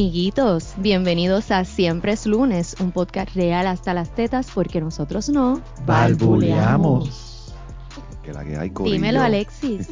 Amiguitos, bienvenidos a Siempre es lunes, un podcast real hasta las tetas porque nosotros no Balbuleamos. Que la que hay, corillo. Dímelo, Alexis.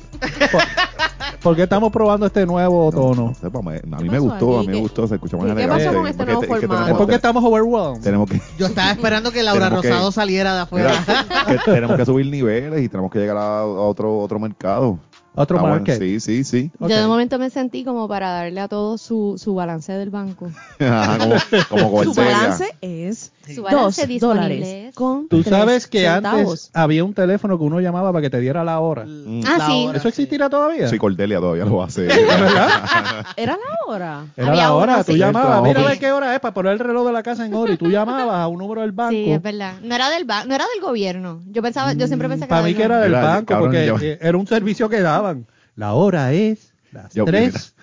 ¿Por qué estamos probando este nuevo tono? No sé, pa- me- a mí ¿Qué me gustó, a mí me ¿Qué- gustó, se escucha más qué- elegante. pasó con este nuevo es formato? Porque estamos overwhelmed. tenemos que, Yo estaba esperando que Laura Tenemos que- Rosado saliera de afuera. mira, que tenemos que subir niveles y tenemos que llegar a, a otro otro mercado. Otro Ah, bueno, market. sí, sí, sí. Ok. Yo de momento me sentí como para darle a todos su, su balance del banco. Ajá, como, como Su balance es Su dos balance disponible dólares es- con Tú sabes que centavos. antes había un teléfono que uno llamaba para que te diera la hora. Mm. Ah, La sí. hora, ¿Eso existirá todavía? Sí, Cordelia todavía lo hace. Era la hora. Era Había la hora, uno, tú sí. llamabas, mira a ver qué hora es para poner el reloj de la casa en hora y tú llamabas a un número del banco. Sí, es verdad. No era del ba- no era del gobierno. Yo pensaba, yo siempre pensé que Para mí que era del Mira, banco, cabrón, porque yo- era un servicio que daban. La hora es las Yo, 3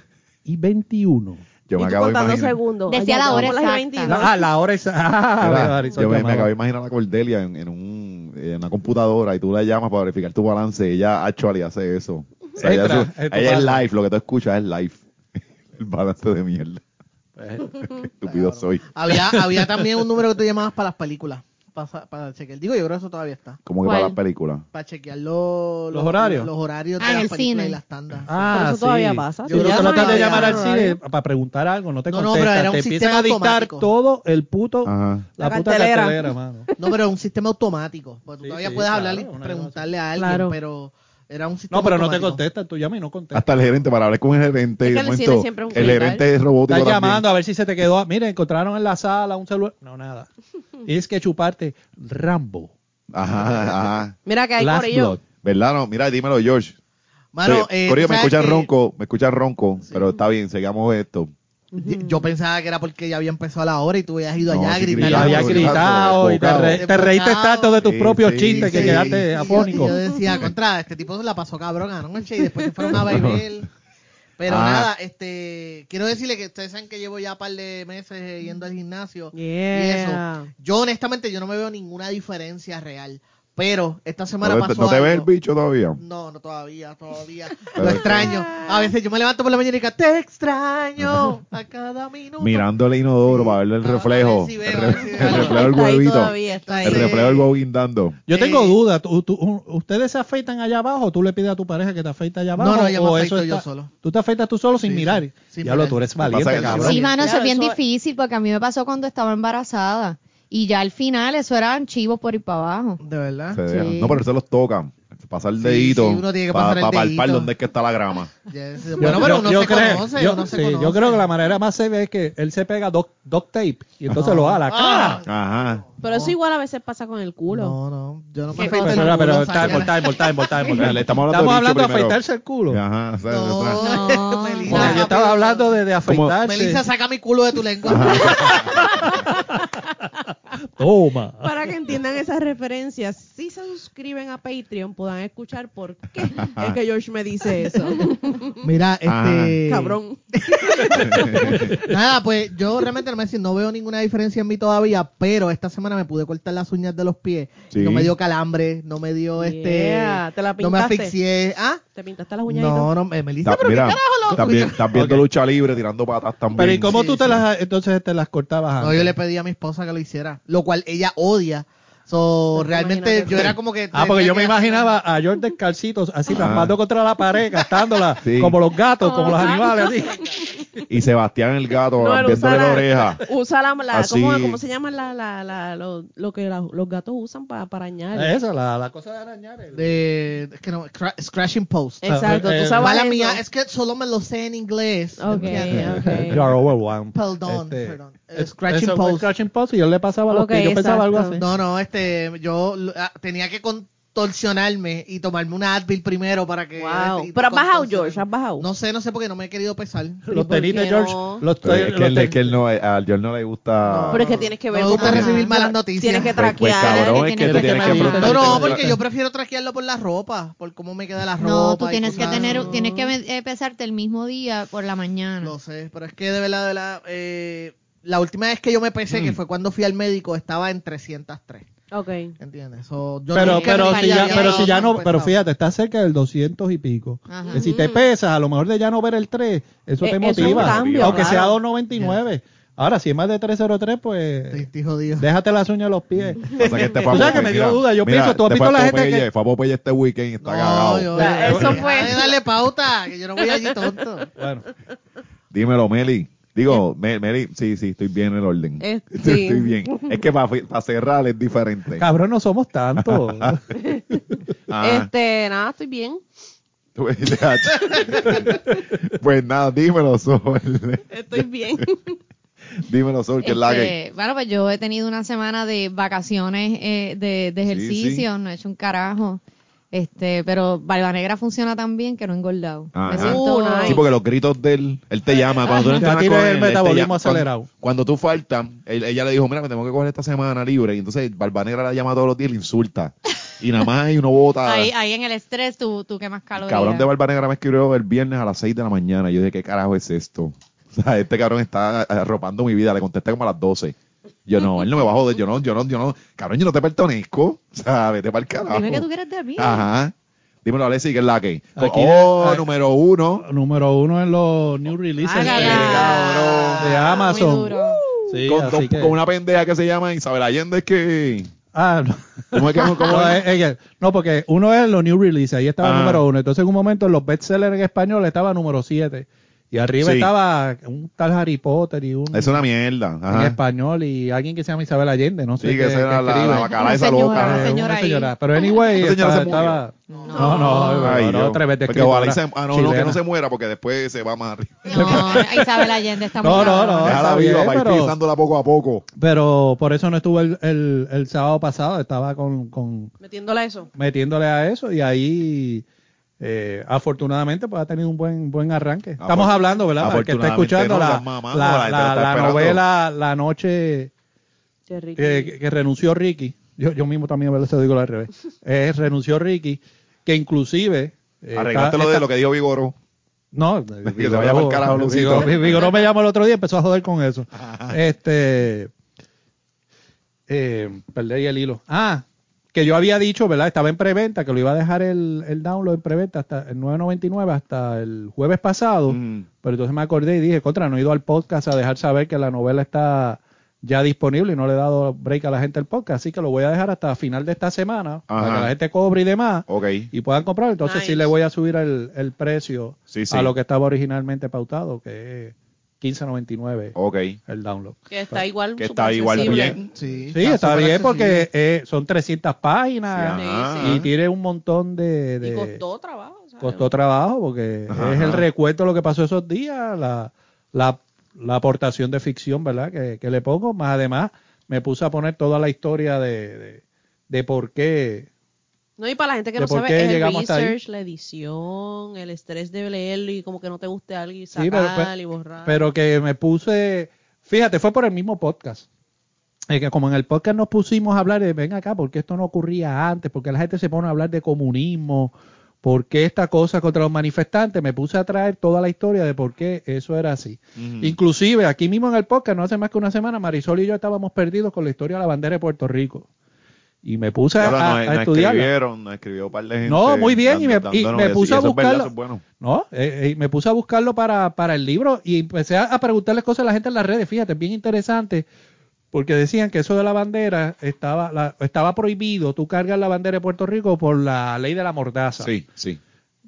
y 21. Yo me acabo de imaginar. segundos. Decía la hora exacta. 22. La- ah, la hora es... Ah, yo me, acabo de imaginar a Cordelia en, en, un, en una computadora y tú la llamas para verificar tu balance y ella actually hace eso. O sea, ella, Entra, su- ella es live, lo que tú escuchas es live. El balance de mierda. Eh, Qué estúpido soy. Había, había también un número que tú llamabas para las películas. Para, para chequear. Digo, yo creo que eso todavía está. Como que ¿Cuál? para las películas. Para chequear los, ¿Los horarios? Los horarios de Ah, en las el películas cine. y las tandas. Ah, Pero eso sí. todavía pasa. Sí, Tú yo llamas tratas de y llamar al cine para preguntar algo, no te No, no, contestan. pero era un te empiezan sistema a dictar automático. todo el puto, Ajá. la, La puta cartelera. mano. No, pero es un sistema automático. Porque tú Sí, todavía sí, puedes claro, hablar y preguntarle a alguien, Claro. pero era un sistema No, pero no te contestan, tú llamas y no contestas. Hasta el gerente, para hablar con el gerente. Es que el cine momento, siempre es un el militar. gerente es robótico Estás también. llamando a ver si se te quedó. Mira, encontraron en la sala un celular. No, nada. Tienes que chuparte Rambo. Ajá, ajá. Mira que hay Last corillo. Blood. ¿Verdad? No, mira, dímelo, George. Mano, Sí, eh, Corillo, me que ronco, me escuchan ronco, pero está bien, sigamos esto. Yo pensaba que era porque ya había empezado la hora y tú habías ido No, allá a sí, gritar. Y Claro, había gritado y te, re- te reíste tanto de tus Sí, propios sí, chistes que sí. quedaste Y yo- decía, contra, este tipo se la pasó cabrón anoche y después se fueron a beber. Pero Ah. nada, este, quiero decirle que ustedes saben que llevo ya un par de meses yendo al gimnasio. Y eso. Yo honestamente yo no me veo ninguna diferencia real. Pero esta semana ¿No te, pasó no te ves el algo. bicho todavía? No, no todavía, todavía. Lo extraño. A veces yo me levanto por la mañana y digo, te extraño a cada minuto. Mirando el inodoro para verle el reflejo. si el, veo, re- a ver si veo. el reflejo del huevito. El reflejo del huevo guindando. Yo tengo duda. ¿tú- tú- ¿Ustedes se afeitan allá abajo o tú le pides a tu pareja que te afeite allá abajo? No, no, ella me afeito yo solo. ¿Tú te afeitas tú solo sin Sí, mirar? Diablo, mirar. tú eres Lo valiente, cabrón. Sí, mano, eso es bien difícil porque a mí me pasó cuando estaba embarazada. Y ya al final eso eran chivos por ir para abajo. De verdad. Se dejan. Sí. No, pero se los tocan. Pasar el dedito sí, uno tiene que para pasar el palpar dedito. dónde es que está la grama. Ya es- Yo- Bueno, yo- pero uno yo se creo, conoce, yo, uno se conoce. yo creo que la manera más severa es que él se pega duct tape y entonces lo jala. Ah. Ajá. Pero eso igual a veces pasa con el culo. No, no, yo no me ¿Qué afeito el Pero, pero, culo, time, Sayana. time, time, time, time. Le estamos hablando Estamos del hablando de afeitarse el culo. Ajá. o sea, No, Melissa, yo estaba rápido. hablando de, afeitarse. Melissa, saca mi culo de tu lengua. Toma. Para que entiendan esas referencias, si se suscriben a Patreon, puedan escuchar por qué es que George me dice eso. Mira, este. Cabrón. Nada, pues yo realmente no me decir, no veo ninguna diferencia en mí todavía, pero esta semana me pude cortar las uñas de los pies. Sí. No me dio calambre, no me dio este. Yeah, ¿te la no me asfixié. ¿Ah? ¿Te pintaste las uñas No, no, Melissa, Ta- pero mira, qué carajo lo también, estás viendo Ok. lucha libre tirando patas también. Pero ¿y cómo Sí, tú te las, entonces te las cortabas No, antes? yo le pedí a mi esposa que lo hiciera, lo cual ella odia. So, realmente yo era como que. Ah, porque yo me imaginaba a George descalcitos así, Ajá. raspando contra la pared, gastándola, Sí. como los gatos, como Como los animales, así. Y Sebastián el gato, No, usa la la- oreja. Usa la, la Así. ¿cómo, cómo se llama la, la, la, lo, lo que la- los gatos usan para para arañar? Eso, la, la cosa de arañar. el- De, es que no, cra- scratching post. Exacto, Eh, tú sabes Mala mía, es que solo me lo sé en inglés. Ok, ok. You are overwhelmed. Perdón, Este, perdón. Es- Scratching eso post. Scratching post y yo le pasaba los Ok, pies. Yo pensaba algo exacto. así. No, no, este, yo ah, tenía que contorsionarme y tomarme una Advil primero para que... Wow. este, Pero has bajado. George, has bajado. No sé, no sé porque no me he querido pesar. Los ¿Y por tenis de qué George. no? Los, es, los que él, ten- es que él no, a George no le gusta. Pero es que tienes que ver No me gusta recibir malas noticias. Tienes que Pues- pues, traquear. cabrón, que es que tienes No, no, porque yo prefiero traquearlo por la ropa, por cómo me queda la ropa. No, tú tienes que tener, tienes que eh, pesarte el mismo día por la mañana. Lo sé, pero es que de verdad, de verdad, eh, la última vez que yo me pesé, Mm. que fue cuando fui al médico, estaba en 303. Ok. ¿Entiendes? So, yo Pero, no- pero, si ya, vaya pero si ya no, pero fíjate, está cerca del 200 y pico. Ajá. Que si te pesas, a lo mejor de ya no ver el 3, eso Eh, te eso es un motiva. cambio, Aunque sea claro. 299. Ahora, si es más de 303, Estoy, pues déjate las uñas de los pies. Pasa que este Tú sabes que me dio duda, yo pienso, tú has este visto fue la a gente Popeye, que- Fue a Popeye este weekend y está No, cagado. yo- O sea, eso fue- de darle pauta, que yo no voy allí tonto. Bueno, Dímelo, Meli. Digo, Me- Meli, sí, sí, estoy bien en el orden. Eh, Estoy, sí. estoy bien. Es que para cerrar es diferente. cabrón, no somos tantos. Ah, Este, nada, estoy bien. pues, nada, dímelo, Sol. Estoy bien. dímelo, Sol, que es la que. Este, bueno, pues yo he tenido una semana de vacaciones eh, de, de Sí, ejercicio, no he hecho un carajo. Este, pero Barba Negra funciona tan bien que no he engordado. Ajá. Me siento- Uh, nice. Sí, porque los gritos de él, él te llama. Cuando tú no tiene con el metabolismo acelerado. Cuando, cuando tú faltas, él- ella le dijo, mira, me tengo que coger esta semana libre. Y entonces Barba Negra la llama todos los días y le insulta. Y nada más, y uno bota. Ahí, ahí en el estrés tú, tú quemas El calorías. cabrón de Barba Negra me escribió el viernes a las 6 de la mañana. Y yo dije, ¿qué carajo es esto? O sea, este cabrón está arropando mi vida. Le contesté como a las 12. Yo no, él no me va a joder. Yo no, yo no, yo no. Cabrón, yo no te pertenezco. O sea, vete para el carajo. Dime que tú quieres de mí. Ajá. Dímelo, Alessi, que es la que. Aquí- oh, aquí- número uno. Número uno en los new releases Hágala. de, cabrón. de Amazon. Muy duro. Sí, con, así dos- que- con una pendeja que se llama Isabel Allende, es que. Ah, no. ¿Cómo es que cómo No, es? no, porque uno es los new releases, ahí estaba Ah. número uno. Entonces en un momento en los bestsellers en español estaba número siete. Y arriba Sí. estaba un tal Harry Potter y un Es una mierda. en Ajá. español y alguien que se llama Isabel Allende, no sé Sí, que esa era la, la bacala esa señora, loca. una señora señora. Pero anyway, Esa señora estaba, se murió. estaba- no, no, no, Ay, no, yo. tremenda Porque ojalá se- ah, no, no, que no se muera porque después se va más arriba. No, Isabel Allende está muy No, no, no. Déjala viva bien, para ir pero- pisándola poco a poco. Pero por eso no estuve el, el, el sábado pasado, estaba con, con Metiéndole eso. metiéndole a eso y ahí eh, afortunadamente pues ha tenido un buen buen arranque. Estamos Afor- hablando, ¿verdad? Para el que está escuchando no, la, mamá, la, la la- novela La noche rico. que, que- que renunció Ricky. Yo, yo mismo también se lo digo al revés. Eh, renunció Ricky, que inclusive eh, Arreglaste lo de lo que dijo Vigoro. No, vaya carajo. Vigoró, Vigoró me llamó el otro día y empezó a joder con eso. Este. Eh, perdí el hilo. Ah, que yo había dicho, ¿verdad? Estaba en preventa, que lo iba a dejar el, el download en preventa hasta el 9.99 hasta el jueves pasado. Mm. Pero entonces me acordé y dije, contra, no he ido al podcast a dejar saber que la novela está ya disponible y no le he dado break a la gente el podcast. Así que lo voy a dejar hasta final de esta semana para que la gente cobre y demás Ok. y puedan comprar. Entonces sí le voy a subir el, el precio Sí, sí. a lo que estaba originalmente pautado, que es 15.99 Ok. el download. Que está igual. Que está igual accesible. bien. Sí, Sí, está bien porque eh, son 300 páginas Sí, ajá. y tiene un montón de... de- Y costó trabajo. o sea, costó trabajo porque Ajá, es el recuento de lo que pasó esos días, la, la, la aportación de ficción, ¿verdad? Que, que le pongo, más además me puse a poner toda la historia de, de, de por qué No, y para la gente que ¿De no por sabe, qué es el research, la edición, el estrés de leerlo y como que no te guste algo y Sí, pero- sacar pero- y borrar. Pero que me puse, fíjate, fue por el mismo podcast. Es que como en el podcast nos pusimos a hablar de, ven acá, porque esto no ocurría antes, porque la gente se pone a hablar de comunismo, por qué esta cosa contra los manifestantes, me puse a traer toda la historia de por qué eso era así. Inclusive aquí mismo en el podcast, no hace más que una semana, Marisol y yo estábamos perdidos con la historia de la bandera de Puerto Rico. Y me puse a, Claro, a- nos, a estudiarla. escribieron, nos escribió un par de gente. No, muy bien, y me- y puse a buscarlo. es bueno. No, eh, eh, me puse a buscarlo para, para el libro y empecé a, a preguntarles cosas a la gente en las redes. Fíjate, bien interesante porque decían que eso de la bandera estaba la- estaba prohibido. Tú cargas la bandera de Puerto Rico por la ley de la mordaza. Sí, sí.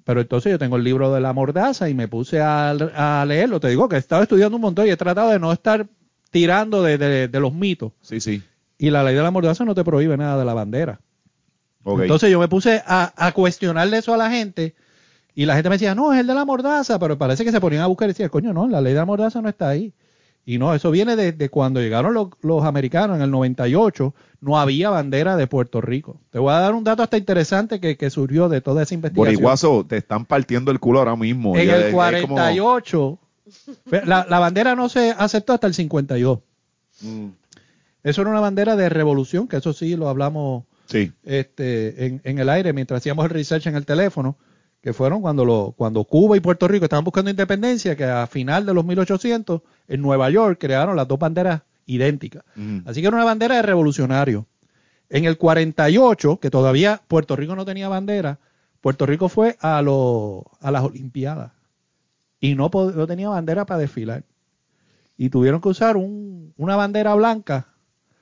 Pero entonces yo tengo el libro de la mordaza y me puse a, a leerlo. Te digo que he estado estudiando un montón y he tratado de no estar tirando de, de- de los mitos. Sí, sí. Y la ley de la mordaza no te prohíbe nada de la bandera. Entonces yo me puse a, a cuestionarle eso a la gente y la gente me decía, no, es el de la mordaza, pero parece que se ponían a buscar y decían, coño, no, la ley de la mordaza no está ahí. Y no, eso viene desde cuando llegaron los, los americanos en el 98, no había bandera de Puerto Rico. Te voy a dar un dato hasta interesante que, que surgió de toda esa investigación. Boriguazo, te están partiendo el culo ahora mismo. en Ya el es- es como- 48, la, la bandera no se aceptó hasta el 52. Mm, Eso era una bandera de revolución, que eso sí lo hablamos Sí. este, en, en el aire mientras hacíamos el research en el teléfono, que fueron cuando, lo, cuando Cuba y Puerto Rico estaban buscando independencia, que a final de los 1800 en Nueva York crearon las dos banderas idénticas. Así que era una bandera de revolucionario. En el 48, que todavía Puerto Rico no tenía bandera, Puerto Rico fue a, lo- a las Olimpiadas y no, no tenía bandera para desfilar. Y tuvieron que usar un- una bandera blanca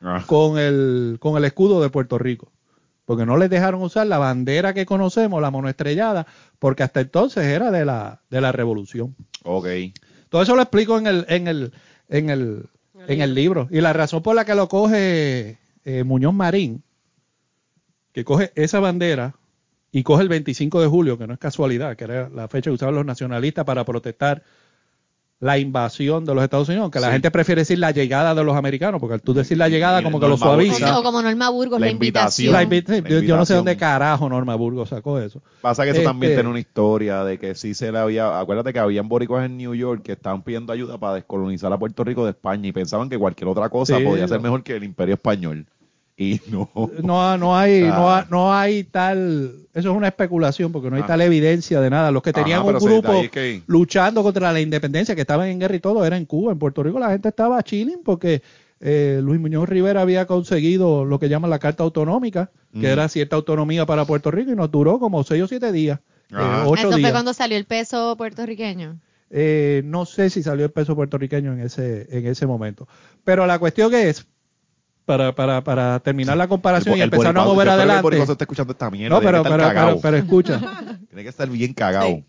Ah, con el, con el escudo de Puerto Rico. Porque no les dejaron usar la bandera que conocemos, la monoestrellada, porque hasta entonces era de la, de la revolución. ok. Todo eso lo explico en el, en el, en el, en el libro. Y la razón por la que lo coge eh, Muñoz Marín, que coge esa bandera y coge el 25 de julio, que no es casualidad, que era la fecha que usaban los nacionalistas para protestar la invasión de los Estados Unidos, aunque la gente prefiere decir la llegada de los americanos, porque al tú decir la llegada como que lo Norma Burgos. suaviza. O como Norma Burgos, la, La invitación. invitación. La invi- La yo, yo no sé invitación. dónde carajo Norma Burgos sacó eso. Pasa que eso Este- también tiene una historia de que sí se le había, acuérdate que habían boricuas en New York que estaban pidiendo ayuda para descolonizar a Puerto Rico de España y pensaban que cualquier otra cosa Sí, podía ser lo- mejor que el imperio español. Y no. No, no hay, Ah. no, ha- no hay tal, eso es una especulación porque no hay Ah. tal evidencia de nada. Los que tenían Ajá, un grupo que- luchando contra la independencia, que estaban en guerra y todo, era en Cuba. En Puerto Rico la gente estaba chilling porque eh, Luis Muñoz Rivera había conseguido lo que llaman la Carta Autonómica, que Mm. era cierta autonomía para Puerto Rico y nos duró como seis o siete días, eh, ocho Eso fue cuando salió el peso puertorriqueño. Eh, no sé si salió el peso puertorriqueño en ese, en ese momento. Pero la cuestión que es, para, para, para terminar la comparación y empezar a mover adelante. boricua se está escuchando esta mierda. No, pero, pero, pero, escucha. Tiene que estar bien cagado. Sí.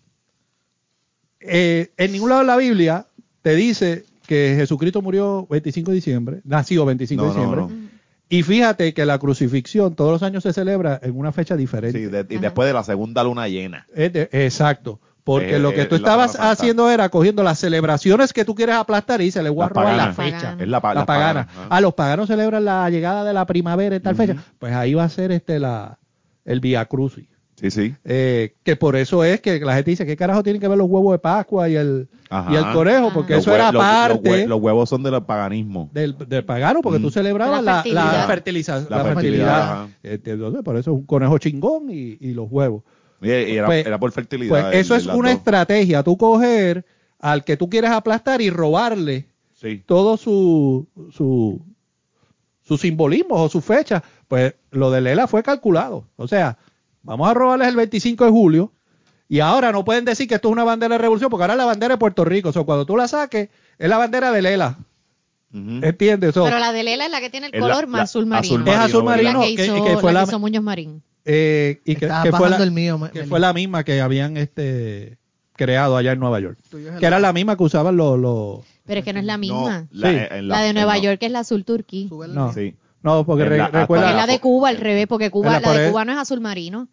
Eh, en ningún lado de la Biblia te dice que Jesucristo murió 25 de diciembre, nació 25 de no, diciembre. no. Y fíjate que la crucifixión todos los años se celebra en una fecha diferente. Sí, de- y después de la segunda luna llena. Es de- exacto. Porque Eh, lo que eh, tú estabas haciendo era cogiendo las celebraciones que tú quieres aplastar y se le voy a la fecha. Es la, pa- La las pagana. paganas, Ah, los paganos celebran la llegada de la primavera en tal fecha. Pues ahí va a ser este la el Via Crucis. Sí, sí. Eh, que por eso es que la gente dice, ¿qué carajo tienen que ver los huevos de Pascua y el, Ajá. y el conejo? Porque Los eso era los- los parte Los, huevos son del paganismo. del, del pagano, porque Mm. tú celebrabas La la, fertilidad. la fertilización. La La, fertilidad. Este, entonces, por eso es un conejo chingón y, y los huevos. Y, era, Pues- era por fertilidad. Pues el- eso es una dos. estrategia, tú coger al que tú quieres aplastar y robarle Sí. todo su, su, su simbolismo o su fecha, pues lo de Lela fue calculado. O sea, vamos a robarles el 25 de julio y ahora no pueden decir que esto es una bandera de revolución porque ahora es la bandera de Puerto Rico. O sea, cuando tú la saques, es la bandera de Lela. ¿Entiendes? So, Pero la de Lela es la que tiene el color la- más azul marino. azul es azul marino, que que, hizo, que fue la la, que hizo Muñoz Marín. Eh, y que, fue la, el mío. que fue la misma que habían este creado allá en Nueva York. Que era la misma que usaban los... los Pero es que no es la misma. No, la, Sí. en la, de Nueva York es la azul turquí. No, Sí. no, porque re- recuerda... es la de Cuba al revés, porque Cuba, la la de Cuba no es azul marino.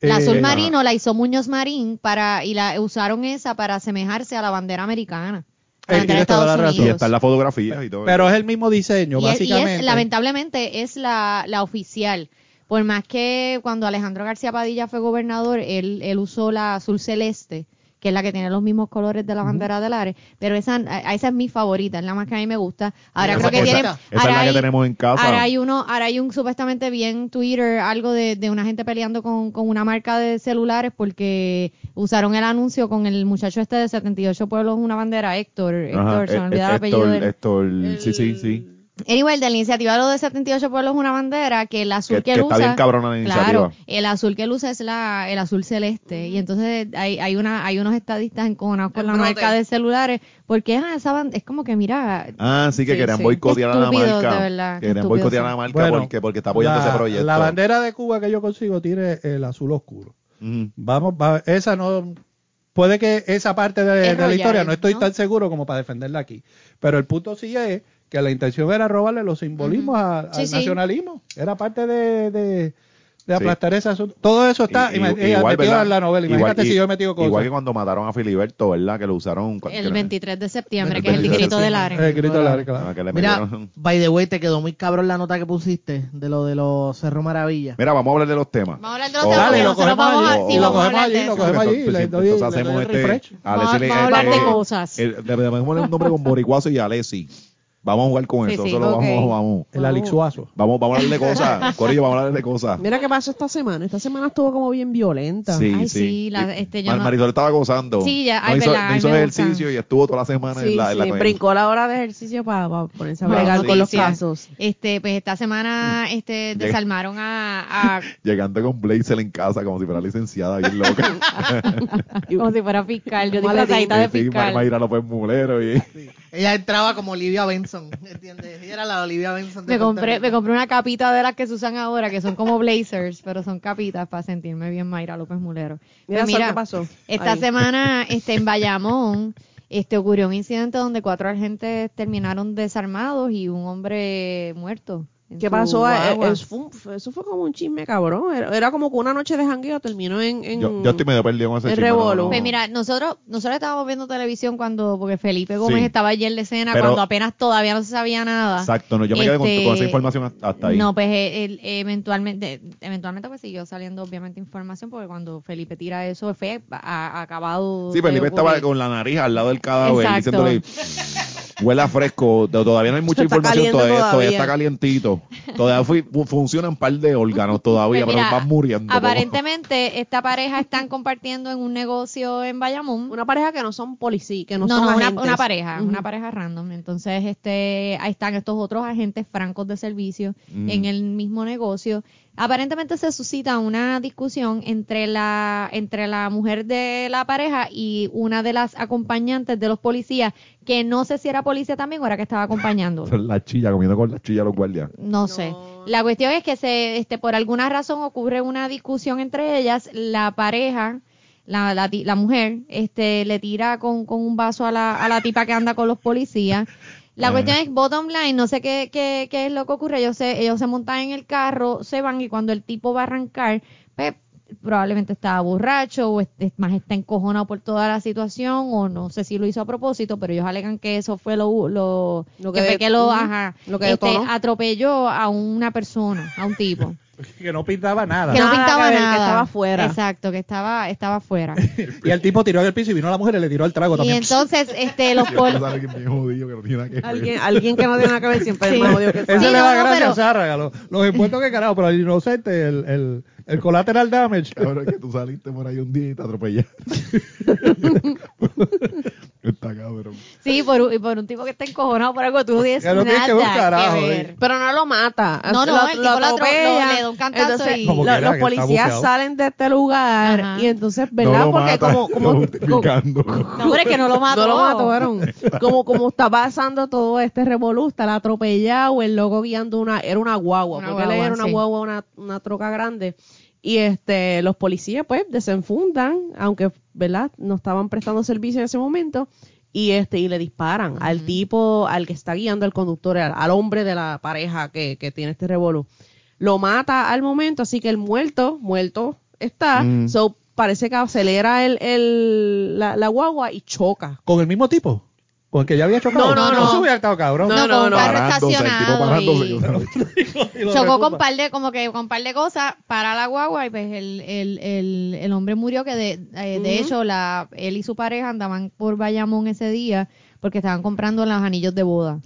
eh, La azul ajá. marino la hizo Muñoz Marín para y la usaron esa para asemejarse a la bandera americana. La Eh, tienes toda la Estados razón. Y está en la fotografía y todo. Pero es el mismo diseño, Y es, y básicamente. es, lamentablemente, es la, la oficial. Por más que cuando Alejandro García Padilla fue gobernador, él, él usó la azul celeste, que es la que tiene los mismos colores de la bandera del Ares, pero esa, a- esa es mi favorita, es la más que a mí me gusta. Ahora Esa- creo que esa- tienen, esa es ahora la que tenemos en casa. Ahora hay uno, ahora hay un supuestamente bien Twitter, algo de, de una gente peleando con, con una marca de celulares porque usaron el anuncio con el muchacho este de 78 pueblos, una bandera, Héctor, Héctor, se me eh, olvidó el eh, apellido Héctor-. Héctor- sí, sí, sí. Anyway, de la iniciativa de lo de 78 pueblos una bandera, que el azul Que- que, que él está usa. bien cabrona la iniciativa. Claro, el azul que él usa es la, el azul celeste. Y entonces hay, hay una, hay unos estadistas enconados con El la brote. marca de celulares, porque ah, esa band- es como que mira, Ah, sí, que Sí, querían sí. boicotear a la marca. de verdad, Querían boicotear a la marca Bueno, porque, porque está apoyando la, ese proyecto. La bandera de Cuba que yo consigo tiene el azul oscuro. Vamos, va- esa no. Puede que esa parte de, Es de la historia no estoy ¿no? tan seguro como para defenderla aquí. Pero el punto sí es que la intención era robarle los simbolismos a- Sí, al sí. nacionalismo. Era parte de, de, de Sí. aplastar ese asunto. Todo eso está Y- y, me- y- y igual, metido en la novela. Igual- Imagínate y- si yo he metido cosas. Igual que cuando mataron a Filiberto, ¿verdad? Que lo usaron. el le- 23 de septiembre, El que es el 23 de grito del. Ares. El grito de la claro. ah, que le Mira, metieron- by the way, te quedó muy cabrón la nota que pusiste de lo de los Cerro Maravilla. Mira, vamos a hablar de los temas. Vamos a hablar de los Oh. temas, Dale, lo cogemos vamos a, allí, sí, lo cogemos hablar allí, lo cogemos allí. Pues sí, entonces hacemos el este. Vamos a hablar de eh, cosas. eh, Le le ponemos un nombre con Boricuazo y Alessi. Vamos a jugar con Sí, eso. sí, Solo ok. vamos, vamos. El alixuazo. Vamos, vamos a hablar de cosas. Corillo, vamos a hablar de cosas. Mira qué pasó esta semana. Esta semana estuvo como bien violenta. Sí, Ay, sí. la- este, yo Mar- no- Marisol estaba gozando. Sí, ya, no ay, hizo, verdad, no hizo ejercicio gusta. y estuvo toda la semana Sí, en la, en la brincó la hora de ejercicio para ponerse a bregar con los casos. Este, pues esta semana este, desarmaron a, a Llegando con Blazer en casa como si fuera licenciada bien loca. como si fuera fiscal, yo Maletín. disfrazadita de fiscal. Mayra López Mulero y... Ella entraba como Olivia Benson, ¿entiendes? Ella era la Olivia Benson. de Me compré, Rico. me compré una capita de las que se usan ahora, que son como blazers, pero son capitas para sentirme bien Mayra López Mulero. Mira, Pues Sol, ¿qué pasó? Esta Ahí. semana, este, en Bayamón, este, ocurrió un incidente donde cuatro agentes terminaron desarmados y un hombre muerto. En ¿Qué pasó? Eh. Eso fue, eso como un chisme cabrón. Era, era como que una noche de jangueo terminó en... en Yo, yo estoy medio perdido con ese chisme, no, no. Pues mira, nosotros, nosotros estábamos viendo televisión cuando, porque Felipe Gómez Sí. estaba allí en la escena, Pero- cuando apenas todavía no se sabía nada. Exacto, no, yo me quedé con, Este, con esa información hasta, ahí. No, pues eh, él, eventualmente, eventualmente pues siguió saliendo obviamente información porque cuando Felipe tira eso fue a- a- acabado. sí, de Felipe estaba con la nariz al lado del cadáver Exacto. diciéndole, huele a fresco, to- todavía no hay mucha información, todavía, todavía todavía. está calientito, todavía fui- funcionan un par de órganos todavía, Pues pero van muriendo. Aparentemente esta pareja están compartiendo en un negocio en Bayamón. Una pareja que no son policías, que no, no, son no, agentes. una pareja, una pareja random. Entonces, este, ahí están estos otros agentes francos de servicio Mm. en el mismo negocio. Aparentemente se suscita una discusión entre la, entre la mujer de la pareja y una de las acompañantes de los policías, que no sé si era policía también o era que estaba acompañando. La chilla, comiendo con la chilla los guardias. No sé. La cuestión es que se, este, por alguna razón ocurre una discusión entre ellas. La pareja, la, la, ti- la mujer, este, le tira con, con un vaso a la, a la tipa que anda con los policías. La cuestión es, bottom line, no sé qué, qué, qué es lo que ocurre. Ellos se, ellos se montan en el carro, se van y cuando el tipo va a arrancar, pues, probablemente estaba borracho o este- más está encojonado por toda la situación o no sé si lo hizo a propósito, pero ellos alegan que eso fue lo, lo, Lo que, que fue que lo, ajá, lo que este, atropelló a una persona, a un tipo. Que no pintaba nada. que no Nada pintaba que ver, que nada. estaba fuera. Exacto, que estaba, estaba fuera. Y el tipo tiró del piso y vino la mujer y le tiró el trago y también. entonces, este, los pol- Siempre sale alguien bien jodido que no tiene nada que ver. Alguien, alguien que no tiene nada que ver siempre Sí. es más odio que el Ese Sí, le da no, gracia pero- a Zárraga, Los, los impuestos que carajo, pero el inocente, el, el, el collateral damage. Cabrón, que tú saliste por ahí un día y te atropellaron. Está cabrón. sí, por, un- y por un tipo que está encojonado por algo, tú no tienes Que no nada que ver un carajo, que eh. ver. Pero no lo mata. No, no, el tipo lo atro- lo- le da un cantazo Entonces, y- lo- los policías salen de este lugar Ajá. y entonces, ¿verdad? No lo Porque mata, como, como, como-. No, hombre, que no lo mató. no lo mataron. Como, como está pasando todo este revolú, está el atropellado, el loco guiando una, era una guagua, Una porque él guagua, era una sí. guagua, una, una troca grande. Y este, los policías pues desenfundan, aunque, ¿verdad? No estaban prestando servicio en ese momento. Y este, y le disparan al tipo, al que está guiando el conductor, al, al hombre de la pareja que, que tiene este revolú. Lo mata al momento, así que el muerto, muerto está. Mm. So, parece que acelera el, el, la, la guagua y choca. ¿Con el mismo tipo? ¿Con el que ya había chocado? No, no, no. Eso hubiera estado cabrón. No, No, con no, no. tipo estacionado Chocó con par de, como que con par de cosas para la guagua y pues el, el, el, el hombre murió que de, eh, de Ujú. hecho la, él y su pareja andaban por Bayamón ese día porque estaban comprando los anillos de boda.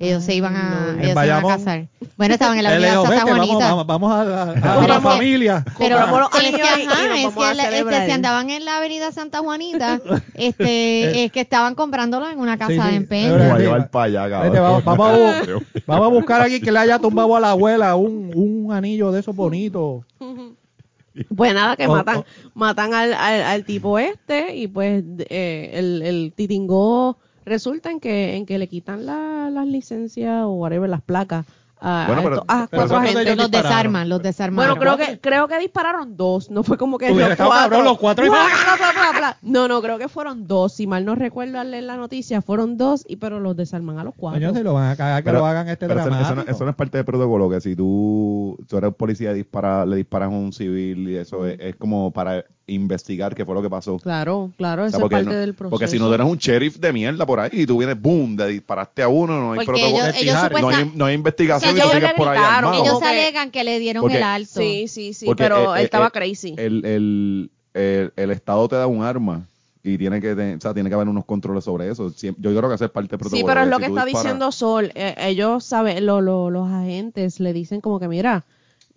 Ellos se iban a, no. ellos se iban a casar. Bueno, estaban en la avenida Santa "Vete, vamos, Juanita. vamos, vamos a, a- a Pero una familia. Pero los es que, ajá, es que, la- este, si andaban en la avenida Santa Juanita, este, es que estaban comprándolo en una casa Sí, sí, de empeño. verdad. Voy a llevar para allá, cabrón. Vete, vamos, vamos a, vamos a buscar aquí que le haya tumbado a la abuela un, un anillo de esos bonitos. Pues nada, que Oh, matan, oh. matan al, al, al tipo este y pues eh, el, el titingó resulta en que en que le quitan la- las licencias o whatever, las placas a, Bueno, pero- estos- a pero cuatro ¿cuántos de agentes. ellos Los desarman, los desarman. Bueno, creo que creo que dispararon dos, no fue como que Hubiera los estado cuatro. cabrón, los cuatro y-. No, no, creo que fueron dos, si mal no recuerdo al leer la noticia, fueron dos y pero los desarman a los cuatro. Coño, se lo van a cagar que Pero- lo hagan este pero eso, dramático. eso no, eso no es parte del protocolo, que si tú, tú eres policía y dispara, le disparas a un civil y eso es, es como para investigar qué fue lo que pasó. Claro, claro, O eso sea, es parte no- del proceso. porque si no tú eres un sheriff de mierda por ahí y tú vienes, boom, de disparaste a uno, no hay Porque protocolo. ellos, ellos no hay, no hay investigación Ellos le por ahí armado. ellos alegan que le dieron Porque- el alto. Sí, sí, sí, Porque, pero eh, él eh, estaba eh, crazy. El, el, el, el Estado te da un arma y tiene que, te- o sea, tiene que haber unos controles sobre eso. Yo creo que es parte del protocolo. Sí, pero es de lo si que está disparas- diciendo Sol. Eh, ellos saben, lo, lo- los agentes le dicen como que, mira,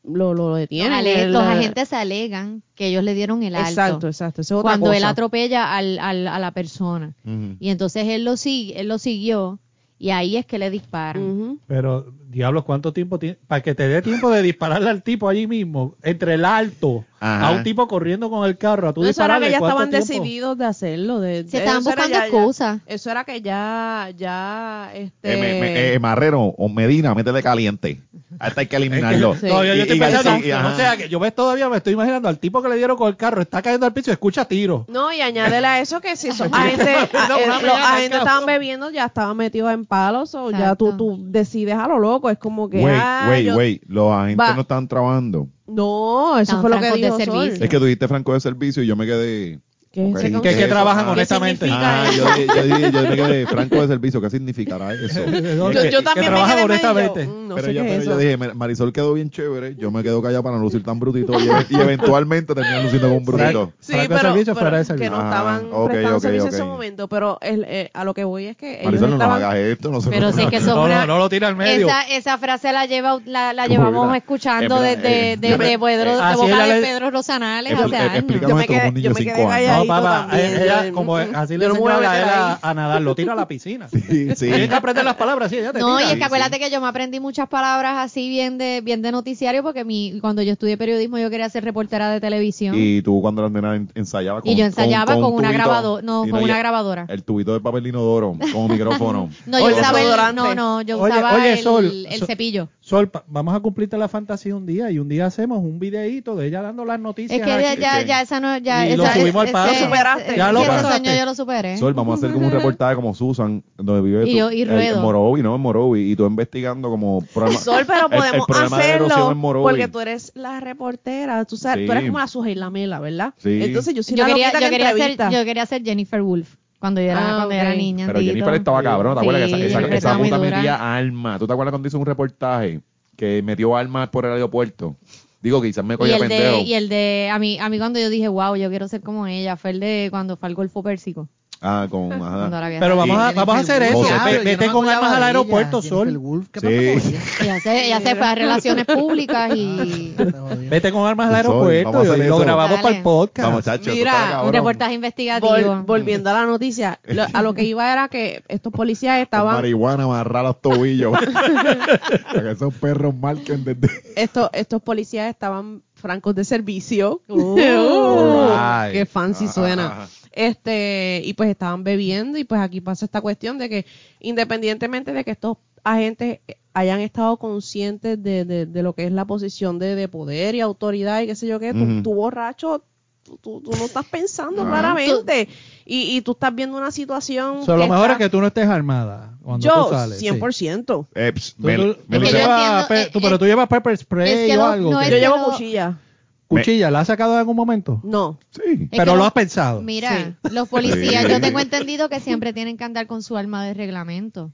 lo, lo detienen. los eh, agentes alegan que ellos le dieron el alto. Exacto, exacto. Eso es otra cuando él atropella al, al- a la persona. Y entonces él lo, sigue, él lo siguió y ahí es que le disparan. Pero, diablos, ¿cuánto tiempo tiene? Para que te dé tiempo de dispararle al tipo allí mismo, entre el alto, Ajá. a un tipo corriendo con el carro, a tú No, eso era que ya ¿cuánto estaban tiempo? decididos de hacerlo. De, Se estaban buscando excusas. Eso era que ya, ya, este... Eh, me- me- eh, Marrero o Medina, métele caliente. A este hay que eliminarlo. Sí. Yo estoy pensando, y- o sea, que yo ves todavía me estoy imaginando al tipo que le dieron con el carro, está cayendo al piso y escucha tiros. No, y añádele a eso que si eh, No, una los agentes cabrón. estaban bebiendo, ya estaban metidos en palos, o ya tú, tú decides a lo loco. Es como que. Wait, ah, wait, yo- wait. Los agentes Va. no están trabajando. No, eso fue lo que dijo Sol. servicio. Es que tú dijiste franco de servicio y yo me quedé. ¿Qué Ok. es ese ¿Qué- Que, que trabajan? Ah. honestamente. significa? Ah, yo, yo, dije- yo me quedé franco de servicio. ¿Qué significará eso? Yo, Que- yo que también me trabajan quedé medio, honestamente. mm, no pero sé yo, qué pero es yo eso. dije, "Mar- Marisol quedó bien chévere. Yo me quedo callado para no lucir tan brutito. Y, y eventualmente terminé luciendo como un brutito. Sí, Franco de pero, servicio, pero fuera que no Ah, estaban ok, prestando ok, servicio ok. en ese momento, pero el, eh, a lo que voy es que ellos Marisol, no nos hagas esto. No se Pero sí que eso No, es una- no, no lo tira al medio. Esa, esa frase la lleva la, la llevamos escuchando desde eh, de, me- eh, boca de Pedro Rosanales eh, Yo me esto como quedé- No, papá, también, eh, ella, yo- como mm, así le enseñó a a, él meter a, ahí. a nadar, lo tira a la piscina. Sí, sí. Tienes que aprender las palabras, sí, ella te No, y es que acuérdate que yo me aprendí muchas palabras así bien de bien de noticiario porque mi cuando yo estudié periodismo yo quería ser reportera de televisión y, Y tú cuando eras nena en- ensayabas con yo ensayaba con, un una grabadora, no, y con una y- grabadora. El tubito de papel inodoro con un micrófono. No, yo Oye, usaba el, no, no, yo usaba oye, el, Sol, el Sol- cepillo. Sol, vamos a cumplirte la fantasía un día y un día hacemos un videíto de ella dando las noticias. Es que ya, aquí. ya, ya esa no, ya, Y lo subimos al ese- paso. ese- Superaste. Ya lo pasaste. sueño yo lo superé. Sol, vamos a hacer como un reportaje como Susan, donde vive Y tú, yo- y en- Ruedo. Morovi, ¿no? En Morovi, y tú investigando como problema- Sol, pero el- el podemos de erosión hacerlo porque tú eres la reportera, tú sabes, tú eres Sí. como la Sujei Lamela, ¿verdad? Sí. Entonces yo soy Yo la quería, yo, que quería ser, yo quería ser Jennifer Wolf cuando yo era, Ah, cuando yo era niña. Pero Tito. Jennifer estaba cabrón, ¿te acuerdas? Sí, que esa, esa, esa puta metía alma. ¿Tú te acuerdas cuando hizo un reportaje que metió almas por el aeropuerto? Digo, quizás me Y cogía el, pendejo. de, y el de, a mí, a mí cuando yo dije, wow, yo quiero ser como ella, fue el de cuando fue al Golfo Pérsico. Ah, con... Cuando Ajá. Pero vamos a, vamos a hacer eso. José, Vete no con armas al aeropuerto, ella, Sol. Wolf, ¿qué Sí. pasa con ella? Se, ella se fue a relaciones públicas y Vete con armas al aeropuerto y lo grabamos Dale. para el podcast. Vamos, chacho, Mira, un reportaje investigativo. Vol- volviendo a la noticia, lo- a lo que iba era que estos policías Con estaban, marihuana amarrar los tobillos. Para que esos perros marquen desde... estos, estos policías estaban francos de servicio. Uh. Alright. qué fancy Ajá, suena. ajá. Este, y pues estaban bebiendo, y pues aquí pasa esta cuestión de que, independientemente de que estos agentes hayan estado conscientes de, de, de lo que es la posición de, de poder y autoridad y qué sé yo qué, tú, Ujú. tú borracho, tú, tú- tú no estás pensando Ajá. claramente. Y, y tú estás viendo una situación. So, lo que mejor está- es que tú no estés armada cuando Yo, tú sales. sí. 100%. Eh, pss, Tú- Mel- tú- tú Mel- que yo llevas entiendo, pe- eh, tú- pero tú llevas pepper spray es que o algo. no Yo llevo no- cuchilla. ¿Cuchilla? ¿La has sacado en algún momento? No. Sí. Es pero lo has pensado. Mira, los policías, Sí. yo tengo entendido que siempre tienen que andar con su arma de reglamento.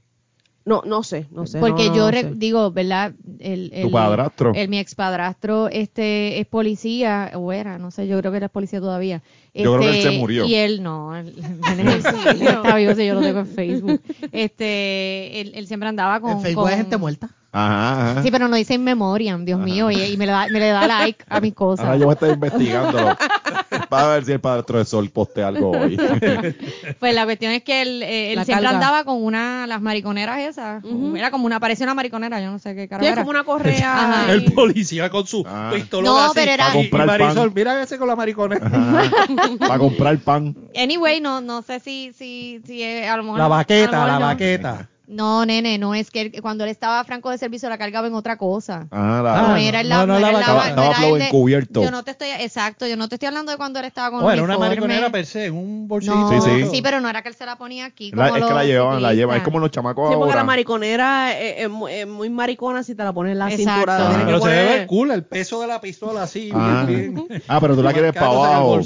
No, no sé, no sé. Porque no, no, yo no re- sé. digo, ¿verdad? El, el, Tu padrastro. El, mi expadrastro este, es policía, o era, no sé, yo creo que era policía todavía. Yo creo que él Este, se murió. Y él no, él, él es- él está vivo, si yo lo tengo en Facebook. Este, él, él siempre andaba con... En Facebook con- hay gente muerta. Ajá, ajá. Sí, pero no dice in memoriam, Dios mío, y, y me, le da, me le da like a mis cosas. Ahora yo voy a estar investigándolo. Para ver si el padrastro de Sol postea algo hoy. Pues la cuestión es que él, eh, él siempre andaba con una, las mariconeras esas. Ujú. Era como una, parecía una mariconera, yo no sé qué Sí, carajo era. como una correa. Ajá. El policía con su Ah. pistola No, así, pero era- y- y Para comprar Marisol, pan. mira ese con la maricona. Para comprar pan. Anyway, no, no sé si, si, si eh, a lo mejor. La a mejor la no. No, nene, no es que él- cuando él estaba franco de servicio la cargaba en otra cosa. Ajá, la, no Ah, era el no, la, no, no la era el la- Estaba- no estaba era flow el de- encubierto. Yo no te estoy, exacto, yo no te estoy hablando de cuando él estaba con O era una mariconera per se, en un bolsillo. No, Sí, sí, sí. pero no era que él se la ponía aquí. La- como es que la llevan, la llevan. Es como los chamacos Sí, porque la ahora. mariconera es, es muy- es muy maricona si te la pones en la Exacto. cintura. Ah, Pero se ve ver cool el peso de la pistola así. Ah. bien, bien. Ah, pero tú la quieres para el abajo.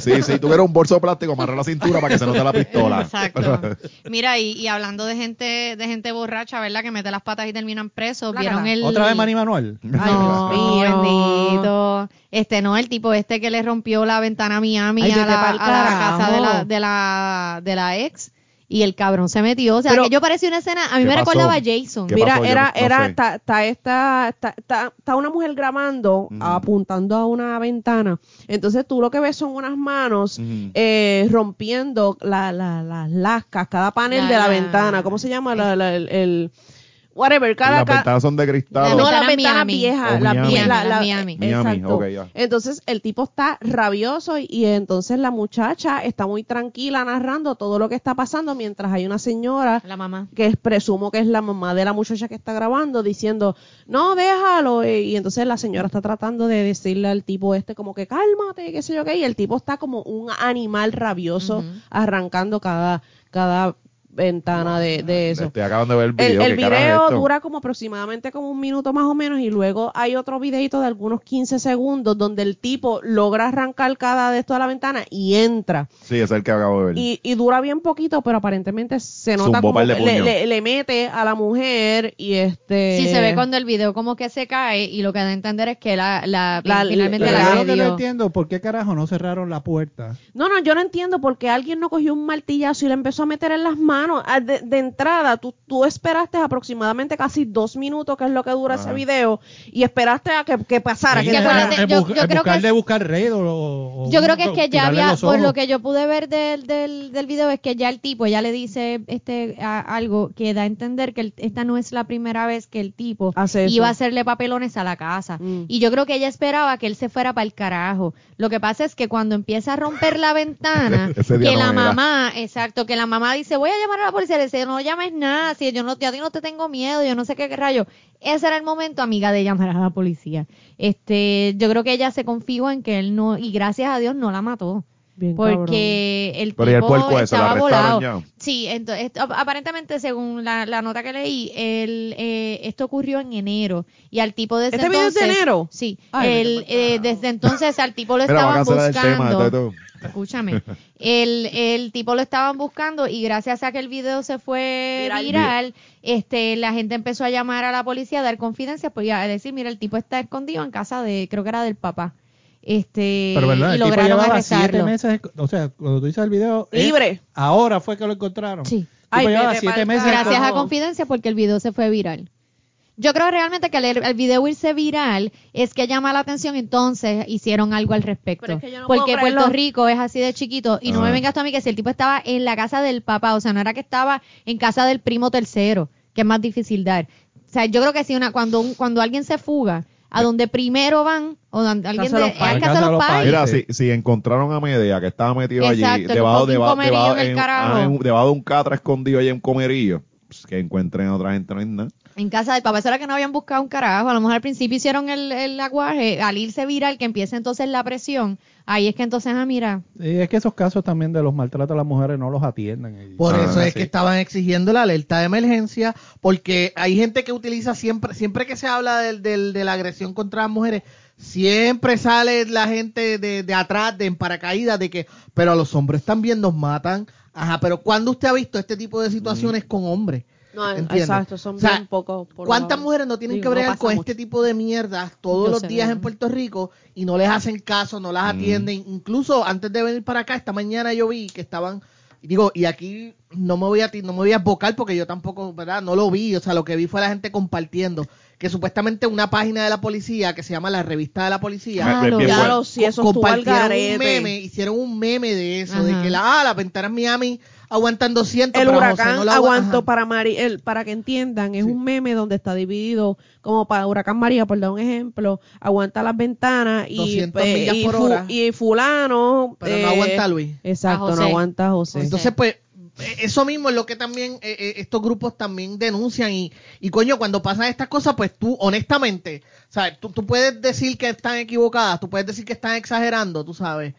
Sí, sí, tú quieres un bolso plástico, amarra la cintura para que se note la pistola. Exacto. Mira, y hablando de gente, de gente borracha, ¿verdad? Que mete las patas y terminan presos. La ¿Vieron el. ¿Otra vez Manny Manuel? Ay, Dios no, mío. bendito. Este, no, el tipo este que le rompió la ventana a Miami Ay, a, la, a la casa de la, de la, de la ex. Y el cabrón se metió. O sea, Pero- que yo parecía una escena, a mí ¿Qué me pasó? recordaba a Jason. ¿Qué Mira, pasó? Era, no- era, está, está esta, está, está- está una mujer grabando, Mm. apuntando a una ventana. Entonces tú lo que ves son unas manos eh, rompiendo la, la, las lascas, cada panel La- de la la- ventana. ¿Cómo se llama? La- la- el, el- whatever, cada, Las ventanas son de cristal. No, las ventana ventanas Miami. viejas. La- la- Miami. Exacto. ya. Entonces el tipo está rabioso y, y entonces la muchacha está muy tranquila narrando todo lo que está pasando mientras hay una señora La mamá. que es, presumo que es la mamá de la muchacha que está grabando, diciendo, no, déjalo. eh, Y entonces la señora está tratando de decirle al tipo este como que cálmate, qué sé yo qué. Y el tipo está como un animal rabioso arrancando cada, cada ventana de, de eso. Estoy acabando de ver el video. el ¿qué carajo es video dura como aproximadamente como un minuto más o menos y luego hay otro videito de algunos 15 segundos donde el tipo logra arrancar cada de esto de la ventana y entra. Sí, es el que acabo de ver. Y, y dura bien poquito, pero aparentemente se nota Zumbó como par de que le, le- le mete a la mujer y este... Sí, se ve cuando el video como que se cae y lo que da a entender es que la, la, La- finalmente la yo lo que no entiendo, ¿por qué carajo no cerraron la puerta? No, no, yo no entiendo por qué alguien no cogió un martillazo y le empezó a meter en las manos. Ah, De, de entrada, tú, tú esperaste aproximadamente casi dos minutos, que es lo que dura ese video, y esperaste a que, que pasara. Sí, que acuérdate, yo- creo que de es- buscar red o, o- Yo creo que es que ya había, por lo que yo pude ver del, del, del video, es que ya el tipo, ya le dice este a- algo que da a entender que el- esta no es la primera vez que el tipo Hace eso. iba a hacerle papelones a la casa. Mm. Y yo creo que ella esperaba que él se fuera para el carajo. Lo que pasa es que cuando empieza a romper la ventana, que no la era. mamá, exacto, que la mamá dice, voy a llamar a la policía, le dice, no llames nada, si yo no, yo a no te tengo miedo, yo no sé qué rayo. Ese era el momento, amiga, de llamar a la policía. Este, yo creo que ella se confió en que él no, y gracias a Dios no la mató. Bien cabrón. Porque el Pero ¿y el tipo puerco? ¿Lo estaba volado. ya? Sí, entonces, aparentemente, según la, la nota que leí, el, eh, esto ocurrió en enero. Y al tipo desde ¿Este video es de enero? Sí. Ay, el, eh, desde entonces al tipo lo estaban cancelar el tema. buscando. Escúchame. El, el tipo lo estaban buscando y gracias a que el video se fue Viral. viral, este, la gente empezó a llamar a la policía a dar confidencia, pues a decir, mira, el tipo está escondido en casa de, creo que era del papá. Este, Pero verdad, y el tipo lograron llevaba siete arrestarlo. meses, o sea, cuando tú dices el video, es- Libre. ahora fue que lo encontraron. Sí. El tipo Ay, llevaba vete siete pa'l meses. carajo. Gracias a confidencia porque el video se fue viral. Yo creo realmente que el, el video irse viral es que llama la atención, entonces hicieron algo al respecto. Pero es que yo no porque Puerto. Rico es así de chiquito y no me Ah. vengas tú a mí que si el tipo estaba en la casa del papá, o sea, no era que estaba en casa del primo tercero, que es más difícil dar. O sea, yo creo que si una cuando un- cuando alguien se fuga, a donde primero van o donde alguien de de, los es pais. a casa de los pais. Mira, Sí. si, si encontraron a Media que estaba metido allí, Exacto, debajo, debajo, en ah, en- debajo de un catra escondido allí en un comerío, pues que encuentren a otra gente, no es nada. En casa del papá, eso era que no habían buscado un carajo. A lo mejor al principio hicieron el, el aguaje, al irse viral, que empieza entonces la presión. Ahí es que entonces, ah, mira, Y es que esos casos también de los maltratos a las mujeres no los atienden. Y- Por Ah, eso es sí. que estaban exigiendo la alerta de emergencia, porque hay gente que utiliza siempre, siempre que se habla del, del- de la agresión contra las mujeres, siempre sale la gente de, de atrás, de en paracaídas, de que, pero a los hombres también nos matan. Ajá, pero ¿cuándo usted ha visto este tipo de situaciones con hombres? No, ¿Entiendes? exacto, son O sea, bien poco. por ¿Cuántas mujeres no tienen digo, que bregar con mucho. este tipo de mierdas todos Yo los sé, días ¿no? en Puerto Rico y no les hacen caso, no las Mm. atienden? Incluso antes de venir para acá, esta mañana yo vi que estaban, y digo, y aquí no me voy a no me voy a bocar porque yo tampoco, ¿verdad? No lo vi, o sea, lo que vi fue la gente compartiendo que supuestamente una página de la policía que se llama la revista de la policía Ah, bueno. Claro, si eso compartieron un meme, hicieron un meme de eso, de que la, ah, las ventanas Miami aguantan 200, El José huracán no agua- aguantó ajá. para Mari, el, para que entiendan, es Sí. un meme donde está dividido como para huracán María, por dar un ejemplo, aguanta las ventanas y, 200 pues, y, por fu- hora. y fulano Pero no eh, aguanta Luis. Exacto, no José. aguanta José. Entonces, pues, eh, eso mismo es lo que también eh, eh, estos grupos también denuncian y, y coño, cuando pasan estas cosas, pues tú, honestamente, ¿sabes? Tú, tú puedes decir que están equivocadas, tú puedes decir que están exagerando, tú sabes.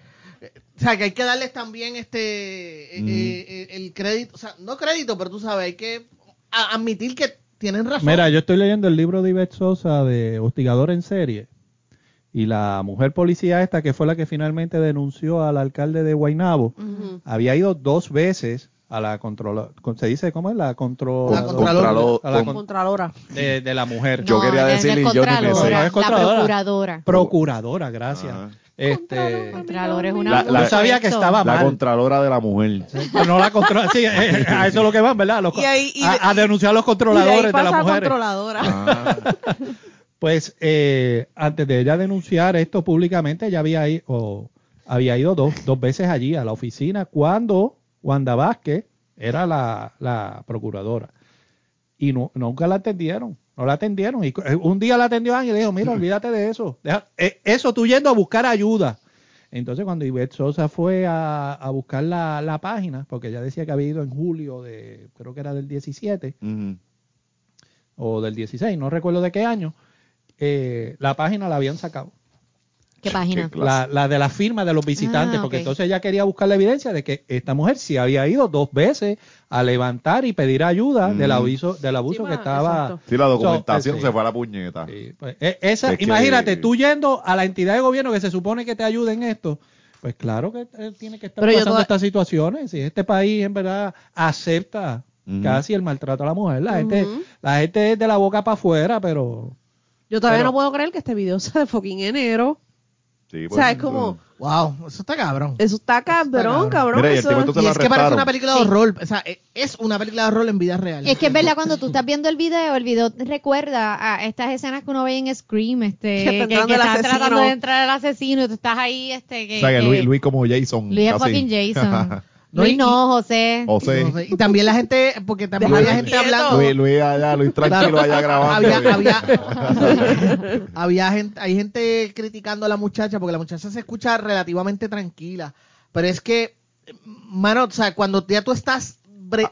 O sea, que hay que darles también este, eh, Mm. eh, eh, el crédito, o sea, no crédito, pero tú sabes, hay que admitir que tienen razón. Mira, yo estoy leyendo el libro de Ivette Sosa de Hostigador en serie. Y la mujer policía esta, que fue la que finalmente denunció al alcalde de Guaynabo, había ido dos veces a la controla, con- se dice cómo es la control La Contralor. a la con- Contralora. de, de la mujer Yo quería decirle y yo ni pensé. No, es. La procuradora. procuradora gracias Ajá. Este Contralora es una La- la- yo sabía que estaba La mal contralora de la mujer. no la controla sí, eh, a eso es lo que van verdad Los- Y ahí- y de- a, a denunciar a los Y de ahí controladores de, pasa las mujeres controladora. Ah, Pues eh, antes de ella denunciar esto públicamente, ella había, i- o había ido dos, dos veces allí a la oficina cuando Wanda Vázquez era la, la procuradora. Y no- nunca la atendieron, no la atendieron. Y eh, un día la atendió alguien y le dijo, mira, olvídate de eso. Deja- eh, eso tú yendo a buscar ayuda. Entonces cuando Ivette Sosa fue a, a buscar la, la página, porque ella decía que había ido en julio de, creo que era del 17, ujú. o del 16, no recuerdo de qué año, eh, la página la habían sacado. ¿Qué página? Qué clase. La, la de la firma de los visitantes, Ah, porque ok. entonces ella quería buscar la evidencia de que esta mujer sí había ido dos veces a levantar y pedir ayuda Mm. del abuso, del abuso Sí, que estaba. exacto. Sí, la documentación So, eh, sí. se fue a la puñeta. Sí, pues, eh, esa, Es que- imagínate, tú yendo a la entidad de gobierno que se supone que te ayude en esto, pues claro que tiene que estar Pero pasando toda- estas situaciones. Si este país en verdad acepta casi el maltrato a la mujer, la gente, la gente es de la boca para afuera, pero Yo todavía Pero- no puedo creer que este video sea de fucking enero. Sí, O sea, es como, Wow, eso está cabrón. eso está cabrón. cabrón, cabrón. Mira, y eso- Y es que parece una película de horror. O sea, e- es una película de horror en vida real. Es que es verdad, cuando tú estás viendo el video, el video te recuerda a estas escenas que uno ve en Scream, este, Que que, está que, entrando el está asesino. tratando de entrar el asesino y tú estás ahí, este, que... O sea, que que- Luis, Luis como Jason. Luis es fucking Jason. No, Luis y- no, José. José. Y también la gente, porque también había gente hablando. Luis, Luis allá, Luis tranquilo allá grabando. había, había, había gente, hay gente criticando a la muchacha porque la muchacha se escucha relativamente tranquila. Pero es que, mano, o sea, cuando ya tú estás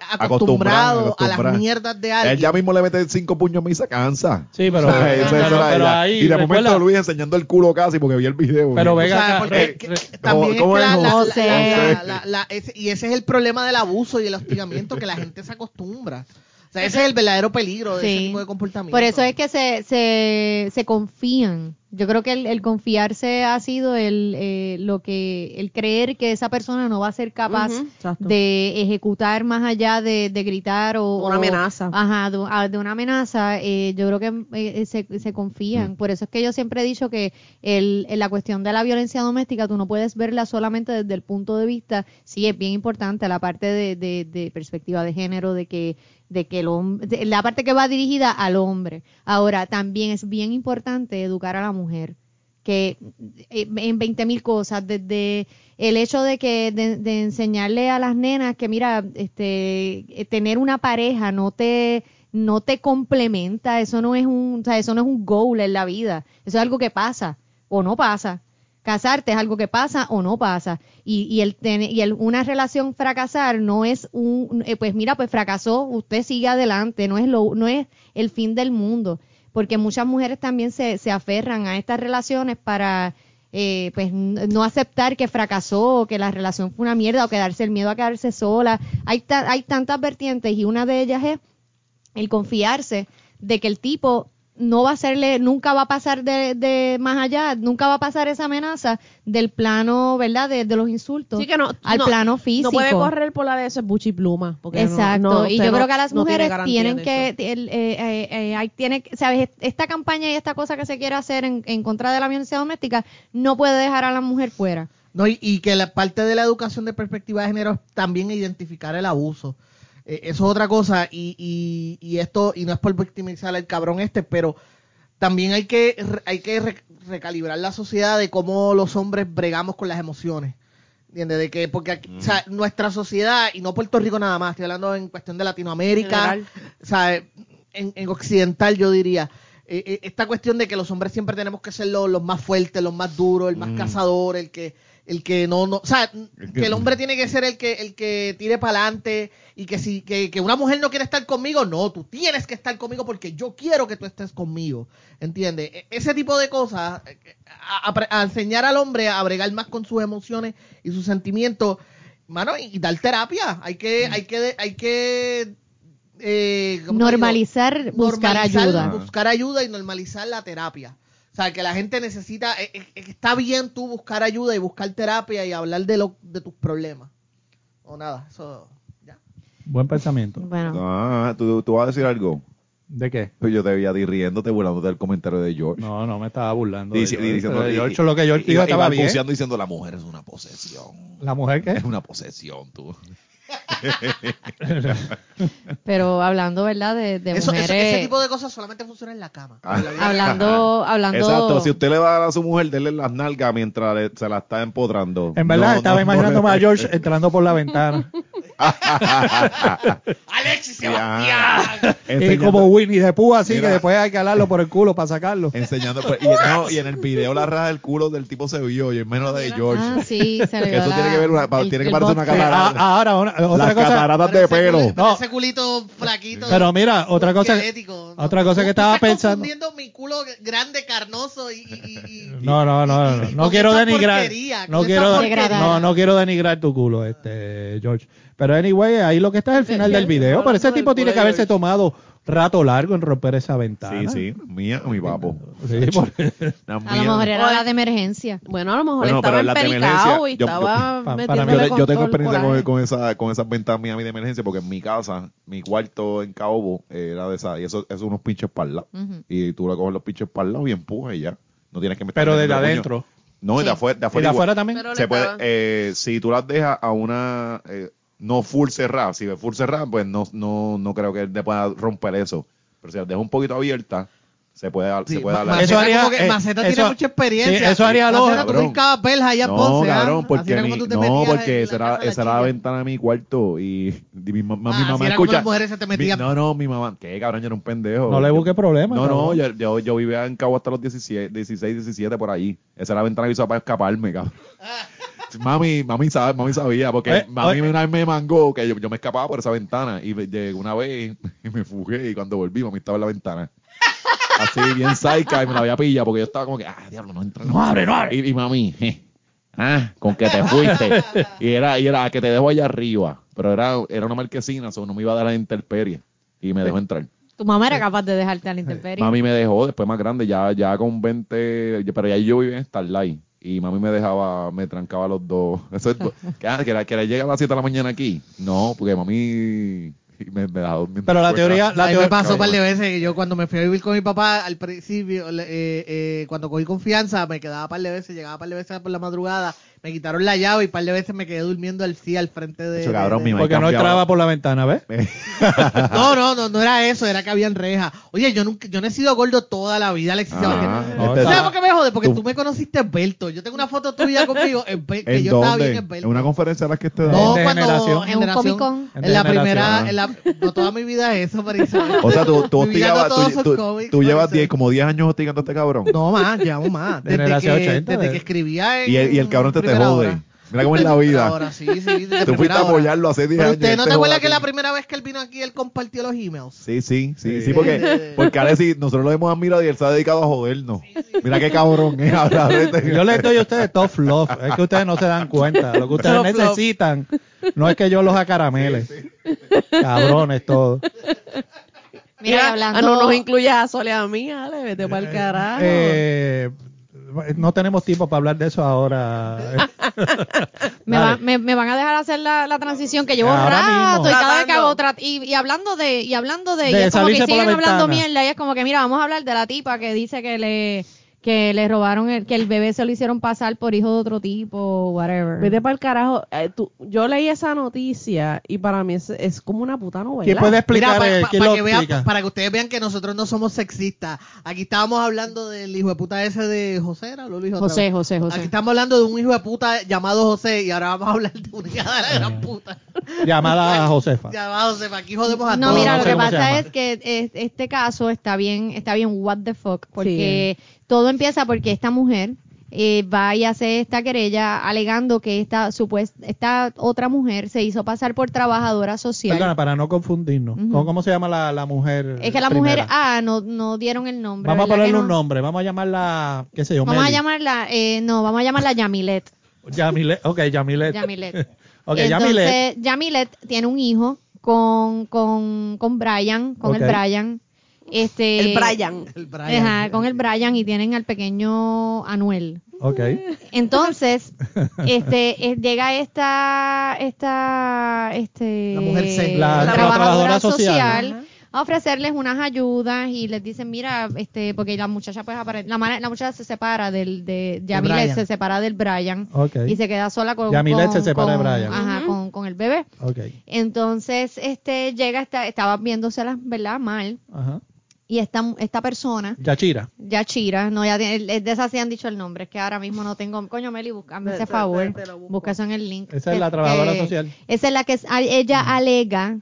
acostumbrado, acostumbrado, a las mierdas de Él alguien. ya mismo le mete cinco puños a mí y se cansa. Sí, pero, O sea, esa- pero- esa ahí, y de momento recuerda- Luis enseñando el culo casi porque vi el video. Pero O venga sea, que- re- también ¿cómo es la- y ese es el problema del abuso y el hostigamiento que la gente se acostumbra. O sea, ese es el verdadero peligro de ese tipo de comportamiento. Por eso es que se, se, se confían. Yo creo que el, el confiarse ha sido el, eh, lo que, el creer que esa persona no va a ser capaz de ejecutar más allá de, de gritar o Una o- amenaza. Ajá, de, a- de una amenaza. eh, yo creo que eh, se, se confían. Por eso es que yo siempre he dicho que el, en la cuestión de la violencia doméstica tú no puedes verla solamente desde el punto de vista, sí es bien importante la parte de, de, de perspectiva de género, de que de que el hombre, la parte que va dirigida al hombre. Ahora, también es bien importante educar a la mujer que eh, en 20 mil cosas, desde el hecho de que de, enseñarle a las nenas que mira, este, eh, tener una pareja no te no te complementa, eso no es un, o sea, eso no es un goal en la vida, eso es algo que pasa o no pasa. Casarte es algo que pasa o no pasa. Y, y el y el, una relación fracasar no es un, eh, pues mira, pues fracasó, usted sigue adelante, no es lo, no es el fin del mundo porque muchas mujeres también se, se aferran a estas relaciones para eh, pues no aceptar que fracasó o que la relación fue una mierda o quedarse el miedo a quedarse sola. Hay, ta- hay tantas vertientes y una de ellas es el confiarse de que el tipo no va a hacerle, nunca va a pasar de, de más allá, nunca va a pasar esa amenaza del plano, ¿verdad? De, de los insultos Sí que no, al no- plano físico. No puede correr por la de ese buchi pluma. Porque Exacto, no, y yo no- creo que a las no tiene mujeres tienen que, eh, eh, eh, hay- tiene, que- sabes, esta campaña y esta cosa que se quiere hacer en, en contra de la violencia doméstica no puede dejar a la mujer fuera. No, y, y que la parte de la educación de perspectiva de género es también identificar el abuso. Eh, eso es otra cosa, y, y, y esto, y no es por victimizar al cabrón este, pero también hay que, re- hay que re- recalibrar la sociedad de cómo los hombres bregamos con las emociones. ¿Entiendes? De que, porque aquí- o sea, nuestra sociedad, y no Puerto Rico nada más, estoy hablando en cuestión de Latinoamérica, o sea, en, en occidental yo diría, eh, eh, esta cuestión de que los hombres siempre tenemos que ser los, los más fuertes, los más duros, el más Mm. cazador, el que, el que no, no, o sea, que el hombre tiene que ser el que, el que tire para adelante y que si, que, que una mujer no quiere estar conmigo, no, tú tienes que estar conmigo porque yo quiero que tú estés conmigo, ¿entiendes? E- Ese tipo de cosas, eh, a, a- a enseñar al hombre a bregar más con sus emociones y sus sentimientos, mano, y, y dar terapia, hay que, hay que, hay que eh, ¿cómo te digo? Normalizar, buscar Normalizar, ayuda. Buscar ayuda y normalizar la terapia. O sea, que la gente necesita, eh, eh, eh, está bien tú buscar ayuda y buscar terapia y hablar de lo, de tus problemas. O nada, eso ya. Buen pensamiento. Bueno, Ah, ¿tú, tú vas a decir algo. ¿De qué? Pues yo te veía riéndote, burlándote del comentario de George. No, no me estaba burlando. Dice- de George. diciendo- De y- George, lo que George y- dijo y- estaba y bien. diciendo la mujer es una posesión. ¿La mujer qué? Es una posesión, tú. Pero hablando, ¿verdad? De, de Eso, eso- mujeres. ese tipo de cosas solamente funciona en la cama. Ah. En la vida Hablando, hablando. Exacto, si usted le va a dar a su mujer, denle las nalgas mientras le- se la está empodrando. En verdad, No, estaba no, imaginándome no. a George entrando por la ventana. Alexis Ya. y Enseñando- como Winnie de Pooh, así Mira. que después hay que alarlo por el culo para sacarlo. Enseñando. pues, y, no, y en el video la raja del culo del tipo se vio y en menos de George. Ah, sí, se le vio eso la- tiene que ver una- el- tiene que el parecer una boxer. catarata. Ah, ahora, una- otra Las cosa. cataratas de pelo. No. ese culito flaquito. Pero mira, otra cosa, esquelético. otra No, cosa tú que estaba estás pensando. confundiendo mi culo grande, carnoso y... y- y- y- No, no, no, no, y no con quiero esa denigrar, porquería, no con quiero, porquería. no, no quiero denigrar tu culo, este, George. Pero anyway, ahí lo que está es el final del video. Pero ese tipo tiene que de haberse tomado rato largo en romper esa ventana. Sí, sí, mía o mi papo. Sí, La A lo mejor era la de emergencia. Bueno, a lo mejor Bueno, estaba de empericado y yo- yo- estaba mí- metiéndole Yo, yo tengo experiencia con, esa, con esas ventas mías de emergencia porque en mi casa, mi cuarto en Caobo era de esa, y eso es unos pinches para el lado. Ujú. Y tú le coges los pinches para el lado y empujas y ya. No tienes que meter pero puño. adentro. No, Sí. de afuera, de ¿Y de afuera, afuera también? Se puede, eh, si tú las dejas a una eh, no full cerrada, si es full cerrada, pues no, no, no creo que él te pueda romper eso. Pero si las dejas un poquito abierta, se puede, dar- Sí, se puede la- Maceta, Eso haría- como que eh, Maceta eso- tiene mucha experiencia. sí, eso haría Maceta, lógica, tú brincabas allá en No, Ponce, ¿ah? cabrón, porque, mi- no, porque en esa la era, esa era la ventana de mi cuarto y, y mi, ma- mi Ah, así mamá escucha. se te mi- no, no, mi mamá, qué cabrón, yo era un pendejo. No le busque problema. No, no, yo, yo, yo vivía en Cabo hasta los 17, 16, 17 por ahí. Esa era la ventana que hizo para escaparme, cabrón. Mami, mami, sabe, mami sabía, porque Eh, mami oye. una vez me mangó que yo, yo me escapaba por esa ventana y llegué una vez y me fugué y cuando volví mami estaba en la ventana. Así bien saica y me la había pillado porque yo estaba como que, ah, diablo, no entra. No abre, no abre. Y, y mami, je, ah, con que te fuiste. y era, y era que te dejo allá arriba. Pero era, era una marquesina, so no me iba a dar la intemperie. Y me dejó entrar. Tu mamá era capaz de dejarte a la intemperie. Mami me dejó después más grande, ya, ya con 20, pero ya yo vivía en Starlight. Y mami me dejaba, me trancaba los dos. Eso es, que, ah, que, era- que era llegar a las 7 de la mañana aquí. No, porque mami me, me dejaba durmiendo. Pero la teoría, la a mí me teoría, pasó un par de veces que yo cuando me fui a vivir con mi papá al principio, le- eh, eh, cuando cogí confianza, me quedaba un par de veces, llegaba un par de veces por la madrugada, me quitaron la llave y un par de veces me quedé durmiendo al sí al frente de... Eso, cabrón, de- mi de- mamá porque no entraba por la ventana, ¿ves? No, no, no, no era eso, era que habían rejas. Oye, yo nunca, yo no he sido gordo toda la vida, Alexis. Ah, Sebastián. no, este- ¿Sabes por qué me jode? Porque Tú- tú me conociste esbelto. Yo tengo una foto tuya conmigo en que ¿En yo estaba bien dónde? esbelto. En una conferencia a las que te No. De cuando generación. En un. En la primera, en la, no toda mi vida es eso, pero Isabel. O sea, tú, tú, tú, cómics, llevas parece. 10, como 10 años hostigando a este cabrón. No más, llevamos más. De Desde, que, generación 80, desde de- que escribía en Y el, y el cabrón te, te jode. Mira cómo es la vida. hora, sí, sí, Tú fuiste a apoyarlo hace 10 Pero años. usted no este te acuerdas joda que la primera vez que él vino aquí él compartió los emails. Sí, sí, sí, sí, Sí. porque, porque Alexis, nosotros lo hemos admirado y él se ha dedicado a jodernos. Mira qué cabrón es ahora. Yo les doy a ustedes tough love. Es que ustedes no se dan cuenta. Lo que ustedes necesitan no es que yo los acaramele. Cabrones todos. Mira, Ah, hablando, no nos incluyas a Sole a mí, Ale, vete para el carajo. Eh, no tenemos tiempo para hablar de eso ahora. me, va- me- me van a dejar hacer la, la transición que llevo Ahora rato mismo. y cada vez que hago trat- y, y hablando de y hablando de, De y es como que siguen hablando ventana. mierda y es como que mira vamos a hablar de la tipa que dice que le que le robaron el que el bebé se lo hicieron pasar por hijo de otro tipo whatever Vete para el carajo. Eh, tú- yo leí esa noticia y para mí es, es como una puta novela. ¿Quién puede explicar? Mira, eh, pa- pa- ¿quién pa lo que vean- explica? para que ustedes vean que nosotros no somos sexistas. Aquí estábamos hablando del hijo de puta ese de José, ¿era? Lo dijo José. José José Aquí estamos hablando de un hijo de puta llamado José y ahora vamos a hablar de una hija de la gran puta. Llamada Josefa. llamado José. Aquí jodemos a No, todos. mira, no lo sé que pasa es que eh, este caso está bien, está bien what the fuck, porque todo empieza porque esta mujer eh, va y hace esta querella alegando que esta supuesta, esta otra mujer se hizo pasar por trabajadora social. Perdona, para no confundirnos. Ujú. ¿Cómo, cómo se llama la, la mujer? es que la primera? mujer A no, no dieron el nombre. Vamos a ¿verdad que ponerle no? un nombre. Vamos a llamarla, qué sé yo, Vamos a llamarla, eh, no, vamos a llamarla Yamilet. Yamilet. Ok, Yamilet. Yamilet. ok, Entonces, Yamilet. Yamilet tiene un hijo con, con, con Brian, con el Brian. Este, El Brian. El Brian. Ajá, con el Brian y tienen al pequeño Anuel. Ok. Entonces, este, eh, llega esta, esta, este, La mujer. La- la trabajadora social. A ofrecerles unas ayudas y les dicen, mira, este, porque la muchacha pues la, la muchacha se separa del, de, Yamilet se separa del Brian Ok. y se queda sola con, Yamilet se separa de con- Brian. Ajá, con, con el bebé. Ok. Entonces, este, llega, esta, estaba viéndoselas, ¿verdad? Mal. Ajá. Y esta, esta persona, Yachira. Yachira, no, ya tiene- de esas sí han dicho el nombre, es que ahora mismo no tengo, coño Meli, búscame ese favor, busca eso en el link. Esa es la trabajadora que- social. Esa es la que ella alega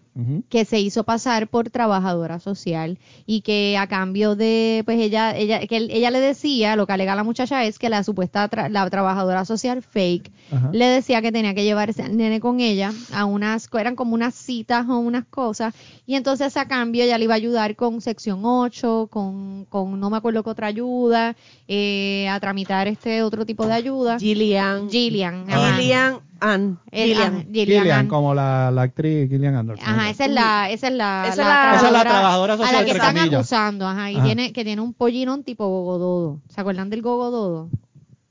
que se hizo pasar por trabajadora social y que a cambio de, pues ella, ella, que ella le decía, lo que alega la muchacha es que la supuesta tra- la trabajadora social fake le decía que tenía que llevar ese nene con ella a unas, eran como unas citas o unas cosas y entonces a cambio ella le iba a ayudar con sección 8, con, con no me acuerdo qué otra ayuda, eh, a tramitar este otro tipo de ayuda. Gillian. Gillian. ajá. Gillian Ann. El- Gillian. ajá, Gillian Gillian, Ann. como la, la actriz Gillian Anderson. Ajá, esa es la, esa es la, Esa es la- Esa es la trabajadora a social, la que entre están comillas. acusando, ajá, y Ajá. tiene, que tiene un pollinón tipo gogododo. ¿Se acuerdan del gogododo?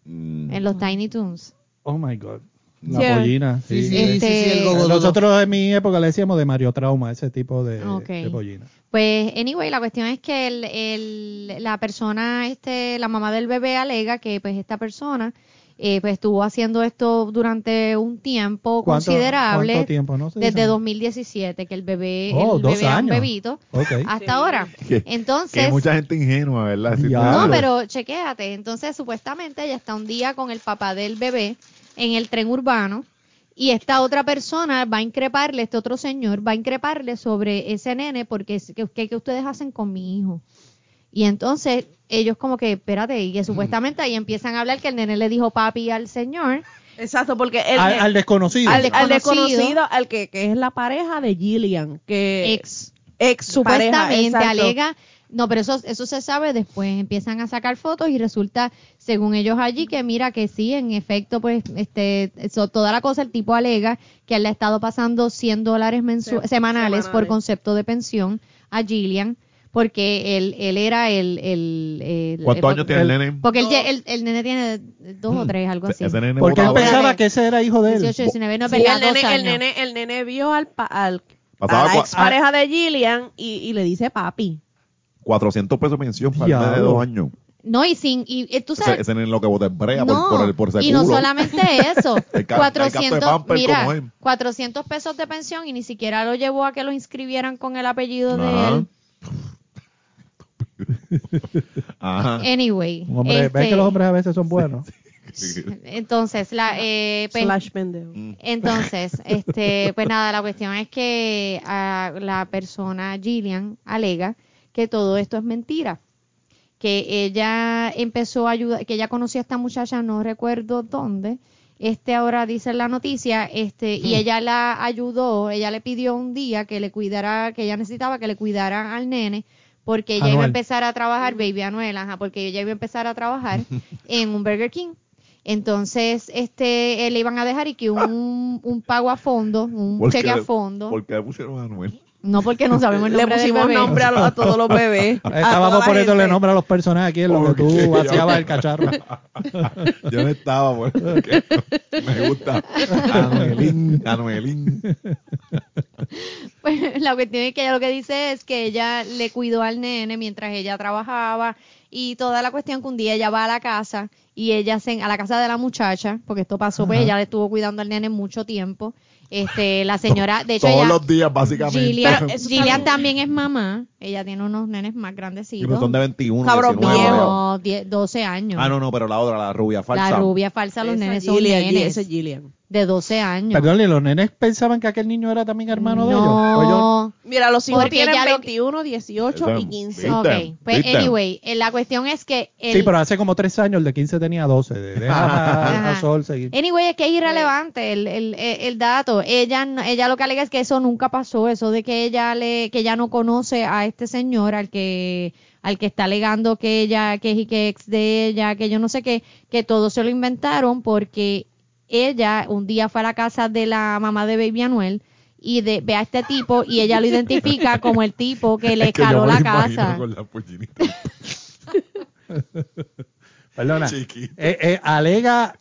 Mm. En los Tiny Toons. Oh my God. La Sí. pollina. Sí, Sí. sí, Este- sí, sí, el gogododo. Nosotros en mi época le decíamos de Mario Trauma, ese tipo de, Ok. de pollina. Pues, anyway, la cuestión es que el, el- la persona, este, la mamá del bebé alega que, pues, esta persona, eh, pues, estuvo haciendo esto durante un tiempo ¿Cuánto- considerable. cuánto tiempo? No Desde dice. 2017, que el bebé, Oh, el dos bebé era un bebito. Hasta ahora. Que- Entonces. Que hay mucha gente ingenua, ¿verdad? No, pero chequéate. Entonces, supuestamente ella está un día con el papá del bebé en el tren urbano y esta otra persona va a increparle, este otro señor va a increparle sobre ese nene porque es- que, ustedes hacen con mi hijo. Y entonces ellos como que, espérate, y que supuestamente ahí empiezan a hablar que el nene le dijo papi al señor. Exacto, porque el, al, al desconocido. al- desconocido. al que, que es la pareja de Gillian, que Ex. ex pareja, Supuestamente exacto. alega, no, pero eso, eso se sabe después, empiezan a sacar fotos y resulta, según ellos allí, que mira que sí, en efecto, pues, este, eso, toda la cosa, el tipo alega que él le ha estado pasando 100 dólares mensu- Se- semanales, por semanales. concepto de pensión a Gillian, porque él, él era el, el, el- ¿Cuántos el- años tiene el nene? Porque él Dos. el, el nene tiene dos o tres, algo así. Nene Porque él pensaba que ese era hijo de él. 18, 19, no, Sí, verdad, el, dos nene, el, años. nene, el nene vio al, pa- al Pasaba a la cua- ex pareja de Gillian y, y le dice papi. 400 pesos de pensión para el de dos años. No, y sin, y eh, tú sabes, Ese, ese nene lo que bota es brea no, por, por, el, por ese y no culo. solamente eso, El ca- el gasto de 400, pamper mira, como es. 400 pesos de pensión y ni siquiera lo llevó a que lo inscribieran con el apellido de Ajá. él. Ajá. Anyway, hombre, este, ¿Ves que los hombres a veces son buenos? entonces, la, eh, pues, Slash pendejo. Mm. entonces, este, pues nada, la cuestión es que ah, la persona Gillian alega que todo esto es mentira. Que ella empezó a ayudar, que ella conocía a esta muchacha, no recuerdo dónde. Este ahora dice en la noticia, este, y ella la ayudó, ella le pidió un día que le cuidara, que ella necesitaba que le cuidara al nene, porque ella iba a empezar a trabajar, baby Anuel, ajá, porque ella iba a empezar a trabajar en un Burger King. Entonces, este, eh, le iban a dejar y que un, un pago a fondo, un ¿Por qué cheque a fondo. ¿Por qué le pusieron a Anuel? No porque no sabemos el Le nombre del pusimos bebé. nombre a, lo- a todos los bebés. Estábamos poniéndole nombre a los personajes aquí en lo que tú vaciabas el cacharro. Yo no estaba, pues. porque Me gusta. Anuelín, Anuelín. Pues, la cuestión es que ella lo que dice es que ella le cuidó al nene mientras ella trabajaba y toda la cuestión que un día ella va a la casa y ella se, a la casa de la muchacha, porque esto pasó, pues ella le estuvo cuidando al nene mucho tiempo. Este, la señora, de hecho Todos ella, los días, básicamente. Gillian, Pero Gillian también- también es mamá, ella tiene unos nenes más Y grandecitos. pues son de 21, Cabrón 19. viejo. no, 10, 12 años. Ah, no, no, pero la otra, la rubia falsa. la rubia falsa, los Esa nenes son Gillian, nenes Ese es Gillian. De 12 años. Perdón, ¿y los nenes pensaban que aquel niño era también hermano de ellos? no. Mira, los hijos Porque tienen ya lo- 21, 18 y Esa- 15. ¿Viste? Ok, pues anyway, eh, la cuestión es que el, Sí, pero hace como tres años el de 15 tenía 12. De, deja. Sol seguir. Anyway, es que es irrelevante el, el, el- el dato. Ella, no- ella lo que alega es que eso nunca pasó, eso de que ella le, que ella no conoce a este señor al que, al que está alegando que ella, que es que ex de ella, que yo no sé qué, que todo se lo inventaron porque ella un día fue a la casa de la mamá de Baby Anuel y de, ve a este tipo y ella lo identifica como el tipo que le Es que yo escaló me la casa. con la pollinitas. Perdona. Eh, eh, alega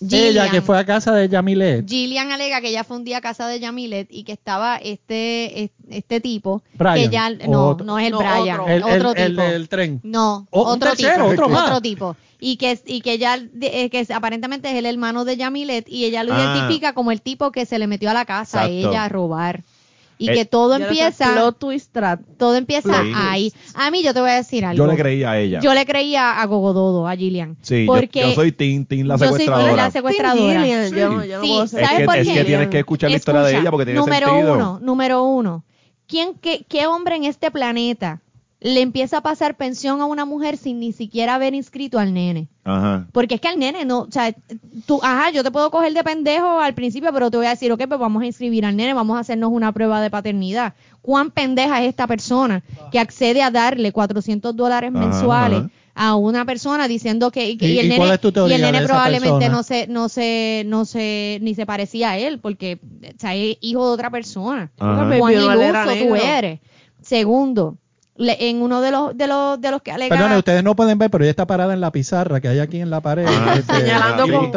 Gillian. ella que fue a casa de Yamilet. Gillian alega que ella fue un día a casa de Yamilet y que estaba este es- este tipo Brian, que ya no otro- no es el No, Brian otro. El, otro el- el tipo del tren. no otro tercero, tipo otro más. otro tipo y que y que de- eh, que aparentemente es el hermano de Yamilet y ella lo Ah. identifica como el tipo que se le metió a la casa a ella a robar y Eh, que todo empieza Plot twist trap. todo empieza ahí a mí yo te voy a decir algo Yo le creía a ella. yo le creía a Gogododo a Gillian sí, yo- porque yo, soy Tin, Tin la yo soy secuestradora. la secuestradora Gillian, Sí. yo no- yo no Sí, puedo ser es ¿sabes que, por es qué? que tienes que escuchar la historia de ella porque tiene número sentido. uno, número uno. ¿Quién, qué, ¿Qué hombre en este planeta le empieza a pasar pensión a una mujer sin ni siquiera haber inscrito al nene? Ajá. Porque es que al nene no, o sea, tú, ajá, yo te puedo coger de pendejo al principio, pero te voy a decir, ok, pues vamos a inscribir al nene, vamos a hacernos una prueba de paternidad. ¿Cuán pendeja es esta persona que accede a darle 400 dólares mensuales ajá. a una persona diciendo que, que- ¿Y- y, el y nene, y el nene probablemente persona? no se, no se, no se, ni se parecía a él, porque o sea, es hijo de otra persona. Cuán iluso tú eres. Segundo, le- en uno de los, de los, de los que alega Perdone, ustedes no pueden ver, pero ella está parada en la pizarra que hay aquí en la pared. Ah, este, señalando con-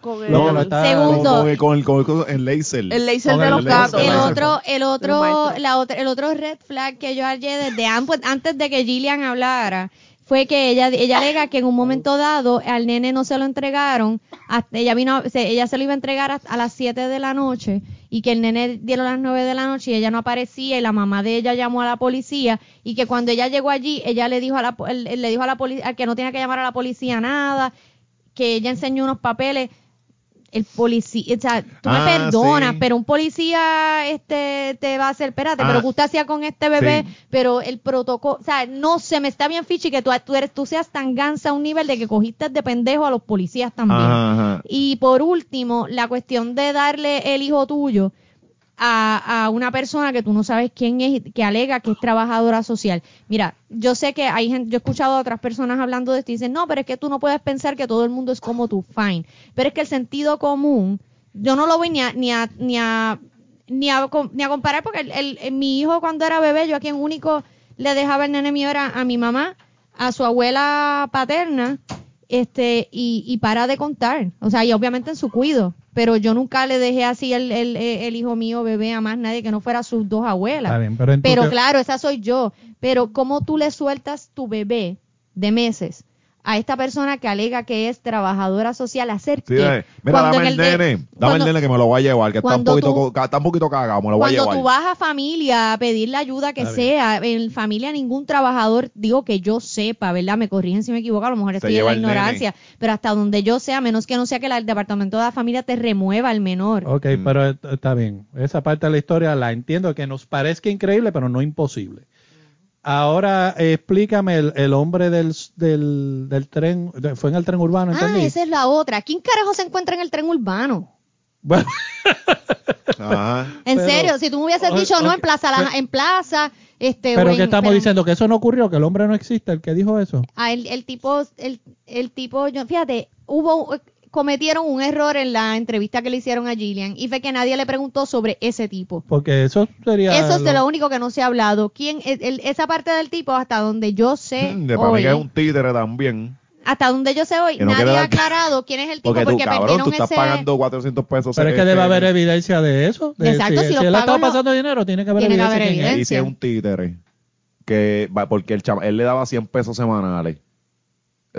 con lo el- que lo está- Segundo. Con, el- con el, con el, con el laser. El laser Con de el los gatos. el otro, el otro, la otra, el otro red flag que yo hallé desde an- antes de que Gillian hablara fue que ella, ella alega que en un momento dado al nene no se lo entregaron, hasta- ella vino, se- ella se lo iba a entregar a, a las 7 de la noche y que el nene dieron las 9 de la noche y ella no aparecía y la mamá de ella llamó a la policía y que cuando ella llegó allí ella le dijo a la, le dijo a la policía que no tenía que llamar a la policía nada, que ella enseñó unos papeles el policía, o sea, tú me Ah, perdonas, sí. pero un policía este te va a hacer, espérate, Ah, pero que usted hacía con este bebé, sí. pero el protocolo, o sea, no se me está bien fichi que tú, tú eres tú seas tan gansa a un nivel de que cogiste de pendejo a los policías también. Ajá. Y por último, la cuestión de darle el hijo tuyo a, a una persona que tú no sabes quién es, que alega que es trabajadora social. Mira, yo sé que hay gente, yo he escuchado a otras personas hablando de esto y dicen, no, pero es que tú no puedes pensar que todo el mundo es como tú, fine. Pero es que el sentido común, yo no lo voy ni a, ni a, ni a, ni a, ni a comparar porque el, el- el- mi hijo cuando era bebé, yo a quien único le dejaba el nene mío era a mi mamá, a su abuela paterna, este, y, y para de contar. O sea, y obviamente en su cuido. Pero yo nunca le dejé así el, el, el hijo mío bebé a más nadie que no fuera sus dos abuelas. Está bien, pero Pero claro, esa soy yo. Pero ¿cómo tú le sueltas tu bebé de meses a esta persona que alega que es trabajadora social hacer Sí, qué? dale. Mira, Cuando dame el, de- nene. Dame cuando- el nene que me lo voy a llevar, que está un, cuando poquito, tú- está un poquito cagado, me lo voy a Cuando llevar. tú vas a familia a pedir la ayuda que sea, en familia ningún trabajador, digo que yo sepa, ¿verdad? Me corrigen si me equivoco, a lo mejor estoy en la nene. ignorancia, pero hasta donde yo sea, menos que no sea que el departamento de la familia te remueva al menor. Ok, Mm. pero et- está bien. Esa parte de la historia la entiendo que nos parezca increíble, pero no imposible. Ahora explícame el, el hombre del, del, del tren, de- fue en el tren urbano, Ah, ¿entendí? esa es la otra. ¿Quién carajo se encuentra en el tren urbano? Bueno, Ajá. En Pero- serio, si tú me hubieses dicho, no, en plaza, la- pero- en plaza, este, pero ¿qué estamos pero- diciendo? Que eso no ocurrió, que el hombre no existe, el que dijo eso. Ah, el, el tipo, el, el tipo, yo, fíjate, hubo, cometieron un error en la entrevista que le hicieron a Gillian y fue que nadie le preguntó sobre ese tipo. Porque eso sería... Eso es de lo- lo único que no se ha hablado. ¿Quién, el- el- esa parte del tipo, hasta donde yo sé Mm, De para mí hoy, que es un títere también. hasta donde yo sé hoy, Que no nadie ha dar- aclarado quién es el tipo Porque, porque, tú, cabrón, perdieron tú estás ese... pagando 400 pesos. Pero es que este, debe haber evidencia de eso. de- Exacto, si si, los él ha estado pagos lo- pasando dinero, tiene que haber Tiene que evidencia. haber quién es. evidencia. Y si es un títere. Que, va- porque el chama- él le daba 100 pesos semanales.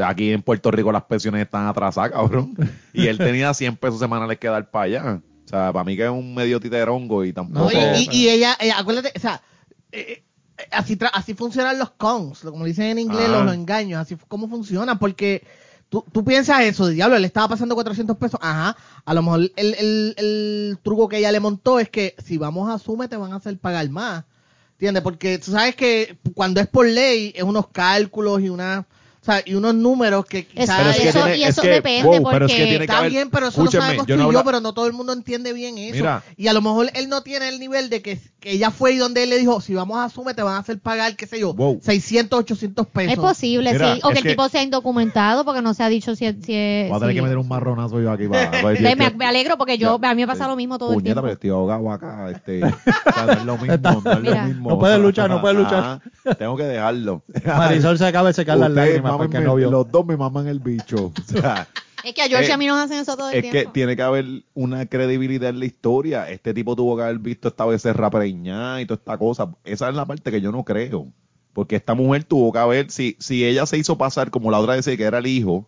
Aquí en Puerto Rico las pensiones están atrasadas, cabrón. Y él tenía 100 pesos semanales que dar para allá. O sea, para mí que es un medio titerongo y tampoco... No, y, y- y ella, ella, acuérdate, o sea, eh, eh, así, tra- así funcionan los cons, como dicen en inglés, Ah. los, los engaños, así como funcionan, porque tú, tú piensas eso, diablo, le estaba pasando 400 pesos, ajá, a lo mejor el, el, el truco que ella le montó es que si vamos a Sume te van a hacer pagar más, ¿entiendes? Porque tú sabes que cuando es por ley, es unos cálculos y una... O sea, y unos números que quizás... Pero es que eso- tiene- y es eso que- depende wow, pero es que porque- tiene que Está haber- bien, pero eso lo sabemos yo tú no y yo, pero no todo el mundo entiende bien eso. Mira. y a lo mejor él no tiene el nivel de que, que ella fue y donde él le dijo, si vamos a Sume te van a hacer pagar, qué sé yo, Wow. 600, 800 pesos. Es posible, Mira, sí. O que es el que- tipo sea indocumentado porque no se ha dicho si, si es... Voy a tener si- que meter un marronazo yo aquí para... para decir me, que- me alegro porque yo, Ya, a mí me pasa sí. lo mismo todo el Puñeta, tiempo. pero estoy ahogado acá. Este, o sea, no es lo mismo, no es lo mismo. No puede luchar, no puede luchar. Tengo que dejarlo. Marisol se acaba de secar las lágrimas. Los dos me maman el bicho. O sea, Es que a George Eh, y a mí nos hacen eso todo el es que tiempo. tiene que haber una credibilidad en la historia. Este tipo tuvo que haber visto esta vez preñada y toda esta cosa. Esa es la parte que yo no creo. Porque esta mujer tuvo que haber, si, si ella se hizo pasar como la otra decía que era el hijo,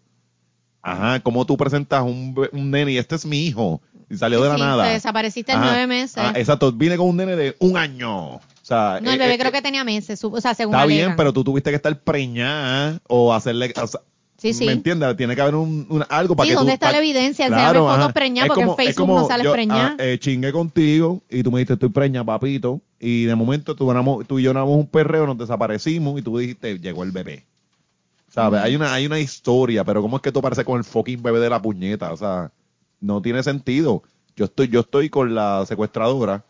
ajá, ¿cómo tú presentas un, un nene y este es mi hijo? Y salió de la Sí, nada. te desapareciste en nueve meses. Ah, exacto, vine con un nene de un año. O sea, no, el eh, bebé eh, creo que tenía meses. O sea, según Está alegan. bien, pero tú tuviste que estar preñada o hacerle. o sea, Sí, sí. ¿Me entiendes? Tiene que haber un, un- algo para Sí, que ¿dónde tú- está la evidencia? Enséñame fotos ajá. preñadas, Es porque en como- Facebook como no sales yo, preñada. ah, eh, chingué contigo y tú me dijiste estoy preña, papito. Y de momento tú, tú y yo éramos un perreo, nos desaparecimos y tú dijiste llegó el bebé. ¿Sabes? Hay una hay una historia, pero ¿cómo es que tú apareces con el fucking bebé de la puñeta? O sea, no tiene sentido. Yo estoy yo estoy con la secuestradora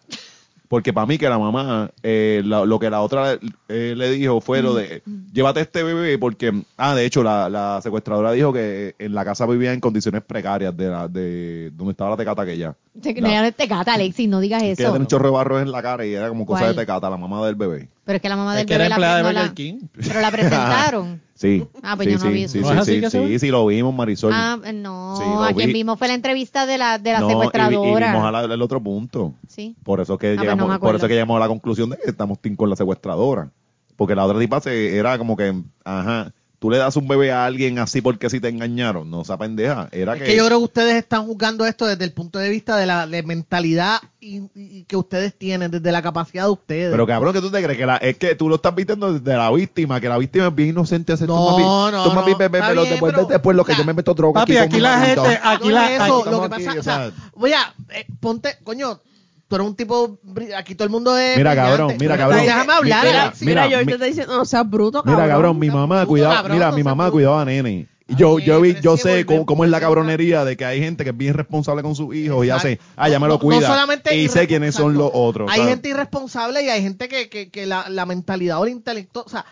porque para mí que la mamá, eh, la- lo que la otra eh, le dijo fue lo de, llévate este bebé porque, ah, de hecho, la, la secuestradora dijo que en la casa vivía en condiciones precarias de, la, de donde estaba la tecata aquella. Te crean tecata, Alexis, no digas Que ella eso. tenía un chorro de barro en la cara y era como cosa ¿Cuál? de tecata, la mamá del bebé. Pero es que la mamá Es del que era bebé la, empleada de no la- King. Pero la presentaron. Sí. Ah, pues sí, yo no sí, vi eso. Sí, ¿No sí, es así sí, que sí, lo vimos, Marisol. Ah, no. A quien vi. vimos fue la entrevista de la, de la No, y vi- Y, secuestradora. vimos la- el otro punto. Sí. Por eso que pues no llegamos, por eso que llegamos a la conclusión de que estamos team con la secuestradora. Porque la otra tipa se, era como que, ajá, tú le das un bebé a alguien así porque si te engañaron, no esa pendeja. Era Es que, que yo creo que ustedes están juzgando esto desde el punto de vista de la de mentalidad y, y que ustedes tienen, desde la capacidad de ustedes. pero cabrón, que tú te crees que la, es que tú lo estás vistiendo desde la víctima, que la víctima es bien inocente. Hace, No, tú, mami, no, tú, mami, no. ve- Está pero bien, después, pero- después lo que yo me meto droga Papi, aquí mi la gente, aquí no la, es eso, aquí- lo que pasa, aquí, o sea, o sea, voy a, eh, ponte, coño, tú eres un tipo, aquí todo el mundo es Mira, brillante. cabrón, mira, cabrón. Déjame hablar, Mira, Alexis. Mira, mira, George mi- te está diciendo, no seas bruto, cabrón. Mira, cabrón, mi mamá bruto, cuidaba, cabrón, mira, no mi mamá cuidaba a nene. Yo, yo yo que sé cómo, cómo es la cabronería de que hay gente que es bien responsable con sus hijos y hace, ah, ya me lo No- no cuida. solamente y sé quiénes son los otros. Hay ¿sabes? gente irresponsable y hay gente que, que, que la, la mentalidad o el intelecto, o sea,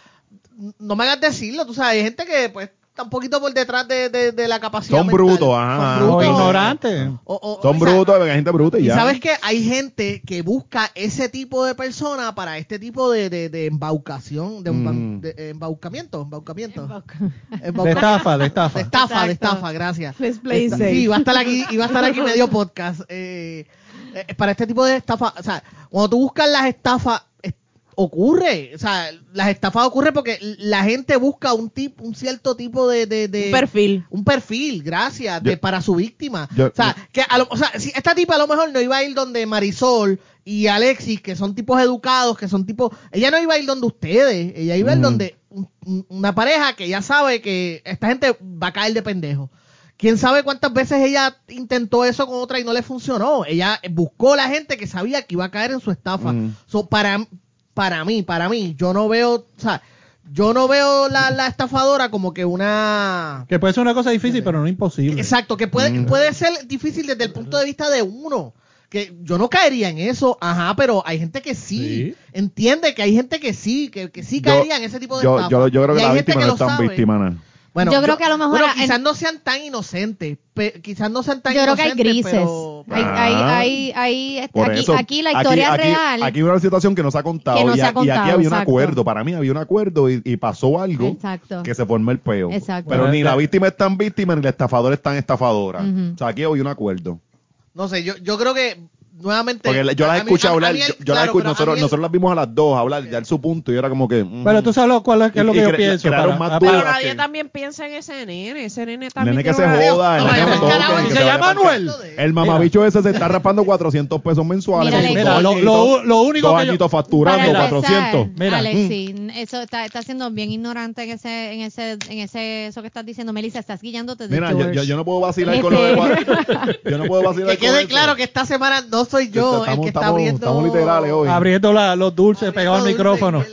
no me hagas decirlo, tú sabes, hay gente que pues está un poquito por detrás de, de, de la capacidad Son mental. brutos, ajá. Son o brutos. ignorantes. O- o- Son o sea, brutos, hay gente bruta y, Y ya. sabes que hay gente que busca ese tipo de persona para este tipo de, de, de embaucación, de, Mm. de- eh, embaucamiento, embaucamiento. De estafa, de de estafa. estafa, de estafa, gracias. Let's play Esta- safe. Sí, va a estar aquí, y va a estar aquí medio podcast. eh, eh, para este tipo de estafa, o sea, cuando tú buscas las estafas, es- ocurre, o sea, las estafas ocurren porque la gente busca un tipo, un cierto tipo de, de, de- Un perfil. un perfil, gracias, de, para su víctima. yo- o sea, que a lo- o sea, si esta tipa a lo mejor no iba a ir donde Marisol y Alexis, que son tipos educados, que son tipos, ella no iba a ir donde ustedes, ella iba a ir Mm. donde un- un- una pareja que ya sabe que esta gente va a caer de pendejo. ¿Quién sabe cuántas veces ella intentó eso con otra y no le funcionó? Ella buscó la gente que sabía que iba a caer en su estafa. Mm. So, para, para mí, para mí, yo no veo, o sea, yo no veo la, la estafadora como que una... Que puede ser una cosa difícil, pero no imposible. Exacto, que puede, Mm. puede ser difícil desde el punto de vista de uno. Que yo no caería en eso, ajá, pero hay gente que sí. Sí. Entiende que hay gente que sí, que, que sí Yo- caería en ese tipo de yo, estafa. yo, yo creo Y que hay la gente víctima que no lo es tan víctima, ¿no? Bueno, Yo creo que a lo mejor bueno, en- quizás no sean tan inocentes. pe- quizás no sean tan Yo creo que hay inocentes, grises. pero- Hay, Ah. hay, hay, hay- este, aquí, eso, aquí la historia aquí- real. Aquí hay una situación que no se ha contado. Que y, ha a- y aquí contado, había un acuerdo. Para mí había un acuerdo y, y pasó algo Exacto. que se formó el peo. Exacto. Pero Bueno, ni la víctima es tan víctima ni la estafadora es tan estafadora. O sea, aquí había un acuerdo. No sé, yo, yo creo que nuevamente. Porque la- yo a las mí- escuché a- a hablar, yo, yo las claro, escuché- pero a nosotros, nosotros las vimos a las dos hablar, dar su punto y era como que... mm, Pero tú sabes cuál es, qué es lo Y- que y yo cre- pienso. para- más Pero nadie que- también piensa en ese nene. Ese nene también Nene que se joda, el nene que se ¿y que se llama Manuel? El mamabicho ese se está raspando 400 pesos mensuales. Mira, dos lo, único dos que añitos Para facturando empezar, 400. Mira. Alexis, eso está, está siendo bien ignorante en ese, en ese, en ese, eso que estás diciendo, Melissa, estás guiándote de Mira, yo, George. yo, yo no puedo vacilar con lo de Este- Yo no puedo vacilar Que con quede eso. claro que esta semana no soy yo el que está estamos- abriendo. estamos literales hoy. abriendo la- los dulces pegados al micrófono.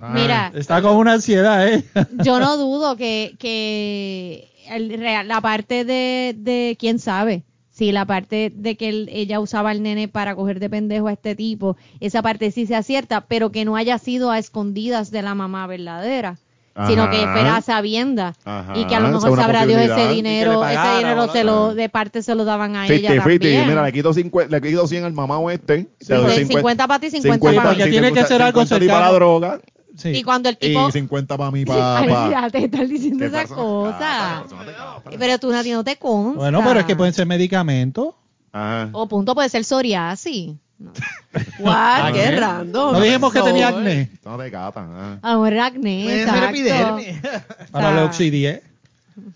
Ah, Mira, Está con una ansiedad, ¿eh? yo no dudo que, que el la parte de, de quién sabe si la parte de que él- ella usaba al nene para coger de pendejo a este tipo, esa parte sí se acierta, pero que no haya sido a escondidas de la mamá verdadera, sino que Ajá. fuera a sabienda Ajá, y que a lo mejor sabrá Dios ese dinero, Y pagara, ese dinero se lo de parte se lo daban a 50, ella 50, también. mira, le quito 50, le quito 100 al mamá este. Sí, de 50 para ti, 50 Sí, para porque mí. tiene que ser algo 50 para la cercano. droga. Sí. Y cuando el Y tipo... 50 para mí, Ay, para... ya te están diciendo ¿Qué esas cosas. Ah. Pero tú a ti no te consta. Bueno, pero es que pueden ser medicamentos. Ajá. O punto puede ser psoriasis. No. What? Qué random. No dijimos que tenía acné. Esto no te catan. ah. A lo mejor era acné, exacto. epidermis. Para Ah. el oxidie.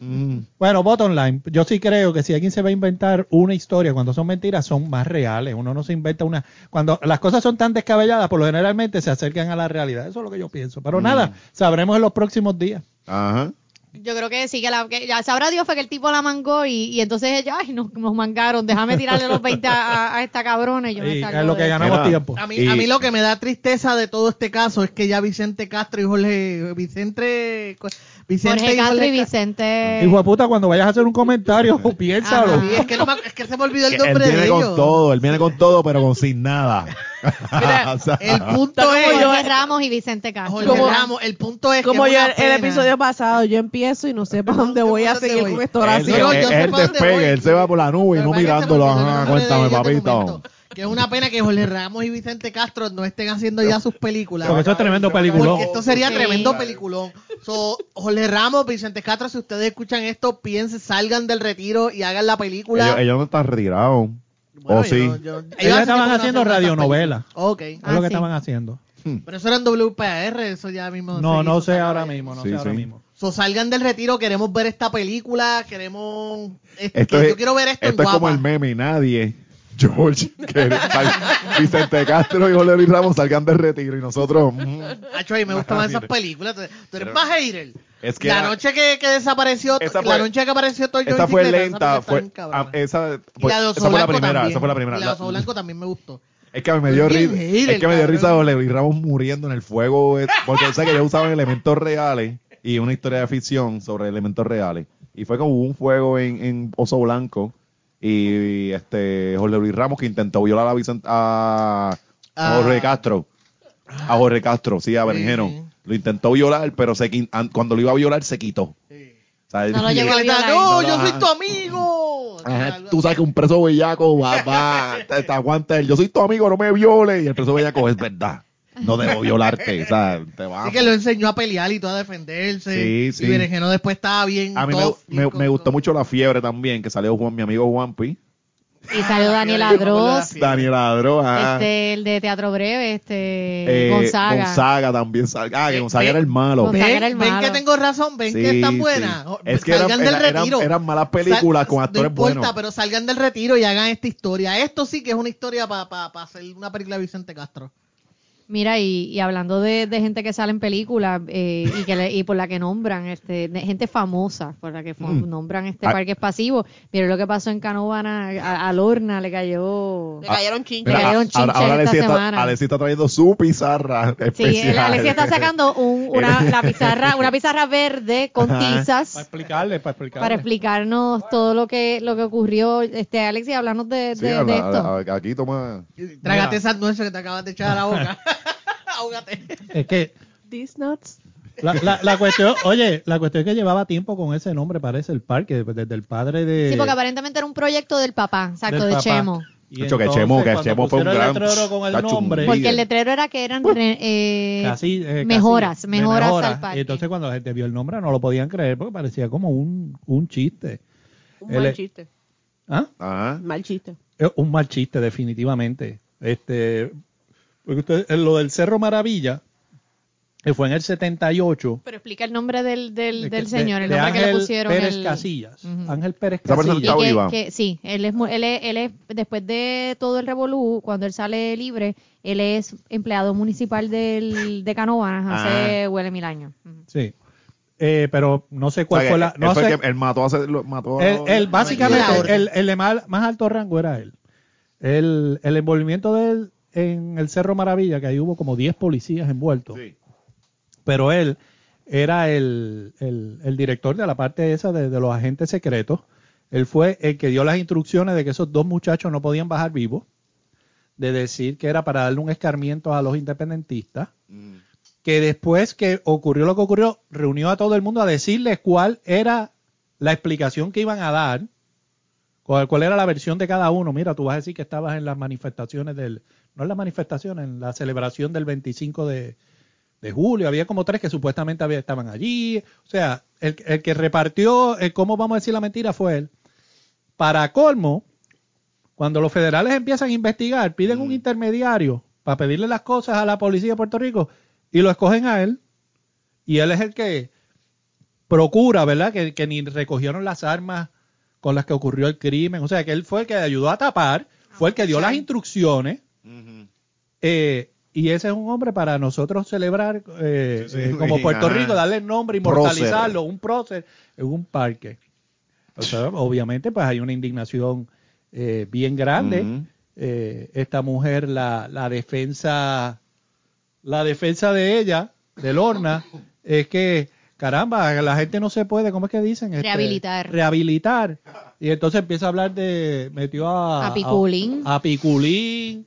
Mm. Bueno, bottom line, yo sí creo que si alguien se va a inventar una historia cuando son mentiras, son más reales. Uno no se inventa una. Cuando las cosas son tan descabelladas, por lo generalmente se acercan a la realidad. Eso es lo que yo pienso. Pero nada, sabremos en los próximos días. Ajá. Yo creo que sí, que, la, que ya sabrá Dios fue que el tipo la mangó y, y entonces ella, ay, nos, nos mangaron, déjame tirarle los 20 a, a esta cabrona y yo me es lo que ganamos Mira, tiempo. A mí, Y- a mí lo que me da tristeza de todo este caso es que ya Vicente Castro y Jorge Vicente Vicente Jorge y Castro y Vicente. Hijo de puta, cuando vayas a hacer un comentario, piénsalo. Ajá. Sí, es que, no me, es que se me olvidó el Que Él nombre viene de con ellos. todo, él viene con todo, pero con sin nada. Mira, O sea, el punto es como yo- Jorge Ramos y Vicente Castro. Jorge Como- Ramos, el punto es Como que yo el, episodio pasado, yo empiezo y no sé para dónde voy a ¿Dónde seguir voy? con esta Él, oración. Él- él despegue, voy. él se va por la nube y no mirándolo. Ajá, nombre de cuéntame, de papito. Que es una pena que Jorge Ramos y Vicente Castro no estén haciendo ya sus películas. Porque eso es tremendo peliculón. Porque esto sería Sí. tremendo peliculón. So, Jorge Ramos, Vicente Castro, si ustedes escuchan esto, piensen, salgan del retiro y hagan la película. Ellos, ellos no están retirados. Bueno, ¿O sí? yo- yo- Ellos estaban haciendo radionovelas. Ok. Es Ah, lo que sí. estaban haciendo. Pero eso era en WPAR, eso ya mismo. No, no sé ahora mismo, no Sí, sé ahora sí. mismo. So, salgan del retiro, queremos ver esta película, queremos... es- Esto que es, yo quiero ver esto, esto en es como guapa. el meme, nadie. George, que Vicente Castro y Jorge Luis Ramos salgan de retiro y nosotros. mm, Acho, a mí me gustan más esas películas. Tú, tú eres más hater. Es que la era- noche que, que desapareció, Esa la fue- noche que apareció todo esa fue lenta, fue, esa, fue- la de esa fue la primera, también. esa fue la primera. La de Oso La- Blanco también me gustó. Es que me dio, Bien ri- hater, es que me dio risa Jorge Luis Ramos muriendo en el fuego, porque sé que ellos usaban elementos reales y una historia de ficción sobre elementos reales. Y fue como un fuego en, en Oso Blanco y este Jorge Luis Ramos que intentó violar a Vicente, a, a Ah. Jorge Castro. A Jorge Castro, sí, a Berenjeno. Sí. Lo intentó violar, pero se, cuando lo iba a violar se quitó. O sea, No lo llegó a violar. no, yo soy tu amigo. Ajá, tú sabes que un preso bellaco va, va, te, te aguanta él. Yo soy tu amigo, no me viole. Y el preso bellaco es verdad. No debo violarte. O sea, te va. Así que lo enseñó a pelear y todo a defenderse. Sí, sí. Y Berenjeno después estaba bien. A mí me, me, me gustó mucho la fiebre también, que salió Juan, mi amigo Juanpi. Y salió Daniel Adros, Sí. Daniel Adro, ajá. este, el de Teatro Breve, este, Eh, Gonzaga. Gonzaga también salga. Ah, que Gonzaga eh, era el malo. Gonzaga era el Ven, ven malo. que tengo razón, ven Sí, que están sí. buenas. Oh, Es que eran- salgan del era- eran- retiro. eran malas películas Sal- con actores No importa, buenos. pero salgan del retiro y hagan esta historia. Esto sí que es una historia para hacer una película de Vicente Castro. Mira, y, y hablando de, de gente que sale en películas eh, y que le- y por la que nombran, este, de gente famosa, por la que Mm. nombran este Ah. parque pasivo. Mira lo que pasó en Canovana, a, a Lorna le cayó. Le cayeron chinches. Mira, cayeron a- ahora, chinches ahora esta Alexis está, semana. Alexis está trayendo su pizarra Sí. Alexia está sacando un- una, la pizarra, una pizarra verde con Ajá. Para tizas explicarle, para explicarle. para explicarnos todo lo que lo que ocurrió. Este, Alexia, háblanos de, Sí, de- esto. a- a- aquí toma. Trágate esas nueces que te acabas de echar a la boca. Ahógate. Es que These nuts. la, la, la cuestión, oye, la cuestión es que llevaba tiempo con ese nombre, parece el parque, desde el padre de. Sí, porque aparentemente era un proyecto del papá, exacto, del de papá. Chemo. Y que Chemo, que Chemo fue un gran- con el nombre. Porque el letrero era que eran re- eh, Casi, eh, casi mejoras, mejoras mejora. al parque. Y entonces cuando la gente vio el nombre no lo podían creer porque parecía como un, un chiste. Un Él mal chiste. ¿Ah? Ajá. Mal chiste. Un mal chiste, definitivamente. Este, porque usted, en lo del Cerro Maravilla, que fue en el 78. Pero explica el nombre del, del, de- del de- señor, el de nombre que le Ángel pusieron. Pérez el- Casillas. Ángel Pérez Esa persona Casillas. que, que sí, él es, él es, él es, después de todo el revolú, cuando él sale libre, él es empleado municipal del, de Canovanas hace Ah. huele mil años. Sí. Eh, pero no sé O cuál sea, fue la. él No fue sé, que él mató a, lo- mató a- él, él básicamente, el, el de más, más alto rango era él. El, el envolvimiento de él en el Cerro Maravilla, que ahí hubo como 10 policías envueltos. Sí. pero él era el, el- el director de la parte esa de, de los agentes secretos. Él fue el que dio las instrucciones de que esos dos muchachos no podían bajar vivos, de decir que era para darle un escarmiento a los independentistas, Mm. que después que ocurrió lo que ocurrió, reunió a todo el mundo a decirles cuál era la explicación que iban a dar, cuál, cuál era la versión de cada uno. Mira, tú vas a decir que estabas en las manifestaciones del, no en las manifestaciones, en la celebración del 25 de, de julio, había como tres que supuestamente había- estaban allí. O sea, el, el que repartió, el cómo vamos a decir la mentira fue él. Para colmo, cuando los federales empiezan a investigar, piden un intermediario para pedirle las cosas a la policía de Puerto Rico y lo escogen a él. Y él es el que procura, ¿verdad? Que, que ni recogieron las armas con las que ocurrió el crimen. O sea, que él fue el que ayudó a tapar, fue el que dio las instrucciones. Eh, y ese es un hombre para nosotros celebrar eh, Sí, eh, como Puerto. Rico, darle el nombre, Prócer. inmortalizarlo, un prócer en un parque. O sea, obviamente, pues hay una indignación eh, bien grande. Eh, esta mujer, la, la defensa, la defensa de ella, de Lorna, es que, caramba, la gente no se puede, ¿cómo es que dicen? Este, Rehabilitar. Rehabilitar. Y entonces empieza a hablar de, metió a... A Piculín. A, a Piculín.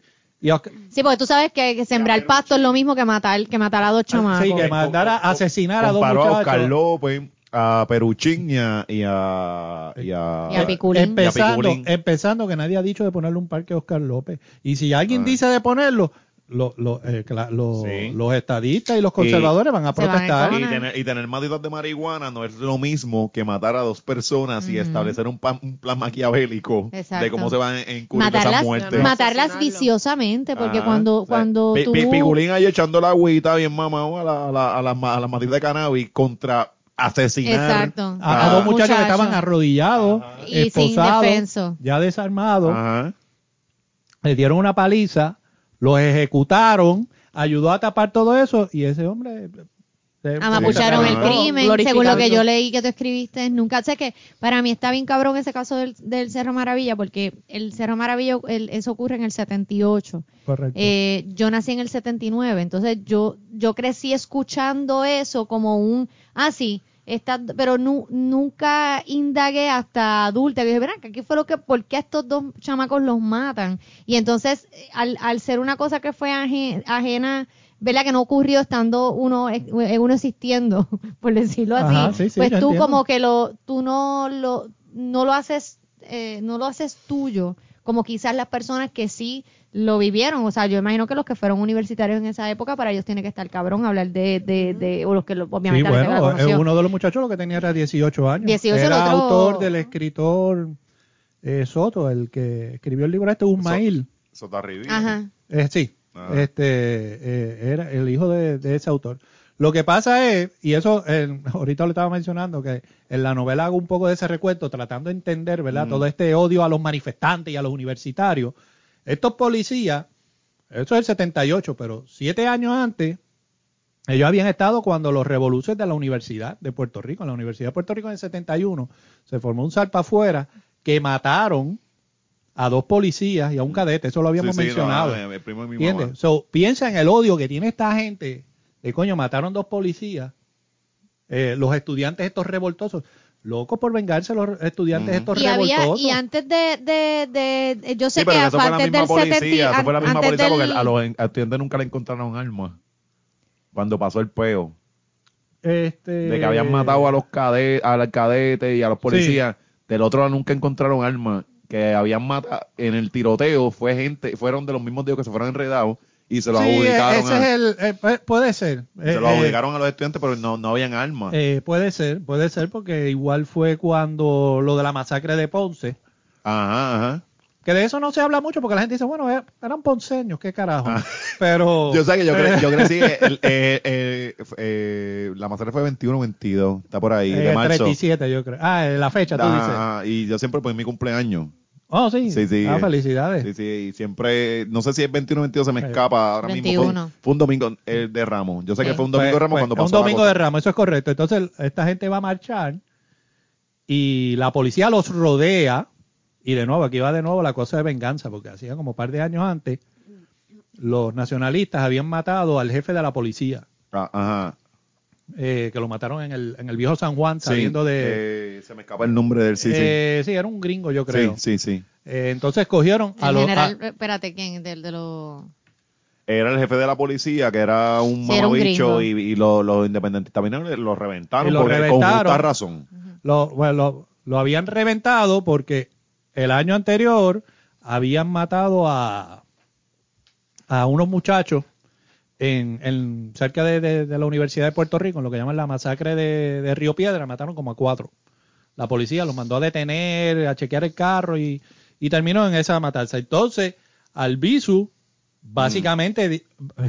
Sí, porque tú sabes que, sembrar pasto es lo mismo que matar, que matar a dos chamacos. Sí, que mandar a asesinar a dos Comparó a muchachos. Oscar López, a Peruchín y a... Y a, y a, Y a Piculín. Empezando, Y a Piculín. empezando que nadie ha dicho de ponerle un parque a Oscar López. Y si alguien Ah. dice de ponerlo, lo- lo- eh, cla- lo- Sí. los estadistas y los conservadores van a Se van a protestar. Y tener, y tener matitas de marihuana no es lo mismo que matar a dos personas y establecer un, plan- un plan maquiavélico Exacto. de cómo se van a encubrir esas muertes. matarlas viciosamente, porque Ajá. cuando, O sea, cuando Pi- tú... Pi- Pigulín ahí echando la agüita bien mamado a la, a la, a la, a la matita de cannabis contra asesinar Exacto. A, a Ah. dos muchachos que estaban arrodillados, Y sin esposados, ya desarmados, Ajá. le dieron una paliza, los ejecutaron, ayudó a tapar todo eso y ese hombre... eh, Amapucharon el Ajá. crimen, según lo que yo leí que tú escribiste. Nunca sé que para mí está bien cabrón ese caso del, del Cerro Maravilla, porque el Cerro Maravilla, el- eso ocurre en el 78. Correcto. Eh, yo nací en el 79, entonces yo yo crecí escuchando eso como un, ah, sí, está, pero nu- nunca indagué hasta adulta. Dije, verán, ¿qué fue lo que, por qué a estos dos chamacos los matan? Y entonces, eh, al, al ser una cosa que fue aje- ajena, ¿verdad? Que no ocurrió estando uno, eh, uno existiendo, por decirlo así. Ajá, sí, sí, pues tú entiendo. como que lo, tú no lo, no lo haces, eh, no lo haces tuyo, como quizás las personas que sí lo vivieron. O sea, yo imagino que los que fueron universitarios en esa época, para ellos tiene que estar cabrón hablar de, de, de o los que lo- Sí, obviamente la gente la bueno, eh, uno de los muchachos lo que tenía era 18 años. 18, el era otro- autor del escritor eh, Soto, el que escribió el libro este, Usmail. Sotarribí. Ajá. Eh, sí, Ah. este eh, era el hijo de, de ese autor. Lo que pasa es, y eso eh, ahorita lo estaba mencionando, que en la novela hago un poco de ese recuento tratando de entender, ¿verdad? Mm. Todo este odio a los manifestantes y a los universitarios. Estos policías, eso es el 78, pero siete años antes, ellos habían estado cuando los revoluciones de la Universidad de Puerto Rico, en la Universidad de Puerto Rico en el 71, se formó un salpa afuera que mataron a dos policías y a un cadete, eso lo habíamos Sí, sí, mencionado. no, el primo de mi ¿Entiendes? mamá. So, piensa en el odio que tiene esta gente de coño, mataron dos policías, eh, los estudiantes estos revoltosos, locos por vengarse los estudiantes Ujú. estos Y había, y antes de, de, de, yo sé Sí, pero que que eso fue la antes misma del policía, 70 eso fue la misma policía porque a los estudiantes nunca le encontraron armas. Cuando pasó el peo. Este, De que habían matado a los cadetes, al cadete y a los policías. Del otro lado nunca encontraron armas. Que habían matado en el tiroteo fue gente, fueron de los mismos días que se fueron enredados y se los Sí, adjudicaron ese a, es el, eh, pu- puede ser. se Eh, los eh, a los estudiantes, pero no, no habían armas. eh, puede ser, puede ser, porque igual fue cuando lo de la masacre de Ponce, Ajá, ajá. que de eso no se habla mucho porque la gente dice, bueno, eh, eran ponceños, qué carajo. Ah. Pero Yo sé que yo, cre- yo crecí, el- eh, eh, eh, la masacre fue 21-22, está por ahí, de eh, marzo. 37 yo creo. Ah, eh, la fecha tú dices. Ajá, y yo siempre pues mi cumpleaños. Oh, sí. Sí, sí, Ah, eh, felicidades. Sí, sí, y siempre, no sé si es 21 o 22, se me Eh, escapa ahora mismo. Fue, 21. un- fue un domingo eh, de Ramos. Yo sé que fue un domingo de Ramos pues, cuando es pasó Un la domingo cosa. de Ramos, eso es correcto. Entonces, esta gente va a marchar y la policía los rodea. Y de nuevo, aquí va de nuevo la cosa de venganza, porque hacía como un par de años antes, los nacionalistas habían matado al jefe de la policía, Ah, ajá. Eh, que lo mataron en el, en el viejo San Juan, Sí, saliendo de... eh, se me escapa el nombre del sí, sí. eh, sí, era un gringo, yo creo. Sí, sí, sí. Eh, entonces cogieron a el los... general, a- espérate, ¿quién? Del, de los... Era el jefe de la policía, que era un mamabicho, y, y los, los independentistas vinieron y lo reventaron Y lo con reventaron. justa razón. lo, bueno, lo, lo habían reventado porque el año anterior habían matado a, a unos muchachos en, en cerca de, de- la Universidad de Puerto Rico, en lo que llaman la masacre de, de Río Piedra, mataron como a cuatro. La policía los mandó a detener, a chequear el carro y, y terminó en esa matanza. Entonces, Albizu básicamente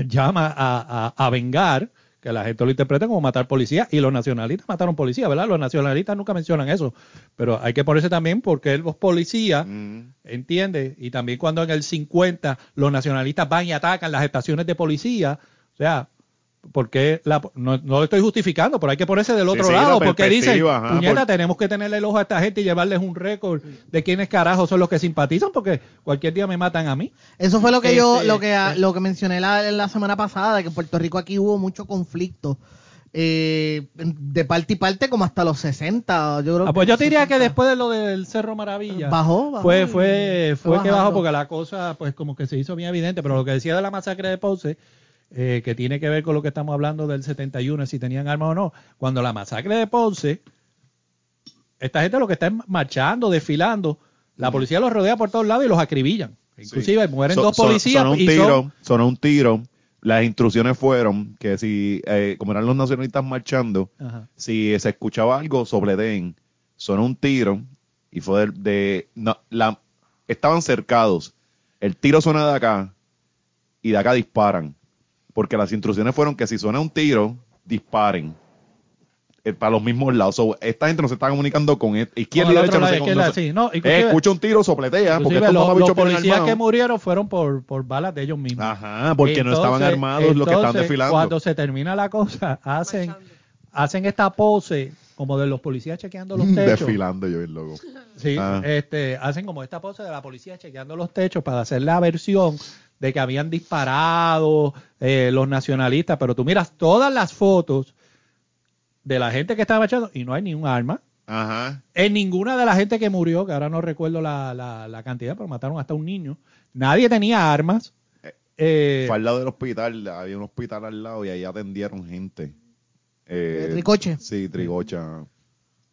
llama a, a, a vengar, que la gente lo interpreta como matar policía, y los nacionalistas mataron policía, ¿verdad? Los nacionalistas nunca mencionan eso, pero hay que ponerse también porque los policías, Mm. ¿entiendes? Y también cuando en el 50 los nacionalistas van y atacan las estaciones de policía, o sea, porque la, no, no lo estoy justificando, pero hay que ponerse del otro sí, lado, la porque dicen, ajá, puñeta, por- tenemos que tenerle el ojo a esta gente y llevarles un récord de quiénes carajos son los que simpatizan, porque cualquier día me matan a mí. Eso fue lo que yo, Este, lo que, eh. lo que mencioné la, la semana pasada, de que en Puerto Rico aquí hubo mucho conflicto. eh, de parte y parte como hasta los 60. Yo creo Ah, pues yo te diría que 60. después de lo del Cerro Maravilla, Bajó, bajó fue fue fue fue que bajó porque la cosa pues como que se hizo bien evidente, pero lo que decía de la masacre de Ponce eh, que tiene que ver con lo que estamos hablando del 71, si tenían armas o no, cuando la masacre de Ponce esta gente lo que está es marchando, desfilando, la policía los rodea por todos lados y los acribillan. Inclusive mueren So- dos son- policías sonó un y tiro, son sonó un tiro. Las instrucciones fueron que si, eh, como eran los nacionalistas marchando, Ajá. si se escuchaba algo sobre Den, sonó un tiro y fue de, de- no, la, estaban cercados. El tiro suena de acá y de acá disparan. Porque las instrucciones fueron que si suena un tiro, disparen. Eh, para los mismos lados. So, esta gente no se está comunicando con et- izquierda y el derecha. No se- no se- sí. No, Eh, escucha un tiro, sopletea. Porque estos los, policías que murieron fueron por, por balas de ellos mismos. Ajá, porque no estaban Entonces- armados los que estaban entonces, desfilando. Cuando se termina la cosa, hacen, hacen esta pose como de los policías chequeando los techos. Desfilando yo bien loco. Sí, Ah. este, hacen como esta pose de la policía chequeando los techos para hacer la versión de que habían disparado eh, los nacionalistas, pero tú miras todas las fotos de la gente que estaba marchando y no hay ni un arma. Ajá. En ninguna de la gente que murió, que ahora no recuerdo la, la, la cantidad, pero mataron hasta un niño, nadie tenía armas. Eh, Fue al lado del hospital, había un hospital al lado y ahí atendieron gente. Eh, Eh, Tricoche. Sí, Trigocha.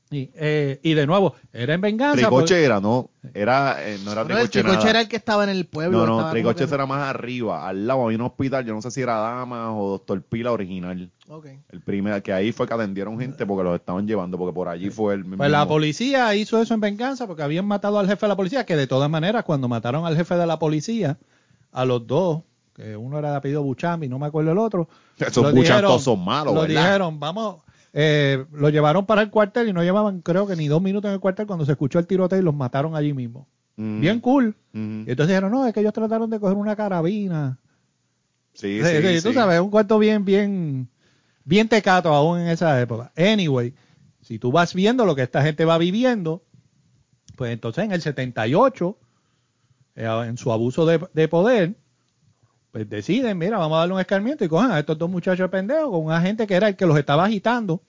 Y, eh, y de nuevo, era en venganza. Tricoche era, no, era, eh, no era el Tricoche Tricoche nada. era el que estaba en el pueblo. No, no, Tricoche era más arriba, al lado había un hospital, yo no sé si era Damas o Doctor Pila original. Ok. El primer, que ahí fue que atendieron gente porque los estaban llevando, porque por allí fue el mismo. Pues la policía hizo eso en venganza porque habían matado al jefe de la policía, que de todas maneras, cuando mataron al jefe de la policía, a los dos, que uno era de apellido Buchambi, no me acuerdo el otro. Esos buchan todos son malos, Lo ¿verdad? dijeron, vamos, eh, lo llevaron para el cuartel y no llevaban, creo que ni dos minutos en el cuartel cuando se escuchó el tiroteo y los mataron allí mismo. Mm. Bien cool. Ujú. Y entonces dijeron, no, es que ellos trataron de coger una carabina. Sí, Sí, sí, sí, tú sí. sabes, un cuarto bien, bien, bien tecato aún en esa época. Anyway, si tú vas viendo lo que esta gente va viviendo, pues entonces en el 78, eh, en su abuso de, de poder, pues deciden, mira, vamos a darle un escarmiento y cojan a estos dos muchachos pendejos con un agente que era el que los estaba agitando.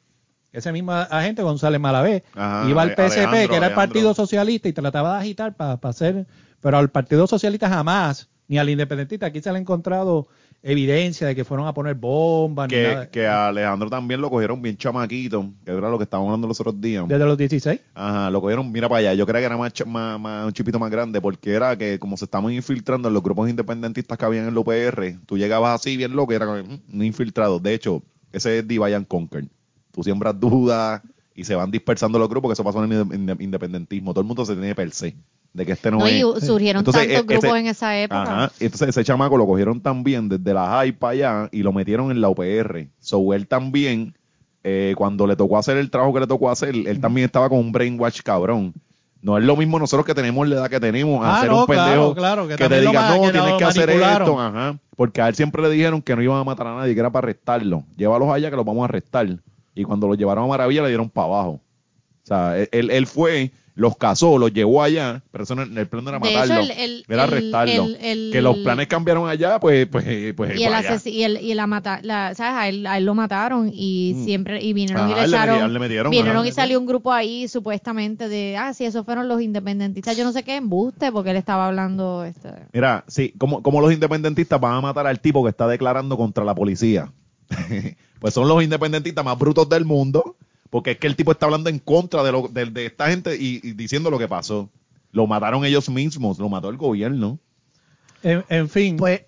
Ese mismo agente, González Malavé, Ajá, iba al PSP, que era el Partido. Socialista, y trataba de agitar para hacer, pero al Partido Socialista jamás, ni al Independentista, aquí se le ha encontrado evidencia de que fueron a poner bombas, ni nada. Que, que a Alejandro también lo cogieron bien chamaquito, que era lo que estábamos hablando los otros días. desde los 16. Ajá, lo cogieron, mira para allá. Yo creía que era más, cha- más, más- un chipito más grande, porque era que como se estaban infiltrando en los grupos independentistas que habían en la UPR, tú llegabas así bien loco y era mm, un infiltrado. De hecho, ese es Divide and Conquer. Tú siembras dudas y se van dispersando los grupos, que eso pasó en el inde- inde- independentismo. Todo el mundo se tiene per se, de que este no, No, es. y surgieron Entonces, tantos e- grupos ese- en esa época. Ajá. Entonces ese chamaco lo cogieron también desde la high para allá y lo metieron en la UPR. So él también, eh, cuando le tocó hacer el trabajo que le tocó hacer, él también estaba con un brainwash cabrón. No es lo mismo nosotros que tenemos la edad que tenemos, Ah, hacer no, un pendejo claro, claro, que que, te diga, no, que tienes que hacer manipularon". esto, ajá. Porque a él siempre le dijeron que no iban a matar a nadie, que era para arrestarlo. Llévalos allá que los vamos a arrestar. Y cuando los llevaron a Maravilla le dieron para abajo. O sea, él- él, él fue, los casó, los llevó allá, pero eso no- el plan no era De hecho, matarlo, el- el- era arrestarlo. el- el- que los planes cambiaron allá, pues, pues, pues y el vaya. ases- y el y la mata la, sabes a él, a él lo mataron y Mm. siempre y vinieron y Ajá, le le echaron metieron- le metieron, vinieron ajá. y salió un grupo ahí supuestamente de ah sí esos fueron los independentistas yo no sé qué embuste porque él estaba hablando este Mira, sí, como, como los independentistas van a matar al tipo que está declarando contra la policía. pues son los independentistas más brutos del mundo, porque es que el tipo está hablando en contra de, lo, de, de esta gente y, y diciendo lo que pasó. Lo mataron ellos mismos, lo mató el gobierno. En, en fin, Pues,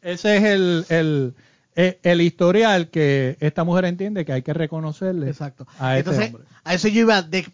ese es el, el, el historial que esta mujer entiende que hay que reconocerle Exacto. a este Entonces, hombre. a eso yo iba. De,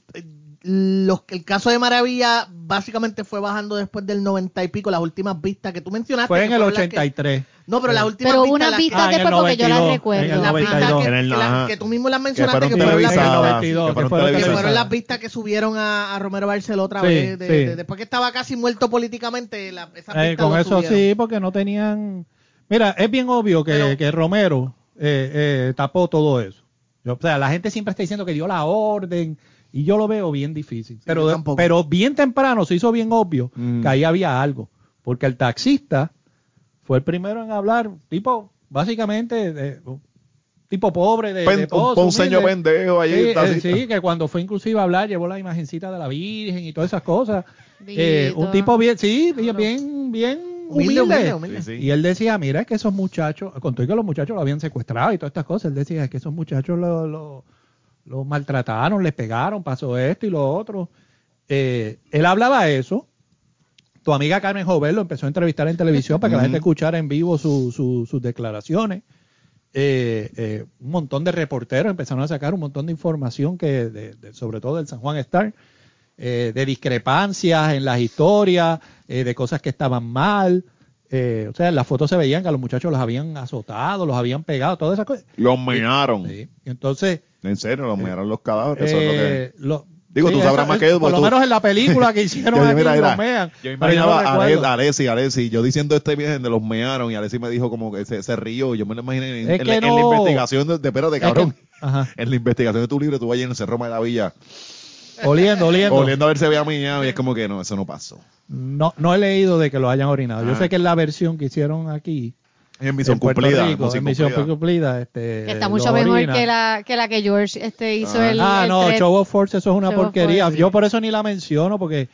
los, el caso de Maravilla básicamente fue bajando después del 90 y pico, las últimas vistas que tú mencionaste. Fue en el fueron las que- 83. no, pero las últimas Pero vistas. unas Ah, el después porque yo las 92, recuerdo. en el las vistas 92. que, En el- que la- ajá. que tú mismo las Que mencionaste, fueron que fueron, las, televisadas. En el 92, que que fueron las vistas que subieron a, a Romero Barceló otra Sí, vez. de- sí. de- después que estaba casi muerto políticamente, la, esas Eh, vistas con eso subieron. sí, porque no tenían... Mira, es bien obvio que, Pero- que Romero eh, eh, tapó todo eso. Yo- o sea, la gente siempre está diciendo que dio la orden y yo lo veo bien difícil. yo pero, tampoco. pero bien temprano se hizo bien obvio Mm. que ahí había algo. Porque el taxista fue el primero en hablar, tipo, básicamente, de- tipo pobre, de, Pen- de un pozo, humilde. pendejo allí. Sí, eh, taxista. sí, que cuando fue inclusive a hablar llevó la imagencita de la Virgen y todas esas cosas. Eh, un tipo bien, sí, bien, bien, bien Humilde, humilde. humilde, humilde. Sí, sí. Y él decía, mira, es que esos muchachos, con todo y que los muchachos lo habían secuestrado y todas estas cosas, él decía, es que esos muchachos lo, lo, lo maltrataron, les pegaron, pasó esto y lo otro. Eh, él hablaba eso. Tu amiga Carmen Jovel lo empezó a entrevistar en televisión para que la gente escuchara en vivo su- su- sus declaraciones. Eh, eh, un montón de reporteros empezaron a sacar un montón de información que de- de- sobre todo del San Juan Star eh, de discrepancias en las historias eh, de cosas que estaban mal eh, o sea en las fotos se veían que a los muchachos los habían azotado los habían pegado todas esas cosas Los mearon. Sí. entonces En serio, los mearon los cadáveres. Eso es lo que... eh, lo- Digo, tú sabrás más que yo, por porque lo tú- menos en la película que hicieron Yo, aquí mira, mira, lo mean, yo imaginaba no a, Alessi, Alessi, yo diciendo este viaje de los mearon y Alessi me dijo como que se, se rió. Yo me lo imaginé en, que la, en la investigación de, de espérate, que- cabrón. ajá, En la investigación de tu libro, tú vas en el Cerro Maravilla oliendo oliendo oliendo a ver si había meado y es como que no, eso no pasó. no no he leído de que lo hayan orinado yo Ah. sé que es la versión que hicieron aquí En misión en cumplida. Rico, misión en misión cumplida. cumplida, este, Que está mucho mejor que la, que la que George este, hizo Ah. el. Ah, el no. Show of Force, eso es una Show porquería. Force, Yo sí. por eso ni la menciono, porque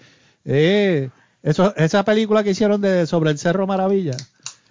eh, eso, esa película que hicieron de sobre el Cerro Maravilla.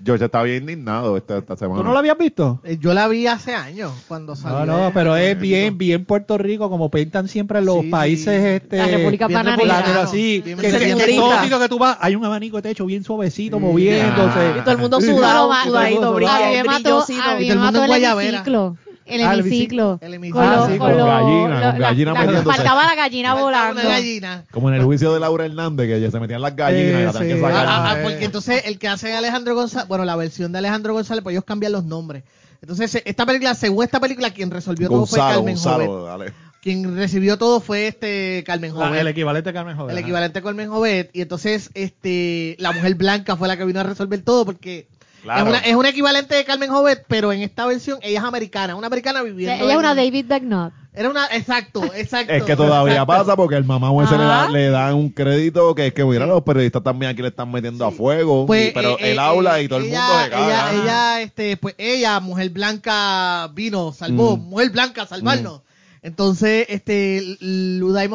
George está bien indignado esta, esta semana. ¿Tú no la habías visto? Eh, Yo la vi hace años cuando salió. No, no, pero es bien, bien Puerto Rico, como pintan siempre los Sí, países, sí. este, La República bien la- así, Bien que, que- en todos sitios que tú vas hay un abanico de techo bien suavecito, Sí. moviéndose. Y todo el mundo sudado, Todo sudadito, mundo brilla- A mí me mató, brillosito. a mí Y todo el mundo mató en el Guayabera. hemiciclo. El Ah, el hemiciclo. El hemiciclo. Ah, sí, con gallina, lo- con la- gallina la- metiéndose. Faltaba la gallina volando. Una gallina. Como en el juicio de Laura Hernández, que ya se metían las gallinas y la Sí, tenían que sí. sacar. Ah, ah, eh. porque entonces el que hace Alejandro González, bueno, la versión de Alejandro González, pues ellos cambian los nombres. Entonces, esta película, según esta película, quien resolvió todo fue Gonzalo, Carmen Jovet. Gonzalo, dale. Quien recibió todo fue este Carmen La- Jovet. el equivalente a Carmen Joven. el equivalente a Carmen Jovet. Y entonces, este, la mujer blanca fue la que vino a resolver todo porque Claro. es, una, es un equivalente de Carmen Jovet, pero en esta versión ella es americana, una americana viviendo. Ella es en- una David Ducknut. Era una, exacto, exacto. Es que todavía exacto. pasa porque el mamá ese le, da, le dan un crédito que es que mira los periodistas también aquí le están metiendo a fuego Pues, y- pero eh, él eh, habla eh, y todo el mundo se caga Ella, ella, este, pues ella, mujer blanca, vino, salvó, Mm. mujer blanca, salvarnos. Entonces, este,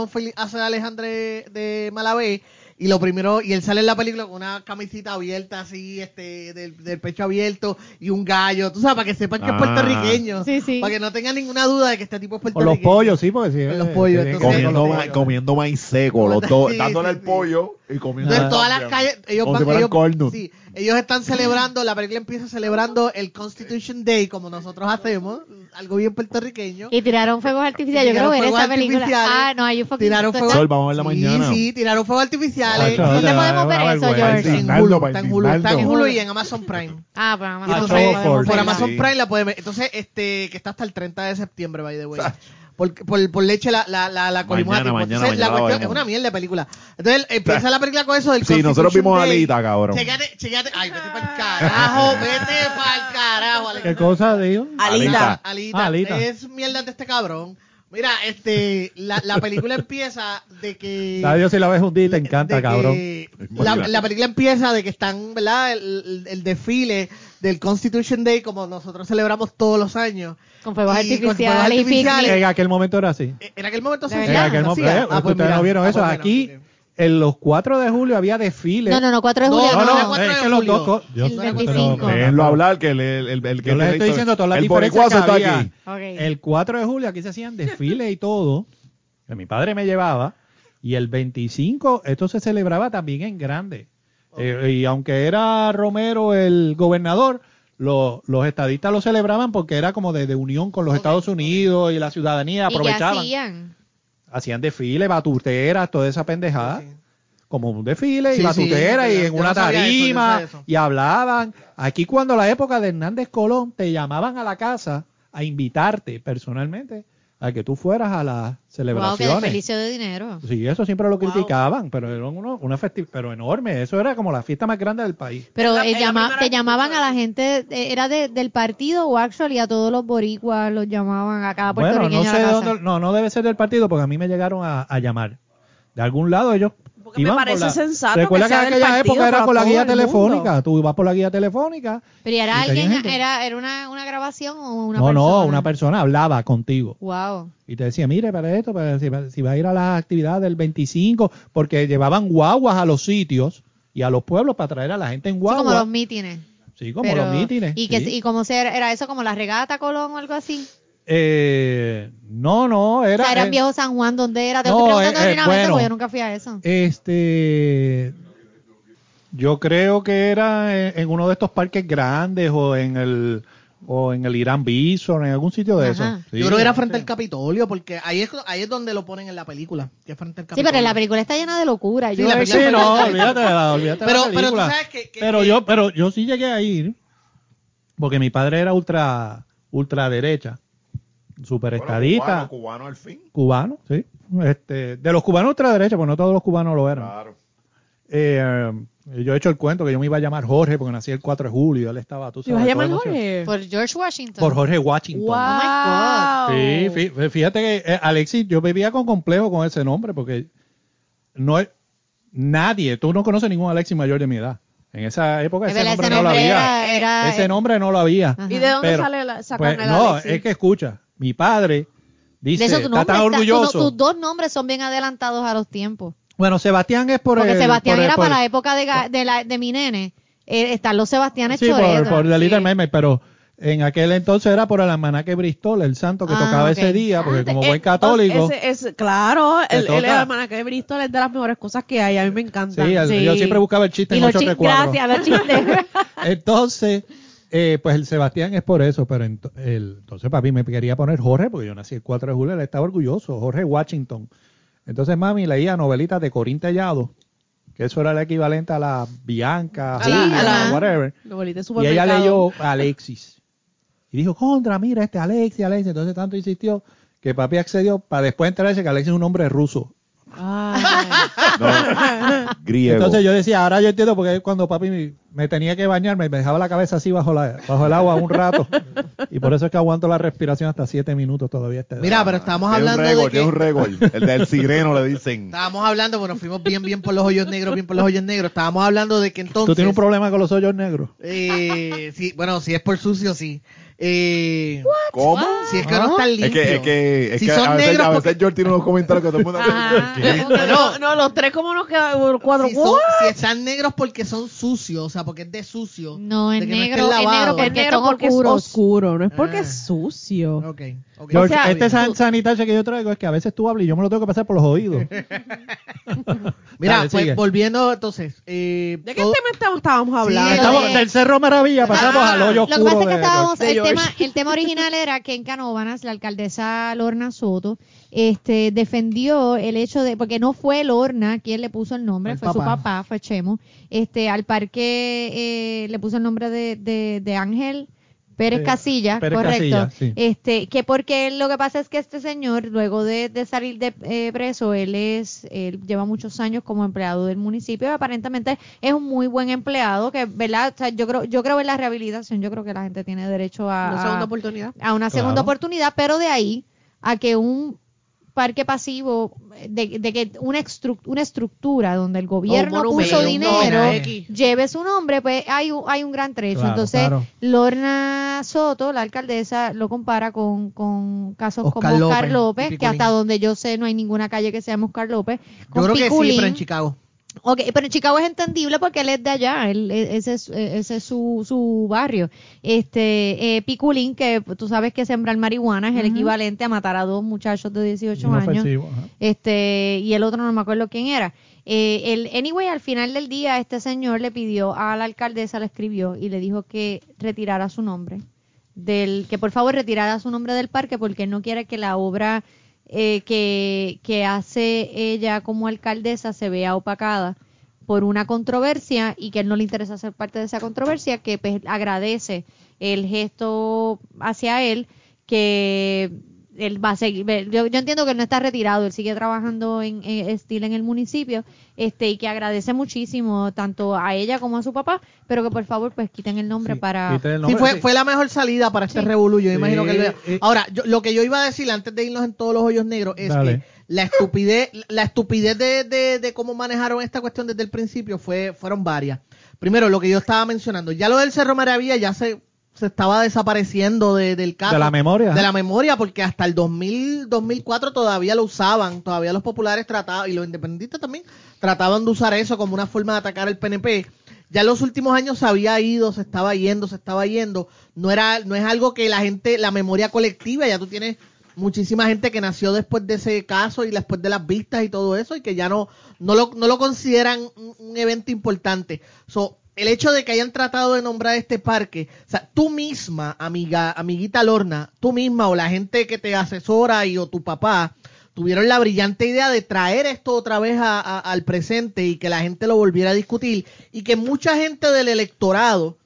fue- hace a Alejandre de Malavé y lo primero, y él sale en la película con una camisita abierta así, este, del, del pecho abierto y un gallo, tú sabes, para que sepan que es Ah. puertorriqueño. Sí, sí. Para que no tengan ninguna duda de que este tipo es Con puertorriqueño. los pollos, sí, porque sí. Con los eh, pollos, entonces- comiendo, los ma- pollos. comiendo maíz seco los dos Sí, dándole sí, el sí. pollo y comiendo Entonces, todas las calles, ellos van, ellos, sí, ellos están celebrando, la película empieza celebrando el Constitution Day, como nosotros hacemos, algo bien puertorriqueño. Y tiraron fuegos artificiales. Yo ver fuegos esa película. artificiales. Ah, no, hay un Tiraron fuegos Sol, vamos a verla sí, mañana. sí, tiraron fuegos artificiales. ¿Dónde podemos ver eso. George? en Hulu, está en Hulu, está en. Hulu y en Amazon Prime. Ah, pero Y Amazon Prime por. Amazon. Prime la pueden ver. Entonces, este, que está hasta el 30 de septiembre, by the way. Por, por, por leche la, la, la, la a Mañana, tiempo. mañana, Entonces, mañana la cuestión es una mierda de película. Entonces, empieza la película con eso del Sí, nosotros vimos a Day. Alita, cabrón. Ay, vete para el carajo, vete para el carajo. ¿Qué Alejandro. cosa, digo? Alita. Alita, Ah, Alita. es mierda de este cabrón. Mira, este, la, la película empieza de que... Sabe Dios si la ves un día te encanta, cabrón. La, la película empieza de que están, ¿verdad? El, el- el desfile del Constitution Day, como nosotros celebramos todos los años. Con fuegos Y con fuegos artificiales artificiales. En aquel momento era así. Eh, En aquel momento ¿De se verdad? En hacía, aquel momento, eh, Ah, pues ustedes mira. no vieron Ah, eso. pues mira, Aquí, ok. en los 4 de julio había desfile. No, no, no, 4 de No, julio. No, no, no, el 4 es de que los julio. dos. yo El sé, 25. pero- Déjenlo hablar, que el, el, el, el que Yo les estoy diciendo todas las el diferencias que había. aquí. Ok. El 4 de julio aquí se hacían desfiles y todo, que mi padre me llevaba, y el 25 esto se celebraba también en grande. Eh, y aunque era Romero el gobernador, los, los estadistas lo celebraban porque era como de, de unión con los Estados Unidos y la ciudadanía, ¿Y qué aprovechaban. hacían? Hacían desfiles, batuteras, toda esa pendejada. Sí. Como un desfile y batutera sí, y en una no sabía eso, yo no tarima y hablaban. Aquí cuando la época de Hernández Colón te llamaban a la casa a invitarte personalmente a que tú fueras a Wow, celebraciones. desperdicio de dinero. Sí, eso siempre lo Wow. criticaban, pero era uno, una festi- pero enorme. Eso era como la fiesta más grande del país. Pero La- eh, la llama- te llamaban a la gente, eh, ¿era de- del partido o actually a todos los boricuas los llamaban a cada Bueno, puertorriqueño no a sé la de casa? dónde, no, no debe ser del partido porque a mí me llegaron a, a llamar. De algún lado ellos me iban parece la- sensato Recuerda que en aquella época era por la guía telefónica. Tú ibas por la guía telefónica. Pero ¿y era alguien, gente. era, era una, una grabación o una no, persona? no, una persona hablaba contigo. Wow. Y te decía, mire, para esto, para, si, va- si va a ir a las actividades del 25, porque llevaban guaguas a los sitios y a los pueblos para traer a la gente en Sí, guagua. como los mítines. Sí, como Pero- los mítines. ¿Y, que, sí. ¿Y cómo se, era eso como la regata Colón o algo así? Eh, no, no, era... o sea, era eh, Viejo San Juan, ¿dónde era? Te No, estoy preguntando eh, eh, bueno. porque yo nunca fui a eso. Este, yo creo que era en, en uno de estos parques grandes o en el o en el Irán Bison, en algún sitio de Ajá. eso. Sí, Yo creo que era frente sí. al Capitolio, porque ahí es, ahí es donde lo ponen en la película, que es frente al Sí, Capitolio. pero la película está llena de locura. Sí, la George. Sí, película- no, olvídate, de la- olvídate de Pero- la pero tú película. sabes que- que- pero que- yo, pero yo sí llegué a ir porque mi padre era ultra ultraderecha, super estadista, Cubano, cubano al fin. cubano, sí. Este, de los cubanos ultraderecha, pues no todos los cubanos lo eran. Claro. Eh, yo he hecho el cuento que yo me iba a llamar Jorge porque nací el 4 de julio, él estaba, tú ¿Te vas a sabes, llamar. Jorge? Por George Washington. Por Jorge Washington. Wow. Sí, fí- fíjate que eh, Alexis, yo vivía con complejo con ese nombre porque no es nadie, tú no conoces ningún Alexis mayor de mi edad. En esa época Es ese verdad, nombre ese no lo había. era, era- ese nombre no lo había. Ajá. ¿Y de dónde Pero, sale la, sacan Pues, el no, Alexis? es que escucha, mi padre de dice, eso tu está tan está- tu- orgulloso. tus dos nombres son bien adelantados a los tiempos. Bueno, Sebastián es por Porque el- Sebastián por el- era por- para la época de, de, la, de mi nene. Eh, están los Sebastianes Sí, por, Choreta. por The Sí. Little Mermaid, pero en aquel entonces era por el almanaque Bristol, el santo que Ah, tocaba ese día, porque Antes, como eh, buen católico, ese- ese- claro, el, el almanaque de Bristol es de las mejores cosas que hay. A mí me encanta. sí, sí. yo siempre buscaba el chiste Y en los chi- 834. Gracias, los chistes. Entonces, eh, pues el Sebastián es por eso, pero ent- el- entonces papi me quería poner Jorge, porque yo nací el 4 de julio, él estaba orgulloso, Jorge Washington. Entonces mami leía novelitas de Corín Tellado, que eso era el equivalente a la Bianca, Sí, Julia, a la- whatever. Y ella leyó a Alexis. Y dijo, contra, mira, este Alexis, Alexis. Entonces tanto insistió que papi accedió para después enterarse que Alexis es un hombre ruso. Ay. No, griego. Entonces yo decía, ahora yo entiendo porque cuando papi me, me tenía que bañar, me dejaba la cabeza así bajo, la, bajo el agua un rato. y por eso es que aguanto la respiración hasta siete minutos todavía. Este Mira, pero estamos Tiene un hablando récord, de que... un récord. El del sireno le dicen. Estábamos hablando, bueno, fuimos bien, bien por los hoyos negros, bien por los hoyos negros. Estábamos hablando de que entonces... ¿Tú tienes un problema con los hoyos negros? Eh, sí, bueno, si es por sucio, sí. Eh, ¿Cómo? si es que no están Es limpios. que, es que, es Si que son a veces, negros a veces porque- George tiene unos comentarios que todo el mundo. Como que no, no, los tres, ¿cómo nos quedan? Cuatro. si, son- si están negros porque son sucios, o sea, porque es de sucio. No, es no negro, estén es negro porque Es negro porque es oscuro, no es porque Ah. es sucio. Ok, ok. George, sea, este san sanitario que yo traigo es que a veces tú hablas y yo me lo tengo que pasar por los oídos. Mira, Dale, pues sigue. volviendo entonces. Eh, ¿De qué todo- tema estábamos hablando? lo Estamos de- del Cerro Maravilla, pasamos Ah, al hoyo Lo que oscuro pasa es que estábamos, el. Tema, el tema original era que en Canóvanas la alcaldesa Lorna Soto este, defendió el hecho de, porque no fue Lorna quien le puso el nombre, El fue su papá. papá, fue Chemo, este, al parque eh, le puso el nombre de, de, de Ángel Pérez Eh, Casilla, Pérez correcto. Casilla, sí. Este, que porque lo que pasa es que este señor, luego de, de salir de eh, preso, él es, él lleva muchos años como empleado del municipio y aparentemente es un muy buen empleado que, ¿verdad? O sea, yo creo, yo creo en la rehabilitación, yo creo que la gente tiene derecho a, Una segunda oportunidad. a una segunda Claro. oportunidad, pero de ahí a que un parque pasivo, de, de que una, estru- una estructura donde el gobierno puso dinero, lleve su nombre, pues hay un, hay un gran trecho. Claro, Entonces, claro. Lorna Soto, la alcaldesa, lo compara con, con casos Oscar como Oscar López, que hasta donde yo sé no hay ninguna calle que se llame Oscar López. Yo Con creo que sí, Piculín. pero en Chicago. Ok, pero en Chicago es entendible porque él es de allá, él, e- ese es, e- ese es su, su barrio. Este, eh, Piculín, que tú sabes que sembrar marihuana es el equivalente a matar a dos muchachos de 18 años. Ajá. Este, y el otro no me acuerdo quién era. Eh, el, anyway, al final del día, este señor le pidió a la alcaldesa, le escribió y le dijo que retirara su nombre. Del, que por favor retirara su nombre del parque porque él no quiere que la obra eh, que, que hace ella como alcaldesa se vea opacada por una controversia y que él no le interesa ser parte de esa controversia, que pues, agradece el gesto hacia él, que él va a seguir, yo, yo entiendo que él no está retirado, él sigue trabajando en, en estilo en el municipio, este, y que agradece muchísimo tanto a ella como a su papá, pero que por favor pues quiten el nombre Sí, para quiten el Sí, nombre, fue, sí. fue la mejor salida para este revolú. Yo Sí, imagino que él vea. eh. Ahora, yo- lo que yo iba a decir antes de irnos en todos los hoyos negros es Dale. que la estupidez, la estupidez de, de- de cómo manejaron esta cuestión desde el principio fue, fueron varias. Primero, lo que yo estaba mencionando, ya lo del Cerro Maravilla ya se, se estaba desapareciendo de- del caso. De la memoria. De la memoria, porque hasta el 2000, 2004 todavía lo usaban, todavía los populares trataban, y los independentistas también, trataban de usar eso como una forma de atacar al PNP. Ya en los últimos años se había ido, se estaba yendo, se estaba yendo. No era, no es algo que la gente, la memoria colectiva, ya tú tienes muchísima gente que nació después de ese caso y después de las vistas y todo eso y que ya no, no lo, no lo consideran un, un evento importante. So, el hecho de que hayan tratado de nombrar este parque, o sea, tú misma, amiga, amiguita Lorna, tú misma o la gente que te asesora y o tu papá, tuvieron la brillante idea de traer esto otra vez a- al presente y que la gente lo volviera a discutir y que mucha gente del electorado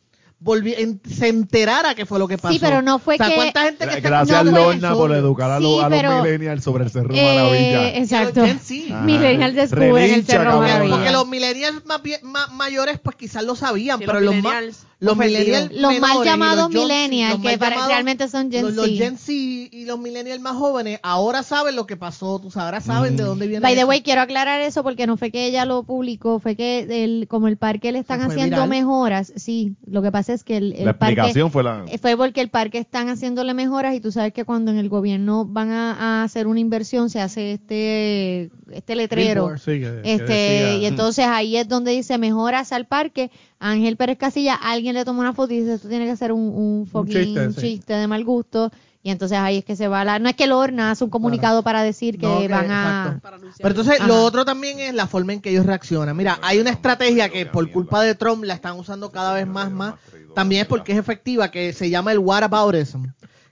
volvi- en- se enterara que fue lo que pasó. pero no fue o sea, que- ¿cuánta gente que está Gracias, no Lorna, por educar a, los- Sí, a los pero- millennials sobre el Cerro Eh, Maravilla. exacto. Los Z. Ah. Millennial descubren el Cerro. Maravilla. Porque los millennials más, mayores, pues quizás lo sabían, Sí, pero los los, más, millennials los ofendidos. millennials Los mal llamados los millennials, los que llamados- realmente son Gen los, los Z. Gen Z y los millennials más jóvenes ahora saben lo que pasó, tú sabes, ahora saben de dónde viene. By the eso. way, quiero aclarar eso porque no fue que ella lo publicó, fue que el, como el parque le están haciendo viral. mejoras, sí, lo que pasa es que el, el La parque explicación fue la... eh, fue porque el parque están haciéndole mejoras y tú sabes que cuando en el gobierno van a, a hacer una inversión se hace este este letrero. Billboard. Sí, que- que Este, decía- y entonces ahí es donde dice mejoras al parque. Ángel Pérez Casilla, alguien le toma una foto y dice, esto tiene que ser un, un fucking chiste, chiste, sí. de mal gusto. Y entonces ahí es que se va la... No es que Lorna hace un comunicado para decir que No, que- van a... exacto. Pero entonces Ajá. lo otro también es la forma en que ellos reaccionan. Mira, hay una estrategia que por culpa de Trump la están usando cada vez más, más. También es porque es efectiva, que se llama el whataboutism.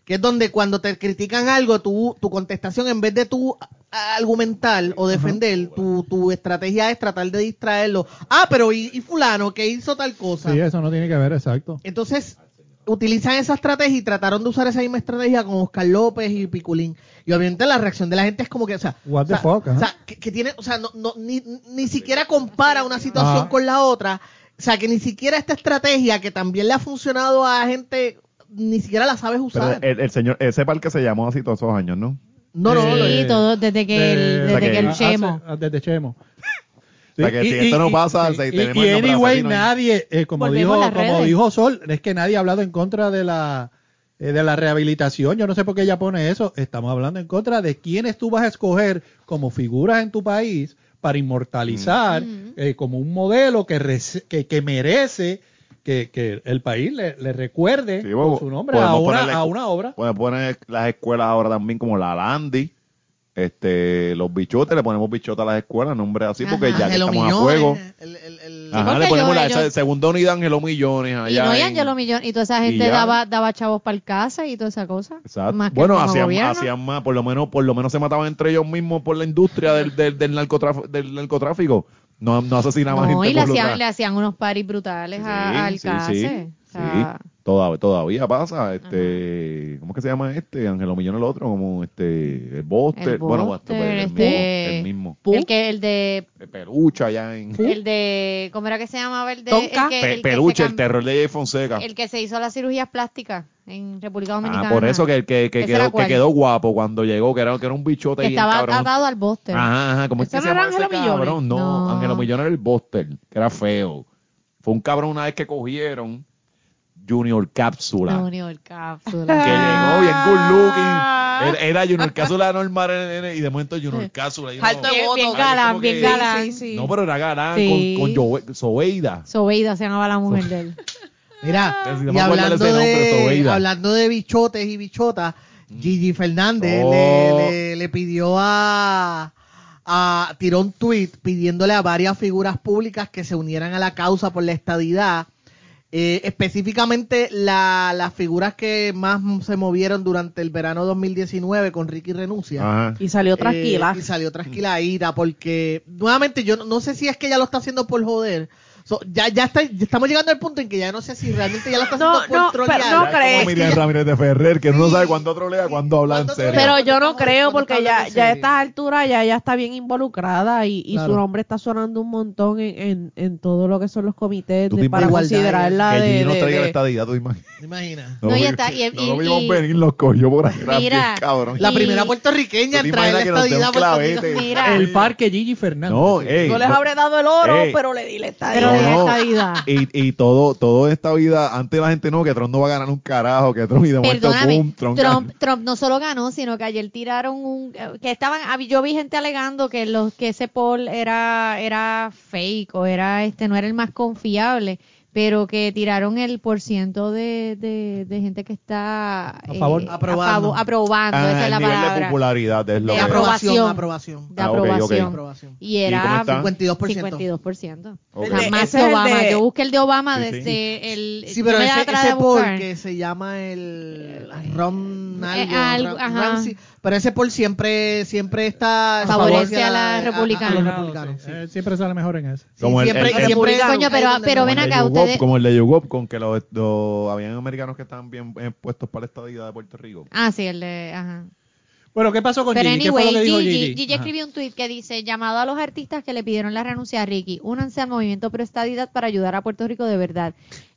Que es donde cuando te critican algo, tu, tu contestación, en vez de tú argumentar o defender, tu, tu estrategia es tratar de distraerlo. Ah, pero ¿y, y fulano que hizo tal cosa? Sí, eso no tiene que ver, exacto. Entonces, utilizan esa estrategia y trataron de usar esa misma estrategia con Oscar López y Piculín. Y obviamente la reacción de la gente es como que, o sea, What o the sea, fuck, ajá. o sea, que, que tiene, o sea, no, no, ni, ni siquiera compara una situación Ajá. con la otra. O sea, que ni siquiera esta estrategia que también le ha funcionado a gente, ni siquiera la sabes Pero usar. el, el señor, ese parque se llamó así todos esos años, ¿no? No, no, lo- Sí, todo desde que de- el, desde que el Chemo. ah, desde Chemo. Sea, que si esto no pasa, se- y, tenemos y el nombre anyway, asesino ahí. nadie, eh, como Volvemos a dijo, las como redes. dijo Sol, es que nadie ha hablado en contra de la eh, de la rehabilitación. Yo no sé por qué ella pone eso. Estamos hablando en contra de quiénes tú vas a escoger como figuras en tu país para inmortalizar Mm. eh, como un modelo que, rece- que, que merece que, que el país le, le recuerde Sí, su nombre a una, ponerle- a una obra. Podemos poner las escuelas ahora también como la Landy, este, los bichotes, le ponemos bichotes a las escuelas, nombres así, porque Ajá. ya que estamos a Millones, fuego. el- el- el- Ajá, le ponemos yo- la ellos- esa segunda unidad Angelo Millones Y allá. no, y en- Angelo Millón, y toda esa y gente daba, daba chavos para el casa y toda esa cosa. Exacto. Más que bueno, hacían, hacían más, por lo menos, por lo menos se mataban entre ellos mismos por la industria del, del, del, narcotraf- del narcotráfico. No, no asesinaban No, gente y le hacían, le hacían unos paris brutales a- Sí, sí, sí. Toda- todavía pasa, este, ¿cómo es que se llama este? Ángelo Millón el otro, como este, el Buster, El bueno, Buster, el, este- mismo, el mismo, El que, el de, el peluche allá en el de, ¿cómo era que se llamaba? El de, Tonka. el que, el se el terror de Jay Fonseca. El que se hizo las cirugías plásticas en República Ah, Dominicana. por eso que, el que, que ¿Ese era quedó, que quedó guapo cuando llegó, que era, que era un bichote que bien estaba cabrón. atado al Buster. Ajá, ajá, ¿cómo es ¿Ese que se no era llama ese cabrón? No, No. Ángelo Millones era el Buster, que era feo. Fue un cabrón una vez que cogieron Junior Cápsula. Junior Cápsula. que llegó bien good looking. Ah. Era, era Junior Cápsula normal y de momento Junior Cápsula. Alto de Bien, bien galán, bien que- galán. Sí, sí. No, pero era galán Sí. con, con Zoeida. Sobeida se llamaba la mujer de él. Mira, Si y no hablando nombre, de, Sobeida. hablando de bichotes y bichotas, Gigi Fernández Oh. le, le- le pidió a, ah, tiró un tweet pidiéndole a varias figuras públicas que se unieran a la causa por la estadidad. Eh, específicamente la- las figuras que más se movieron durante el verano 2019 con Ricky Renuncia. Ajá. Y salió Eh, tranquila. y salió trasquiladita porque nuevamente yo no, no sé si es que ella lo está haciendo por joder. So, ya, ya, está, ya estamos llegando al punto en que ya no sé si realmente ya lo está haciendo No, por no, trolear. pero no Ya es creo. como Miriam Ramírez de Ferrer, que uno no sabe cuándo trolea, cuándo habla en ¿Cuándo serio. Pero yo no creo porque ya, ya a estas alturas ya, ya está bien involucrada y, y Claro. su nombre está sonando un montón en, en, en todo lo que son los comités de- para considerarla que de, no de- traiga la de- estadidad, tú imaginas. ¿Te imaginas? No, y está- y- no lo y- vimos y- venir, los cogió por atrás, Mira, bien cabrón. La primera puertorriqueña ¿Tú te en traer la estadidad a Puerto Rico. El parque Gigi Fernández. No, les no- habré dado el oro, pero le di la estadía. No, no. estadidad. Y, y todo, todo esta vida, antes la gente no, que Trump no va a ganar un carajo, que Trump y de momento, Trump, Trump, no solo ganó, sino que ayer tiraron un, que estaban, yo vi gente alegando que los, que ese poll era, era fake o era, este, no era el más confiable, pero que tiraron el por ciento de, de, de gente que está A favor. Aprobando. a favor- aprobando, Ah, esa es la nivel de palabra, popularidad es lo De que- aprobación. Aprobación, aprobación. de Ah, aprobación. Aprobación. Y ¿Y era está? 52%. 52%. Ok. O sea, más es que Obama. de- Yo busqué el de Obama Sí, sí. desde el... Sí, pero ese, ese de poll buscar. que se llama el Ron Eh, algo, algo, Ram- ajá. Ramsey, pero ese poll siempre siempre está Favorece a la a- a- republicana. a los Sí, republicanos, sí. Eh, siempre sale mejor en eso. Sí, Como el- siempre, el- el- siempre Coño, pero- donde pero ven Como el acá, ustedes- como el de YouGov, con que los, los- habían americanos que estaban bien, bien puestos para la estadía de Puerto Rico. Ah, sí, el de... Ajá. Bueno, ¿qué pasó con Pero Gigi? ¿Qué fue anyway, lo que dijo Gigi, Gigi? Gigi Ajá. escribió un tweet que dice, llamado a los artistas que le pidieron la renuncia a Ricky, únanse al movimiento pro estadidad para ayudar a Puerto Rico de verdad.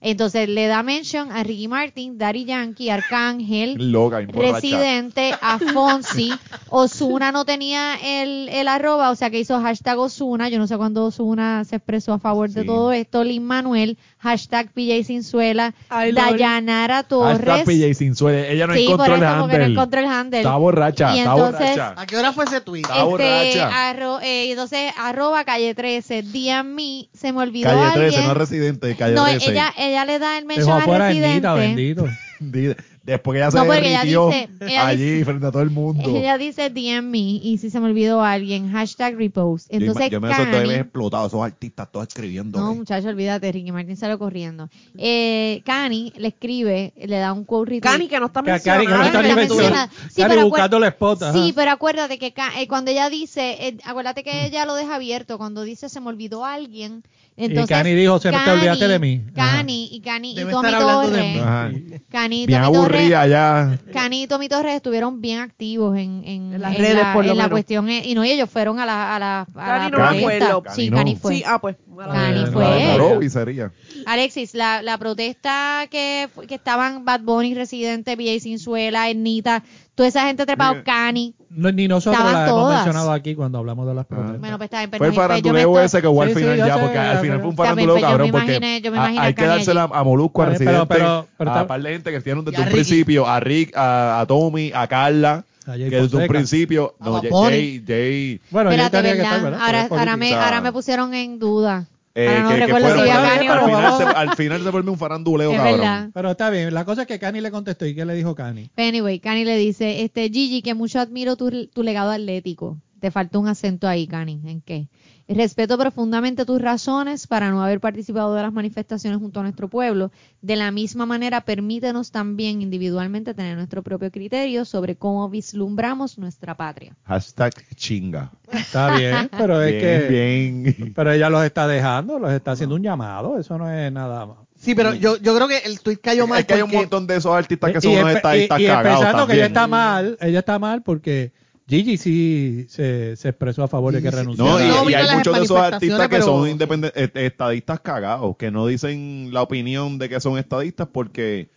Entonces le da mention a Ricky Martin, Daddy Yankee, Arcángel, emborracha. Residente, a Fonsi, Osuna no tenía el, el arroba, o sea que hizo hashtag Osuna, yo no sé cuándo Osuna se expresó a favor de todo esto, Lin Manuel, hashtag PJ Sinzuela, Ay. Dayanara Torres. Hashtag PJ sin suele. Ella no sí, por encontró el no handle. encontró el handle. Está borracha, Y está entonces- borracha. ¿A qué hora fue ese tweet? Está Este, borracha. arro- eh, entonces, arroba calle 13, DM se me olvidó Calle alguien. 13, no es residente de calle No, 13. ella, ella le da el Dejó mention a residente. Anita, bendito. Di- Después que ella se No, porque ella dice- ella allí dice- frente a todo el mundo. Ella dice DM me y si se me olvidó alguien, hashtag repost. Yo Entonces, yo me esos Cani- debes explotado, esos artistas todos escribiendo. no, muchacho, olvídate, Ricky Martin salió corriendo. Eh, Cani le escribe, le da un quote retweet. Cani que no está Que- Cari, que no Cani está no ni está mencionando. mencionada. Sí, pero buscando la spot. ajá. Sí, pero acuérdate que eh, cuando ella dice, eh, acuérdate que ella lo deja abierto, cuando dice se me olvidó alguien, entonces Cani dijo, "Se me- te Cani- olvidaste de mí". Cani y Cani y Tommy estar hablando de Torres. Cani y Bien Tommy Torres, aburrida ya. Cani y Tommy Torres estuvieron bien activos en, en, En las redes, la, por lo en la menos. cuestión eh, y no y ellos fueron a la a la, a Cani la no protesta. Sí, Cani no. Cani fue. Sí, ah, pues. Cani fue. La sería. Alexis, la, la protesta que, que estaban Bad Bunny, Residente, BA Sinzuela, Ernita, toda esa gente trepado, Mira. Cani. No, ni nosotros la hemos todas. mencionado aquí cuando hablamos de las protestas. Bueno, pues está bien, pero Fue el no, pues, yo me faranduleo estoy- ese que hubo al Sí, sí, final yo ya, sé, porque al ya, final fue un Está bien, faranduleo pues, yo me cabrón, porque imaginé- yo me a- imaginé a hay que Kanye dársela a Molusco, a Pero- Residente, pero- pero a está- par de gente que estuvieron desde Y a un Ricky. principio, a Rick, a, a Tommy, a Carla, A Jay que desde un Fonseca. principio, A no, Bad Jay, Bunny. Jay, Jay, Bueno, ya Espérate, tenía que ¿verdad? estar, ¿verdad? Ahora, Porque es ahora, me, política. ahora me pusieron en duda. Eh, Ahora no que, que fueron, si pero al, final se, al final se vuelve un faranduleo, Es cabrón. verdad. Pero está bien, la cosa es que Cani le contestó y ¿qué le dijo Cani? Anyway, Cani le dice, este Gigi, que mucho admiro tu, tu legado atlético. Te falta un acento ahí, Cani. ¿En qué? Respeto profundamente tus razones para no haber participado de las manifestaciones junto a nuestro pueblo. De la misma manera, permítenos también individualmente tener nuestro propio criterio sobre cómo vislumbramos nuestra patria. Hashtag chinga. Está bien, pero es bien, que... bien. Pero ella los está dejando, los está haciendo un llamado, eso no es nada más. Sí, pero yo, yo creo que el tweet cayó mal Es que hay un porque- montón de esos artistas que son unos estadistas y- y cagados pensando que ella está mal, ella está mal porque Gigi sí se, se expresó a favor de que renunciara. No, y, No, y hay muchos de esos artistas que pero- son independen- est- estadistas cagados, que no dicen la opinión de que son estadistas porque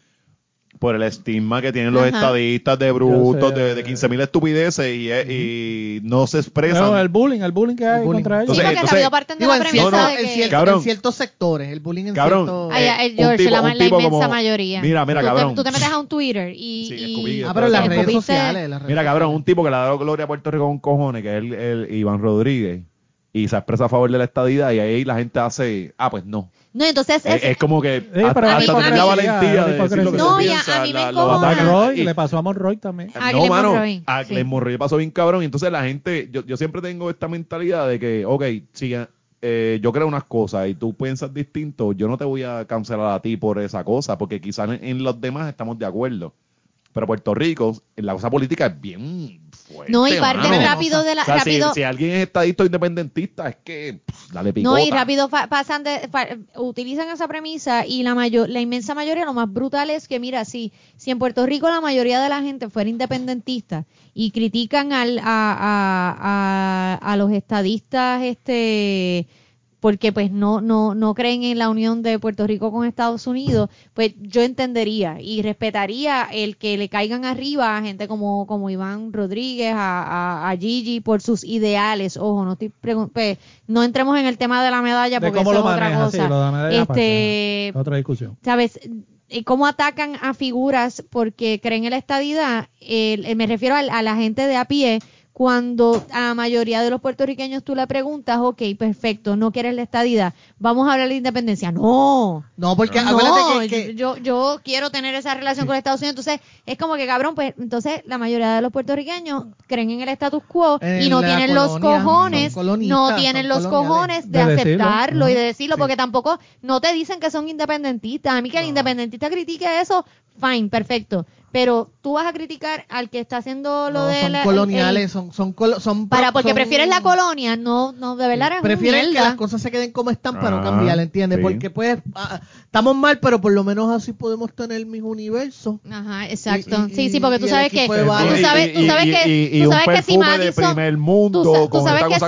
por el estigma que tienen los Ajá. estadistas de brutos, de, de 15 mil estupideces y, eh, y no se expresan. No, el bullying, el bullying que hay bullying. contra ella. Entonces, sí, porque entonces- rápido parten de la en, premisa cierto- no, de en que... cierto- Cabrón. en ciertos sectores, el bullying en Cabrón. Ay, eh, ay, un George, tipo- la, un la inmensa como- mayoría. Mira, mira, tú, cabrón. Te, tú te metes a un Twitter y... Sí, y- Ah, pero en las redes sociales. las redes Mira, cabrón, un tipo que le ha dado gloria a Puerto Rico con cojones, que es el, el Iván Rodríguez. y se expresa a favor de la estadidad y ahí la gente hace, ah, pues no. No, entonces Es, es, es como que pero hasta, hasta tener la valentía de decir lo que No, se y a- piensa, a mí me la- lo. A. Roy, Y- le pasó a Monroy también. A no, mano, Monroy, a sí. Glenn Monroy le pasó bien cabrón. Y entonces la gente, yo, yo siempre tengo esta mentalidad de que, ok, si eh, yo creo unas cosas y tú piensas distinto, yo no te voy a cancelar a ti por esa cosa, porque quizás en, en los demás estamos de acuerdo. Pero Puerto Rico, la cosa política es bien fuerte. no, y parte mano. rápido de la, O sea, si- rápido, si, alguien es estadista o independentista, es que pff, dale picota. No, y rápido fa- pasan de, utilizan esa premisa y la mayor, la inmensa mayoría, lo más brutal es que, mira, si, si en Puerto Rico la mayoría de la gente fuera independentista y critican al, a, a, a, a los estadistas, este porque pues no, no, no creen en la unión de Puerto Rico con Estados Unidos, pues yo entendería y respetaría el que le caigan arriba a gente como, como Iván Rodríguez, a, a, a Gigi por sus ideales. Ojo, no estoy pues, no entremos en el tema de la medalla porque eso es otra maneja, sí, cosa. lo de medalla este, otra discusión. ¿sabes? Eh, ¿Cómo atacan a figuras porque creen en la estadidad? Eh, me refiero a, a la gente de a pie. Cuando a la mayoría de los puertorriqueños tú le preguntas, ok, perfecto, no quieres la estadidad, vamos a hablar de independencia. No, No, porque no, acuérdate que, que- yo, yo quiero tener esa relación con Estados Unidos. Entonces, es como que cabrón, pues entonces la mayoría de los puertorriqueños creen en el status quo y no la tienen los cojones, no tienen los cojones de, aceptarlo y de decirlo, porque tampoco no te dicen que son independentistas. A mí que el independentista critique eso, fine, perfecto. Pero tú vas a criticar al que está haciendo lo no, de son la- coloniales, el- son, son, colo- son para porque son- prefieres la colonia, no, no, de verdad eres un prefieren que las cosas se queden como están para no Ah, cambiar, ¿entiendes? sí. Porque pues ah, estamos mal, pero por lo menos así podemos tener mis universos. Ajá, exacto. Y- y- sí, sí, porque tú sabes que tú sabes, tú sabes que y- tú sabes que si Madison primer mundo tú sa- tú con sabes que si-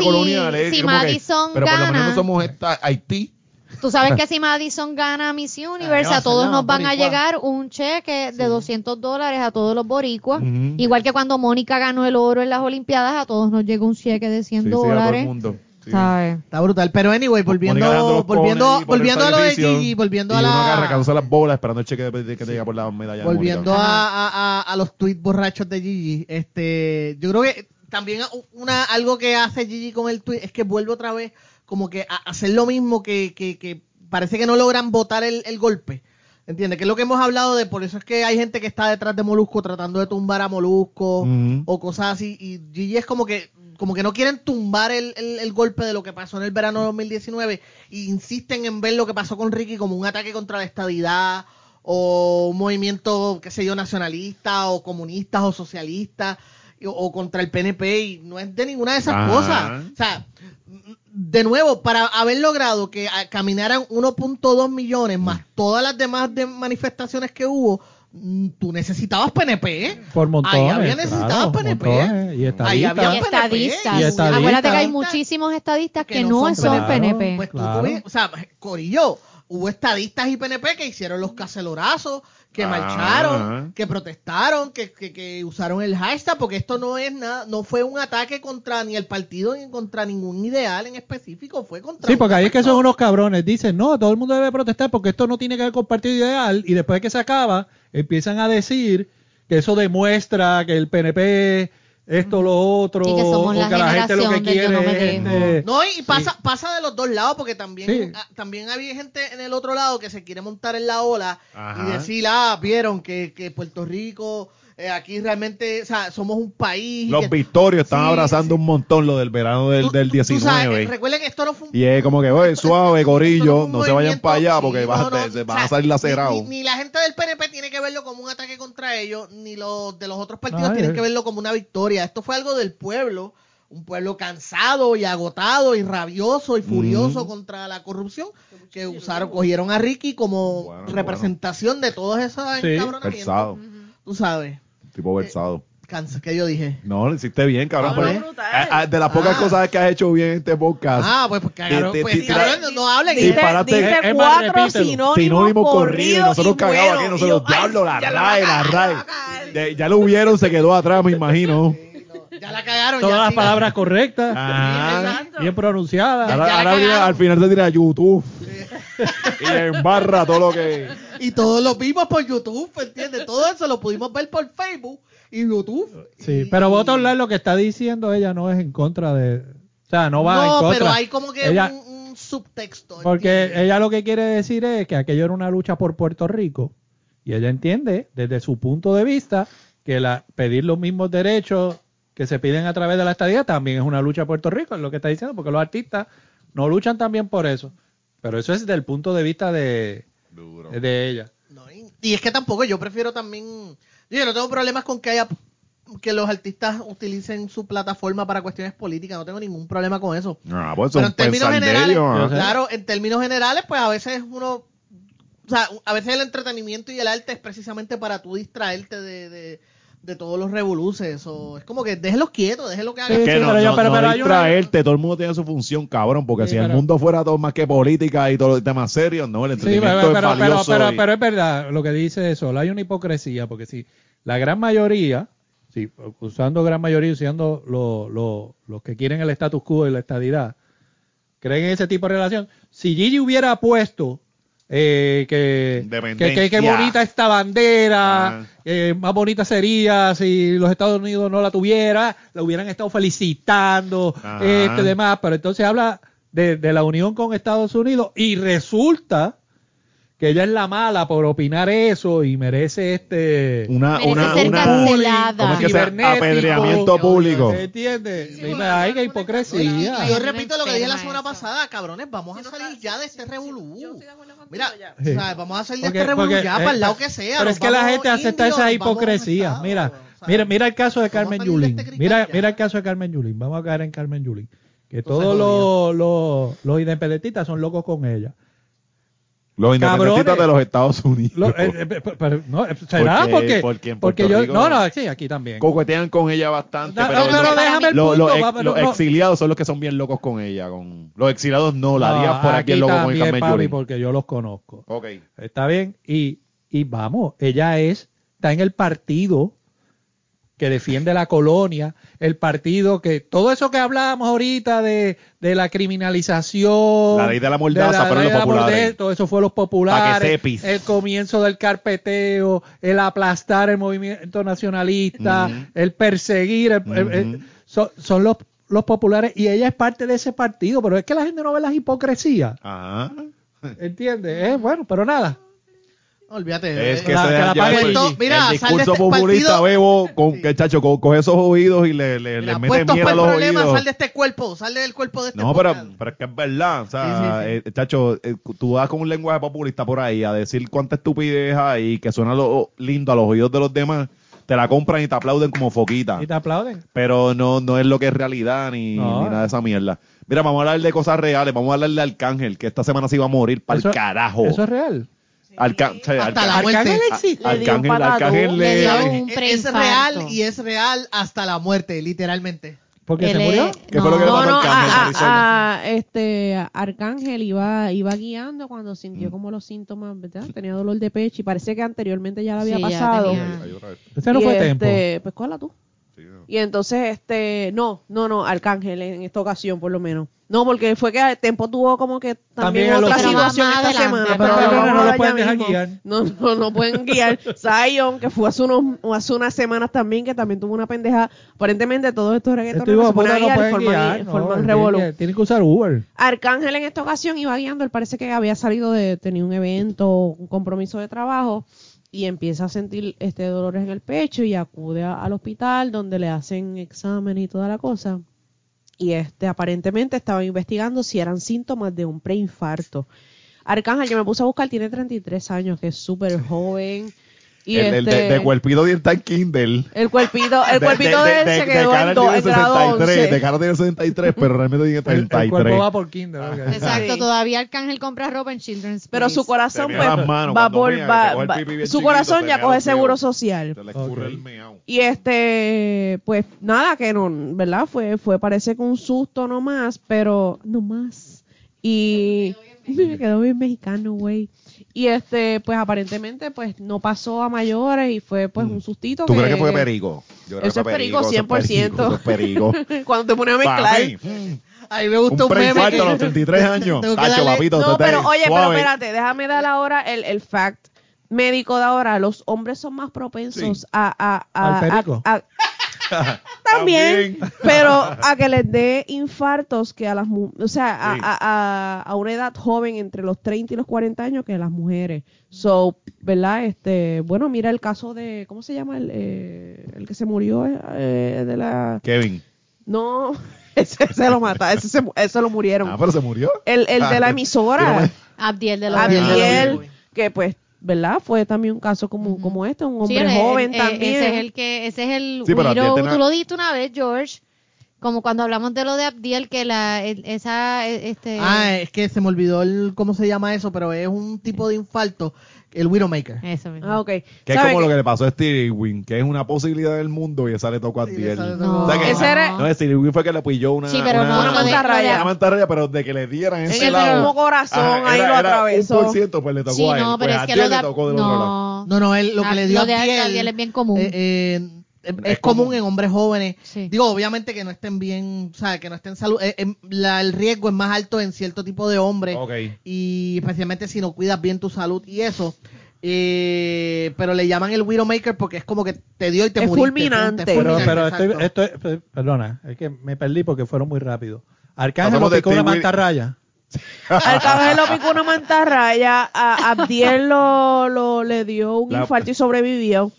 que- Madison pero por lo menos somos esta Haití Tú sabes que si Madison gana Miss Universe, a todos nos van a llegar un cheque de 200 dólares a todos los boricuas. Igual que cuando Mónica ganó el oro en las Olimpiadas, a todos nos llegó un cheque de 100 Sí, sí, a todo el dólares. mundo. Sí. ¿Sabes? Está brutal. Pero anyway, volviendo, volviendo, volviendo a lo de Gigi, volviendo a la las bolas esperando el cheque de, de que te llega por la medalla. volviendo Mónica. a, a- a- a los tweets borrachos de Gigi, este, yo creo que también una algo que hace Gigi con el tweet es que vuelve otra vez como que hacer lo mismo que, que, que parece que no logran votar el, el golpe. ¿Entiendes? Que es lo que hemos hablado de, por eso es que hay gente que está detrás de Molusco tratando de tumbar a Molusco o cosas así. Y Gigi es como que, como que no quieren tumbar el, el- el golpe de lo que pasó en el verano de 2019 e insisten en ver lo que pasó con Ricky como un ataque contra la estabilidad o un movimiento, qué sé yo, nacionalista o comunistas o socialistas y- o, contra el PNP y no es de ninguna de esas cosas. O sea, de nuevo, para haber logrado que ah, caminaran 1.2 millones más todas las demás de manifestaciones que hubo, mm, tú necesitabas PNP. ¿eh? Por montones. Ahí había necesitado claro, PNP. montones, y Ahí estadistas. había Y PNP, estadistas. Y estadistas. Acuérdate que hay muchísimos estadistas que, no, son PNP. Pues tú Claro. o sea, Corillo, hubo estadistas y PNP que hicieron los cacelorazos, que Ah. marcharon, que protestaron, que, que, que usaron el hashtag, porque esto no es nada, no fue un ataque contra ni el partido ni contra ningún ideal en específico, fue contra Sí, porque ahí es que son unos cabrones. Dicen, no, todo el mundo debe protestar porque esto no tiene que ver con partido ideal. Y después que se acaba, empiezan a decir que eso demuestra que el PNP, esto, lo otro, Sí, que somos la gente lo que quiere no este, No, y pasa, pasa de los dos lados, porque también, Sí. ah, también había gente en el otro lado que se quiere montar en la ola Ajá. y decir, ah, vieron que, que Puerto Rico, eh, aquí realmente, o sea, somos un país. Los que- victorios están Sí, abrazando sí. un montón lo del verano del, Tú- del tú- tú sabes, 19. eh, recuerden que esto no fue un y es como que, oye, suave, gorillo, no se vayan para allá porque no, vas a- no, se o van sea, a salir lacerados. Ni, ni la gente del PNP tiene que verlo como un ataque contra ellos, ni los de los otros partidos Ay, tienen eh. que verlo como una victoria. Esto fue algo del pueblo, un pueblo cansado y agotado y rabioso y furioso contra la corrupción, que usaron, cogieron a Ricky como Bueno, representación de todos esos Sí, encabronamientos. Tú sabes, Tipo versado. cansa, que yo dije. No, lo hiciste bien, cabrón. Ah, pero- bueno. brutal. ah, ah, de las pocas Ah. cosas que has hecho bien en este podcast. Ah, pues, pues, cagaron, Te- te- pues, te- cabrón, no, no hablen. Sí, Dice, párate. dice Es cuatro repítelo. sinónimos, Sinónimo corrido, corridos y nosotros cagados aquí, nosotros, diablo, la ya RAE, a la RAE. ya a lo hubieron, se quedó atrás, me imagino. Ya la cagaron. todas ya las sigan. palabras correctas, Ah. Bien pronunciadas. Ya- Ahora, ahora al final se tira a YouTube y embarra todo lo que. Y todos lo vimos por YouTube, ¿entiendes? Todo eso lo pudimos ver por Facebook y YouTube. Sí, Y- pero voto hablar lo que está diciendo ella no es en contra de, O sea, no va en No, contra. pero hay como que Ella- un, un subtexto. Porque ¿entiendes? ella lo que quiere decir es que aquello era una lucha por Puerto Rico y ella entiende desde su punto de vista que la, pedir los mismos derechos que se piden a través de la estadía también es una lucha a Puerto Rico, es lo que está diciendo, porque los artistas no luchan también por eso. Pero eso es desde el punto de vista de, Duro. de ella. No, y, y es que tampoco, yo prefiero también. Yo no tengo problemas con que haya que los artistas utilicen su plataforma para cuestiones políticas, no tengo ningún problema con eso. Ah, pues Pero en términos pensar de generales, ellos, claro, en términos generales, pues a veces uno, o sea, a veces el entretenimiento y el arte es precisamente para tú distraerte de, de, de todos los revoluces, o es como que déjenlos quietos, déjenlo que hagan. Sí, Es que sí, no, pero yo- no- pero- no pero hay una- distraerte, todo el mundo tiene su función, cabrón, porque Sí, si el pero- mundo fuera todo más que política y todos los temas serios, no, el Sí, entretenimiento pero, es pero, pero, valioso. pero, y- pero es verdad lo que dice Sol, hay una hipocresía, porque si la gran mayoría, si, usando gran mayoría, usando lo- lo- los que quieren el status quo y la estadidad, creen en ese tipo de relación, si Gigi hubiera puesto eh, que, que, que- bonita esta bandera, Ah. eh, más bonita sería si los Estados Unidos no la tuviera, la hubieran estado felicitando, Ah. este demás, pero entonces habla de, de la unión con Estados Unidos y resulta que ella es la mala por opinar eso y merece este una, Merece una, ser una, cancelada. ¿cómo es que se llama? Cibernético. apedreamiento público. ¿Entiendes? Sí, Dime, bueno, ay, qué Y hipocresía. yo repito lo que dije la semana pasada, cabrones, vamos a salir ya de este revolú. Mira, Sí. o sea, vamos a salir de Porque- este revolú ya para el lado que sea. Pero es que la gente acepta esa hipocresía. Mira, sea, mira, mira el caso de Carmen Yulín. este Mira, mira el caso de Carmen Yulín. Vamos a caer en Carmen Yulín. Que todos los, los, los independentistas son locos con ella. Los independentistas de los Estados Unidos. Lo- eh, eh, pe- pero, no, eh, ¿Será? Porque- Porque, porque porque yo. Rico- No, no, sí, aquí también. coquetean con ella bastante. No, pero no, pero déjame el punto, los ex- pero los exiliados son los que son bien locos con ella. Con, los exiliados no, la por aquí bien loco con papi, Yulín. porque yo los conozco. Ok. Está bien. Y, y vamos, ella es, está en el partido que defiende la colonia, el partido que, todo eso que hablábamos ahorita de, de la criminalización, La ley de la mordaza, de la pero los populares. mordaza, todo eso fue los populares, el comienzo del carpeteo, el aplastar el movimiento nacionalista, el perseguir, el- el- son, son los, los populares y ella es parte de ese partido, pero es que la gente no ve las hipocresías, Ajá. ¿entiendes? Eh, bueno, pero nada. Olvídate. Es eh, que La- se que la el Mira, sal de discurso este populista, partido- Bebo, con Sí. que chacho, co- coge esos oídos y le, le, le mete por a los problemas, oídos. sal de este cuerpo, sal del cuerpo de este No, pero, pero es que es verdad. O sea, Sí, sí, eh, chacho, eh, tú vas con un lenguaje populista por ahí a decir cuánta estupidez hay que suena lo, lindo a los oídos de los demás, te la compran y te aplauden como foquita. Y te aplauden. Pero no, no es lo que es realidad ni, No. ni nada de esa mierda. Mira, vamos a hablar de cosas reales. Vamos a hablar de Arcángel, que esta semana se iba a morir para el carajo. Eso es real. Arca- o sea, Hasta Arca- la muerte. Arcángel. Le dio un Arcángel, patadón, Arcángel le dio le- un Es- real y es real hasta la muerte, literalmente. Porque Él se murió. es- ¿Qué fue lo que le No, pasó no, a Arcángel, a- Marisol? a- a- este Arcángel iba, iba guiando cuando sintió como los síntomas, ¿verdad? Tenía dolor de pecho y parece que anteriormente ya le había Sí, pasado. tenía. Ese no Y, fue este, tiempo. Pues cógela tú. Y entonces, este, no, no, no, Arcángel en esta ocasión por lo menos. No, porque fue que Tempo tuvo como que también, También otra situación esta adelante, semana. pero pero no, no, no lo pueden ya dejar mismo. guiar. No, no, no pueden guiar. Zion, que fue hace, unos, hace unas semanas también, que también tuvo una pendeja. Aparentemente todos estos reggaetones hijos se ponen a no guiar forman, guiar. no, forman tienen revolú. que- Tienen que usar Uber. Arcángel en esta ocasión iba guiando, él parece que había salido de, tenía un evento, un compromiso de trabajo y empieza a sentir este dolores en el pecho y acude a- al hospital donde le hacen examen y toda la cosa. Y este aparentemente estaba investigando si eran síntomas de un preinfarto. Arcángel, yo me puse a buscar, tiene 33 años, que es súper joven. Y el, el de, este- de cuerpito de está en Kindle. el cuerpito, el De- cuerpito de, de- él de- se quedó en, do- tiene en grado 63, 11. De cara tiene 63, pero realmente tiene El, el 33. cuerpo va por Kinder. ok. Exacto, Sí. todavía Arcángel compra ropa en Children's Pero su corazón pues, va por mía, va- el va- su chiquito, corazón ya coge seguro social. Se le escurre Ok. el meao. Y este, pues nada, que no, ¿verdad? Fue, fue parece que un susto nomás, pero no más. Y me quedó bien mexicano, güey. Y este, pues aparentemente, pues no pasó a mayores y fue pues un sustito. Mm. ¿Tú crees que fue perico? Yo creo Eso que es perico, eso es 100%. Eso es perico. Cuando te pones a mezclar. mm, A mí me gusta Un un, meme preinfarto que- a los 33 años. Que darle- papito, No, pero oye, pero suave. espérate, déjame dar ahora el, el fact médico de ahora. Los hombres son más propensos Sí. a, a, a, ¿Al perico? a- a- También, pero a que les dé infartos que a las mu- o sea, a, Sí. a, a- a una edad joven entre los 30 y los 40 años que las mujeres. So, ¿verdad? Este, bueno, mira el caso de, ¿cómo se llama? El, eh, el que se murió eh, de la... Kevin. No, ese se lo mata, ese, se, ese lo murieron. Ah, pero se murió. El, el de la emisora, Abdiel de los Abdiel que pues, ¿verdad? Fue también un caso como, como este, un hombre joven el- también. Ese es el que, ese es el Sí, pero widow. Tú lo dijiste una vez, George, como cuando hablamos de lo de Abdiel, que la, el- esa, e- este, Ah, es que se me olvidó el, cómo se llama eso, pero es un tipo de infarto, el Widowmaker. eso mismo. Ah, ok. Que es ¿Sabe como qué? lo que le pasó a Stevie Irwin, que es una posibilidad del mundo y esa le tocó a Abdiel. No. O sea que- Ese era- no, Stevie Irwin fue que le pilló una, Sí, pero una, no, Una lo de- mantarraya. una mantarraya, pero de que le dieran En ese el lado. mismo corazón, Ajá, ahí era- lo atravesó. Un por ciento, pues le tocó sí, a él. no, pero pues es a que lo de, le tocó del otro lado. no, No, no, él, lo que Ah, le dio lo a de Abdiel, Abdiel es bien común. eh, eh, es, Es común común. en hombres jóvenes. Sí. Digo, obviamente que no estén bien, o sea, que no estén salud. eh, em, la- el riesgo es más alto en cierto tipo de hombres. Ok. Y especialmente si no cuidas bien tu salud y eso. Eh, pero le llaman el Widowmaker porque es como que te dio y te Es muriste. fulminante. Pero, pero estoy, estoy, per- perdona, es que me perdí porque fueron muy rápido. Arcángel lo picó una mantarraya. Arcángel lo picó una mantarraya, a Abdiel lo, lo- le dio un La- infarto y sobrevivió.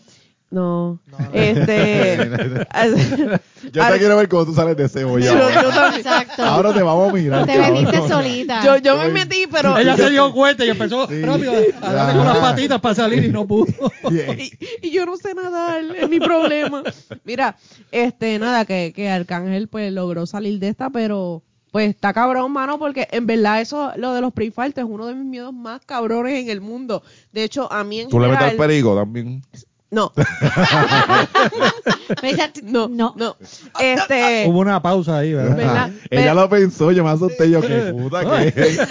No, No, no. este... Yo te quiero ver cómo tú sales de ese hoyo. Yo- ahora. yo también. Exacto. Ahora te vamos a mirar. Te metiste solita. yo, yo me metí, pero... Ella se dio cuenta y empezó Sí. rápido a darle con las patitas para salir y no pudo. Y, y yo no sé nadar, es mi problema. Mira, este, nada, que, que Arcángel pues logró salir de esta, pero pues está cabrón, mano, porque en verdad eso, lo de los preinfartos es uno de mis miedos más cabrones en el mundo. De hecho, a mí en Tú le metes al general... perigo también. No, Me dice, no, no. no. Este... Hubo una pausa ahí, ¿verdad? ¿Verdad? Ajá. Ella lo pensó, yo me asusté yo, qué puta que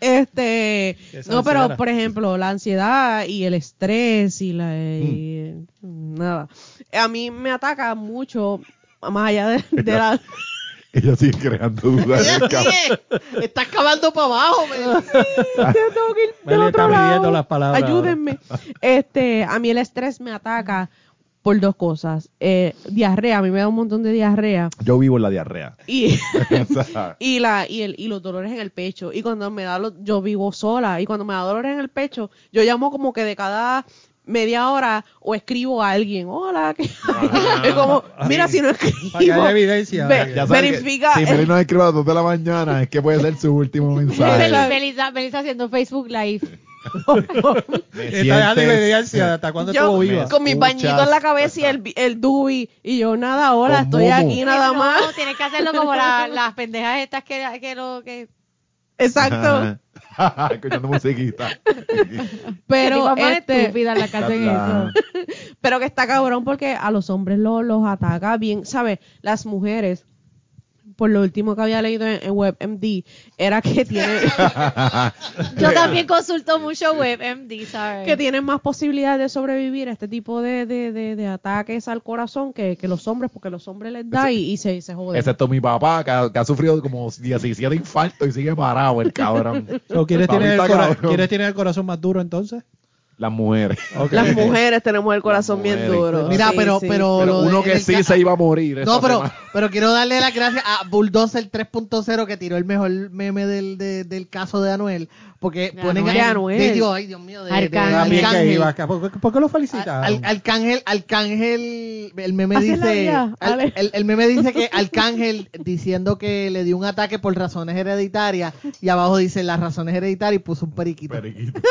Este, Esa no, pero por ejemplo, la ansiedad y el estrés y la y, nada. A mí me ataca mucho más allá de, de la Ella sigue creando dudas. Estás cavando para abajo. Yo tengo que ir del Meli otro está lado. midiendo las palabras Ayúdenme. Este, a mí el estrés me ataca por dos cosas. Eh, diarrea, a mí me da un montón de diarrea Yo vivo en la diarrea. y O sea, y la y el y los dolores en el pecho y cuando me da los, yo vivo sola y cuando me da dolores en el pecho yo llamo como que de cada media hora o escribo a alguien hola que es como mira si no escribo evidencia. Ve- ya sabes que verifica si Meli nos escribe a las 2 de la mañana, es que puede ser su último mensaje. Feliz, feliz, feliz haciendo Facebook Live. Está evidencia hasta cuando yo estuvo viva. con mi bañito en la cabeza y el, el Dewey y yo nada hola Con estoy Momo. aquí nada no, más tienes que hacerlo como la- las pendejas estas que, que lo que exacto Ajá. Escuchando musiquita. pero este estúpida la casa en La- eso. Pero que está cabrón porque a los hombres lo- los ataca bien, ¿sabes? Las mujeres, por lo último que había leído en, en WebMD, era que tienen, Yo también consulto mucho WebMD, ¿sabes? que tienen más posibilidades de sobrevivir a este tipo de, de, de, de ataques al corazón que, que los hombres, porque los hombres les da y, y se, se joden. Excepto mi papá, que ha, que ha sufrido como 17 infartos y sigue parado el cabrón. So, ¿quiénes, Papi tienen el está cora- cabrón. ¿Quiénes tienen el corazón más duro entonces? Las mujeres. Las mujeres tenemos el corazón bien duro. Mira, Sí, pero, sí. pero, Pero uno que sí se iba a morir. No, pero, semana. pero quiero darle las gracias a Bulldozer 3.0 que tiró el mejor meme del, de- del caso de Anuel. Porque De ponen Anuel. a- Anuel. de- digo, ay, Dios mío, de, de Arcángel. Arcángel. ¿Por, qué- por qué lo felicitaron? Al- Arcángel, Arcángel, el meme dice, al- el, el meme dice que Arcángel diciendo que le dio un ataque por razones hereditarias y abajo dice las razones hereditarias y puso un periquito. Periquito.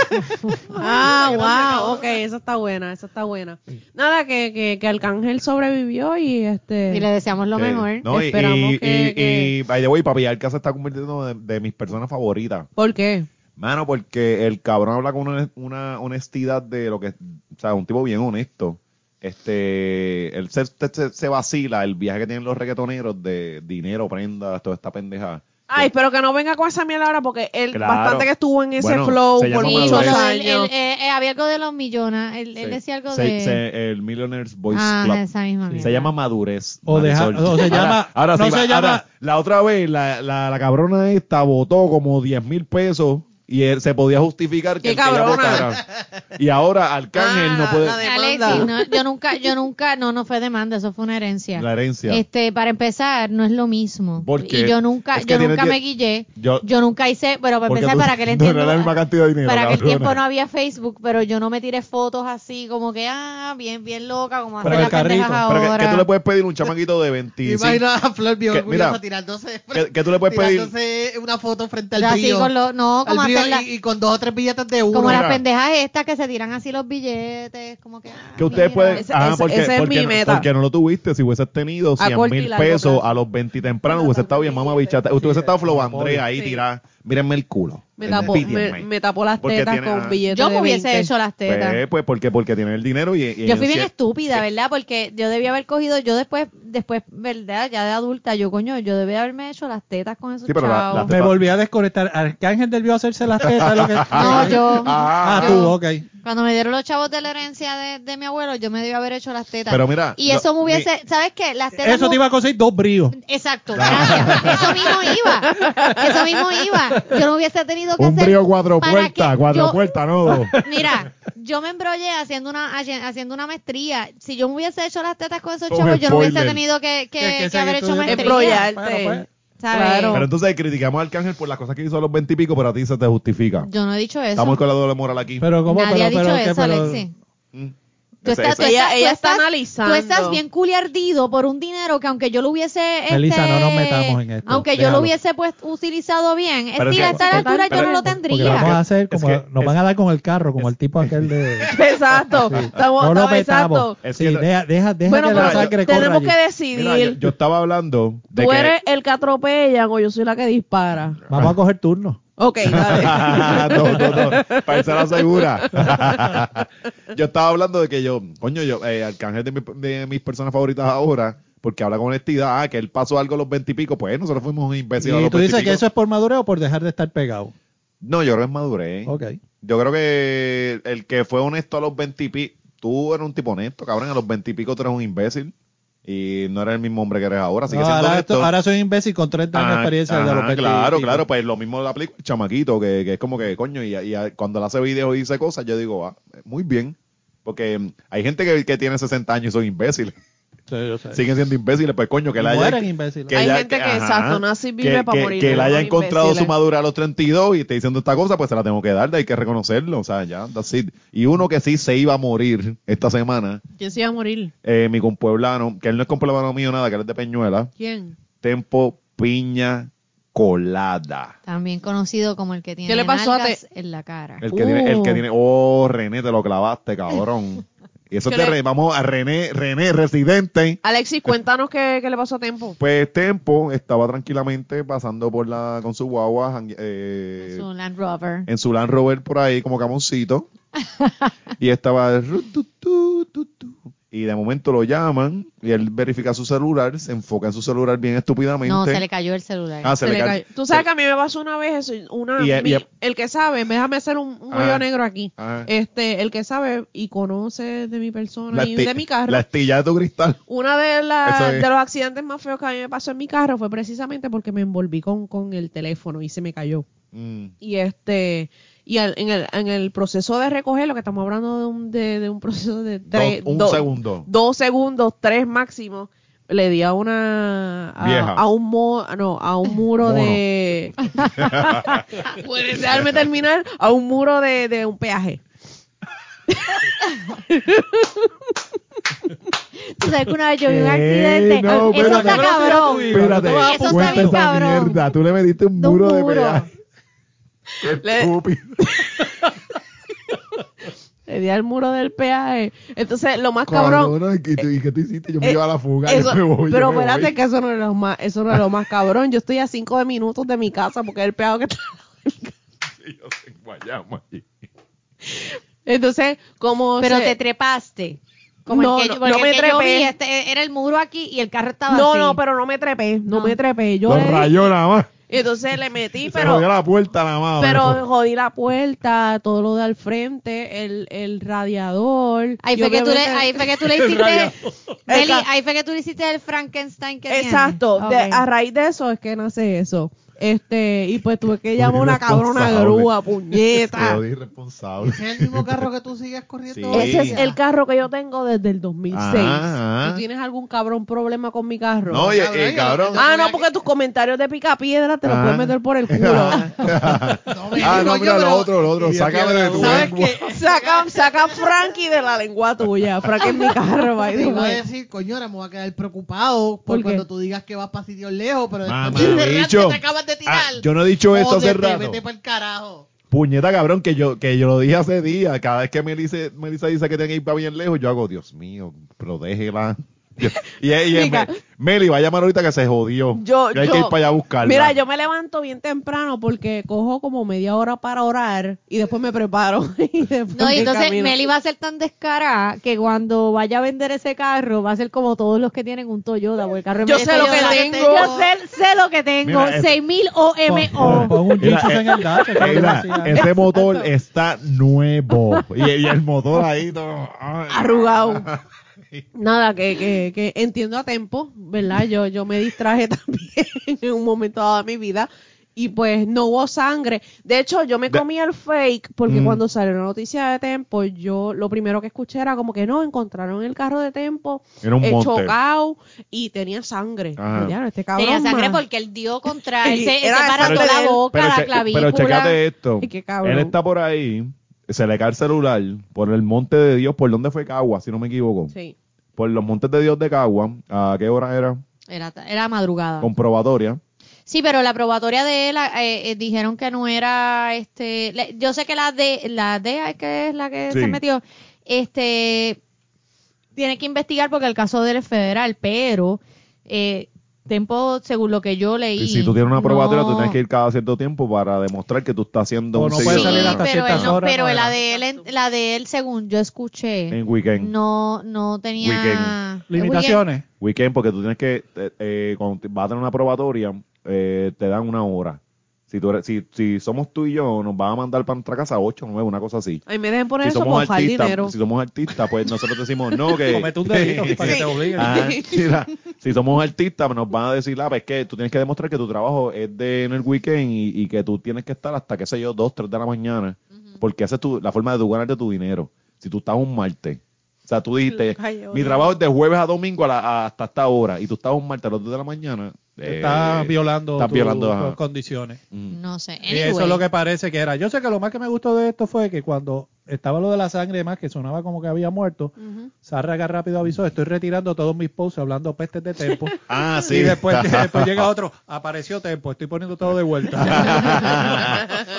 Ah, wow, ok, esa está buena, esa está buena. Nada, que, que, que Arcángel sobrevivió y este... Y le deseamos lo Sí. mejor. No, y, Esperamos y, que- y- que- y, by the way, Papi Arca se está convirtiendo de, de mis personas favoritas. ¿Por qué? Mano, porque el cabrón habla con una, una honestidad de lo que, o sea, un tipo bien honesto. Este, él se, se, se vacila el viaje que tienen los reggaetoneros de dinero, prendas, toda esta pendeja. Ay, pero que no venga con esa mierda ahora porque él Claro. bastante que estuvo en ese Bueno, flow por muchos él- años. él, había algo de los millones. Él, Sí. decía algo Se- de. se- el Millionaires Boys ah, Club. esa misma Se llama madurez. O deja- o se Ahora- llama- Ahora, no sí, se va- llama- ahora, la otra vez, la, la, la cabrona esta votó como 10 mil pesos y él se podía justificar que, ¡Qué el que ella votara. Y ahora Arcángel Ah, no puede Alexis, no, yo nunca, yo nunca, no, no fue demanda, eso fue una herencia. la herencia. Este, para empezar, no es lo mismo. ¿Por qué? Y yo nunca, Es que yo nunca me guillé. Yo- Yo, nunca hice, pero para Porque empezar, tú- para que le no entienda. era la misma cantidad de dinero, para aquel tiempo no había Facebook, pero yo no me tiré fotos así como que, ah, bien, bien loca, como el las pendejas carrito. Pero que, ahora. que tú le puedes pedir un chamaquito de 25. Imagina a Flor bien Que- mira, tirándose, que- que tú le puedes pedir- una foto frente al río. con lo- no, como hacer la- y, y con dos o tres billetes de uno. como las pendejas estas que se tiran así los billetes, como que. ah, Que ustedes pueden. Ese- ah, ese- porque, es porque mi no- meta. porque no lo tuviste. Si hubieses tenido A 100 corto y mil pesos a los 20 temprano, hubiese estado bien, mamá bichata. Usted hubiese estado Flow André ahí tirada. Mírenme el culo. Me tapó, me, me tapó las Porque tetas tiene- con ah. billetes Yo de me hubiese 20. hecho las tetas. Pues, pues porque, porque tiene el dinero y. y Yo fui bien estúpida, ¿verdad? Porque yo debía haber cogido, yo después, después, ¿verdad? Ya de adulta, yo, coño, yo debía haberme hecho las tetas con esos Sí, pero la- chavos. las Me volví a desconectar. Arcángel debió hacerse las tetas. lo que... No, yo. Ah, Ah, yo- tú, ok. Cuando me dieron los chavos de la herencia de, de mi abuelo, yo me debía haber hecho las tetas. Pero mira, Y lo- eso me hubiese, mi- ¿sabes qué? Las tetas. Eso te iba a conseguir dos bríos. Exacto, gracias. Eso mismo iba. Eso mismo iba. Yo no hubiese tenido que Un hacer. brío cuatro para puertas, que cuatro yo- puertas, no. Mira, yo me embrollé haciendo una haci- haciendo una maestría. Si yo me hubiese hecho las tetas con esos chavos, yo no hubiese tenido que, que, haber hecho maestría. Bueno, pues. ¿sabes? Claro. Pero entonces criticamos a Arcángel por las cosas que hizo a los 20 y pico, pero a ti se te justifica. Yo no he dicho eso. Estamos con la doble moral aquí. Pero ¿cómo? Nadie pero, ha dicho eso, Pero- Alexi. Mm. Tú estás, tú Ella- estás- ella tú está estás- analizando. Tú estás bien culiardido por un dinero que aunque yo lo hubiese... Melissa, este, no nos metamos en esto. Aunque yo Déjalo. lo hubiese pues utilizado bien, es Pero es a que- esta altura yo no lo Porque tendría. vamos a hacer Es como que- nos es- van a dar con el carro, como el tipo aquel de Exacto. Sí. Estamos, no lo metamos. Es Sí, que- deja, deja, deja Bueno, que la pero sangre corra tenemos allí. que decidir. Mira, yo, yo estaba hablando de ¿Tú que... eres el que atropellan o yo soy la que dispara? Vamos a coger turno. Ok, dale. no, no, no, para irse a la segura. yo estaba hablando de que yo, coño, yo, eh, Arcángel de, mi- de mis personas favoritas ahora, porque habla con honestidad, ah, que él pasó algo a los 20 y pico, pues nosotros fuimos un imbécil a Y los tú 20 y dices que eso es por madurez o por dejar de estar pegado. No, yo creo que es madurez. Ok. Yo creo que el que fue honesto a los 20 y pico, tú eres un tipo honesto, cabrón, a los 20 y pico tú eres un imbécil. Y no eres el mismo hombre que eres ahora, así que No, siendo ahora, honesto. ahora soy imbécil con 30 años de Ah, experiencia de los 20 y Claro, claro, pues lo mismo le aplico al chamaquito, que, que es como que, coño, y, y cuando él hace videos y dice cosas, yo digo, ah, muy bien. Porque hay gente que, que tiene 60 años y son imbéciles. Sí. Siguen siendo imbéciles, pues coño, que Y le haya... imbéciles. Hay ella- gente que, exacto, nace vive que, para que- morir, que él haya encontrado su madura a los 32 y esté diciendo esta cosa, pues se la tengo que dar, hay que reconocerlo, o sea, ya, that's it. Y uno que sí se iba a morir esta semana, ¿Quién se iba a morir? eh, mi compueblano, que él no es compueblano mío nada, que él es de Peñuela, ¿Quién? Tempo Piña Colada. También conocido como el que tiene ¿Qué le pasó a nalgas en la cara. El que tiene, el que Uh. tiene, oh, René, te lo clavaste, cabrón. Y eso ¿Qué te le- vamos a René, René, residente. Alexis, cuéntanos qué, qué le pasó a Tempo. Pues Tempo estaba tranquilamente pasando por la, con su guagua, jangue- eh, Es un Land Rover. en su Land Rover por ahí como camoncito. y estaba ru, tu, tu, tu, tu. Y de momento lo llaman y él verifica su celular, se enfoca en su celular bien estúpidamente. No, se le cayó el celular. Ah, se, Se le cayó. Tú sabes se- que a mí me pasó una vez eso, una, Y- mi- y- el que sabe, déjame hacer un, un Ah. hoyo negro aquí. Ah. Este, el que sabe y conoce de mi persona y esti- de mi carro. La estilla de tu cristal. Una de, las de los accidentes más feos que a mí me pasó en mi carro fue precisamente porque me envolví con, con el teléfono y se me cayó. Mm. Y este y al- en, el, en el proceso de recoger, lo que estamos hablando de un, de, de un proceso de tres, un do- segundo. dos segundos, tres máximo, le di a una a, Vieja. a un mo- no, a un muro Mono. de puedes dejarme terminar a un muro de, de un peaje. Tú sabes que una vez yo vi un accidente. No, Eso espérate. está cabrón. Espérate, Eso está bien cabrón. mierda. Tú le metiste un De un muro de muro. peaje. Estúpido. Le di al muro del peaje. Entonces, lo más cabrón ¿y qué, tú- y qué tú hiciste? Yo me eh, iba a la fuga. Eso- yo me voy, pero espérate voy. que eso no es lo más, eso no es lo más cabrón. Yo estoy a cinco de minutos de mi casa porque es el peado que está. Sí, yo sé, Guayama, allí. Entonces, como Pero se- te trepaste. Como No, el que, no, no me yo trepé. vi, este, era el muro aquí y el carro estaba no, así. no, pero no me trepé, no, No. me trepé. Yo Lo le nada más. Y entonces le metí, Se pero jodió la puerta nada más. pero jodí la puerta, todo lo de al frente, el, el radiador. Ahí fue, que tú le, ahí fue que tú le hiciste. Exacto. ahí fue que tú le hiciste el Frankenstein que tiene. Exacto, de- Ok. a raíz de eso es que nace eso. Este, y pues tuve que llamar una cabrona grúa, puñeta. Soy irresponsable. ¿Ese es el mismo carro que tú sigues corriendo Sí. hoy Ese es el carro que yo tengo desde el 2006. Ah, ah. ¿Tú tienes algún cabrón problema con mi carro? No, oye, Cabrón, eh, cabrón. Ah, no, porque tus comentarios de pica piedra te los Ah. puedes meter por el culo. No, me ah, no, yo, mira lo otro, lo otro. Sácame de tu ¿Sabes lengua. saca, saca a Frankie de la lengua tuya. Frankie es mi carro, by the iba a way. decir, coño, ahora me voy a quedar preocupado por, cuando tú digas que vas para sitios lejos, pero Mamá, después te acabas de tirar. Ah, yo no he dicho esto hace rato. Vete pa'l carajo. Puñeta, cabrón, que yo, que yo lo dije hace días. Cada vez que Melissa, Melissa dice que tiene que ir para bien lejos, yo hago, Dios mío, protégela. Y, y, y Mica. Me- Meli va a llamar ahorita que se jodió. Yo, que hay yo- que ir para allá a buscarla. Mira, yo me levanto bien temprano porque cojo como media hora para orar y después me preparo. y después No, y me entonces camino. Meli va a ser tan descarada que cuando vaya a vender ese carro va a ser como todos los que tienen un Toyota, porque el carro Yo es sé lo que tengo. Yo sé, sé lo que tengo. Mira, es- 6000 Pon, OMO. pon un Jesus eh, en el ese motor está nuevo. Y, y el motor ahí todo. ay. arrugado. Nada, que, que, que entiendo a tiempo, ¿verdad? Yo, yo me distraje también en un momento dado de mi vida y pues no hubo sangre. De hecho, yo me comí el fake porque Mm. cuando salió la noticia de Tempo, yo lo primero que escuché era como que no, encontraron el carro de Tempo Era un eh, chocado y tenía sangre. Diablo, este cabrón Tenía sangre más. porque él dio contra él. Se, se de la boca, la clavícula. pero checate esto. Ay, qué cabrón. Él está por ahí, se le cae el celular por el monte de Dios. ¿Por dónde fue Cagua, si no me equivoco? Sí. Por los montes de Dios de Cagua. ¿A qué hora era? Era, era madrugada. Comprobatoria. Sí, pero la probatoria de él eh, eh, dijeron que no era este. le- yo sé que la de la DEA que es la que Sí. se metió. Este tiene que investigar porque el caso de él es federal, pero eh, Tempo, según lo que yo leí. Y si tú tienes una probatoria, tú no- tienes que ir cada cierto tiempo para demostrar que tú estás haciendo O un no Sí, puede seguidor salir de- hasta pero, ciertas él no- horas, pero no la de él, en- la de él, según yo escuché, en weekend. no, no tenía Weekend. Limitaciones. Weekend, porque tú tienes que, eh, eh, cuando vas a tener una probatoria, eh, te dan una hora. Si, tú eres- si, si somos tú y yo, nos van a mandar para nuestra casa 8 o 9, una cosa así. Ahí me dejen poner Si eso somos, artistas, dinero. si somos artistas, pues nosotros decimos, no, que... Comete un delito para que te obliguen. Ajá, si somos artistas, nos van a decir, ah, pues es que tú tienes que demostrar que tu trabajo es de en el weekend y, y que tú tienes que estar hasta, qué sé yo, 2, 3 de la mañana, porque esa es tu, la forma de tú ganarte tu dinero. Si tú estás un martes, o sea, tú dijiste, Ay, mi trabajo es de jueves a domingo a la- hasta esta hora, y tú estás un martes a las 2 de la mañana, Estás eh, violando estás tus violando, ajá. condiciones. mm. No sé. Y eso es lo que parece que era. Yo sé que lo más que me gustó de esto fue que cuando estaba lo de la sangre y demás, que sonaba como que había muerto, Ujú. Zárraga rápido avisó, estoy retirando todos mis posts hablando pestes de Tempo. Ah, sí. Y después, después llega otro, apareció Tempo, estoy poniendo todo de vuelta.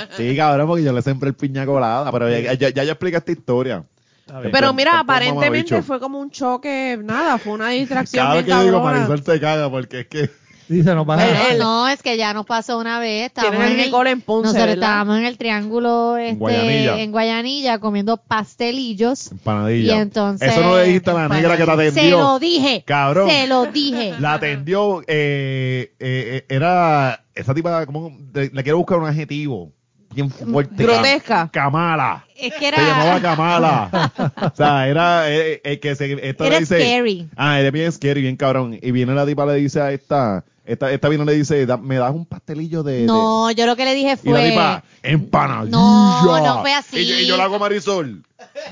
sí, cabrón, porque yo le sembré el piña colada, pero ya, ya, ya yo expliqué esta historia. Está bien. Pero mira, aparentemente fue como un choque, nada, fue una distracción bien que digo. Marisol se caga porque es que... Dice, No, el- no, es que ya nos pasó una vez. Estábamos Tienen el en en Ponce, nosotros ¿verdad? estábamos en el triángulo este, Guayanilla. en Guayanilla comiendo pastelillos. Empanadilla. Y entonces- Eso no le dijiste a la negra que te atendió. Se lo dije. Cabrón. Se lo dije. La atendió, eh, eh, era, esa tipa, como, le, le quiero buscar un adjetivo bien fuerte. Grotesca. Kamala. Es que Se llamaba era, Kamala. o sea, era, eh, eh, que se, esto era le dice, scary. ah, era bien scary, bien cabrón. Y viene la tipa, le dice a esta, esta, esta viene y le dice, "Da- me das un pastelillo de, de-" No, yo lo que le dije y la fue. tipa, empanadilla. No, no fue así. Y yo, y yo la hago Marisol,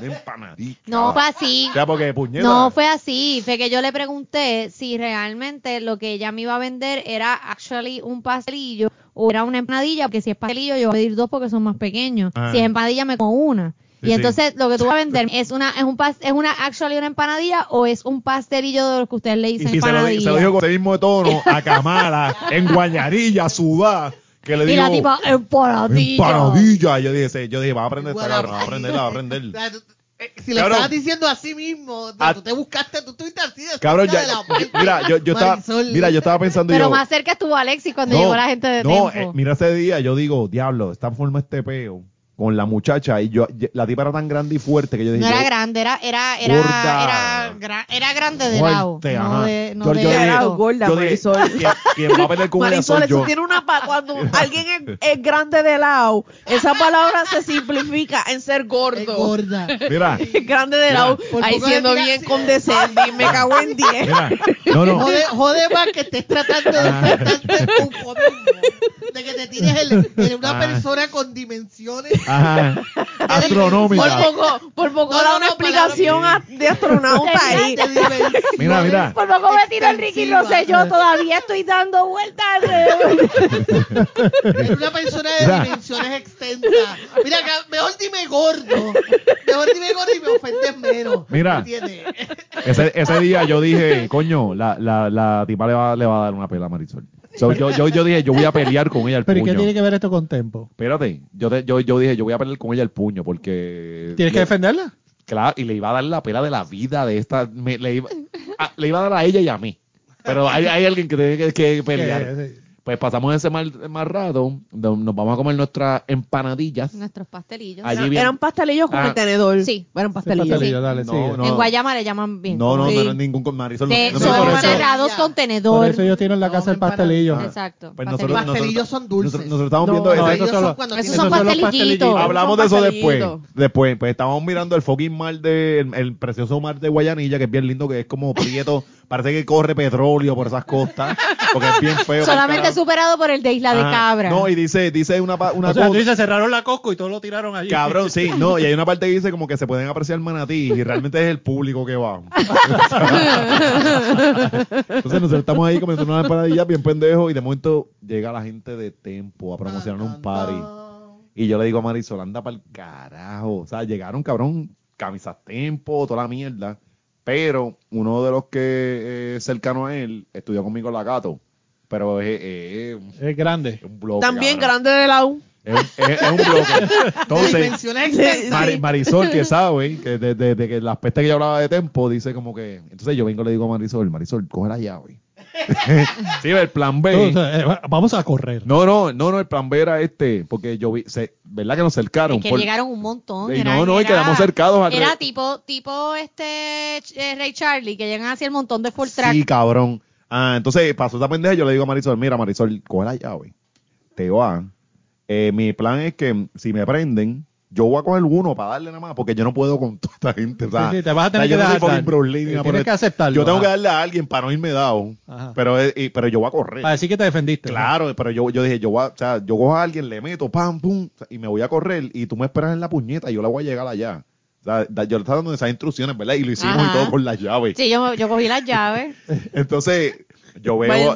empanadilla. No fue así. O sea, porque puñeta. No fue así, fue que yo le pregunté si realmente lo que ella me iba a vender era actually un pastelillo o era una empanadilla, porque si es pastelillo yo voy a pedir dos porque son más pequeños. Ah. Si es empanadilla me como una. Sí, y entonces lo que tú vas a vender es una es un pas, es una actually una empanadilla o es un pastelillo de los que ustedes le Y dicen se lo, di- empanadilla. se lo dijo con ese mismo tono a Kamala, en Guayanilla, sudá, que le y dijo, la tipa empanadilla. empanadilla. Yo dije, sí, yo dije, va a aprender esta cabrón, va a aprender, va a aprender. Eh, Si lo Cabrón. estabas diciendo así mismo, o sea, A- tú te buscaste, tú estuviste así de Cabrón, ya, de la yo- puerta. mira, yo, yo estaba, mira, yo estaba pensando Pero yo, más cerca estuvo Alexis cuando no, llegó la gente de no, eh, mira ese día, yo digo, diablo, esta forma este peo con la muchacha y yo, la tipa era tan grande y fuerte que yo dije, no era yo- grande, era era era Gorda. era Gra- era grande de lado, Fuerte, no de, no Yo- de yo. Era gorda, Yo dije, Marisol. ¿quién, quién va a pelear con Marisol, eso yo. tiene una pa cuando alguien es, es grande de lado, esa palabra se simplifica en ser Es gordo. gorda. Mira, grande de lado, Por ahí siendo le bien condescendiente, y me cago en 10. mira. No, no. Jode, jode más que estés tratando de enfrentarte a un mismo. De que te tires el- de una Ah. persona con dimensiones. Ajá. Por Astronómica. poco, por poco No, da no, una no, explicación a- de astronauta ahí. Mira, mira. Por poco me tiro el Ricky Rosselló, extensivas. todavía estoy dando vueltas alrededor. Es una persona de Mira. dimensiones extensas. Mira, acá, mejor dime gordo. Mejor dime gordo y me ofendes menos. Mira. ¿Entiendes? Ese, ese día yo dije, coño, la, la, la tipa le va, le va a dar una pela a Marisol. So, yo, yo, yo dije, yo voy a pelear con ella el Pero ¿y qué puño. tiene que ver esto con Tempo? Espérate, yo, te- yo, yo dije, yo voy a pelear con ella el puño porque... ¿Tienes que defenderla? Claro, y le iba a dar la pela de la vida de esta... me- le, iba, a, le iba a dar a ella y a mí. Pero hay, hay alguien que tiene que, que pelear. Pues pasamos ese mal, mal rato, do- nos vamos a comer nuestras empanadillas. Nuestros pastelillos. Allí Eran, bien- eran pastelillos con Ah. el tenedor. Sí. Eran Sí, pastelillos. pastelillo, dale, No, sigue. no. En Guayama le llaman bien. No, no, Sí. no, no, ningún con Marisol. no- De- no son por cerrados con Por tenedor. eso ellos tienen la casa No, pastelillo. Ah. Exacto. Pues pastelillo. nosotros, Pastelillos son dulces. Nosotros, nosotros estamos No, viendo no, esos son cuando esos son pastelillitos. Hablamos de eso después. Después, pues estábamos mirando el fucking mar de, el, el precioso mar de Guayanilla, que es bien lindo, que es como prieto, parece que corre petróleo por esas costas, porque es bien feo. Solamente superado por el de Isla de Ajá. Cabra. No, y dice, dice una, una O sea, tú cosa. dices, cerraron la Costco y todos lo tiraron allí. Cabrón, sí, no, y hay una parte que dice como que se pueden apreciar manatí y realmente es el público que va. Entonces nosotros estamos ahí comiendo una empanadilla bien pendejo y de momento llega la gente de Tempo a promocionar un party. Y yo le digo a Marisol, anda para el carajo. O sea, llegaron, cabrón, camisas Tempo, toda la mierda. Pero uno de los que es cercano a él estudió conmigo en la Gato. Pero es, es- es Es grande. un bloque. También cabrón. grande de lado. Es, es- es un bloque. Entonces. Mari- Marisol, que sabe, que desde de, que las pestes que yo hablaba de Tempo, dice como que. Entonces yo vengo y le digo a Marisol, Marisol, coge la llave. sí, el plan B. Entonces, eh, vamos a correr. No, no, no, no, el plan B era este, porque yo vi, se, ¿verdad que nos cercaron? Es que Por- llegaron un montón. Era- no, no, y quedamos cercados al Era tipo, tipo este eh, Ray Charlie, que llegan hacia el montón de full track. Sí, cabrón. Ah, entonces pasó esa pendeja y yo le digo a Marisol, mira Marisol, coge la llave. Te va. Eh, mi plan es que si me prenden, yo voy a coger uno para darle nada más, porque yo no puedo con toda esta gente. O sea, Sí, sí, te vas a tener o sea, yo que no soy por tienes el- que aceptarlo, Yo tengo ajá. que darle a alguien para no irme dado. Ajá. Pero, pero yo voy a correr. Para decir que te defendiste. Claro, pero yo, yo dije, yo voy a, o sea, yo cojo a alguien, le meto, pam, pum, y me voy a correr, y tú me esperas en la puñeta y yo le voy a llegar allá. O sea, yo le estaba dando esas instrucciones, ¿verdad? Y lo hicimos y todo con las llaves. Sí, yo, yo cogí las llaves. Entonces, yo veo.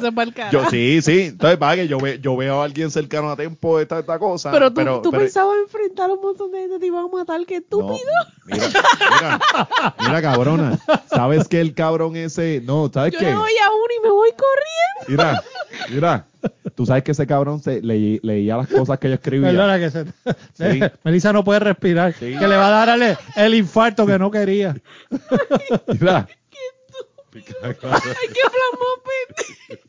Yo, sí, sí. Entonces, para que yo, ve, yo veo a alguien cercano a tiempo de esta, esta cosa. Pero tú, pero, tú pero- pensabas enfrentar a un montón de gente, te iban a matar, qué no, estúpido. mira, mira, mira, cabrona. ¿Sabes que el cabrón ese. No, ¿sabes Yo qué? le doy a uno y me voy corriendo. Mira, mira. Tú sabes que ese cabrón se leí- leía las cosas que yo escribía. Perdona que se... Sí. Melissa no puede respirar. Sí. Que le va a dar el, el infarto que no quería. Mira. Ay, qué flamón, pendejo.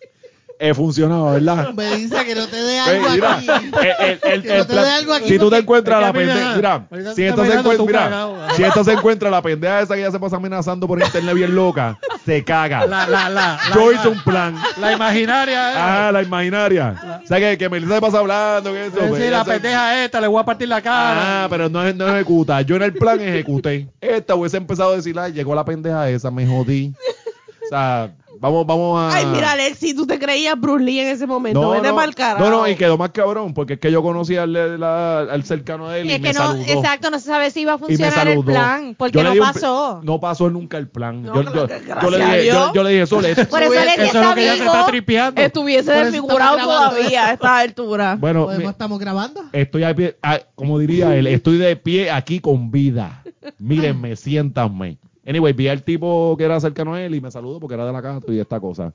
He funcionado, ¿verdad? Me dice que no te dé algo mira, aquí. el- el- el- Que no el te plan- dé algo aquí si tú te encuentras la mira, pendeja, mira, ahorita si esto se encuentra, mira, si esto se encuentra la pendeja esa que ya se pasa amenazando por internet bien loca, se caga. La, la, la, Yo la- hice un plan. La imaginaria. eh. Ah, la imaginaria. O sea, que, que Melissa se pasa hablando. Que eso, Es pues, la se- pendeja esta, le voy a partir la cara. Ah, pero no, no ejecuta. Yo en el plan ejecuté. Esta hubiese empezado a decir, ay, llegó la pendeja esa, me jodí. O sea, vamos, vamos a. Ay, mira, Alexi, tú te creías Bruce Lee en ese momento. no, Vete no, pa'l carajo. no, no, y quedó más cabrón, porque es que yo conocí al, la- al cercano de él y Es me que no, saludó. exacto, no se sabe si iba a funcionar el plan, porque no un- pasó. no pasó nunca el plan. No, yo, le dije, yo, yo le dije, Sole, Por eso Alexi Eso es está vivo. tripeando. Estuviese eso desfigurado todavía a esta altura. bueno, ¿Podemos- me- ¿Estamos grabando? estoy a pie, a- como diría él, estoy de pie aquí con vida. Mírenme, siéntanme. Anyway, vi al tipo que era cercano a él y me saludó porque era de la casa y esta cosa.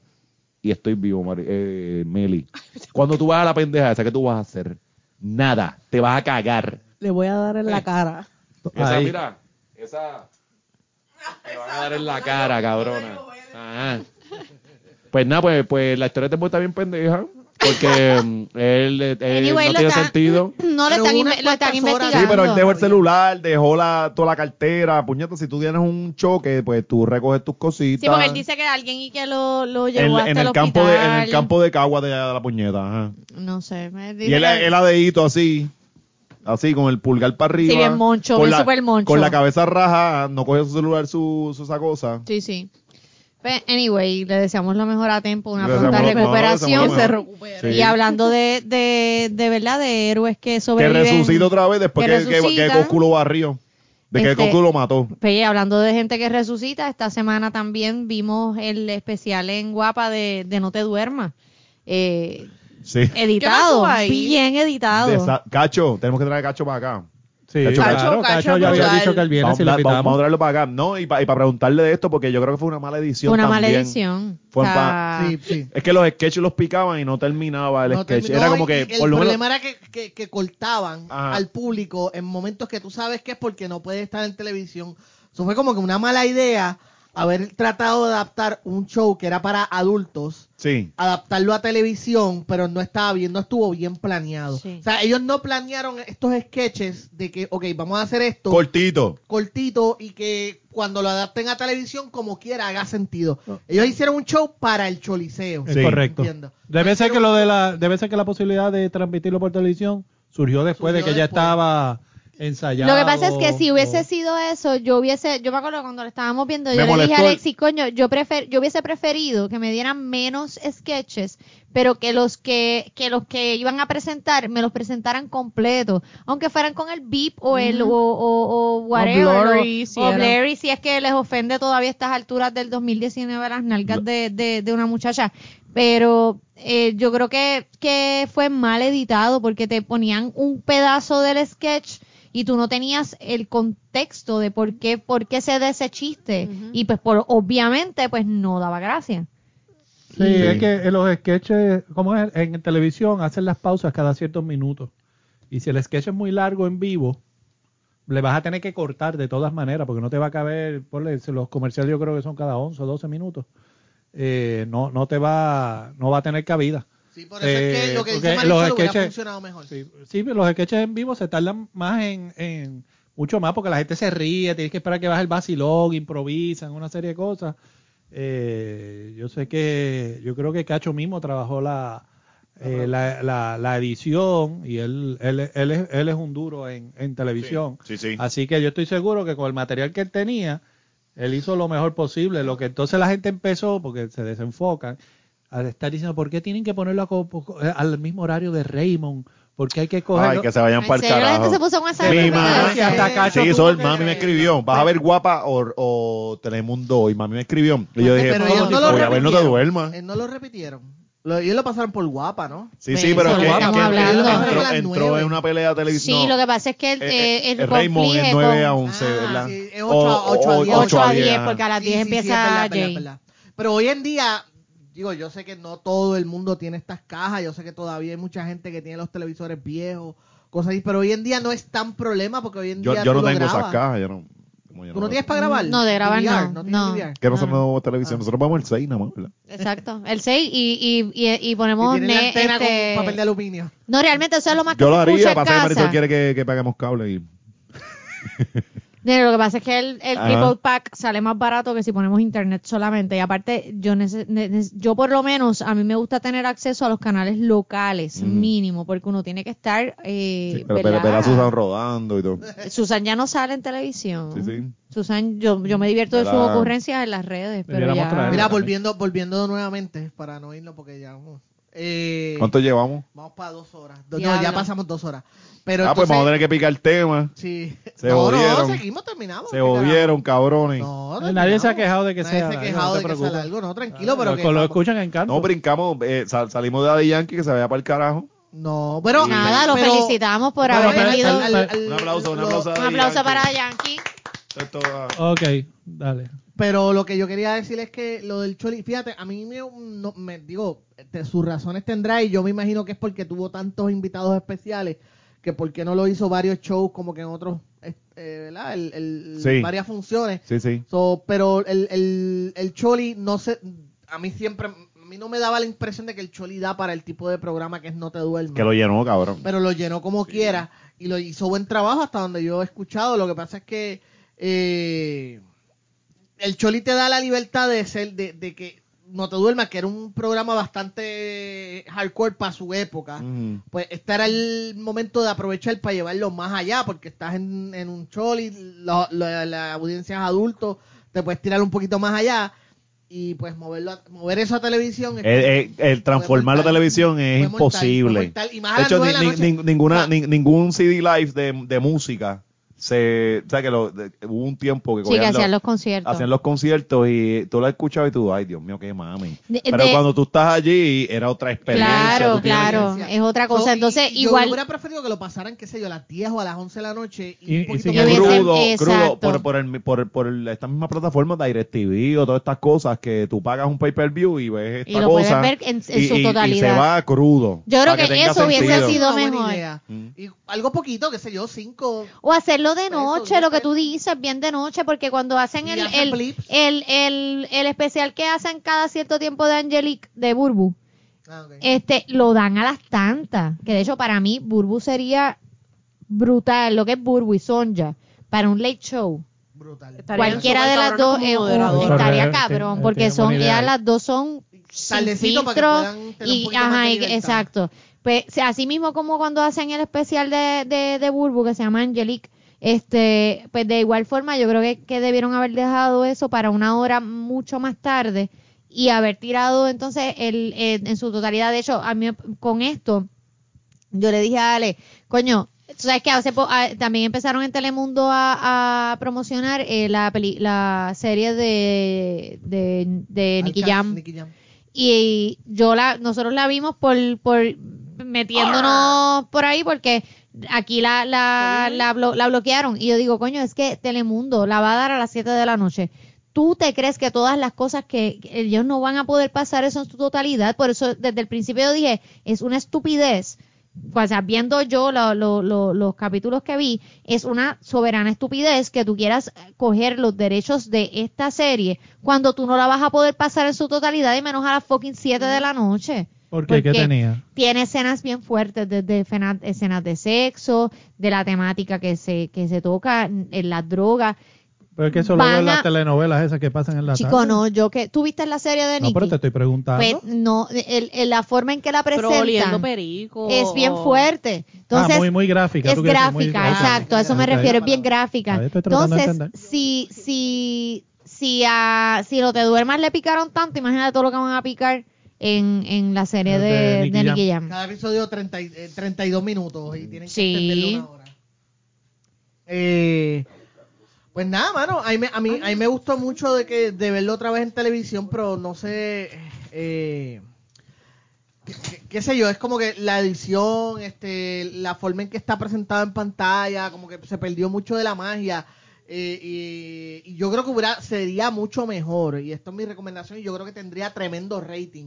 Y estoy vivo, Mari- eh, Meli. Cuando tú vas a la pendeja esa, ¿qué tú vas a hacer? Nada, te vas a cagar. Le voy a dar en la cara. Esa, Ahí. mira, esa. Te van a dar en la cara, cabrona. Ajá. Pues nada, pues, pues la historia de Tempo está bien pendeja. Porque mm, él, eh, Anyway, no tiene está- sentido. No, lo están, lo están investigando. Sí, pero él dejó el celular, dejó la, toda la cartera. Puñeta, si tú tienes un choque, pues tú recoges tus cositas. Sí, porque él dice que alguien y que lo, lo en, llevó hasta en el, el campo de, en el campo de Cagua de, de la puñeta. Ajá. No sé. me Y dice él, él adedito así, así con el pulgar para arriba. Sí, bien moncho, con bien la, súper moncho. Con la cabeza raja, no coge su celular, su, su esa cosa. Sí, sí. Pues, anyway, le deseamos lo mejor a Tempo, una pronta recuperación. Que se recupere. Sí. Y hablando de, de, de verdad, de héroes que Que sobreviven. resucita otra vez después que que, que, que resucita. Goku lo barrió. De que Este- Goku lo mató. Pues, hablando de gente que resucita, esta semana también vimos el especial en Guapa de, de No te duermas. Eh, Sí. editado, bien editado. Cacho, tenemos que traer a Cacho para acá. Sí, Cacho, claro, Cacho, Cacho, Cacho, ya había dicho que él viene Vamos, si lo vamos- vamos a invitamos. traerlo para acá. No, y para preguntarle de esto, porque yo creo que fue una mala edición. Fue una mala también. edición. Fue O sea, Sí, sí. Es que los sketches los picaban y no terminaba el No sketch. terminó, Era como y que, el por lo menos. problema era que, que, que cortaban Ajá. al público en momentos que tú sabes que es porque no puede estar en televisión. Eso fue como que una mala idea haber tratado de adaptar un show que era para adultos, Sí. adaptarlo a televisión, pero no estaba bien, no estuvo bien planeado. Sí. O sea, ellos no planearon estos sketches de que, ok, vamos a hacer esto Cortito. cortito y que cuando lo adapten a televisión como quiera haga sentido. Ellos hicieron un show para el choliseo. Es Sí. correcto. Entiendo. Debe ser que lo de la, debe ser que la posibilidad de transmitirlo por televisión surgió después de que ya después. estaba ensayado. Lo que pasa es que si hubiese o- sido eso, yo hubiese, yo me acuerdo cuando lo estábamos viendo, Me yo le dije a Alexis, coño, yo prefer, yo hubiese preferido que me dieran menos sketches, pero que los que, que los que iban a presentar me los presentaran completos, aunque fueran con el beep o el, o, o, o whatever, O o- blurry, si o era. blurry, si es que les ofende todavía a estas alturas del 2019 las nalgas de, de, de una muchacha. Pero eh, yo creo que, que fue mal editado porque te ponían un pedazo del sketch y tú no tenías el contexto de por qué, por qué se da ese chiste. Y pues por, obviamente pues no daba gracia. Sí, Sí. es que en los sketches, como es en televisión, hacen las pausas cada ciertos minutos. Y si el sketch es muy largo en vivo, le vas a tener que cortar de todas maneras, porque no te va a caber, ponle, los comerciales yo creo que son cada 11 o 12 minutos. Eh, no, no te va, no va a tener cabida. Sí, por eso es que Eh, lo que dice los Marisol sketches- funcionado mejor. Sí, los sketches en vivo se tardan más en, en mucho más porque la gente se ríe, tienes que esperar que baje el vacilón, improvisan, una serie de cosas. Eh, yo sé que, yo creo que Cacho mismo trabajó la, eh, la, la, la edición y él, él, él, es, él es un duro en, en televisión. Sí, sí. Así que yo estoy seguro que con el material que él tenía, él hizo lo mejor posible. Lo que entonces la gente empezó, porque se desenfocan, a estar diciendo, ¿por qué tienen que ponerlo a co- al mismo horario de Raymond? ¿Por qué hay que cogerlo? Ay, que se vayan ¿En para el carajo. se puso Mi mamá, que hasta Cacho Sí, Sol, mami me escribió. ¿Vas a ver guapa o, o Telemundo? Y mami me escribió. Y yo dije, pero "¿Cómo ellos te- no lo voy a ver, no te repitieron. duermas. Eh, no lo repitieron. Lo, ellos lo pasaron por guapa, ¿no? Sí, sí, pero que, lo es estamos que hablando. entró, entró en una pelea de televisión. Sí, lo que pasa es que el, Eh, eh, el, el Raymond es 9 a con- 11, Ah, ¿verdad? sí, es ocho a- ocho a O- diez. o- 8 a 10, ajá. porque a las Sí, 10 sí, sí, empieza es verdad, Jay. verdad, verdad. Pero hoy en día, digo, yo sé que no todo el mundo tiene estas cajas, yo sé que todavía hay mucha gente que tiene los televisores viejos, cosas así, pero hoy en día no es tan problema porque hoy en Yo, día yo no tengo grabas. esas cajas. Yo no, como yo ¿Tú no tienes para grabar? No, de grabar DVR, no, no. Que nosotros Ah. no vemos televisión. Nosotros vemos el 6 nada más, ¿verdad? Exacto, el 6 y, y, y, y ponemos tiene la este- con papel de aluminio. No, realmente eso es lo más que Yo lo haría, pasa que Marisol casa. quiere que, que paguemos cable y... Lo que pasa es que el, el triple pack sale más barato que si ponemos internet solamente. Y aparte, yo yo por lo menos, a mí me gusta tener acceso a los canales locales, Mm. mínimo, porque uno tiene que estar... Eh, Sí, pero, pero, pero a Susan rodando y todo. Susan ya no sale en televisión. Sí, sí. Susan, yo, yo me divierto de sus ocurrencias en las redes, pero ya... Mira, volviendo, volviendo nuevamente, para no irnos porque ya... uh, eh, ¿Cuánto llevamos? Vamos para dos horas. Do- No, ya pasamos dos horas. Pero ah, pues vamos a tener que picar el tema. Sí. Se no, jodieron. no, seguimos, terminamos. Se ¿qué jodieron, cabrones. No, nadie se ha quejado de que Nadie sea se ha quejado de que sea largo, no, tranquilo, pero lo, que lo escuchan en canto. No, brincamos, eh, sal- salimos de Daddy Yankee que se vaya para el carajo. No, pero... Nada, lo pero- felicitamos por pero haber pero- venido. Un aplauso, un aplauso Un aplauso para Yankee. Ah, Ok, dale. Pero lo que yo quería decir es que lo del Choli, fíjate, a mí me, no- me digo, te- sus razones tendrá y yo me imagino que es porque tuvo tantos invitados especiales que por qué no lo hizo varios shows como que en otros, eh, eh, ¿verdad? El, el- Sí. Varias funciones. Sí, sí. So, pero el, el, el Choli no sé, a mí siempre, a mí no me daba la impresión de que el Choli da para el tipo de programa que es No Te Duermas. Que lo llenó, cabrón. pero lo llenó como quiera y lo hizo buen trabajo hasta donde yo he escuchado. Lo que pasa es que eh, el Choli te da la libertad de ser, de, de que no te duermas, que era un programa bastante hardcore para su época. Pues este era el momento de aprovechar para llevarlo más allá, porque estás en, en un Choli, lo- la audiencia es adulto, te puedes tirar un poquito más allá y pues moverlo a- mover eso a televisión. es El, el- el transformar la mortal. televisión es mortal, fue imposible. mortal. Y más a De las hecho, de ni- ni- ninguna, ni- ningún CD live de, de música se, o sea, que lo, de- hubo un tiempo que Sí, que cogían hacían los- los conciertos. hacían los conciertos y tú lo escuchabas y tú, ay Dios mío, qué mami. De- Pero de- cuando tú estás allí era otra experiencia. Claro, claro. es otra cosa. So, Entonces, y yo igual- hubiera preferido que lo pasaran, qué sé yo, a las 10 o a las 11 de la noche. Y, Y- un y sin el crudo, por, por, el, por, por el- estas mismas plataformas de DirecTV o todas estas cosas que tú pagas un pay-per-view y ves esta Y lo puedes cosa ver en- en y, su y- y totalidad. se va crudo. Yo creo que eso hubiese sido mejor. Mm. Y algo poquito, qué sé yo, 5. O hacerlo de noche, lo que tú dices, bien de noche, porque cuando hacen el, hacen el, el, el, el especial que hacen cada cierto tiempo de Angelique, de Burbu, Ah, este, lo dan a las tantas. Que de hecho, para mí, Burbu sería brutal, lo que es Burbu y Sonja, para un late show. Brutal. Cualquiera de las dos eh, estaría cabrón, porque son, ya las dos son sin Tardecito para que filtro puedan y, ajá, y- exacto. Pues, así mismo como cuando hacen el especial de, de, de Burbu, que se llama Angelique, este, pues de igual forma yo creo que, que debieron haber dejado eso para una hora mucho más tarde y haber tirado entonces el, el- en su totalidad. De hecho, a mí con esto, yo le dije a Ale, coño, tú sabes que hace po- ah, también empezaron en Telemundo a, a promocionar eh, la, peli- la serie de, de, de Nicky Jam Nicky Jam. y yo la nosotros la vimos por por metiéndonos por ahí porque aquí la la, la, blo- la bloquearon. Y yo digo coño es que Telemundo la va a dar a las 7 de la noche. Tú te crees que todas las cosas que que ellos no van a poder pasar eso en su totalidad por eso desde el principio yo dije es una estupidez. O sea, viendo yo lo- lo- lo- los capítulos que vi, es una soberana estupidez que tú quieras coger los derechos de esta serie cuando tú no la vas a poder pasar en su totalidad y menos a las fucking 7 de la noche. ¿Por qué? ¿Qué Porque tenía? Tiene escenas bien fuertes, desde escenas de sexo, de la temática que se, que se toca, en las drogas. Pero es que eso luego Van en las telenovelas esas que pasan en la Chico, tarde. no, yo que, ¿tú viste la serie de No, Nicky? pero te estoy preguntando. Pues, no, el- el- la forma en que la presentan perico. es bien fuerte. Entonces, ah, muy, muy gráfica. es decir muy gráfica, exacto, a eso me refiero, es bien gráfica. Entonces, si, si, si a, si lo te duermas le picaron tanto, imagínate todo lo que van a picar en, en la serie de, de de Nicky Jam. Cada episodio 30, y- eh, 32 minutos y tienen que Sí. extenderlo una hora. Eh, pues nada, mano, a mí, me- a, mí, a mí me gustó mucho de que de verlo otra vez en televisión, pero no sé, eh, qué, qué- qué sé yo, es como que la edición, este, la forma en que está presentado en pantalla, como que se perdió mucho de la magia. Eh, y, y yo creo que hubiera, sería mucho mejor, y esto es mi recomendación, y yo creo que tendría tremendo rating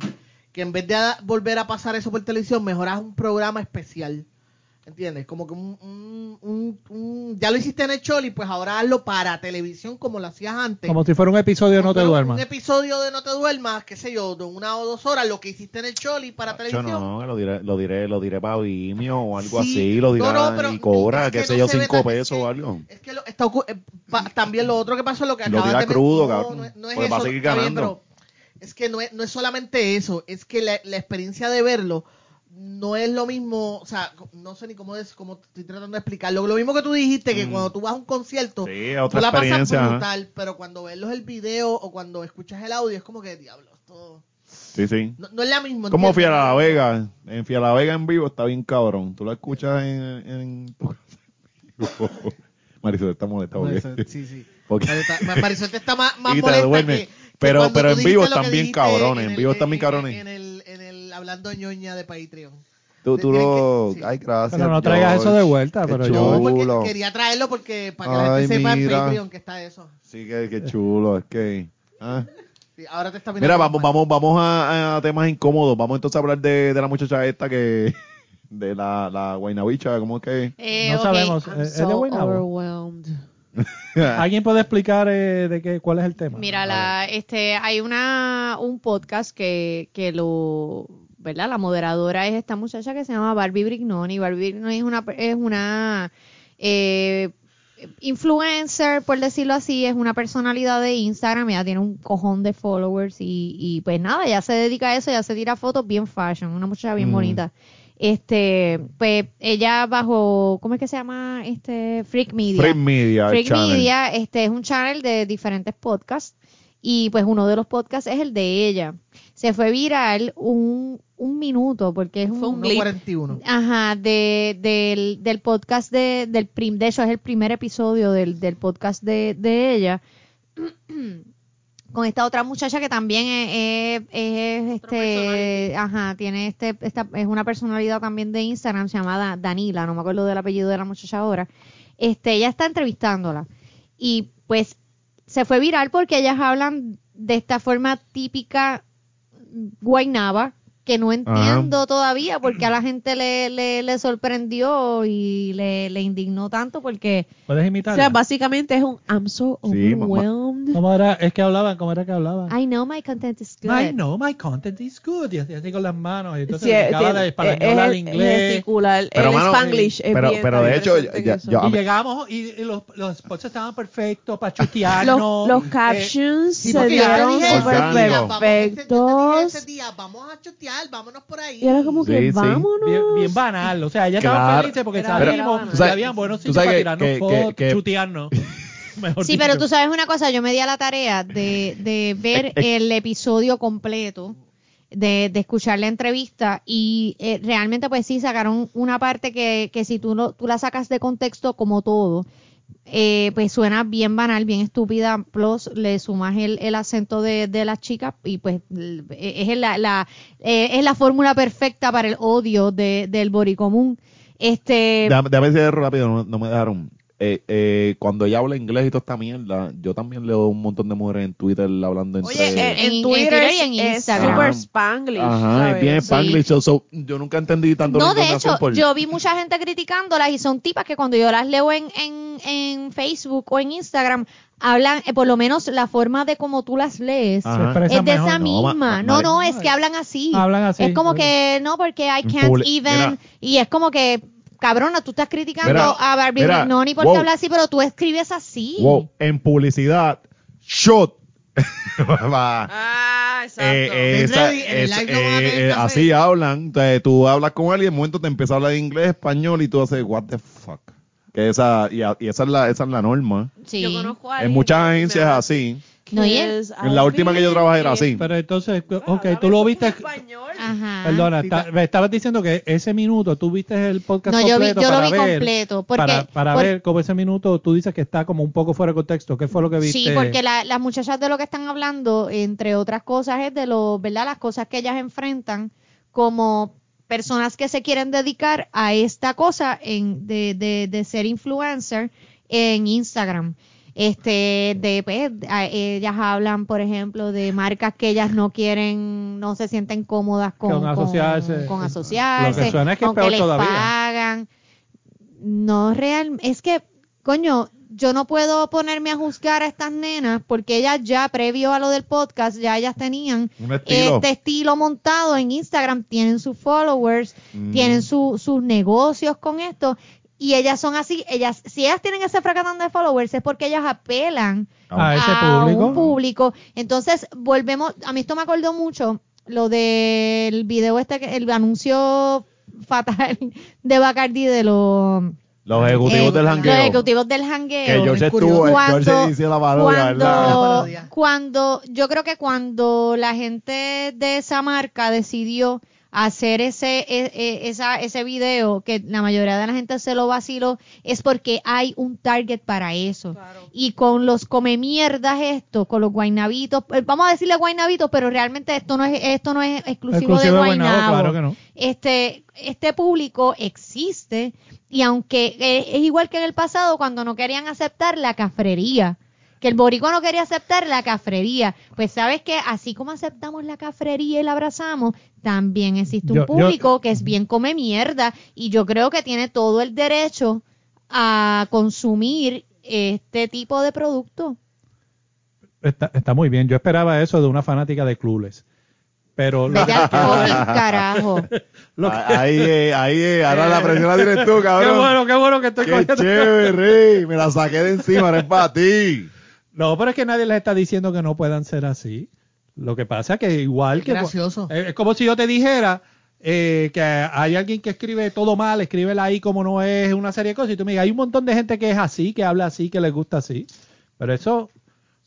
que en vez de volver a pasar eso por televisión, mejoras un programa especial. ¿Entiendes? Como que un, un- un- un- ya lo hiciste en el Choli, pues ahora hazlo para televisión como lo hacías antes. Como si fuera un episodio de No te duermas. Un episodio de No te duermas, qué sé yo, de una o dos horas, lo que hiciste en el Choli para Yo televisión. no, lo diré, lo diré, lo diré para Vimeo o algo Sí. así, lo dirá No, no, pero y cobra, es que qué sé yo, cinco pesos que- o algo. Es que lo, está ocu- eh, pa- también lo otro que pasó es lo que Lo acabas tira de men- crudo, cabrón. No, es- no es Pues va a eso, seguir bien, ganando. pero es que no es, no es solamente eso, es que la, la experiencia de verlo no es lo mismo, o sea, no sé ni cómo es, cómo estoy tratando de explicarlo. Lo mismo que tú dijiste, que Mm. cuando tú vas a un concierto, Sí, es tú otra la pasas brutal, pero cuando ves el video o cuando escuchas el audio es como que, diablo, esto... Sí, sí. No, no es la misma. Como. Fiala La Vega, en Fiala La Vega en vivo está bien cabrón. Tú la escuchas en, en. Marisol está molesta porque, Sí, sí. porque- Marisol- Marisol te está más, más molesta duerme. que- Pero- pero en vivo están bien cabrones, en vivo están bien cabrones. El, hablando ñoña de Patreon. tú, tú lo... que- sí. Ay, gracias. Pero no traigas eso de vuelta, pero No, yo- porque quería traerlo porque para que la gente sepa en mira. Patreon que está eso. Sí, que, que chulo, es que... ah. Sí, ahora te está Mira, mirando vamos, mal. vamos, vamos a, a temas incómodos. Vamos entonces a hablar de, de la muchacha esta que... De la, la guaynabicha, ¿cómo es que...? Eh, No sabemos. I'm ¿Es es so de Guaynabo? ¿Alguien puede explicar eh, de qué, cuál es el tema? Mira, la, este, hay una, un podcast que, que lo, ¿verdad? La moderadora es esta muchacha que se llama Barbie Brignoni. Barbie Brignoni es una, es una eh, influencer, por decirlo así, es una personalidad de Instagram, ella tiene un cojón de followers y, y pues nada, ella se dedica a eso, ella se tira fotos bien fashion, una muchacha bien Mm. bonita. Este, pues ella bajo, ¿cómo es que se llama? Este, Freak Media. Freak Media. Freak channel. Media, este es un channel de diferentes podcasts y pues uno de los podcasts es el de ella. Se fue viral un, un minuto porque es un, Fue un clip. 41. Ajá, de, del, del podcast de, del prim, de hecho es el primer episodio del, del podcast de, de ella. Con esta otra muchacha que también es, es- es, este, ajá, tiene este, esta, es una personalidad también de Instagram llamada Danila, no me acuerdo del apellido de la muchacha ahora. Este, ella está entrevistándola. Y pues se fue viral porque ellas hablan de esta forma típica guaynaba que no entiendo todavía porque a la gente le, le, le sorprendió y le, le indignó tanto porque ¿Puedes O imitar? sea, básicamente es un I'm so Sí, overwhelmed. ¿Cómo era? Es que hablaban, ¿cómo era que hablaban? I know my content is good. I know my content is good. Y así, con las manos. Y entonces Sí, tiene- de español es al el- inglés. gesticular, Pero, el mano, Spanglish es pero- bien pero de hecho, yo- Y llegamos y, y los, los spots estaban perfectos para chutearnos. los, los Eh, captions Sí, se porque yo te vieron dije, súper Orgánico. "Mira, vamos, ese- yo te dije perfectos. ese día, vamos a chutear, vámonos por ahí. Y era como que Sí, sí. vámonos. bien, bien banal. O sea, ya estaban Claro. felices porque Era- salimos y habían buenos sitios para tirarnos que- fotos, que- chutearnos. Mejor Sí, dicho. pero tú sabes una cosa, yo me di a la tarea de, de ver el episodio completo, de, de escuchar la entrevista y eh, realmente pues sí sacaron una parte que, que si tú, no, tú la sacas de contexto como todo, eh, pues suena bien banal, bien estúpida, plus le sumas el, el acento de, de las chicas y pues es la, la, eh, es la fórmula perfecta para el odio de, del boricomún. Este, decir rápido, no, no me dejaron. Eh, eh, cuando ella habla inglés y toda esta mierda, yo también leo un montón de mujeres en Twitter hablando entre... Oye, en, en- en en Twitter, Twitter y en es Instagram. super Ajá. Spanglish. Ajá, ¿sabes? es bien Sí. Spanglish. so- so, yo nunca entendí tanto No, de hecho, por- yo vi mucha gente criticándolas y son tipas que cuando yo las leo en, en, en Facebook o en Instagram, hablan, eh, por lo menos la forma de cómo tú las lees, Ajá. Es de mejor. esa No, misma. ma- no, no, es que hablan así. Hablan así. Es como que, no, porque I can't even, mira. y es como que, cabrona, tú estás criticando Mira, a Barbie mira, Brignoni porque wow. habla así, pero tú escribes así. Wow, en publicidad, shot. Ah, exacto. Eh, esa- en es- eh, así hablan. Entonces, tú hablas con alguien, en un momento te empieza a hablar inglés, español y tú haces, what the fuck. Que esa, y, a- y esa, es la, esa es la norma. Sí. Yo conozco a En alguien muchas que me agencias así. No, y que es En la última que yo trabajé era así. Pero entonces, ok, tú lo viste. español. Ajá. Perdona, está- me estabas diciendo que ese minuto tú viste el podcast No, yo, vi, completo yo lo para vi ver, completo. Porque, para, para por- ver cómo ese minuto tú dices que está como un poco fuera de contexto. ¿Qué fue lo que viste? Sí, porque la- las muchachas de lo que están hablando, entre otras cosas, es de lo, ¿verdad? Las cosas que ellas enfrentan como personas que se quieren dedicar a esta cosa en, de, de, de ser influencer en Instagram. Este, de, pues, a- ellas hablan, por ejemplo, de marcas que ellas no quieren, no se sienten cómodas con, Con asociarse. con, con Lo asociarse, que suena es que es con peor les todavía. pagan. No real, es que, coño, yo no puedo ponerme a juzgar a estas nenas porque ellas ya, previo a lo del podcast, ya ellas tenían estilo. este estilo montado en Instagram, tienen sus followers, Mm. tienen su- sus negocios con esto. Y ellas son así, ellas, si ellas tienen ese fracatán de followers es porque ellas apelan a ese público. un público. Entonces, volvemos, a mí esto me acordó mucho lo del video este, que- el anuncio fatal de Bacardi de los, Los ejecutivos eh, del los jangueo. ejecutivos del jangueo. Que George estuvo, Cuando- George hizo la parodia, cuando, ¿verdad? La parodia. cuando, yo creo que cuando la gente de esa marca decidió hacer ese, e- e- esa, ese video, que la mayoría de la gente se lo vaciló, es porque hay un target para eso. Y con los come mierdas esto, con los guaynabitos, eh, vamos a decirle guaynabitos, pero realmente esto no es, esto no es exclusivo, Exclusivo de de Guaynabo, Guaynabo claro que no. este, este público existe y aunque eh, es igual que en el pasado cuando no querían aceptar la cafrería, que el boricua no quería aceptar la cafrería, pues sabes que así como aceptamos la cafrería y la abrazamos, también existe un Yo- yo- público que es bien come mierda y yo creo que tiene todo el derecho a consumir este tipo de producto. Está, está muy bien. Yo esperaba eso de una fanática de Clueless. Pero lo, fucking carajo. lo que- Ah, Ahí, eh, ahí, eh, ahora la presión la tienes tú, qué cabrón. bueno, qué bueno que estoy Qué cogiendo- chévere, me la saqué de encima, no es para ti. No, pero es que nadie les está diciendo que no puedan ser así. Lo que pasa que igual Es que... gracioso. Eh, Es como si yo te dijera eh, que hay alguien que escribe todo mal, escribe ahí como no es una serie de cosas, y tú me digas, hay un montón de gente que es así, que habla así, que les gusta así. Pero eso,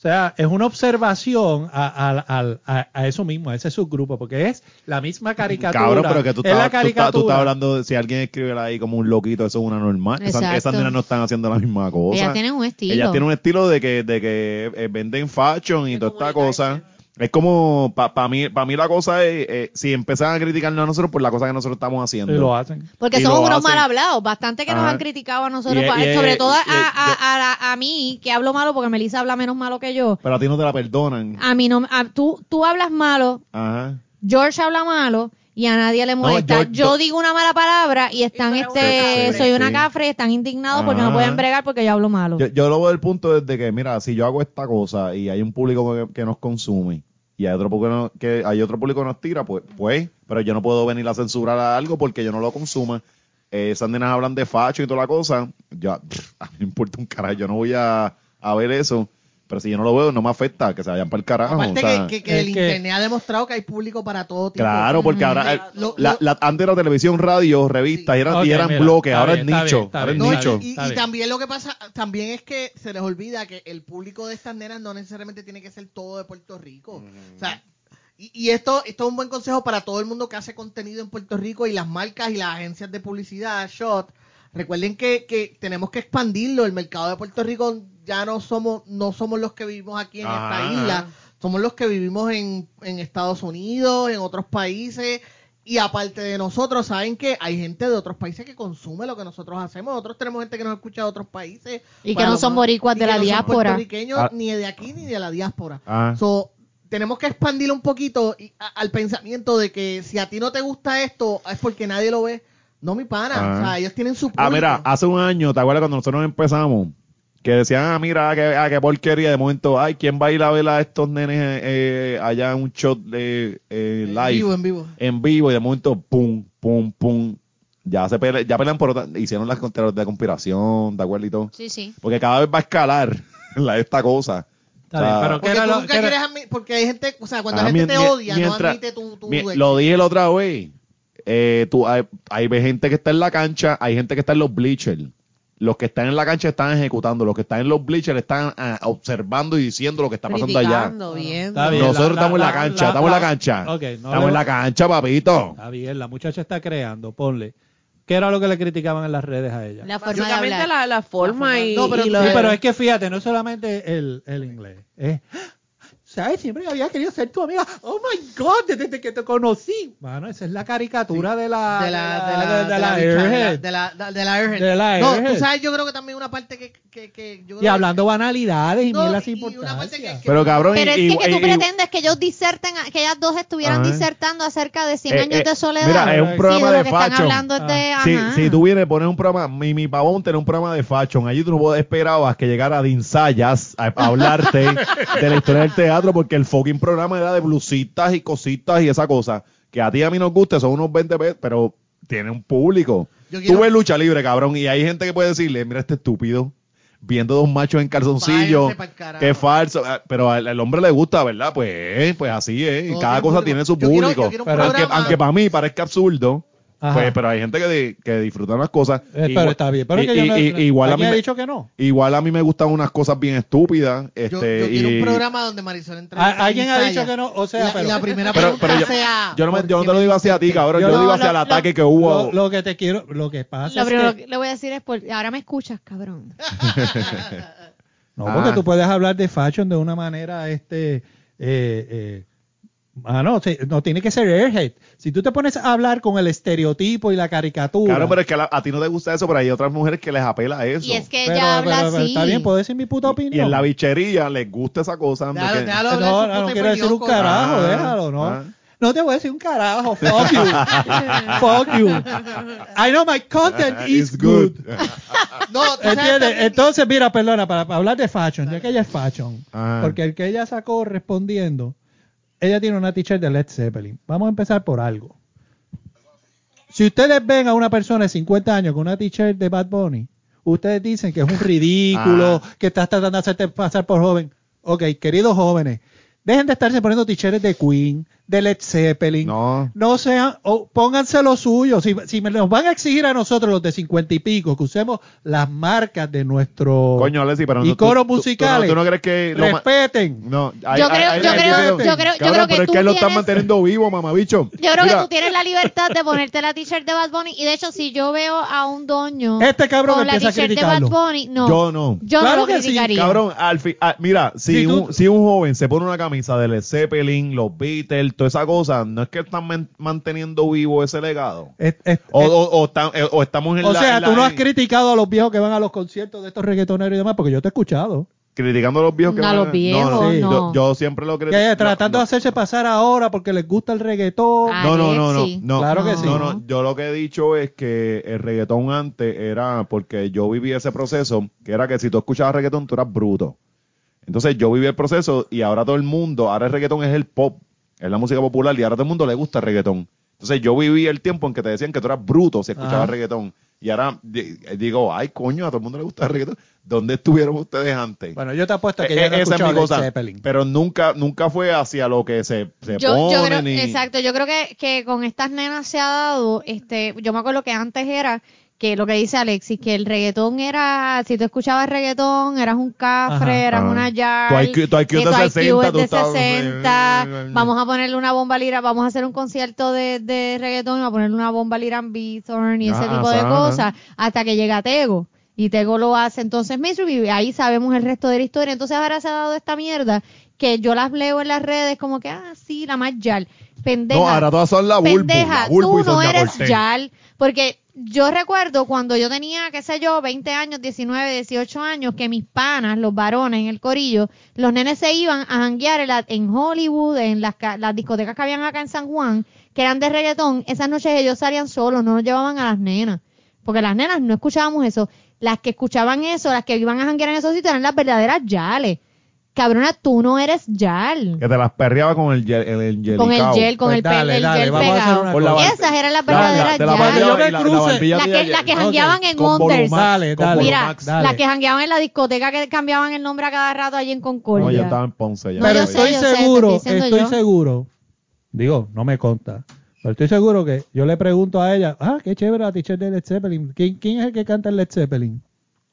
sea, es una observación a, a- a- a- a eso mismo, a ese subgrupo, porque es la misma caricatura. Cabrón, pero que tú estás, tú, estás, tú caricatura. estás hablando de si alguien escribe ahí como un loquito, eso es una normal. Esas, Exacto. esas nenas no están haciendo la misma cosa. Ellas tienen un estilo. Ellas tienen un estilo de que, de que eh, venden fashion y toda esta cosa. Es como, para mí, para mí la cosa es, eh, si empiezan a criticarnos a nosotros por la cosa que nosotros estamos haciendo. Y lo hacen. Porque Y somos unos hacen. mal hablados, bastante que nos han criticado a nosotros, Y- pa- y- sobre y- todo a, a- a- a- a mí, que hablo malo porque Melissa habla menos malo que yo. Pero a ti no te la perdonan. A mí no, a- tú, tú hablas malo, Ajá. George habla malo y a nadie le molesta. yo- yo, yo- digo una mala palabra y están Y este, soy una Sí. cafre y están indignados porque no pueden bregar porque yo hablo malo. Yo, yo lo veo del punto desde que, mira, si yo hago esta cosa y hay un público que, que nos consume y hay otro público que, no- que hay otro público que nos tira, pues, pues, pero yo no puedo venir a censurar a algo porque yo no lo consuma. Eh, esas nenas hablan de facho y toda la cosa. Ya, a mí me importa un carajo, yo no voy a, a ver eso. Pero si yo no lo veo, no me afecta que se vayan para el carajo. Aparte o sea, que, que- que el que- internet ha demostrado que hay público para todo tipo. Claro, porque ahora eh, Lo- la, lo- la- antes era televisión, radio, revistas, y eran, Ok, y eran mira, bloques, ahora bien, es nicho. bien, ahora es bien, nicho. y, y- y también lo que pasa, también es que se les olvida que el público de estas nenas no necesariamente tiene que ser todo de Puerto Rico. O sea, y, y esto, esto es un buen consejo para todo el mundo que hace contenido en Puerto Rico y las marcas y las agencias de publicidad, Shot. Recuerden que, que tenemos que expandirlo. El mercado de Puerto Rico ya no somos, no somos los que vivimos aquí en esta isla. Somos los que vivimos en, en Estados Unidos, en otros países. Y aparte de nosotros, saben que hay gente de otros países que consume lo que nosotros hacemos. Nosotros tenemos gente que nos escucha de otros países. Y que no son boricuas de la no son diáspora. puertorriqueños Ah. ni de aquí ni de la diáspora. Ah. So, tenemos que expandirlo un poquito y- a- al pensamiento de que si a ti no te gusta esto, es porque nadie lo ve. No, mi pana. Ah. O sea, ellos tienen su público. Ah, mira, hace un año, ¿te acuerdas cuando nosotros empezamos? Que decían, ah, mira, qué, ah, qué porquería. De momento, ay, ¿quién va a ir a ver a estos nenes eh, allá en un shot de eh, en live? vivo, en vivo. en vivo y de momento, pum, pum, pum. Ya se pele- ya pelean por otra, hicieron las teorías de conspiración, ¿de acuerdo y todo? Sí, sí. Porque cada vez va a escalar la, esta cosa. Está O sea, bien, pero ¿qué Porque era tú lo- nunca quieres porque hay gente, o sea, cuando Ah, la gente te odia, mientras- no admite tu, tu lo dije la otra vez. Eh, tú, hay, hay gente que está en la cancha, hay gente que está en los bleachers. Los que están en la cancha están ejecutando, los que están en los bleachers están ah, observando y diciendo lo que está pasando allá. Criticando, viendo. Está bien, Nosotros la- estamos en la- cancha, la- estamos en la la- cancha. No estamos le- en la cancha, papito. Está bien, la muchacha está creando, ponle. ¿Qué era lo que le criticaban en las redes a ella? La forma de Básicamente hablar. la, la forma y, No, pero y tú- lo Sí, pero es que fíjate, no es solamente el, el inglés. ¿Sabes? Siempre había querido ser tu amiga. Oh my God, desde que te conocí. Bueno, esa es la caricatura de la. de la de la de la de la- de la de la. De No, tú sabes, yo creo que también una parte que, que, que yo creo Y que- hablando banalidades y No, mierdas parte que- que- Pero cabrón, Pero es y- que, que tú y- pretendes que ellos diserten, que ellas dos estuvieran Ajá. disertando acerca de 100 Eh, años eh, de soledad. mira, es un Sí, programa Sí, de lo que están facho. hablando es de, Si, si tú vienes, pones un programa, mi, mi pavón tiene un programa de fashion, allí tú no esperabas que llegara Dean Sayas a, a hablarte de la historia del teatro, porque el fucking programa era de blusitas y cositas y esa cosa, que a ti y a mí nos gusta, son unos 20 pesos, pero tiene un público. Quiero- Tú ves lucha libre, cabrón, y hay gente que puede decirle, mira este estúpido, viendo dos machos en calzoncillo, que falso, Ah, pero al, al hombre le gusta, ¿verdad? Pues, pues así es, y cada cosa público. tiene su público. quiero Pero aunque, programa- aunque para mí parezca absurdo. Pues, pero hay gente que, que disfruta las cosas. Eh, Igual- pero está bien. Pero es y- que yo y- no- y- igual, a ¿Alguien mí ha me, dicho que no. igual a mí me gustan unas cosas bien estúpidas. yo, Este, yo quiero y- un programa donde Marisol entrevista ¿A- ¿Alguien ha dicho que no? O sea, la, pero, la primera Pero- pregunta pero yo- sea yo, no me, ¿por yo no qué te lo digo así a ti, cabrón. Yo Yo, lo no, digo lo- hacia el lo- ataque que hubo. lo, lo que te quiero, lo que pasa Lo es primero que, que le voy a decir es, por, ahora me escuchas, cabrón. no, porque Ah. tú puedes hablar de fashion de una manera, este, eh, eh, ah, no, no tiene que ser airhead. Si tú te pones a hablar con el estereotipo y la caricatura, Claro, pero es que a, la- a ti no te gusta eso, pero hay otras mujeres que les apela a eso. Y es que pero- ella habla pero- pero así. está bien, puedo decir mi puta opinión. Y en la bichería les gusta esa cosa. que- déjalo hablar no, no, no quiero decir un carajo, Ah, déjalo, ¿no? ah. No te voy a decir un carajo. Fuck you. Fuck you. I know my content is good. No, ¿Entiendes? Entonces, mira, perdona, para, para hablar de fashion, ya que ella es fashion, porque el que ella sacó respondiendo, ella tiene una t-shirt de Led Zeppelin. Vamos a empezar por algo. Si ustedes ven a una persona de 50 años con una t-shirt de Bad Bunny, ustedes dicen que es un ridículo, Ah. que estás tratando de hacerte pasar por joven. Ok, queridos jóvenes, dejen de estarse poniendo t-shirts de Queen, de Led Zeppelin. No. No sean, o pónganse lo suyo. Si, si me nos van a exigir a nosotros, los de 50 y pico, que usemos las marcas de nuestro Coño, Alessi, pero no, y tú- coros tú- tú no- musicales, ¿Tú no, crees que lo ma- respeten. No, hay- Yo hay- creo- hay- yo hay- creo- yo creo- yo Cabrón, creo que pero es tú que él lo está tienes- manteniendo vivo, mamabicho. Yo creo Mira, que tú tienes la libertad de ponerte la t-shirt de Bad Bunny. Y de hecho, si yo veo a un doño Este cabrón con la empieza a t-shirt de Bad criticarlo. Bunny, no. Yo no. Yo Claro no lo que sí, criticaría. Cabrón, al fin, ah, mira, si, Si tú- un, si un joven se pone una camisa de Led Zeppelin, los Beatles, toda esa cosa, no es que están man- manteniendo vivo ese legado. Es- es- O, es- o, o, tam- eh, o estamos en o la. sea, en la- tú no has en- criticado a los viejos que van a los conciertos de estos reggaetoneros y demás, porque yo te he escuchado. criticando a los viejos que No, a van los viejos, Sí. no. Yo, yo siempre lo critico. Que tratando no, de hacerse pasar ahora porque les gusta el reggaetón. Ah, No, no, no, no, no. Claro que sí. No, no, yo lo que he dicho es que el reggaetón antes era porque yo viví ese proceso, que era que si tú escuchabas reggaetón, tú eras bruto. Entonces yo viví el proceso y ahora todo el mundo, ahora el reggaetón es el pop, es la música popular y ahora todo el mundo le gusta el reggaetón. Entonces yo viví el tiempo en que te decían que tú eras bruto si escuchabas Ajá. reggaetón. Y ahora di- digo, ay coño, a todo el mundo le gusta el reggaetón. ¿Dónde estuvieron ustedes antes? Bueno, yo te apuesto que Eh, ya no esa es mi cosa. Pero nunca, nunca fue hacia lo que se, se Yo, pone yo creo, ni- exacto, yo creo que, que con estas nenas se ha dado, este, yo me acuerdo que antes era que lo que dice Alexis, que el reggaetón era, si tú escuchabas reggaetón, eras un cafre, Ajá. eras Ajá. una yard, Tu IQ tu IQ que de tu 60, es tú de estabas- 60, vamos a ponerle una bomba lira, vamos a hacer un concierto de, de reggaetón y vamos a ponerle una bomba lira en Bithorn y ese Ajá, tipo de ajá. cosas, hasta que llega Tego. Y Tego lo hace entonces Mainstream y ahí sabemos el resto de la historia. Entonces ahora se ha dado esta mierda que yo las leo en las redes como que, ah, sí, la más yal. Pendeja. No, ahora todas son la Bulbu. Pendeja, la tú no eres. Yal, porque yo recuerdo cuando yo tenía, qué sé yo, 20 años, 19, 18 años, que mis panas, los varones en el corillo, los nenes se iban a janguear en, la- en Hollywood, en las, las discotecas que habían acá en San Juan, que eran de reggaetón, esas noches ellos salían solos, no nos llevaban a las nenas, porque las nenas no escuchábamos eso, las que escuchaban eso, las que iban a janguear en esos sitios eran las verdaderas Yales. Cabrona, tú no eres Yal. Que te las perreaba con el gel, el, el Con el gel, con Pues el, pel- dale, el dale, gel pegado. la Esas eran las La- la- verdaderas de la Yal. Yo la- que, la que jangueaban en Wonders. Dale. Mira, la que jangueaban en la discoteca que cambiaban el nombre a cada rato allí en No, Concordia. ya estaba en Ponce. Ya. No, Pero yo sé, estoy yo sé, seguro, estoy yo. seguro. Digo, no me consta. Pero estoy seguro que yo le pregunto a ella, ah, qué chévere la t-shirt de Led Zeppelin. ¿Quién, quién es el que canta el Led Zeppelin?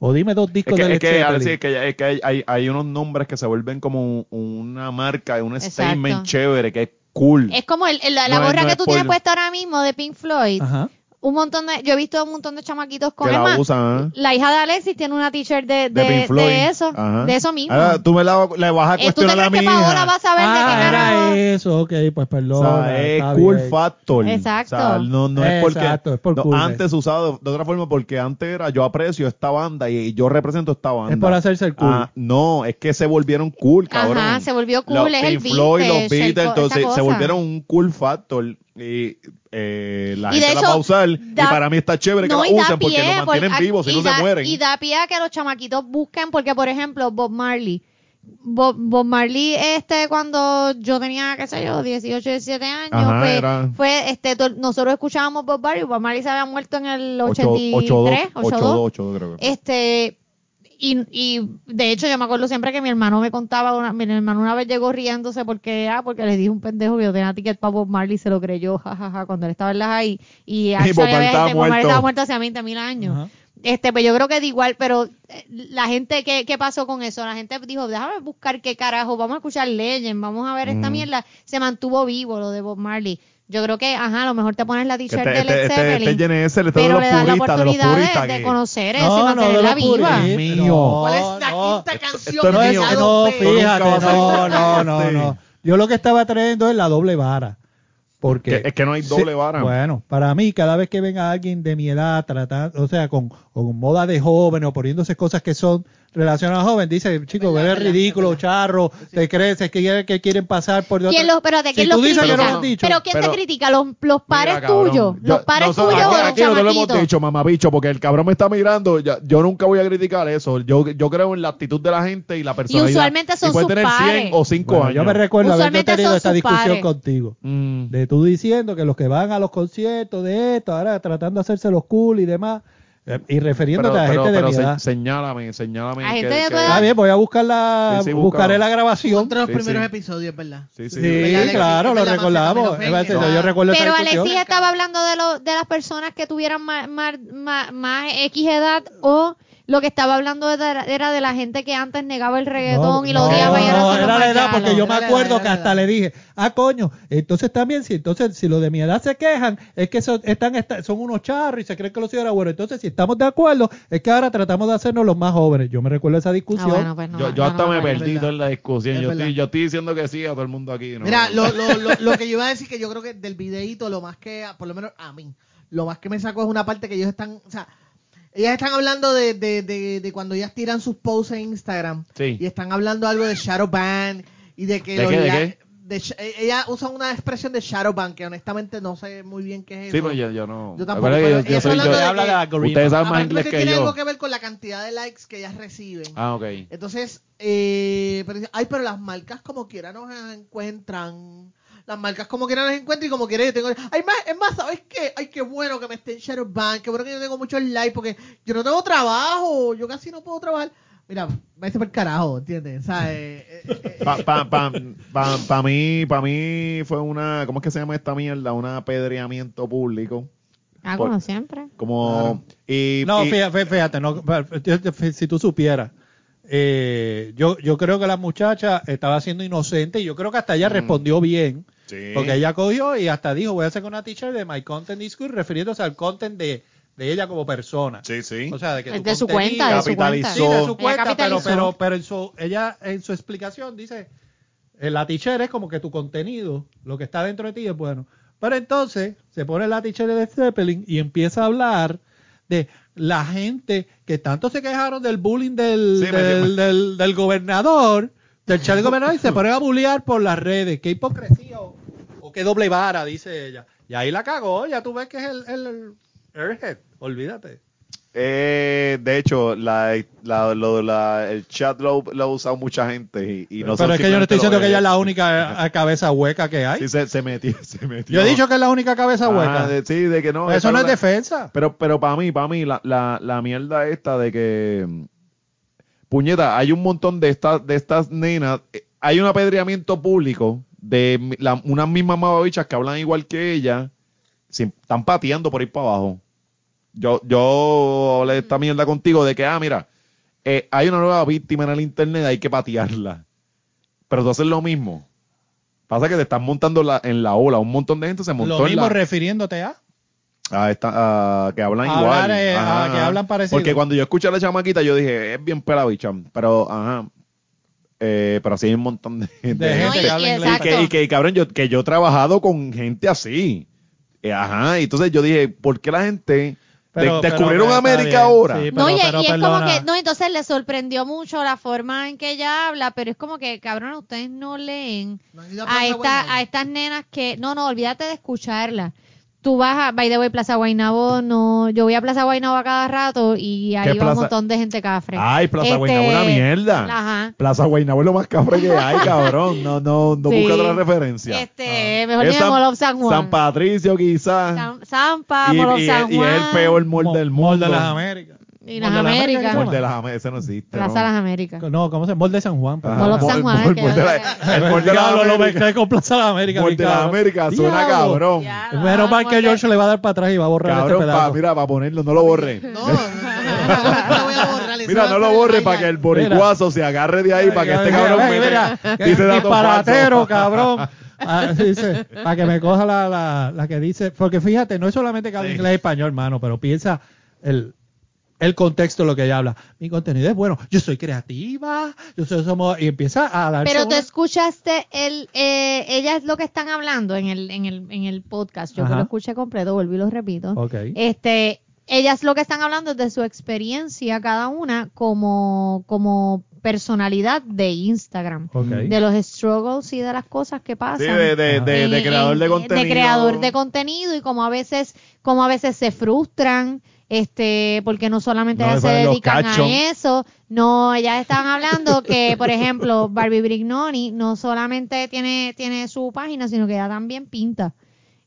O dime dos Es discos que, de Led es que, Zeppelin. sí, es que, es que hay, hay, hay unos nombres que se vuelven como un- una marca, un Exacto. statement chévere, que es cool. Es como el, el- la, No es- gorra no que es tú por- tienes puesta ahora mismo de Pink Floyd. Ajá. Un montón de, yo he visto un montón de chamaquitos con que la usan, ¿eh? La hija de Alexis tiene una t-shirt de, De de, Floyd. de eso, Ajá. de eso mismo. Ahora tú me la, le vas a Eh, ¿Tú te cuestionar a crees mi que Paola va a saber de qué Ah, carajo? eso, ok, pues O perdón. sea, es cool factor. Exacto. O sea, no, no es porque. Exacto, es por no, cool. antes usado de otra forma porque antes era yo aprecio esta banda y yo represento esta banda. Es por hacerse el cool. Ah, no, es que se volvieron cool, cabrón. Ajá, se volvió cool, Los es el Pink Floyd, los vintage, el Beatles, entonces se volvieron un cool factor y eh, la Y gente la va a usar da- y para mí está chévere que No, la usen porque los mantienen por- vivos, si no da- se mueren. Y da pie a que los chamaquitos busquen, porque por ejemplo, Bob Marley. Bob, Bob Marley, este, cuando yo tenía, qué sé yo, 18, 17 años, Ajá, era- fue, este, to- nosotros escuchábamos Bob Marley, Bob Marley se había muerto en el 83, 82, 82, 82, creo que. este, y, y de hecho yo me acuerdo siempre que mi hermano me contaba, una- mi hermano una vez llegó riéndose porque, ah, porque le dije un pendejo que yo tenía ticket para Bob Marley y se lo creyó, jajaja, cuando él estaba en las ahí. Y, actually, Bob Marley estaba estaba muerto hace 20 mil años. Este, pues yo creo que de igual, pero eh, la gente, ¿qué, ¿qué pasó con eso? La gente dijo, déjame buscar qué carajo, vamos a escuchar Legend, vamos a ver esta Mm. mierda. Se mantuvo vivo lo de Bob Marley. Yo creo que, ajá, a lo mejor te pones la Que t-shirt este, de Led este, este, Zeppelin, este GNS le está de pero los le das la de oportunidad puristas. de, de que- conocer eso y mantenerla de los viva. Mío. no, ¿Cuál es la no. quinta canción esto de no es No, mío. no, fíjate, no, no, no, este. no. Yo lo que estaba trayendo es la doble vara. Porque Que- es que no hay doble Sí, vara. Bueno, para mí, cada vez que venga alguien de mi edad tratando, o sea, con, con moda de joven o poniéndose cosas que son relaciona a joven, dice, chico, Verdad, eres verdad, ridículo, verdad. charro, te crees que quieren, que quieren pasar por ¿Quién los, pero de quién los que no lo pero quién pero- te critica? ¿Los, los pares Mira, tuyos? yo- ¿Los pares nosotros- tuyos o aquí, los aquí no lo hemos dicho, mamabicho, porque el cabrón me está mirando. ya- yo nunca voy a criticar eso. Yo, yo creo en la actitud de la gente y la personalidad. usualmente son y puede sus tener 100 pares. o 5 Bueno, años. yo me recuerdo haber tenido esta discusión pares. contigo. Mm. De tú diciendo que los que van a los conciertos de esto, ahora tratando de hacerse los cool y demás, y refiriéndote Pero, a pero, gente pero de mi se- edad. señálame, señálame. A que- gente de tu que- edad. Está bien, voy a buscar la, Sí, sí, buscaré la grabación. Entre los Sí, primeros sí. episodios, ¿verdad? Sí, sí. Claro, lo ¿Verdad, recordamos. Ah. Yo recuerdo Pero. Alexis estaba hablando de, lo, de las personas que tuvieran más, más, más, más X edad o lo que estaba hablando era, era de la gente que antes negaba el reggaetón y lo no, odiaba y ahora no, era la edad, porque yo me Era acuerdo que era hasta le dije, ah, coño, entonces también, si entonces si los de mi edad se quejan, es que son, están, esta- son unos charros y se creen que los hijos eran buenos. Entonces, si estamos de acuerdo, es que ahora tratamos de hacernos los más jóvenes. Yo me recuerdo esa Ah, discusión. bueno, pues no, yo, yo hasta no me perdí en la discusión. Es Yo verdad. estoy, yo estoy diciendo que sí a todo el mundo aquí. ¿no? Mira, lo, lo, lo, lo que yo iba a decir que yo creo que del videíto lo más que, por lo menos a mí, lo más que me sacó es una parte que ellos están, o sea, ellas están hablando de, de, de, de cuando ellas tiran sus posts en Instagram Sí. y están hablando algo de shadow ban y de que ¿De los qué, de la- qué? de sh- eh, ella usa una expresión de shadow ban que honestamente no sé muy bien qué es Sí, pero yo, yo no. Yo tampoco, Acuérdate que pero yo, yo ella está hablando de habla de que- algoritmo. Ustedes saben más Aparentemente inglés que tiene algo que ver con la cantidad de likes que ellas reciben. Ah, ok. Entonces, eh, pero dice, ay, pero las marcas como quiera nos encuentran. Las marcas como quiera nos encuentran y como quiera yo tengo... Ay, más, es más, ¿sabes qué? Ay, qué bueno que me esté en Shadowban, qué bueno que yo tengo muchos likes porque yo no tengo trabajo, yo casi no puedo trabajar. Mira, me hice por carajo, ¿entiendes? O sea, eh, eh, eh, Pa, pa, pa, pa, pa mí, pa mí fue una, ¿cómo es que se llama esta mierda? Un apedreamiento público. Ah, Por- como siempre. Como, y, No, y- fíjate, fíjate, no, si tú supieras, eh, yo, yo creo que la muchacha estaba siendo inocente y yo creo que hasta ella Mm. respondió bien, Sí. porque ella cogió y hasta dijo, voy a hacer una teacher de My Content is Good, refiriéndose al content de, de ella como persona. Sí, sí. O sea, de que Es de su cuenta, de su cuenta. capitalizó. Sí, de su Ella cuenta, pero, pero, pero en su, ella en su explicación dice, eh, la teacher es como que tu contenido, lo que está dentro de ti es bueno. Pero entonces se pone la teacher de Zeppelin y empieza a hablar de la gente que tanto se quejaron del bullying del, Sí, del, del- del gobernador, del chat del gobernador, y se ponen a bullear por las redes. Qué hipocresía o, o qué doble vara, dice ella. Y ahí la cagó, ya tú ves que es el, el, el airhead, olvídate. Eh, de hecho, la, la, lo- la- el chat lo, lo ha usado mucha gente y, y no pero es que yo no estoy diciendo que ella es la única eh, cabeza hueca que hay. Sí, se, se metió, se metió. Yo he dicho que es la única cabeza Ah, hueca. de- sí, de que no. Eso no es defensa. Pero, pero para mí, para mí, la, la, la mierda esta de que. Puñeta, hay un montón de estas, de estas nenas. eh, Hay un apedreamiento público de unas mismas mamabichas que hablan igual que ella. sin- están pateando por ir para abajo. Yo, yo hablé esta mierda contigo de que, ah, mira, eh, hay una nueva víctima en el internet, hay que patearla. Pero tú haces lo mismo. Pasa que te están montando la- en la ola. Un montón de gente se montó Lo en mismo la, refiriéndote a. a esta, a que hablan Hablar, igual. eh, a Ajá. que hablan parecido. Porque cuando yo escuché a la chamaquita, yo dije, es bien pela bicha. Pero, ajá. Eh, pero así hay un montón de, de De gente No, y- que habla inglés. Y que, y que, cabrón, yo, que yo he trabajado con gente así. Eh, ajá. Y entonces yo dije, ¿por qué la gente Pero- de- pero- descubrieron pero América bien, ahora? sí, no, y, pero y es como que, no, entonces le sorprendió mucho la forma en que ella habla, pero es como que, cabrón, ustedes no leen no a esta, a estas nenas que, no, no, olvídate de escucharla. Tú vas a, by the way, Plaza Guaynabo, no, yo voy a Plaza Guaynabo a cada rato y ahí va plaza? un montón de gente cafre. Ay, Plaza Este, Guaynabo es una mierda. Ajá. Plaza Guaynabo es lo más cafre que hay, cabrón. No, no, no Sí. busca otra referencia. Este, mejor Es Mall of San Juan. San Patricio, quizás. San- Zampa, y, Mall of y- San y Juan. es el peor mall del Mall mundo. de las Américas. Y las de Américas. ¿qué se Mall de las Américas, ese no existe. Plaza ¿no? Las Américas. No, ¿cómo se llama? Mall de San Juan. Mall of San Juan, de El el mall de las diablo, lo Américas. mezclé con Plaza de las Américas. Mall de las. Américas, suena cabrón. Menos mal que de- George le va a dar para atrás y va a borrar Cabrón, este pedazo. mira, para ponerlo, no lo borre. No, no, no, no, no lo voy a borrar. eso Mira, no lo borre para que el boricuazo se agarre de ahí, para que este cabrón me mira, dice disparatero, cabrón. Ah, dice, para que me coja la, la, la que dice, porque fíjate, no es solamente que habla Sí. inglés y español, hermano, pero piensa el, el contexto de lo que ella habla. Mi contenido es bueno, yo soy creativa, yo soy somos, y empieza a dar Pero tú escuchaste el, eh, ella es lo que están hablando en el, en el, en el podcast. Yo que lo escuché completo, volví y lo repito. Ok. Este, ellas lo que están hablando es de su experiencia cada una como, como personalidad de Instagram. Ok. De los struggles y de las cosas que pasan. Sí, de, de, de, de en- creador de en- contenido. de creador de contenido y como a veces como a veces se frustran este porque no solamente No le ellas se dedican a eso no ellas están hablando que por ejemplo Barbie Brignoni no solamente tiene tiene su página sino que ella también pinta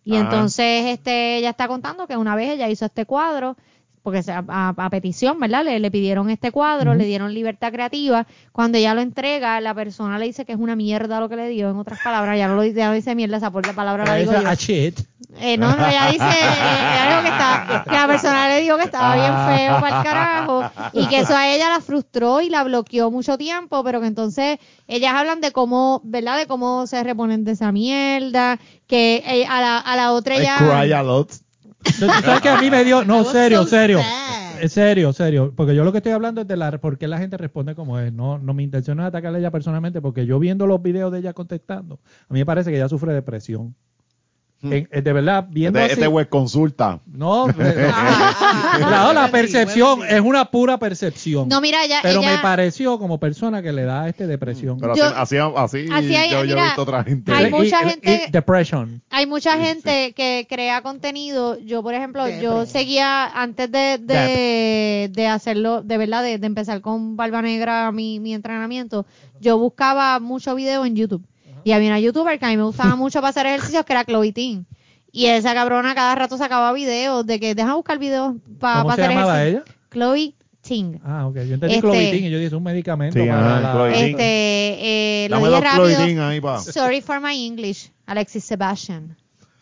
y Ajá. entonces este ella está contando que una vez ella hizo este cuadro porque a, a- a petición, ¿verdad? Le, le pidieron este cuadro, le dieron libertad creativa. Cuando ella lo entrega, la persona le dice que es una mierda lo que le dio. En otras palabras, ya no lo dice, ya no dice mierda, esa por la palabra la digo yo. shit. Eh, no, no, ella dice ella dijo que, está, que la persona le dijo que estaba bien feo para el carajo y que eso a ella la frustró y la bloqueó mucho tiempo, pero que entonces ellas hablan de cómo, ¿verdad? De cómo se reponen de esa mierda, que eh, a, la, a la otra ella... cry a lot. ¿Tú ¿Sabes que a mí me dio? No, serio, serio. Es serio, serio. Porque yo lo que estoy hablando es de la por qué la gente responde como es. No, no mi intención es atacarle a ella personalmente, porque yo viendo los videos de ella contestando, a mí me parece que ella sufre depresión. Eh, de verdad, viendo Este, así- este web consulta. No, claro, la percepción es una pura percepción. No, mira, ella... pero ella- me pareció como persona que le da este depresión. Pero Yo- así, así, así, Así hay- yo, yo he visto otra gente. hay mucha y- gente- y depression. Hay mucha Sí, gente que crea contenido. Yo, por ejemplo, Depre. yo seguía antes de, de, de hacerlo, de verdad, de, de empezar con Barba Negra mi, mi entrenamiento, yo buscaba mucho video en YouTube. Y había una youtuber que a mí me gustaba mucho para hacer ejercicios, que era Chloe Teen. Y esa cabrona cada rato sacaba videos de que deja buscar videos para ¿Cómo se hacer llamaba ejercicio. ella? Chloe Ting. Ah, ok. Yo entendí Este- Clovitin y yo dije, es un medicamento Sí, para ajá, la... Este, eh, lo dije rápido. Ahí, pa. Sorry for my English, Alexis Sebastian.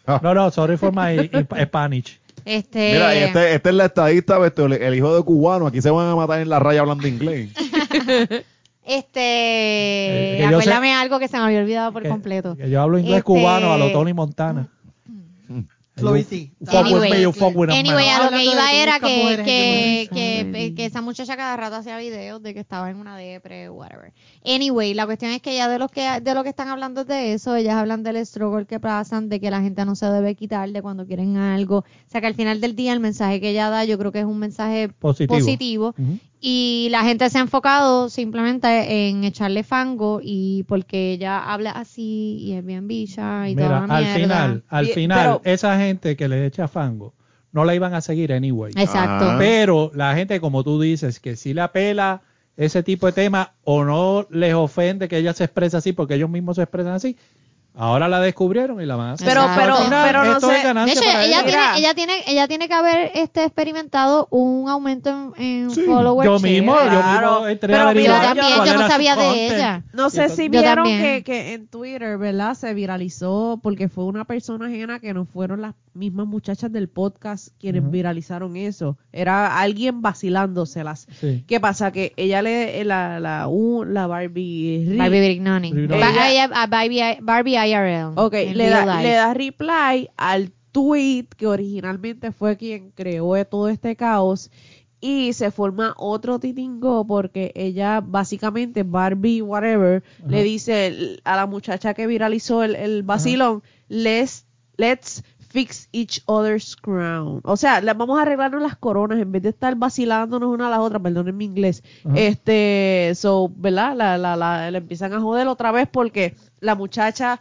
No, no, sorry for my Spanish. Este, Mira, este, este es la estadista, el, el hijo de cubano. Aquí se van a matar en la raya hablando inglés. Este, Eh, acuérdame algo que se me había olvidado por Que- completo. que yo hablo inglés Este- cubano a lo Tony Montana. Chloe T. Fuck with me, you fuck with a Anyway, man. a lo que iba que era que, que, que, que esa muchacha cada rato hacía videos de que estaba en una depre, whatever. Anyway, la cuestión es que ya de los que de lo que están hablando es de eso, ellas hablan del struggle que pasan, de que la gente no se debe quitar de cuando quieren algo. O sea, que al final del día el mensaje que ella da, yo creo que es un mensaje Positivo. Y la gente se ha enfocado simplemente en echarle fango y porque ella habla así y es bien bicha y toda Mira, la al mierda. final, al Bien, final, pero- esa gente que le echa fango, no la iban a seguir anyway. Exacto. Ah. Pero la gente, como tú dices, que si le apela ese tipo de tema o no les ofende que ella se exprese así porque ellos mismos se expresan así, ahora la descubrieron y la van a hacer. Pero- pero- pero no esto sé- es ganancia De hecho, para ella tiene, Mira. ella tiene, ella tiene que haber este experimentado un aumento en, en Sí, followers. yo mismo, yo Claro. mismo entré Pero a averiguar yo también, yo no sabía de ella. No sé si vieron que, que en Twitter, ¿verdad? Se viralizó porque fue una persona ajena que no fueron las mismas muchachas del podcast quienes viralizaron eso. Era alguien vacilándoselas. Sí. ¿Qué pasa? Que ella le, la, la, u- la Barbie, Barbie Brignoni. Barbie, Barbie IRL. Ok, le da, le da reply al tweet que originalmente fue quien creó todo este caos y se forma otro titingo porque ella básicamente Barbie whatever Ajá. le dice a la muchacha que viralizó el, el vacilón let's let's fix each other's crown o sea le- vamos a arreglarnos las coronas en vez de estar vacilándonos una a la otra perdonen mi inglés Ajá. este so verdad la, la, la, le empiezan a joder otra vez porque la muchacha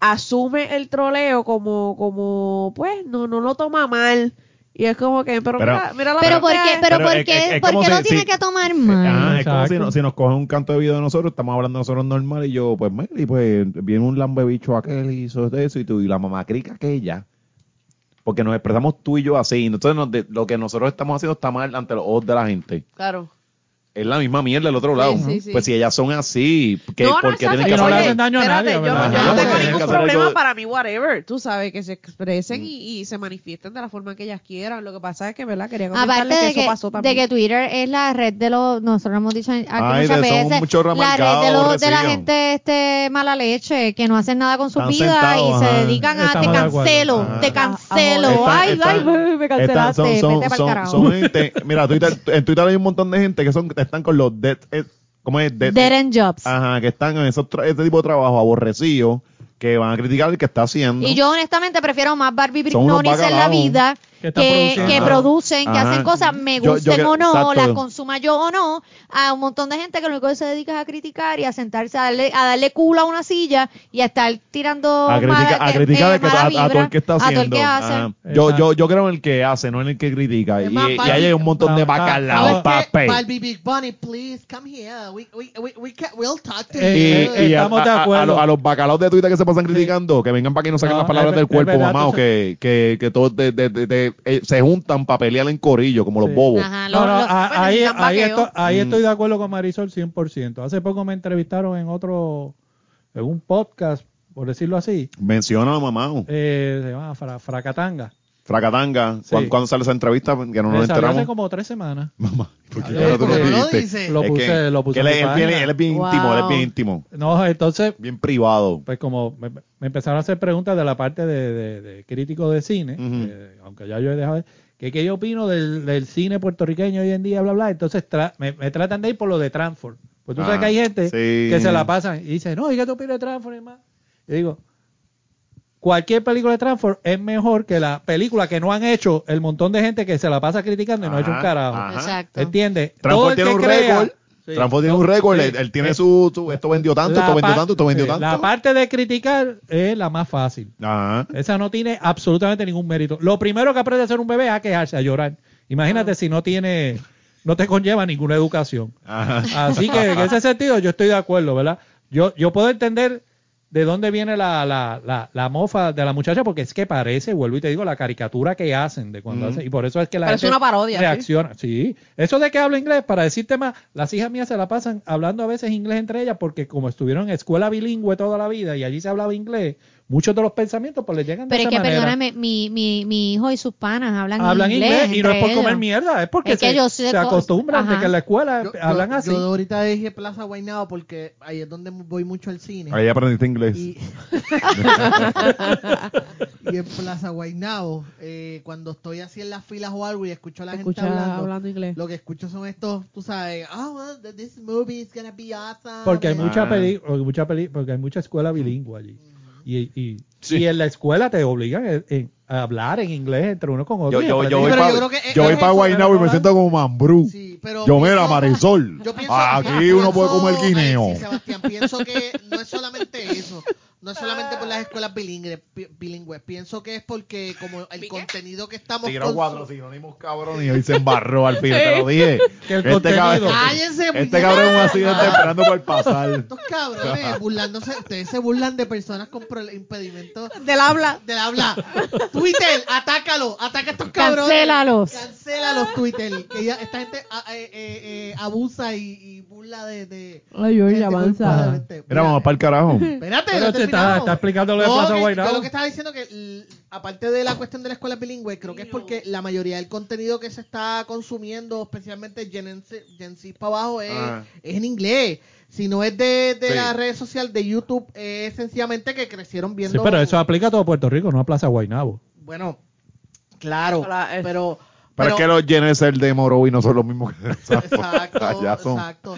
asume el troleo como, como, pues, no, no lo toma mal. Y es como que, pero, Pero- mira, mira la Pero ¿por qué, pero ¿por qué, es- es por como qué si- lo tiene si- que tomar mal? Ajá, es como si, si nos cogen un canto de video de nosotros, estamos hablando nosotros normal y yo, pues, mira, y pues viene un lambebicho aquel y hizo eso y tú, y la mamacrica aquella. Porque nos expresamos tú y yo así. Entonces, nos de- lo que nosotros estamos haciendo está mal ante los ojos de la gente. Claro. Es la misma mierda del otro lado. sí, sí. Pues si ellas son así, ¿qué, No, no, ¿por qué tienen que Y no le hacer- hacen daño a espérate, nadie, yo, no tengo ningún que problema para mí, whatever. Tú sabes, que se expresen y, y se manifiesten de la forma que ellas quieran. Lo que pasa es que, ¿verdad? Quería comentarles que de eso que, pasó de también. que Twitter es la red de los, nosotros hemos dicho aquí Ay, muchas de- veces, la red de, los, de la gente este mala leche, que no hacen nada con su Están vida sentados, y se dedican a te de acuerdo. cancelo, te cancelo, ay, ay, me cancelaste, mira, en Twitter hay un montón de gente que son están con los dead, eh, ¿cómo es? Dead, Dead end jobs. Ajá, que están en esos ese tipo de trabajo aborrecidos, que van a criticar el que está haciendo. Y yo honestamente prefiero más Barbie Brignonis en la vida Que que, que Ajá. producen, que Ajá. hacen cosas, me Yo- yo gusten que- o no, exacto. las consuma yo o no, a un montón de gente que lo único que se dedica es a criticar y a sentarse a darle, a darle culo a una silla y a estar tirando a criticar, mala- a criticar eh, el que- mala a, a todo el que está a todo el haciendo. que hace. Ajá. Yo, yo, yo creo en el que hace, no en el que critica. Y, más y ahí hay un montón de Pero, bacalao, ¿sabes ¿Sabes qué? papel. Barbie Big Bunny, please come here. We, we, we, can, we'll talk to Eh, you. Y, y a, Estamos de a- a- acuerdo. a los- a los bacalaos de Twitter que se pasan criticando, que vengan para que no saquen No, las palabras es del cuerpo, mamá, o que, que, que todos de- de- de- de- eh, se juntan para pelear en corillo, como los bobos. Ajá, No, lo- no, lo- a- ahí, Mm. estoy de acuerdo con Marisol 100%. Hace poco me entrevistaron en otro, en un podcast, por decirlo así, Menciona mamá. eh, se llama Fra- Fracatanga. Fracatanga. Sí. ¿Cuándo, cuándo sale esa entrevista? Que no nos enteramos. hace como tres semanas. Mamá, ¿por qué Ay, ahora tú porque lo no lo dijiste? dice. Lo Es puse, que- lo puse que él, es- él, es bien Wow. íntimo, él es bien íntimo. No, entonces, Bien privado. pues como me, me empezaron a hacer preguntas de la parte de, de- de crítico de cine, eh, aunque ya yo he dejado de- que qué yo opino del, del cine puertorriqueño hoy en día, bla, bla, entonces tra- me, me tratan de ir por lo de Transform. Pues tú sabes Ah, que hay gente sí. que se la pasan y dice, no, ¿y qué tú opinas de Transform? y más? Yo digo, cualquier película de Transform es mejor que la película que no han hecho el montón de gente que se la pasa criticando y no ha hecho un carajo. ajá. Exacto. ¿Entiendes? Transform tiene un récord. Sí. Transform tiene un récord. sí. Él, él tiene su, su- Esto vendió tanto, la esto vendió tanto, esto vendió sí, tanto. La parte de criticar es la más fácil. Ajá. Esa no tiene absolutamente ningún mérito. Lo primero que aprende a ser un bebé es a quejarse, a llorar. Imagínate si no tiene, no te conlleva ninguna educación. Ajá. Así que en ese sentido yo estoy de acuerdo, ¿verdad? Yo, yo puedo entender de dónde viene la, la, la, la mofa de la muchacha, porque es que parece, vuelvo y te digo, la caricatura que hacen de cuando Mm. hacen, y por eso es que la Parece gente una parodia, ¿sí? reacciona. ¿sí? Eso de que habla inglés, para decirte más, las hijas mías se la pasan hablando a veces inglés entre ellas, porque como estuvieron en escuela bilingüe toda la vida y allí se hablaba inglés, muchos de los pensamientos pues les llegan de Pero es esa que, manera. perdóname, mi, mi, mi hijo y sus panas hablan, hablan inglés, y no es por comer mierda, es porque Es que se, se co- acostumbran de que en la escuela Yo- hablan yo, así. Yo ahorita dije Plaza Guaynabo porque ahí es donde voy mucho al cine. Ahí aprendiste inglés. Y, y en Plaza Guaynabo, eh, cuando estoy así en las filas o algo y escucho a la gente hablando, hablando inglés. lo que escucho son estos, tú sabes, oh, well, th- this movie is gonna be awesome. Porque hay mucha Ah. peli, porque mucha peli, porque hay mucha escuela bilingüe allí. Y, y, Sí. y en la escuela te obligan en- en- a hablar en inglés entre uno con otro. Yo, yo, yo voy para yo es- yo es Guaynabo y me siento como mambrú. Sí, pero yo, mira, Marisol. Yo pienso, aquí pienso- uno puede comer guineo. sí, Sebastián, pienso que no es solamente eso. No es solamente por las escuelas bilingües, bilingües. Pienso que es porque como el contenido que estamos Tiró cuatro sinónimos, cabrón, y hoy se embarró al final, te lo dije. Que el Este contenido- cabrón, Cállense, este cabrón es un accidente esperando por pasar. Estos cabrones burlándose, ustedes se burlan de personas con pro- impedimentos Del habla. del habla. Twitter, atácalo, ataca a estos cabrones. Cancélalos. Cancélalos, Twitter. Que ya, esta gente ah, eh, eh, eh, abusa y, y burla de, de Ay, avanza. Mira, vamos para el carajo. Espérate, Pero no te está, está explicando lo de No, Plaza que- Guaynabo. Lo que estaba diciendo que, aparte de la cuestión de la escuela bilingüe, creo que es porque la mayoría del contenido que se está consumiendo, especialmente Gen Z, Gen Z para abajo, es, Ah. es en inglés. Si no es de, de Sí. la red social de YouTube, es sencillamente que crecieron Sí, viendo. pero eso aplica a todo Puerto Rico, no a Plaza Guaynabo. Bueno, claro, Hola, es- pero. Pero es que los Genesis de Morovi no son los mismos que Exacto, exacto.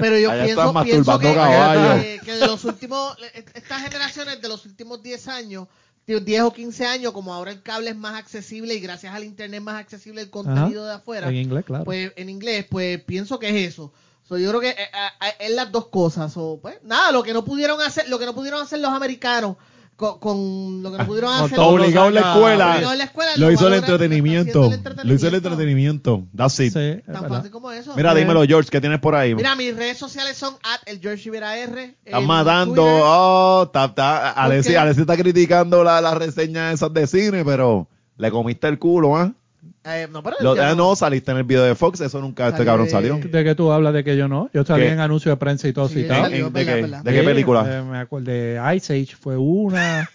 Pero yo Allá pienso, pienso que, caballos. que- que de los últimos, estas generaciones de los últimos 10 años, 10 o 15 años, como ahora el cable es más accesible y gracias al internet más accesible el contenido de afuera, En inglés, claro. pues en inglés, pues pienso que es eso. So, yo creo que eh, eh, es las dos cosas. So, pues nada, lo que no pudieron hacer, lo que no pudieron hacer los americanos con, con lo que no pudieron Con hacer Obligado en la escuela. en la escuela, Lo lo hizo el entretenimiento. Lo hizo el entretenimiento. That's it. Sí, es Tan verdad. fácil como eso. Mira, dímelo, George, ¿qué tienes por ahí? Mira, mis redes sociales son at el George Rivera R. Están en matando. Oh, está, está, Alessi, qué? Alessi está criticando la, la reseña esas de cine, pero le comiste el culo, ¿ah? Eh, no, pero Lo, ya ah, no, saliste en el video de Fox, eso nunca este Salí cabrón salió. ¿De qué tú hablas de que yo no? Yo salí ¿Qué? en anuncios de prensa y todo Sí, citado. salió, ¿En- de verdad, qué? verdad. ¿De qué Sí, película? eh, me acuerdo de Ice Age fue una.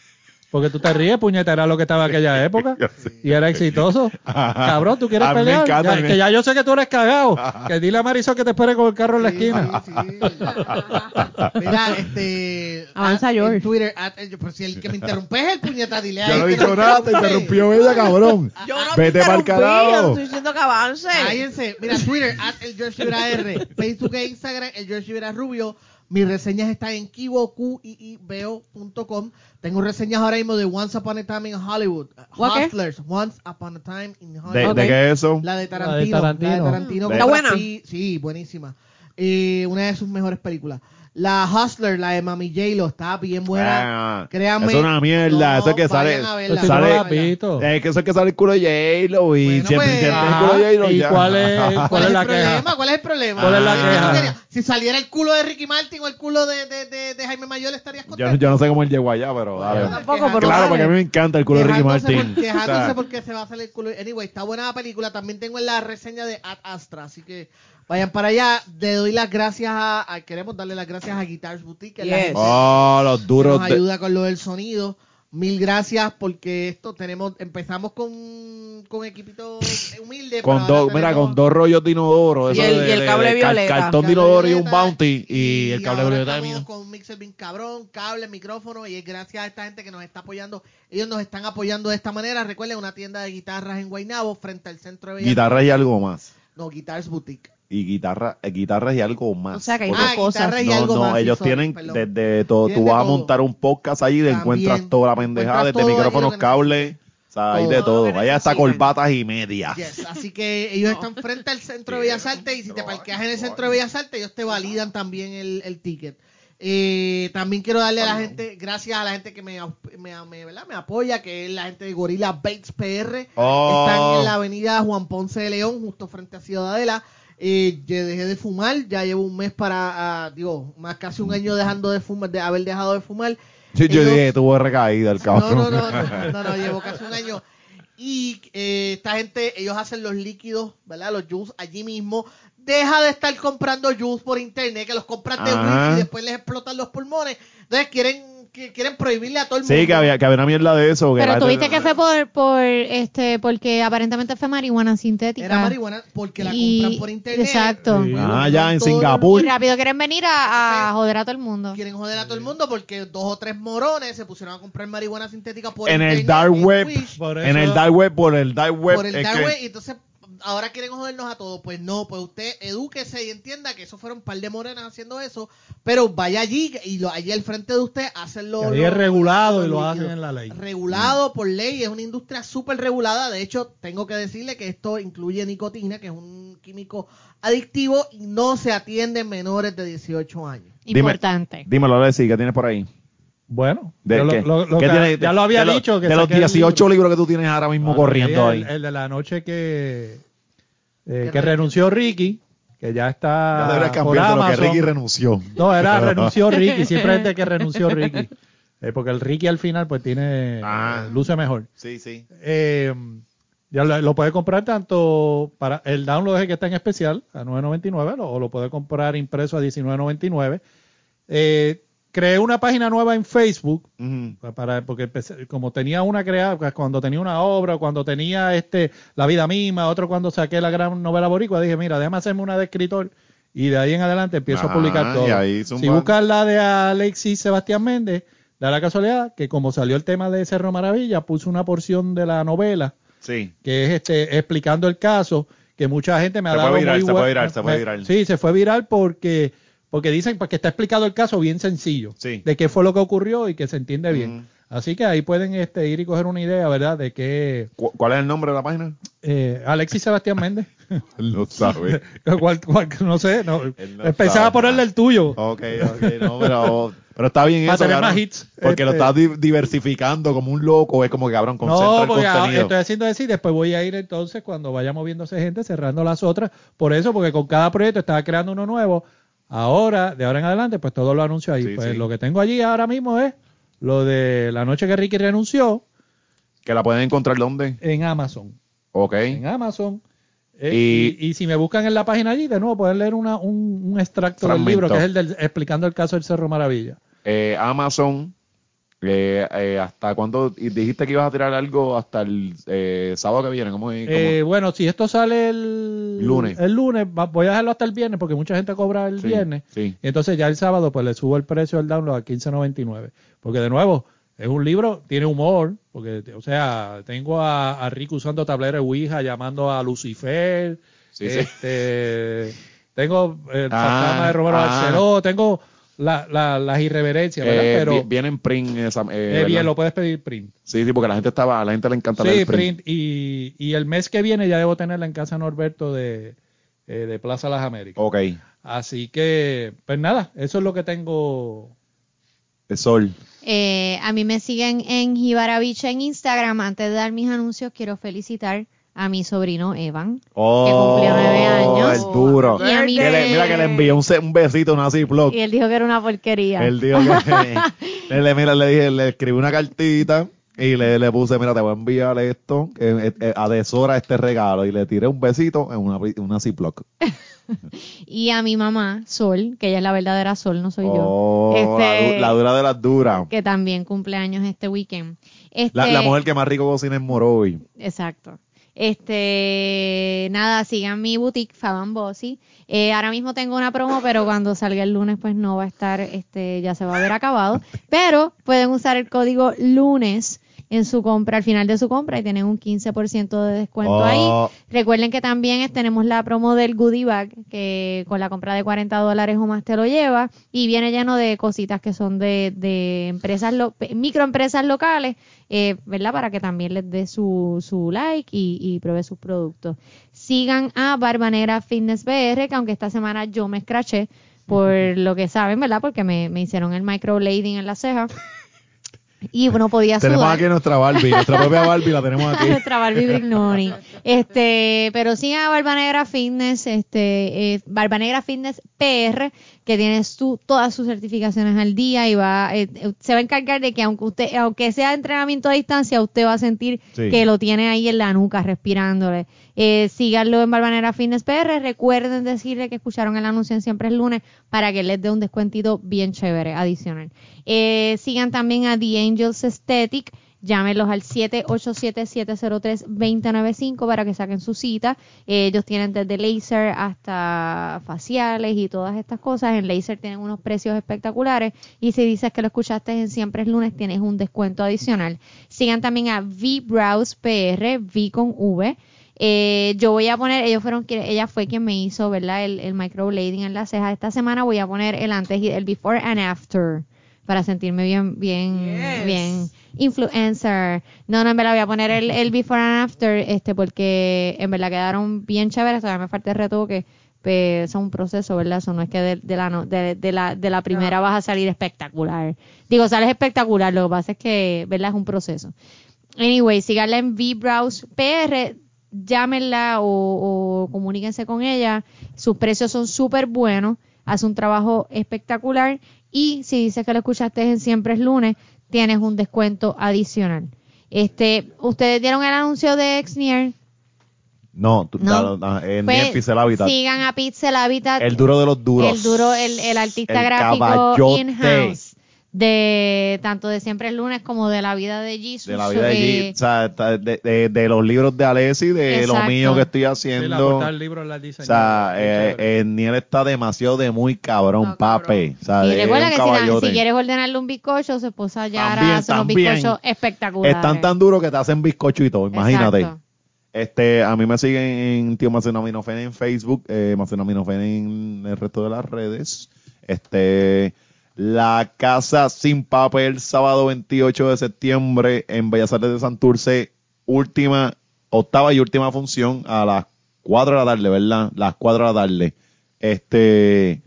Porque tú te ríes, puñeta, era lo que estaba en aquella época. Y era exitoso. Cabrón, ¿tú quieres pelear? encanta, Ya- que ya yo sé que tú eres cagado. Que dile a Marisol que te espere con el carro en la esquina. sí, sí. Mira, este. Avanza, at- en George. Twitter, at- el- pero si el que me interrumpe es el puñeta, dile a Yo no he dicho nada, te interrumpió ella, cabrón. Yo no Vete te interrumpí, carajo. yo no estoy diciendo que avance. Cállense. Mira, Twitter, at el George Rivera R. Facebook e Instagram, el George Rivera Rubio. Mis reseñas están en kibo, Q-I-I-B-O.com. Tengo reseñas ahora mismo de Once Upon a Time in Hollywood. ¿What qué? Hustlers, Once Upon a Time in ¿De, Hollywood. ¿De qué es eso? La de Tarantino. Tarantino. La de Tarantino. ¿Está con buena? Pitt. Sí, buenísima. Eh, una de sus mejores películas. La Hustler, la de Mami J-Lo, está bien buena. Ah, Créanme. Eso es una mierda. No, eso es que sale. verla, sale- no lo. Es que eso es que sale el culo de J-Lo y Bueno, siempre pues, siempre el culo de J-Lo ¿Y ya. cuál es- ¿Cuál, ¿Cuál es es el la problema? queja? ¿Cuál es el problema? ¿Cuál es la ¿Qué queja? Si saliera el culo de Ricky Martin o el culo de, de, de, de Jaime Mayor, estarías Yo, contento. yo no sé cómo él llegó allá, pero dale. Bueno, Tampoco, pero Claro, dale. porque a mí me encanta el culo de Ricky Martin. por- porque se va a salir el culo. Anyway, está buena la película. También tengo en la reseña de Ad Astra, así que vayan para allá. Le doy las gracias a, a- queremos darle las gracias a Guitars Boutique, que es la Yes. gente Oh, los que duros nos de. ayuda con lo del sonido. Mil gracias porque esto tenemos, empezamos con, con equipito humilde. Con dos, mira, con dos rollos de inodoro. Y eso el- de- y el de- cable de violeta. Cartón de inodoro y un bounty. Y, el cable ahora violeta estamos mío. con un mixer bien cabrón, cable, micrófono y es gracias a esta gente que nos está apoyando. Ellos nos están apoyando de esta manera. Recuerden, una tienda de guitarras en Guaynabo frente al centro de Bellas Guitarra y algo más. No, Guitars Boutique. Y guitarra, eh, guitarras y algo más. O sea, que hay más Ah, cosas. y no, algo no, más, ellos sorry, tienen perdón. desde todo. Tienen Tú vas a montar un podcast ahí y También. encuentras toda la pendejada, desde allí micrófonos, cables, o sea, hay de Todo Vaya hasta corbatas y medias. Yes, así que ellos están frente al centro de Bellas Artes y si te parqueas en el centro de Bellas Artes, ellos te validan también el, el ticket. Eh, también quiero darle a la gente, gracias a la gente que me, me, me, ¿verdad? me apoya, que es la gente de Gorilla Bates PR. Oh. Están en la avenida Juan Ponce de León, justo frente a Ciudadela. Eh, yo dejé de fumar, ya llevo un mes para, ah, digo, más casi un año dejando de fumar, de haber dejado de fumar. Yo, yo dije, tuvo recaída el no, cabrón. no, no, no, no, no, llevo casi un año. Y eh, esta gente, ellos hacen los líquidos, ¿verdad? Los juice allí mismo. Deja de estar comprando juice por internet, que los compran de. Wix y después les explotan los pulmones. Entonces quieren que quieren prohibirle a todo el mundo. Sí, que había, que había una mierda de eso. que Pero tuviste gente- que fue por, por este, porque aparentemente fue marihuana sintética. Era marihuana porque la Y- compran por internet. exacto. Y Ah, ya en todo el Singapur. Y rápido quieren venir a, a joder a todo el mundo. Quieren joder a todo el mundo porque dos o tres morones se pusieron a comprar marihuana sintética por en internet. el dark en web, en el dark web, por el dark web. por el dark que- web, y entonces ahora quieren jodernos a todos. Pues no, pues usted edúquese y entienda que eso fueron un par de morenas haciendo eso, pero vaya allí y lo, allí al frente de usted hacen lo, es regulado y lo hacen en la ley. Regulado por ley, es una industria súper regulada. De hecho, tengo que decirle que esto incluye nicotina, que es un químico adictivo y no se atienden menores de 18 años. Dime. Importante. Dímelo, Alessi, ¿qué tienes por ahí? Bueno, ¿De lo- ya lo había de dicho. Que de los saqué el 18 libro. libros que tú tienes ahora mismo corriendo el, ahí. el de la noche que, eh, Que renunció Ricky, que ya está Ya deberías por cambiar de lo que Amazon. Ricky renunció. No, era renunció Ricky, siempre es de que renunció Ricky. Eh, porque el Ricky al final pues tiene, Ah. eh, luce mejor. Sí, sí. Eh, ya lo, lo puede comprar tanto para el download es el que está en especial a 9.99 lo- o lo puede comprar impreso a 19.99. Eh, creé una página nueva en Facebook para porque empecé- como tenía una creada pues, cuando tenía una obra cuando tenía este la vida misma otro cuando saqué la gran novela boricua dije mira déjame hacerme una de escritor y de ahí en adelante empiezo a Ah, publicar todo si buscas la de Alexis Sebastián Méndez da la casualidad que como salió el tema de Cerro Maravilla puse una porción de la novela Sí. que es este explicando el caso que mucha gente me ha Se fue dado viral, muy se fue viral, se fue viral. sí se fue viral porque porque dicen pues, que está explicado el caso bien sencillo Sí. de qué fue lo que ocurrió y que se entiende bien Ujú. así que ahí pueden este ir y coger una idea verdad de ¿Cu- ¿Cuál es el nombre de la página? eh, Alexis Sebastián Méndez no sabe. cual, cual- no sé no, no pensaba sabe ponerle el tuyo ok, ok, no, pero, pero está bien Para eso, tener cabrón, más hits, Porque lo este- estás di- diversificando como un loco, es como que, cabrón, concentra No, el porque ahora contenido. estoy haciendo así, después voy a ir entonces cuando vaya moviéndose gente cerrando las otras. Por eso, porque con cada proyecto estaba creando uno nuevo. Ahora, de ahora en adelante, pues todo lo anuncio ahí. Sí, pues sí. lo que tengo allí ahora mismo es lo de la noche que Ricky renunció Que la pueden encontrar dónde. en Amazon. Ok. En Amazon. Eh, Y- si me buscan en la página allí, de nuevo pueden leer una, un, un extracto del libro, que es el del, explicando el caso del Cerro Maravilla. Eh, Amazon, eh, eh, ¿hasta cuándo? Dijiste que ibas a tirar algo hasta el eh, sábado que viene. ¿Cómo es? Eh, bueno, si esto sale el Lunes. el lunes, voy a dejarlo hasta el viernes porque mucha gente cobra el Sí, viernes. sí. Y entonces ya el sábado pues le subo el precio del download a 15.99. Porque de nuevo, es un libro, tiene humor, porque o sea, tengo a, a Rick usando tablero de Ouija, llamando a Lucifer, sí. este, tengo el Ah, fantasma de Romero ah. Barceló, tengo la, la- las irreverencias, ¿verdad? Eh, Pero vi- viene en print esa, eh, eh, bien, lo puedes pedir print. Sí, sí, porque la gente estaba, a la gente le encanta Sí, leer print. print. Y, y el mes que viene ya debo tenerla en casa Norberto de, eh, de Plaza Las Américas. Ok, Así que, pues nada, eso es lo que tengo. el sol. Eh, a mí me siguen en Jibarabicha en Instagram. Antes de dar mis anuncios, quiero felicitar a mi sobrino Evan. Oh, cumplió nueve años. el duro. Y a mí Que le- mira que le envió un, un besito, una Ziploc. Y él dijo que era una porquería. Él dijo que le, mira, le dije, le escribí una cartita y le, le puse, mira, te voy a enviar esto, que eh, adesora este regalo. Y le tiré un besito en una, una Ziploc. Y a mi mamá, Sol, que ella es la verdadera Sol, no soy Oh, yo. la, Este, la dura de las duras. que también cumple años este weekend. Este, La, la mujer que más rico cocina en Morovi. Exacto. Este, nada, sigan mi boutique Faban Bossy. Eh, ahora mismo tengo una promo, pero cuando salga el lunes, pues no va a estar, este, ya se va a ver acabado. Pero pueden usar el código lunes en su compra, al final de su compra, y tienen un 15% de descuento Oh. ahí. Recuerden que también tenemos la promo del goodie bag, que con la compra de 40 dólares o más te lo lleva, y viene lleno de cositas que son de, de empresas, lo- microempresas locales, eh, ¿verdad? Para que también les dé su, su like y, y pruebe sus productos. Sigan a Barba Negra Fitness BR, que aunque esta semana yo me escraché, por lo que saben, ¿verdad? Porque me, me hicieron el microblading en la ceja. Y no podía Tenemos sudar. aquí nuestra Barbie, nuestra propia Barbie la tenemos aquí. Nuestra Barbie Brignoni. Este, pero sí a Barba Negra Fitness, este, eh, Barba Negra Fitness PR, que tienes tú todas sus certificaciones al día y va, eh, eh, se va a encargar de que aunque usted, aunque sea entrenamiento a distancia, usted va a sentir Sí. que lo tiene ahí en la nuca, respirándole. Eh, síganlo en Barba Negra Fitness PR. Recuerden decirle que escucharon el anuncio en Siempre es Lunes para que les dé un descuentito bien chévere adicional. Eh, sigan también a The Angels Aesthetic. Llámenlos al 787-703-2095 para que saquen su cita. Eh, ellos tienen desde laser hasta faciales y todas estas cosas. En laser tienen unos precios espectaculares. Y si dices que lo escuchaste en Siempre es Lunes, tienes un descuento adicional. Sigan también a V-Browse PR, V con V. Eh, yo voy a poner, ellos fueron, ella fue quien me hizo, ¿verdad? El, el microblading en la ceja. Esta semana voy a poner el antes y el before and after para sentirme bien, bien, Yes. bien influencer. No, no, en verdad voy a poner el, el before and after, este, porque en verdad quedaron bien chéveres. Todavía me falta el retoque. Pero es un proceso, ¿verdad? Eso no es que de, de la, no- de, de la, de la primera vas a salir espectacular. Digo, sales espectacular, lo que pasa es que, ¿verdad? Es un proceso. Anyway, síganla en VBrowse PR, llámenla o, o comuníquense con ella. Sus precios son súper buenos, hace un trabajo espectacular y si dices que lo escuchaste en Siempre es lunes, tienes un descuento adicional. Este, ustedes dieron el anuncio de Exnier. No, tú- No. da- da- eh, Pues, ni en Pixel Habitat. Sigan a Pixel Habitat. El duro de los duros. El duro, el, el artista El gráfico in-house de tanto de Siempre es lunes como de la vida de Jesus. De la vida de eh, o sea, de, de- de los libros de Alessi, de lo Exacto. mío que estoy Sí, haciendo. del libro la o sea, eh, eh, Niel está demasiado de muy cabrón, No, pape. O sea, Y de recuerda un que si, quieres ordenarle un bizcocho, su esposa ya También, hace unos también. bizcochos espectaculares. Están tan duros que te hacen bizcocho y todo, imagínate. Exacto. Este, a mí me siguen en Tío Macenoaminofen en Facebook, eh, en el resto de las redes. Este, la casa sin papel, sábado 28 de septiembre en Bellas Artes de Santurce, última, octava y última función a las 4 de la tarde, ¿verdad? Las 4 de la tarde. Este,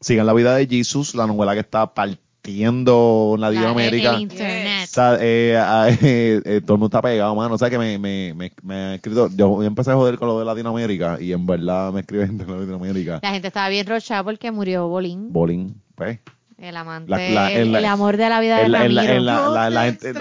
sigan la vida de Jesus, la novela que está partiendo en La- Latinoamérica. el internet. O sea, eh, ah, eh, eh, todo el mundo está pegado, mano. O sea, que me, me, me, me ha escrito. Yo empecé a joder con lo de Latinoamérica y en verdad me escribe gente de Latinoamérica. La gente estaba bien rochada porque murió Bolín, Bolín, pues. El amante, La- la- el, el amor de la vida de en la- Ramiro.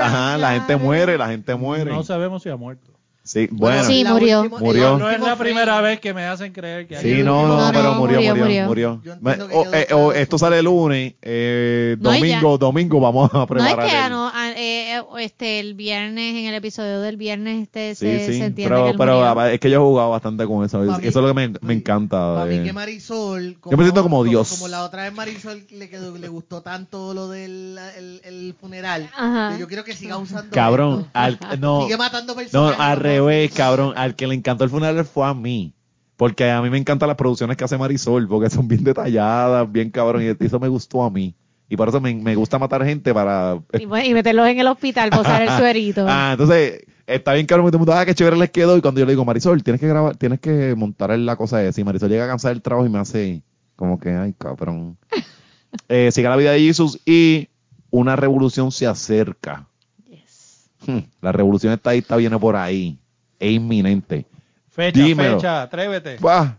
ajá, la gente muere, la gente muere. No sabemos si ha muerto. Sí, bueno. Sí, murió. Murió. el No es la primera vez que me hacen creer que hay Sí, un- no, no, No, pero no, murió, murió, murió, que oh, eh, claro oh, esto sale el lunes, eh, No, y ya- domingo, domingo vamos a No es preparar. que el- no, eh, eh, este, el viernes, en el episodio del viernes, este, Sí, se, sí, se entiende pero, que pero es que yo he jugado bastante con eso. Mí- eso es lo que me, me encanta. Para mí eh. que Marisol, me siento como Dios. Como la otra vez Marisol le, quedó, le gustó tanto lo del el, el funeral. Ajá. Yo quiero que siga usando Cabrón, esto. al, no, Sigue matando no, personas. al revés, cabrón. Al que le encantó el funeral fue a mí. Porque a mí me encantan las producciones que hace Marisol, porque son bien detalladas, bien cabrón, y eso me gustó a mí. Y por eso me, me gusta matar gente para... Y, y meterlos en el hospital, posar el suerito. Ah, entonces, está bien que todo el mundo, ah, qué chévere les quedó. Y cuando yo le digo, Marisol, tienes que grabar, tienes que montar la cosa esa. Y Marisol llega a cansar el trabajo y me hace como que, ay, cabrón. eh, siga la vida de Jesús y una revolución se acerca. Yes. Hmm, La revolución estadista viene por ahí. Es inminente. Fecha, Dímelo. fecha, atrévete. Buah.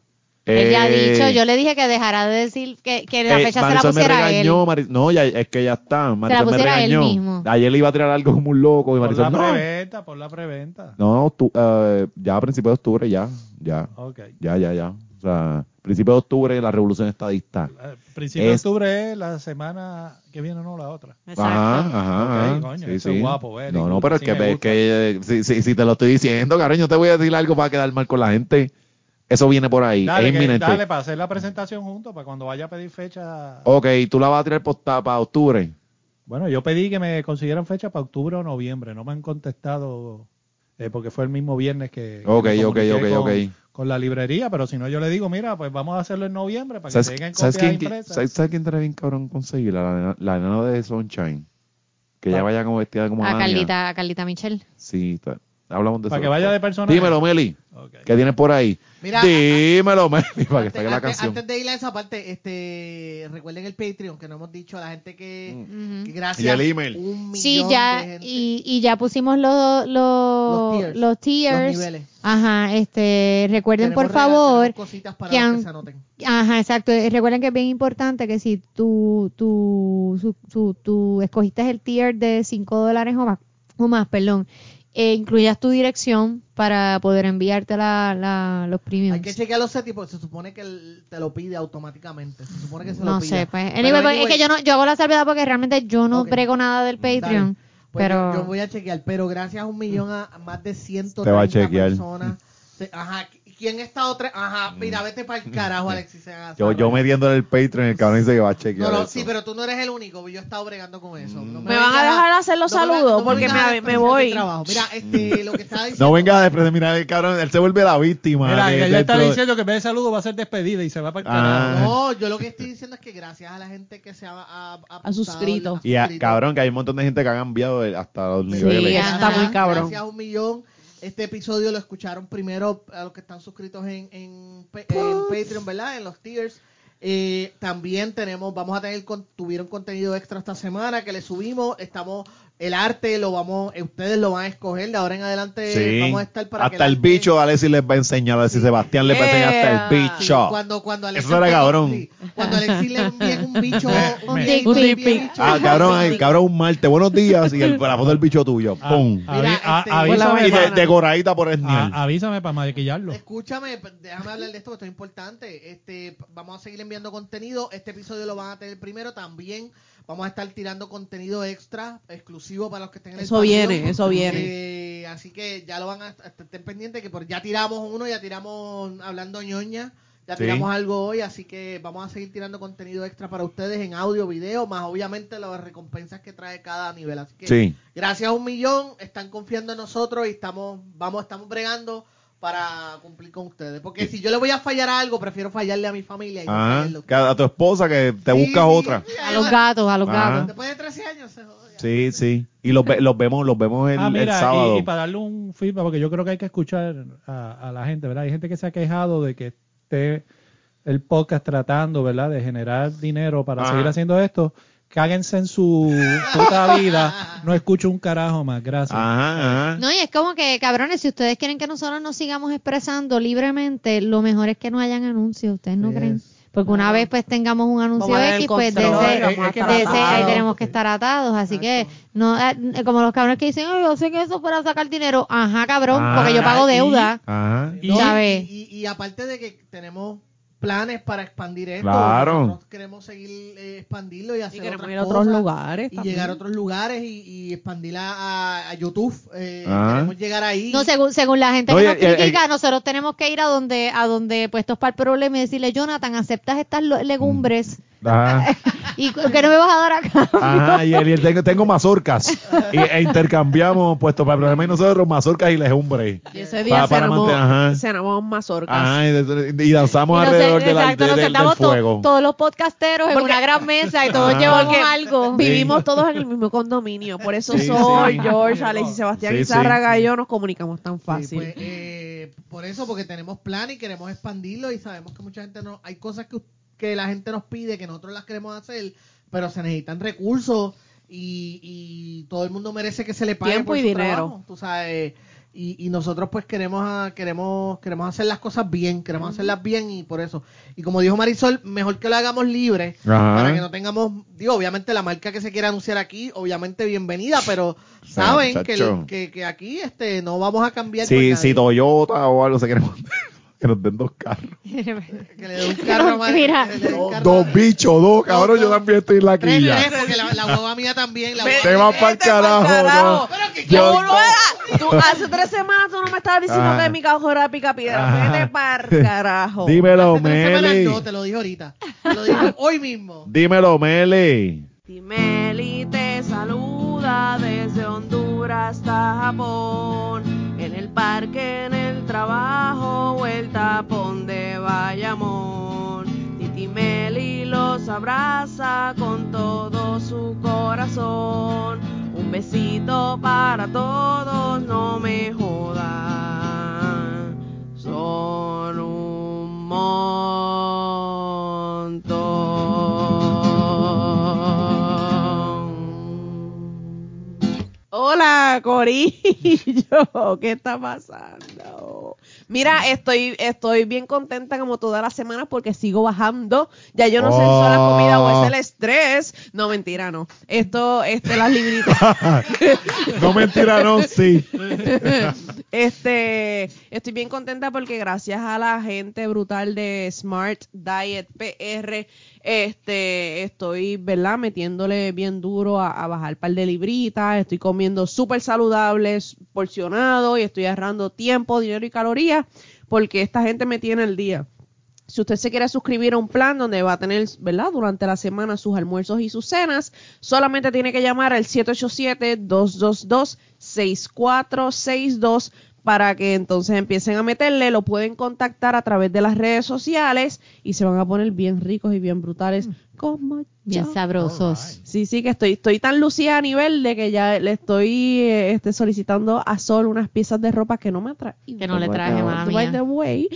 Él ya ha Eh, dicho, yo le dije que dejara de decir que, que la eh, fecha se la me pusiera él. regañó, Mari- no, ya, es que ya está. Marisol me pusiera él regañó. mismo. Ayer le iba a tirar algo como un loco y Por Marisol, la no. preventa, por la preventa. No, tú, eh, ya a principios de octubre, ya, ya, Ok. ya, ya, ya. O sea, principios de octubre, la revolución estadista. Eh, Principio de Es- octubre es la semana que viene, no la otra. Exacto. Ajá, ajá, Ok, ajá. coño, Sí, sí. guapo, very No, no, pero es sí que, me es que eh, si, si, si te lo estoy diciendo, cariño, te voy a decir algo para quedar mal con la gente. Eso viene por ahí, Dale, es que- inminente. dale para hacer la presentación juntos, para cuando vaya a pedir fecha. Ok, tú la vas a tirar para octubre. Bueno, yo pedí que me consiguieran fecha para octubre o noviembre. No me han contestado eh, porque fue el mismo viernes que, Ok, ok, ok, con, ok. con la librería. Pero si no, yo le digo, mira, pues vamos a hacerlo en noviembre para que ¿Sabes, tengan ¿sabes copias quién, impresas. ¿sabes, sabes quién estaría bien cabrón conseguir? La, nena- la nena de Sunshine. Que ella Ah. vaya como vestida como A Anya. Carlita, a Carlita Michelle. Sí, está- hablamos de Para eso. que vaya de personaje. Dímelo, Meli. Ok. ¿Qué tienes por ahí? Mira, Dímelo, Meli, para que Antes, saque la antes- canción. antes de ir a esa parte, este, recuerden el Patreon que no hemos dicho a la gente que, que gracias Y el email. un millón Sí, ya, de gente, y, y ya pusimos los, los, Los tiers. los tiers. los niveles. Ajá, este, recuerden Tenemos por regalo- favor, cositas para que se anoten. Ajá, exacto. Eh, Recuerden que es bien importante que si tú, tú, su- su- tú escogiste el tier de 5 dólares o más, o más perdón, eh, incluyas tu dirección para poder enviarte la, la- los premiums. Hay que chequear los settings porque se supone que el- te lo pide automáticamente. Se supone que se lo no pide. sé, pues. Anyway, pues, anyway, es que yo no, yo hago la salvedad porque realmente yo no Ok. brego nada del Patreon. Pues pero yo, yo voy a chequear, pero gracias a un millón a, a más de 130 Te va a chequear. personas. Se- Ajá, ¿quién está otra? Ajá, mira, vete para el carajo, Alexis. se haga- Yo, yo metiéndole el Patreon, el cabrón dice que va a chequear No, no, eso. sí, pero tú no eres el único. Yo he estado bregando con eso. No ¿Me van a dejar hacer los no saludos? me Porque me- voy. Mira, este, lo que estaba diciendo. No venga después, mira, el cabrón, él se vuelve la víctima. Mira, de- que ella está diciendo que en vez de saludo va a ser despedida y se va para el Ah. carajo. No, yo lo que estoy diciendo es que gracias a la gente que se ha, ha, ha suscrito. Y a- cabrón, que hay un montón de gente que han cambiado el- hasta los niveles. Sí, está muy cabrón. Gracias a un millón. Este episodio lo escucharon primero a los que están suscritos en, en, en Patreon, ¿verdad? En los tiers. Eh, también tenemos, vamos a tener, tuvieron contenido extra esta semana que le subimos. Estamos, el arte lo vamos, eh, ustedes lo van a escoger. De ahora en adelante Sí. vamos a estar para que hasta el arte- bicho, Alexis les va a enseñar, Alexis Sebastián les va a enseñar hasta el Sí, bicho. cuando, cuando Alexis Eso era cabrón. sí, cuando Alexis le envíen un bicho, un dick. Ah, cabrón, ay, cabrón, un martes, buenos días, y el, la foto del bicho tuyo, Ah, pum. avi- Mira, a- este- avísame, Y de- decoradita por Esniel. a- avísame para maquillarlo. Escúchame, déjame hablar de esto, que esto es importante. Este, vamos a seguir enviando contenido. Este episodio lo van a tener primero. También vamos a estar tirando contenido extra, exclusivo para los que estén en el Eso viene, eso viene. Eh, así que ya lo van a est- estén pendientes que por, ya tiramos uno, ya tiramos hablando ñoña. Ya Sí. tiramos algo hoy, así que vamos a seguir tirando contenido extra para ustedes en audio, video, más obviamente las recompensas que trae cada nivel. Así que Sí. gracias a un millón, están confiando en nosotros y estamos, vamos, estamos bregando para cumplir con ustedes. Porque si yo le voy a fallar a algo, prefiero fallarle a mi familia y no Ajá. fallarle a tu esposa que te Sí, buscas sí, otra. sí, a los gatos, a los Ajá. gatos. Después de 13 años se. Sí, sí. Y los, ve- los vemos, los vemos el, Ah, el sábado. y, y para darle un feedback, porque yo creo que hay que escuchar a, a la gente, ¿verdad? Hay gente que se ha quejado de que esté el podcast tratando, ¿verdad? De generar dinero para Ajá. seguir haciendo esto. Cáguense en su puta vida. No escucho un carajo más. Gracias. Ajá, ajá. No, y es como que, cabrones, si ustedes quieren que nosotros nos sigamos expresando libremente, lo mejor es que no hayan anuncios, ¿ustedes no Yes. creen? Porque una vez pues tengamos un anuncio X, pues de ese, de ese ahí tenemos que estar atados. Así que, no eh, como los cabrones que dicen, "Ay, yo sé que eso fuera sacar dinero. Ajá, cabrón, porque yo pago Ah, y- deuda. Ajá. Y- ¿Sabes? y- y aparte de que tenemos planes para expandir esto, Claro. nosotros queremos seguir eh, expandirlo y Y hacer queremos otras ir a otros cosas. lugares. y también. llegar a otros lugares y, y expandir a, YouTube. Eh, Ajá. queremos llegar ahí. No, según, según la gente No, que y- nos y- y- critica, nosotros tenemos que ir a donde, a donde puestos para el problema y decirle, Jonathan, ¿aceptas estas legumbres Ajá. ¿Y qué no me vas a dar acá? Ajá, y, él- y él, tengo, tengo mazorcas. Y, e intercambiamos, puesto para el problema de nosotros, mazorcas y legumbres. Y ese día Pa- para cenamos, ajá. cenamos mazorcas. Ajá, y, de- y danzamos Y nos- alrededor del, exacto, del- nos del- to- fuego. todos los podcasteros en una gran mesa y todos Ajá. llevamos algo. Vivimos todos en el mismo condominio. Por eso Sí, Sol, sí. George, Alex y Sebastián Sí, y y yo nos comunicamos tan Sí, fácil. pues, eh, por eso, porque tenemos plan y queremos expandirlo y sabemos que mucha gente no, hay cosas que, que la gente nos pide que nosotros las queremos hacer, pero se necesitan recursos y, y todo el mundo merece que se le pague Tiempo por y su dinero. trabajo, tú sabes. Y, y nosotros pues queremos ah, queremos queremos hacer las cosas bien, queremos hacerlas bien y por eso. Y como dijo Marisol, mejor que lo hagamos libre para que no tengamos, digo, obviamente la marca que se quiera anunciar aquí, obviamente bienvenida, pero saben que, que, que aquí este no vamos a cambiar por Si, Toyota o algo se quiere que nos den dos carros. que le dé un carro a Mari- Mira. Dos, carro dos bichos, dos, cabrón, yo también estoy en la quilla. tres, porque la, la guagua mía también. La Te vas Vete pa'l carajo, carajo. no. Pero que Yo- Tú, no era- tú hace tres semanas tú no me estabas diciendo Ajá. que mi carro era pica piedra. Vete para carajo. Dímelo, hace tres semanas Meli. no, te lo dije ahorita. Te lo dije hoy mismo. Dímelo, Meli. Timeli te saluda desde Honduras hasta Japón. Parque, en el trabajo o el tapón de Bayamón. Titi Meli los abraza con todo su corazón. Un besito para todos, no me jodan. Son un Hola, Corillo. ¿Qué está pasando? Mira, estoy, estoy bien contenta como todas las semanas porque sigo bajando. Ya yo no sé si son las comidas o es el estrés. No, mentira, no. Esto, este, las libritas. no mentira, no, sí. este, estoy bien contenta porque gracias a la gente brutal de Smart Diet PR, este, estoy, ¿verdad? Metiéndole bien duro a, bajar par de libritas, estoy comiendo súper saludables, porcionado y estoy ahorrando tiempo, dinero y calorías porque esta gente me tiene el día. Si usted se quiere suscribir a un plan donde va a tener, ¿verdad? Durante la semana sus almuerzos y sus cenas, solamente tiene que llamar al 787-222-6462 para que entonces empiecen a meterle. Lo pueden contactar a través de las redes sociales y se van a poner bien ricos y bien brutales como Bien yo. sabrosos. Sí, sí, que estoy, estoy tan lucida a nivel de que ya le estoy eh, este, solicitando a Sol unas piezas de ropa que no me. Que no le traje, mala By mía. the way.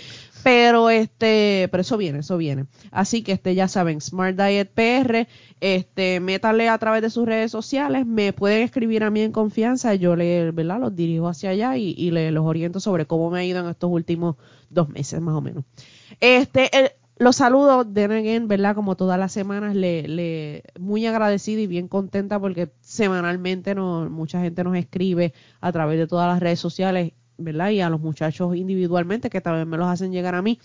Pero este, pero eso viene, eso viene. Así que este, ya saben, Smart Diet PR, este, métanle a través de sus redes sociales, me pueden escribir a mí en confianza, yo le, ¿verdad? Los dirijo hacia allá y, y le los oriento sobre cómo me ha ido en estos últimos dos meses más o menos. Este, el- los saludo de again, ¿verdad? Como todas las semanas, le, le, muy agradecida y bien contenta porque semanalmente no, mucha gente nos escribe a través de todas las redes sociales, ¿verdad? Y a los muchachos individualmente que también me los hacen llegar a mí.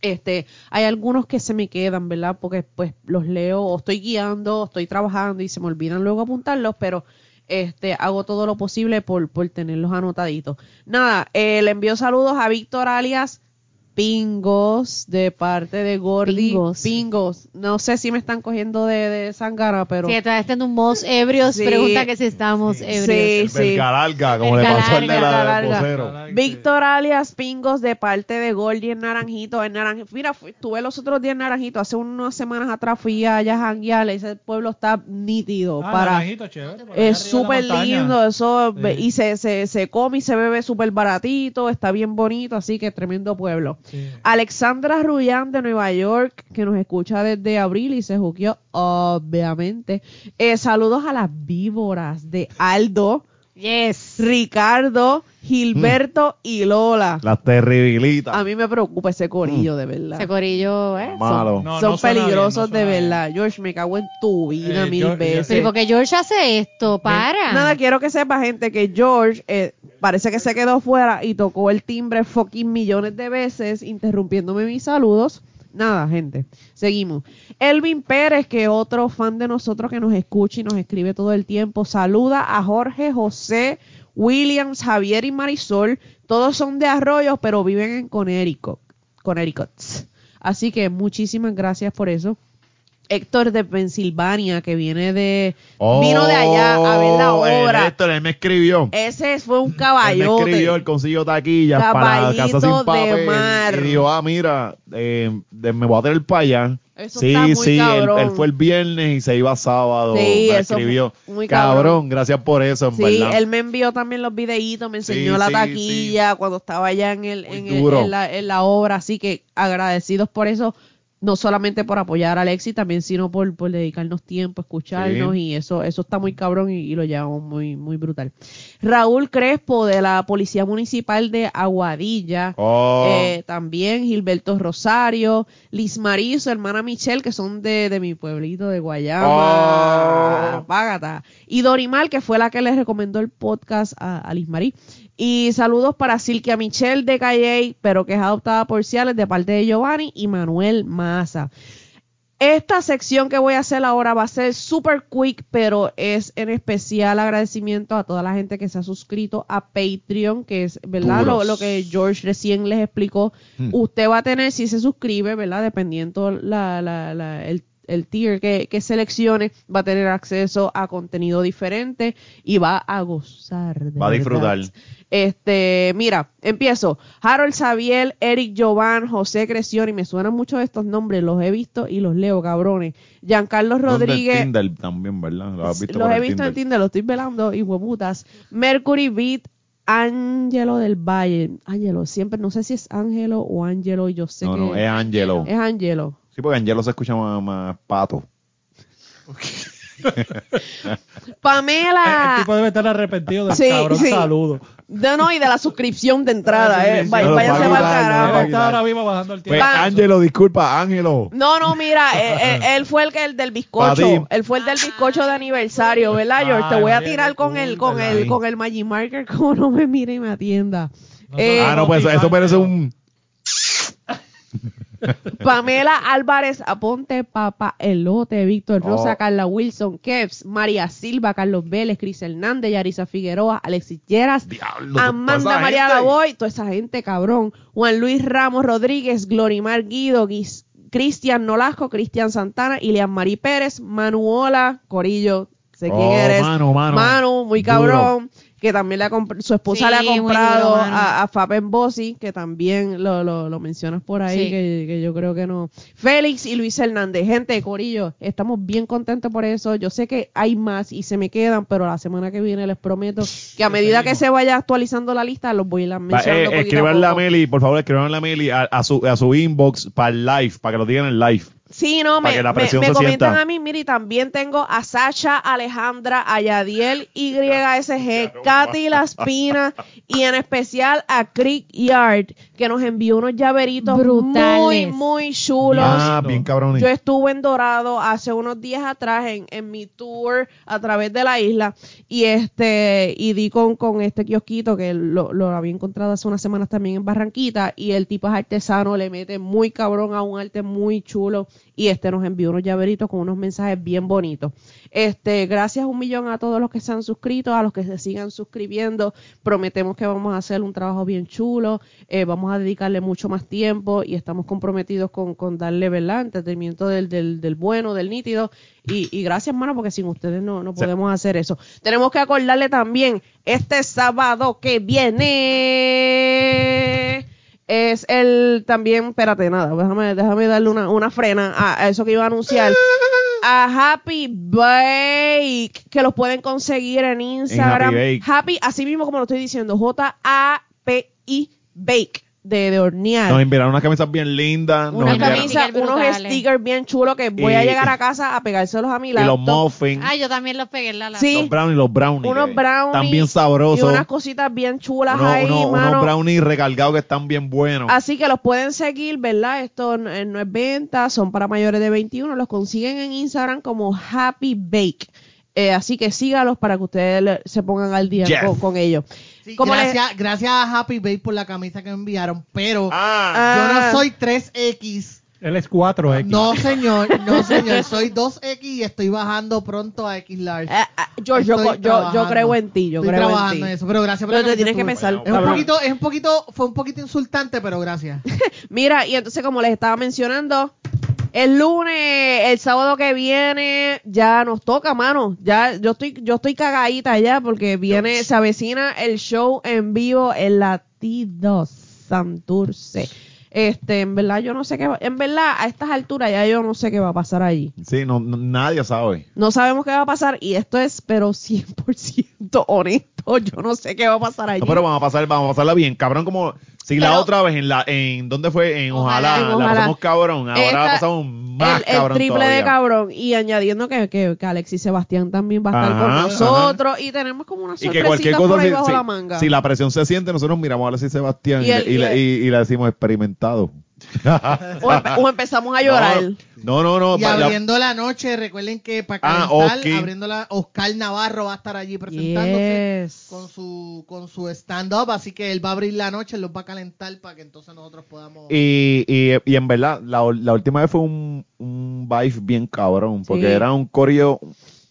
Este, hay algunos que se me quedan, ¿verdad? Porque pues los leo o estoy guiando, o estoy trabajando y se me olvidan luego apuntarlos, pero este, hago todo lo posible por, por tenerlos anotaditos. Nada, eh, le envío saludos a Víctor alias Pingos de parte de Gordy. Pingos. Pingos. No sé si me están cogiendo de, de sangana, pero Si estás en un modos ebrios, Sí. pregunta que si estamos ebrios. sí, sí. Larga, como le pasó al de larga, la larga. Víctor alias Pingos de parte de Gordy en Naranjito. En Naranjito. Mira, fui- estuve los otros días en Naranjito. Hace unas semanas atrás fui allá a janguear. Ese pueblo está nítido. Ah, para Naranjito, chévere, Es súper lindo. Eso, Sí. y se, se, se come y se bebe súper baratito. Está bien bonito. Así que tremendo pueblo. Sí. Alexandra Rullán de Nueva York, que nos escucha desde abril y se juqueó, obviamente. Eh, saludos a las víboras de Aldo, Yes. Ricardo, Gilberto y Lola. Las terribilitas. A mí me preocupa ese corillo, de verdad. Ese corillo, ¿eh? Malo. No, Son no suena bien, peligrosos no de bien. verdad. George, me cago en tu vida Eh, mil veces. Pero ¿y por qué George hace esto? Para. Nada, quiero que sepa, gente, que George eh, parece que se quedó fuera y tocó el timbre fucking millones de veces, interrumpiéndome mis saludos. Nada, gente. Seguimos. Elvin Pérez, que es otro fan de nosotros que nos escucha y nos escribe todo el tiempo, saluda a Jorge, José, Williams, Javier y Marisol. Todos son de Arroyos, pero viven en Connecticut. Connecticut. Así que muchísimas gracias por eso. Héctor de Pensilvania, que viene de... vino de allá a ver la Oh, el obra. Héctor, él me escribió. Ese fue un Él me caballote. escribió, él consiguió taquillas para casa sin papel. Y dijo, ah, mira, eh, me voy a traer para allá. Eso sí, está muy sí, él, él fue el viernes y se iba sábado. Sí, me eso escribió. muy cabrón. cabrón. gracias por eso, en Sí, verdad. él me envió también los videitos, me enseñó Sí, la taquilla cuando estaba allá en, el, en, el- en la, en la obra, así que agradecidos por eso, no solamente por apoyar a Alexi, también sino por, por dedicarnos tiempo, escucharnos Sí. y eso eso está muy cabrón y, y lo llevamos muy muy brutal. Raúl Crespo de la Policía Municipal de Aguadilla, Oh. eh, también Gilberto Rosario, Liz Marie, su hermana Michelle, que son de, de mi pueblito de Guayama, Oh. Págata. Y Dorimal, que fue la que les recomendó el podcast a, a Liz Marie. Y saludos para Silkia Michelle de Calle, pero que es adoptada por Ciales de parte de Giovanni y Manuel Maza. Esta sección que voy a hacer ahora va a ser super quick, pero es en especial agradecimiento a toda la gente que se ha suscrito a Patreon, que es, ¿verdad? Lo, que George recién les explicó. Hmm. Usted va a tener, si se suscribe, ¿verdad? Dependiendo la, la, la- el, el tier que, que seleccione, va a tener acceso a contenido diferente y va a gozar. de Va a disfrutar. Este, mira, empiezo. Harold Xavier, Eric Jovan, José Creción, y me suenan mucho estos nombres, los he visto y los leo, cabrones. Giancarlo Rodríguez, Tinder también, ¿verdad? Lo has visto los he visto en Tinder. Los estoy velando, y hueputas. Mercury Beat, Ángelo del Valle. Ángelo, siempre, no sé si es Ángelo o Ángelo, yo sé No, que no, es Angelo. es Ángelo. Sí, porque Angelo se escucha más, más pato. Pamela. El tipo debe estar arrepentido del Sí, cabrón sí. saludo. No, no, y de la suscripción de entrada, La eh. Vaya- váyase lo carajo. está ahora mismo bajando el Pues, tiempo. Pa- Angelo, disculpa, Ángelo. No, no, mira, eh, eh, él fue el que el del bizcocho, él fue el del bizcocho de aniversario, ¿verdad, George? Te voy a María, tirar con el, con el, con el Magic Marker, como no me mire y me atienda. No Eh, ah, no, pues eso, eso parece un... Pamela Álvarez, Aponte, Papa Elote, Víctor Rosa, Oh. Carla Wilson, Kevs, María Silva, Carlos Vélez, Cris Hernández, Yarisa Figueroa, Alexis Lleras, Diablo, Amanda María. Lavoy, toda esa gente, cabrón. Juan Luis Ramos Rodríguez, Glorimar Guido, Guis- Cristian Nolasco, Cristian Santana, Ilian Mari Pérez, Manuola, Corillo, sé quién Oh, eres. Manu, Manu. muy Duro. Que también le ha su esposa Sí, le ha comprado duro, a, a Faben Bossi, que también lo, lo, lo mencionas por ahí, Sí. que, que yo creo que no. Félix y Luis Hernández, gente, Corillo, estamos bien contentos por eso. Yo sé que hay más y se me quedan, pero la semana que viene les prometo que a medida que se vaya actualizando la lista, los voy a ir mencionando. eh, poquito a escribanle a poco. Meli, por favor, escribanle a Meli a, a su, a su inbox para el live, para que lo digan en live. Sí, no, me, me, comentan sienta. a mí, mire, y también tengo a Sacha, Alejandra, a Yadiel, YSG, Katy La Espina y en especial a Creek Yard, que nos envió unos llaveritos muy, muy chulos. Ah, bien cabrón. Yo estuve en Dorado hace unos días atrás en, en mi tour a través de la isla y este y di con, con este kiosquito que lo, lo había encontrado hace unas semanas también en Barranquita y el tipo es artesano, le mete muy cabrón a un arte muy chulo y este nos envió unos llaveritos con unos mensajes bien bonitos. Este, gracias un millón a todos los que se han suscrito, a los que se sigan suscribiendo. Prometemos que vamos a hacer un trabajo bien chulo, eh, vamos a dedicarle mucho más tiempo y estamos comprometidos con, con darle, ¿verdad? Entretenimiento del, del, del bueno, del nítido. Y, y gracias, mano, porque sin ustedes no, no Sí. podemos hacer eso. Tenemos que acordarle también, este sábado que viene es el también, espérate, nada, déjame, déjame darle una, una frena a, a eso que iba a anunciar. A Happy Bake, que los pueden conseguir en Instagram. Happy Bake. Happy, así mismo como lo estoy diciendo, J-A-P-I Bake, de, de hornear. Nos enviaron unas camisas bien lindas. nos una enviaron- camisa, unos stickers bien chulos que voy a Y- llegar a casa a pegárselos a mi Y los laptop. muffins. Ah, yo también los pegué en la Sí. Los brownies, los brownies. unos brownies. Están bien Y sabrosos. unas cositas bien chulas ahí, unos- mano. unos brownies recargados que están bien buenos. Así que los pueden seguir, ¿verdad? Esto no, eh, no es venta, son para mayores de 21. Los consiguen en Instagram como Happy Bake. Eh, así que sígalos para que ustedes se pongan al día Yes. con, con ellos. Sí, Como les- gracias, gracias a Happy Bake por la camisa que me enviaron, pero Ah, yo Ah. no soy 3X. Él es 4X. No, señor, no, señor. Soy 2X y estoy bajando pronto a X large. Eh, ah, George, yo, yo, yo trabajando. creo en ti, yo Estoy creo trabajando en ti. eso, pero gracias por Pero la te tienes que camisa, pensar, Es un poquito, es un poquito, fue un poquito insultante, pero gracias. Mira, y entonces como les estaba mencionando, El lunes, el sábado que viene, ya nos toca, mano. Ya, yo estoy, yo estoy cagadita ya porque viene, se avecina el show en vivo en la T2 Santurce. Este, en verdad yo no sé qué va, en verdad a estas alturas ya yo no sé qué va a pasar allí. Sí, no, no- nadie sabe. No sabemos qué va a pasar y esto es, pero 100% honesto, yo no sé qué va a pasar allí. No, pero vamos a pasar, vamos a pasarla bien, cabrón, como si la Pero- otra vez en la, en ¿dónde fue? En Ojalá, Ojalá, la pasamos cabrón, ahora Esta- la pasamos más el, el cabrón triple todavía. de cabrón y añadiendo que, que, que Alexis Sebastián también va a estar Ajá, con ajá. nosotros y tenemos como una Y sorpresita que cualquier cosa, por ahí si, bajo si- la manga. si la presión se siente, nosotros miramos a Alexis Sebastián y, Y el- y, le- y y- y le decimos experimentado. o, empe- o empezamos a llorar. No, no, no. Y abriendo la noche, recuerden que para Ah, calentar, Oski. abriendo la, Oscar Navarro va a estar allí presentándose Yes. con su con su stand-up, así que él va a abrir la noche, él los va a calentar para que entonces nosotros podamos... y, y, y en verdad, la, la última vez fue un, un vibe bien cabrón, porque Sí. era un corillo.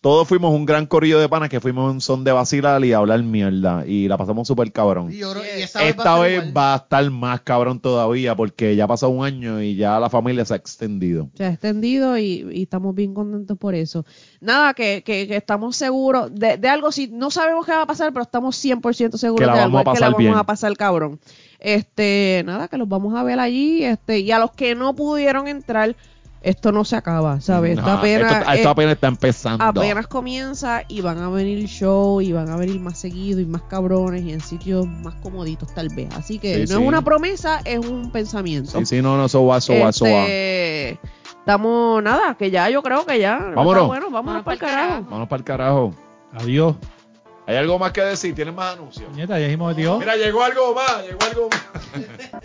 Todos fuimos un gran corillo de panas que fuimos un son de vacilar y hablar mierda. Y la pasamos súper cabrón. Y yo creo- y esta, vez va a estar más cabrón todavía porque ya ha pasado un año y ya la familia se ha extendido. Se ha extendido y, y estamos bien contentos por eso. Nada, que, que, que estamos seguros de, de algo, si no sabemos qué va a pasar, pero estamos 100% seguros Que la de vamos algo, a es que la pasar vamos bien. a pasar cabrón. Este, nada, que los vamos a ver allí, este, y a los que no pudieron entrar, esto no se acaba, ¿sabes? Esto apenas, esto, esto apenas está empezando. apenas comienza y van a venir show y van a venir más seguido y más cabrones y en sitios más comoditos tal vez. Así que Sí, no sí. es una promesa, es un pensamiento. Sí, sí, no, no, eso va, eso va, eso va. Este, Estamos, nada, que ya yo creo que ya. Vámonos. Bueno, vámonos Vámonos para el pa'l carajo. carajo. Vamos para el carajo. Adiós. ¿Hay algo más que decir? ¿Tienes más anuncios? Nieta, ya dijimos Dios. Mira, llegó algo más, llegó algo más.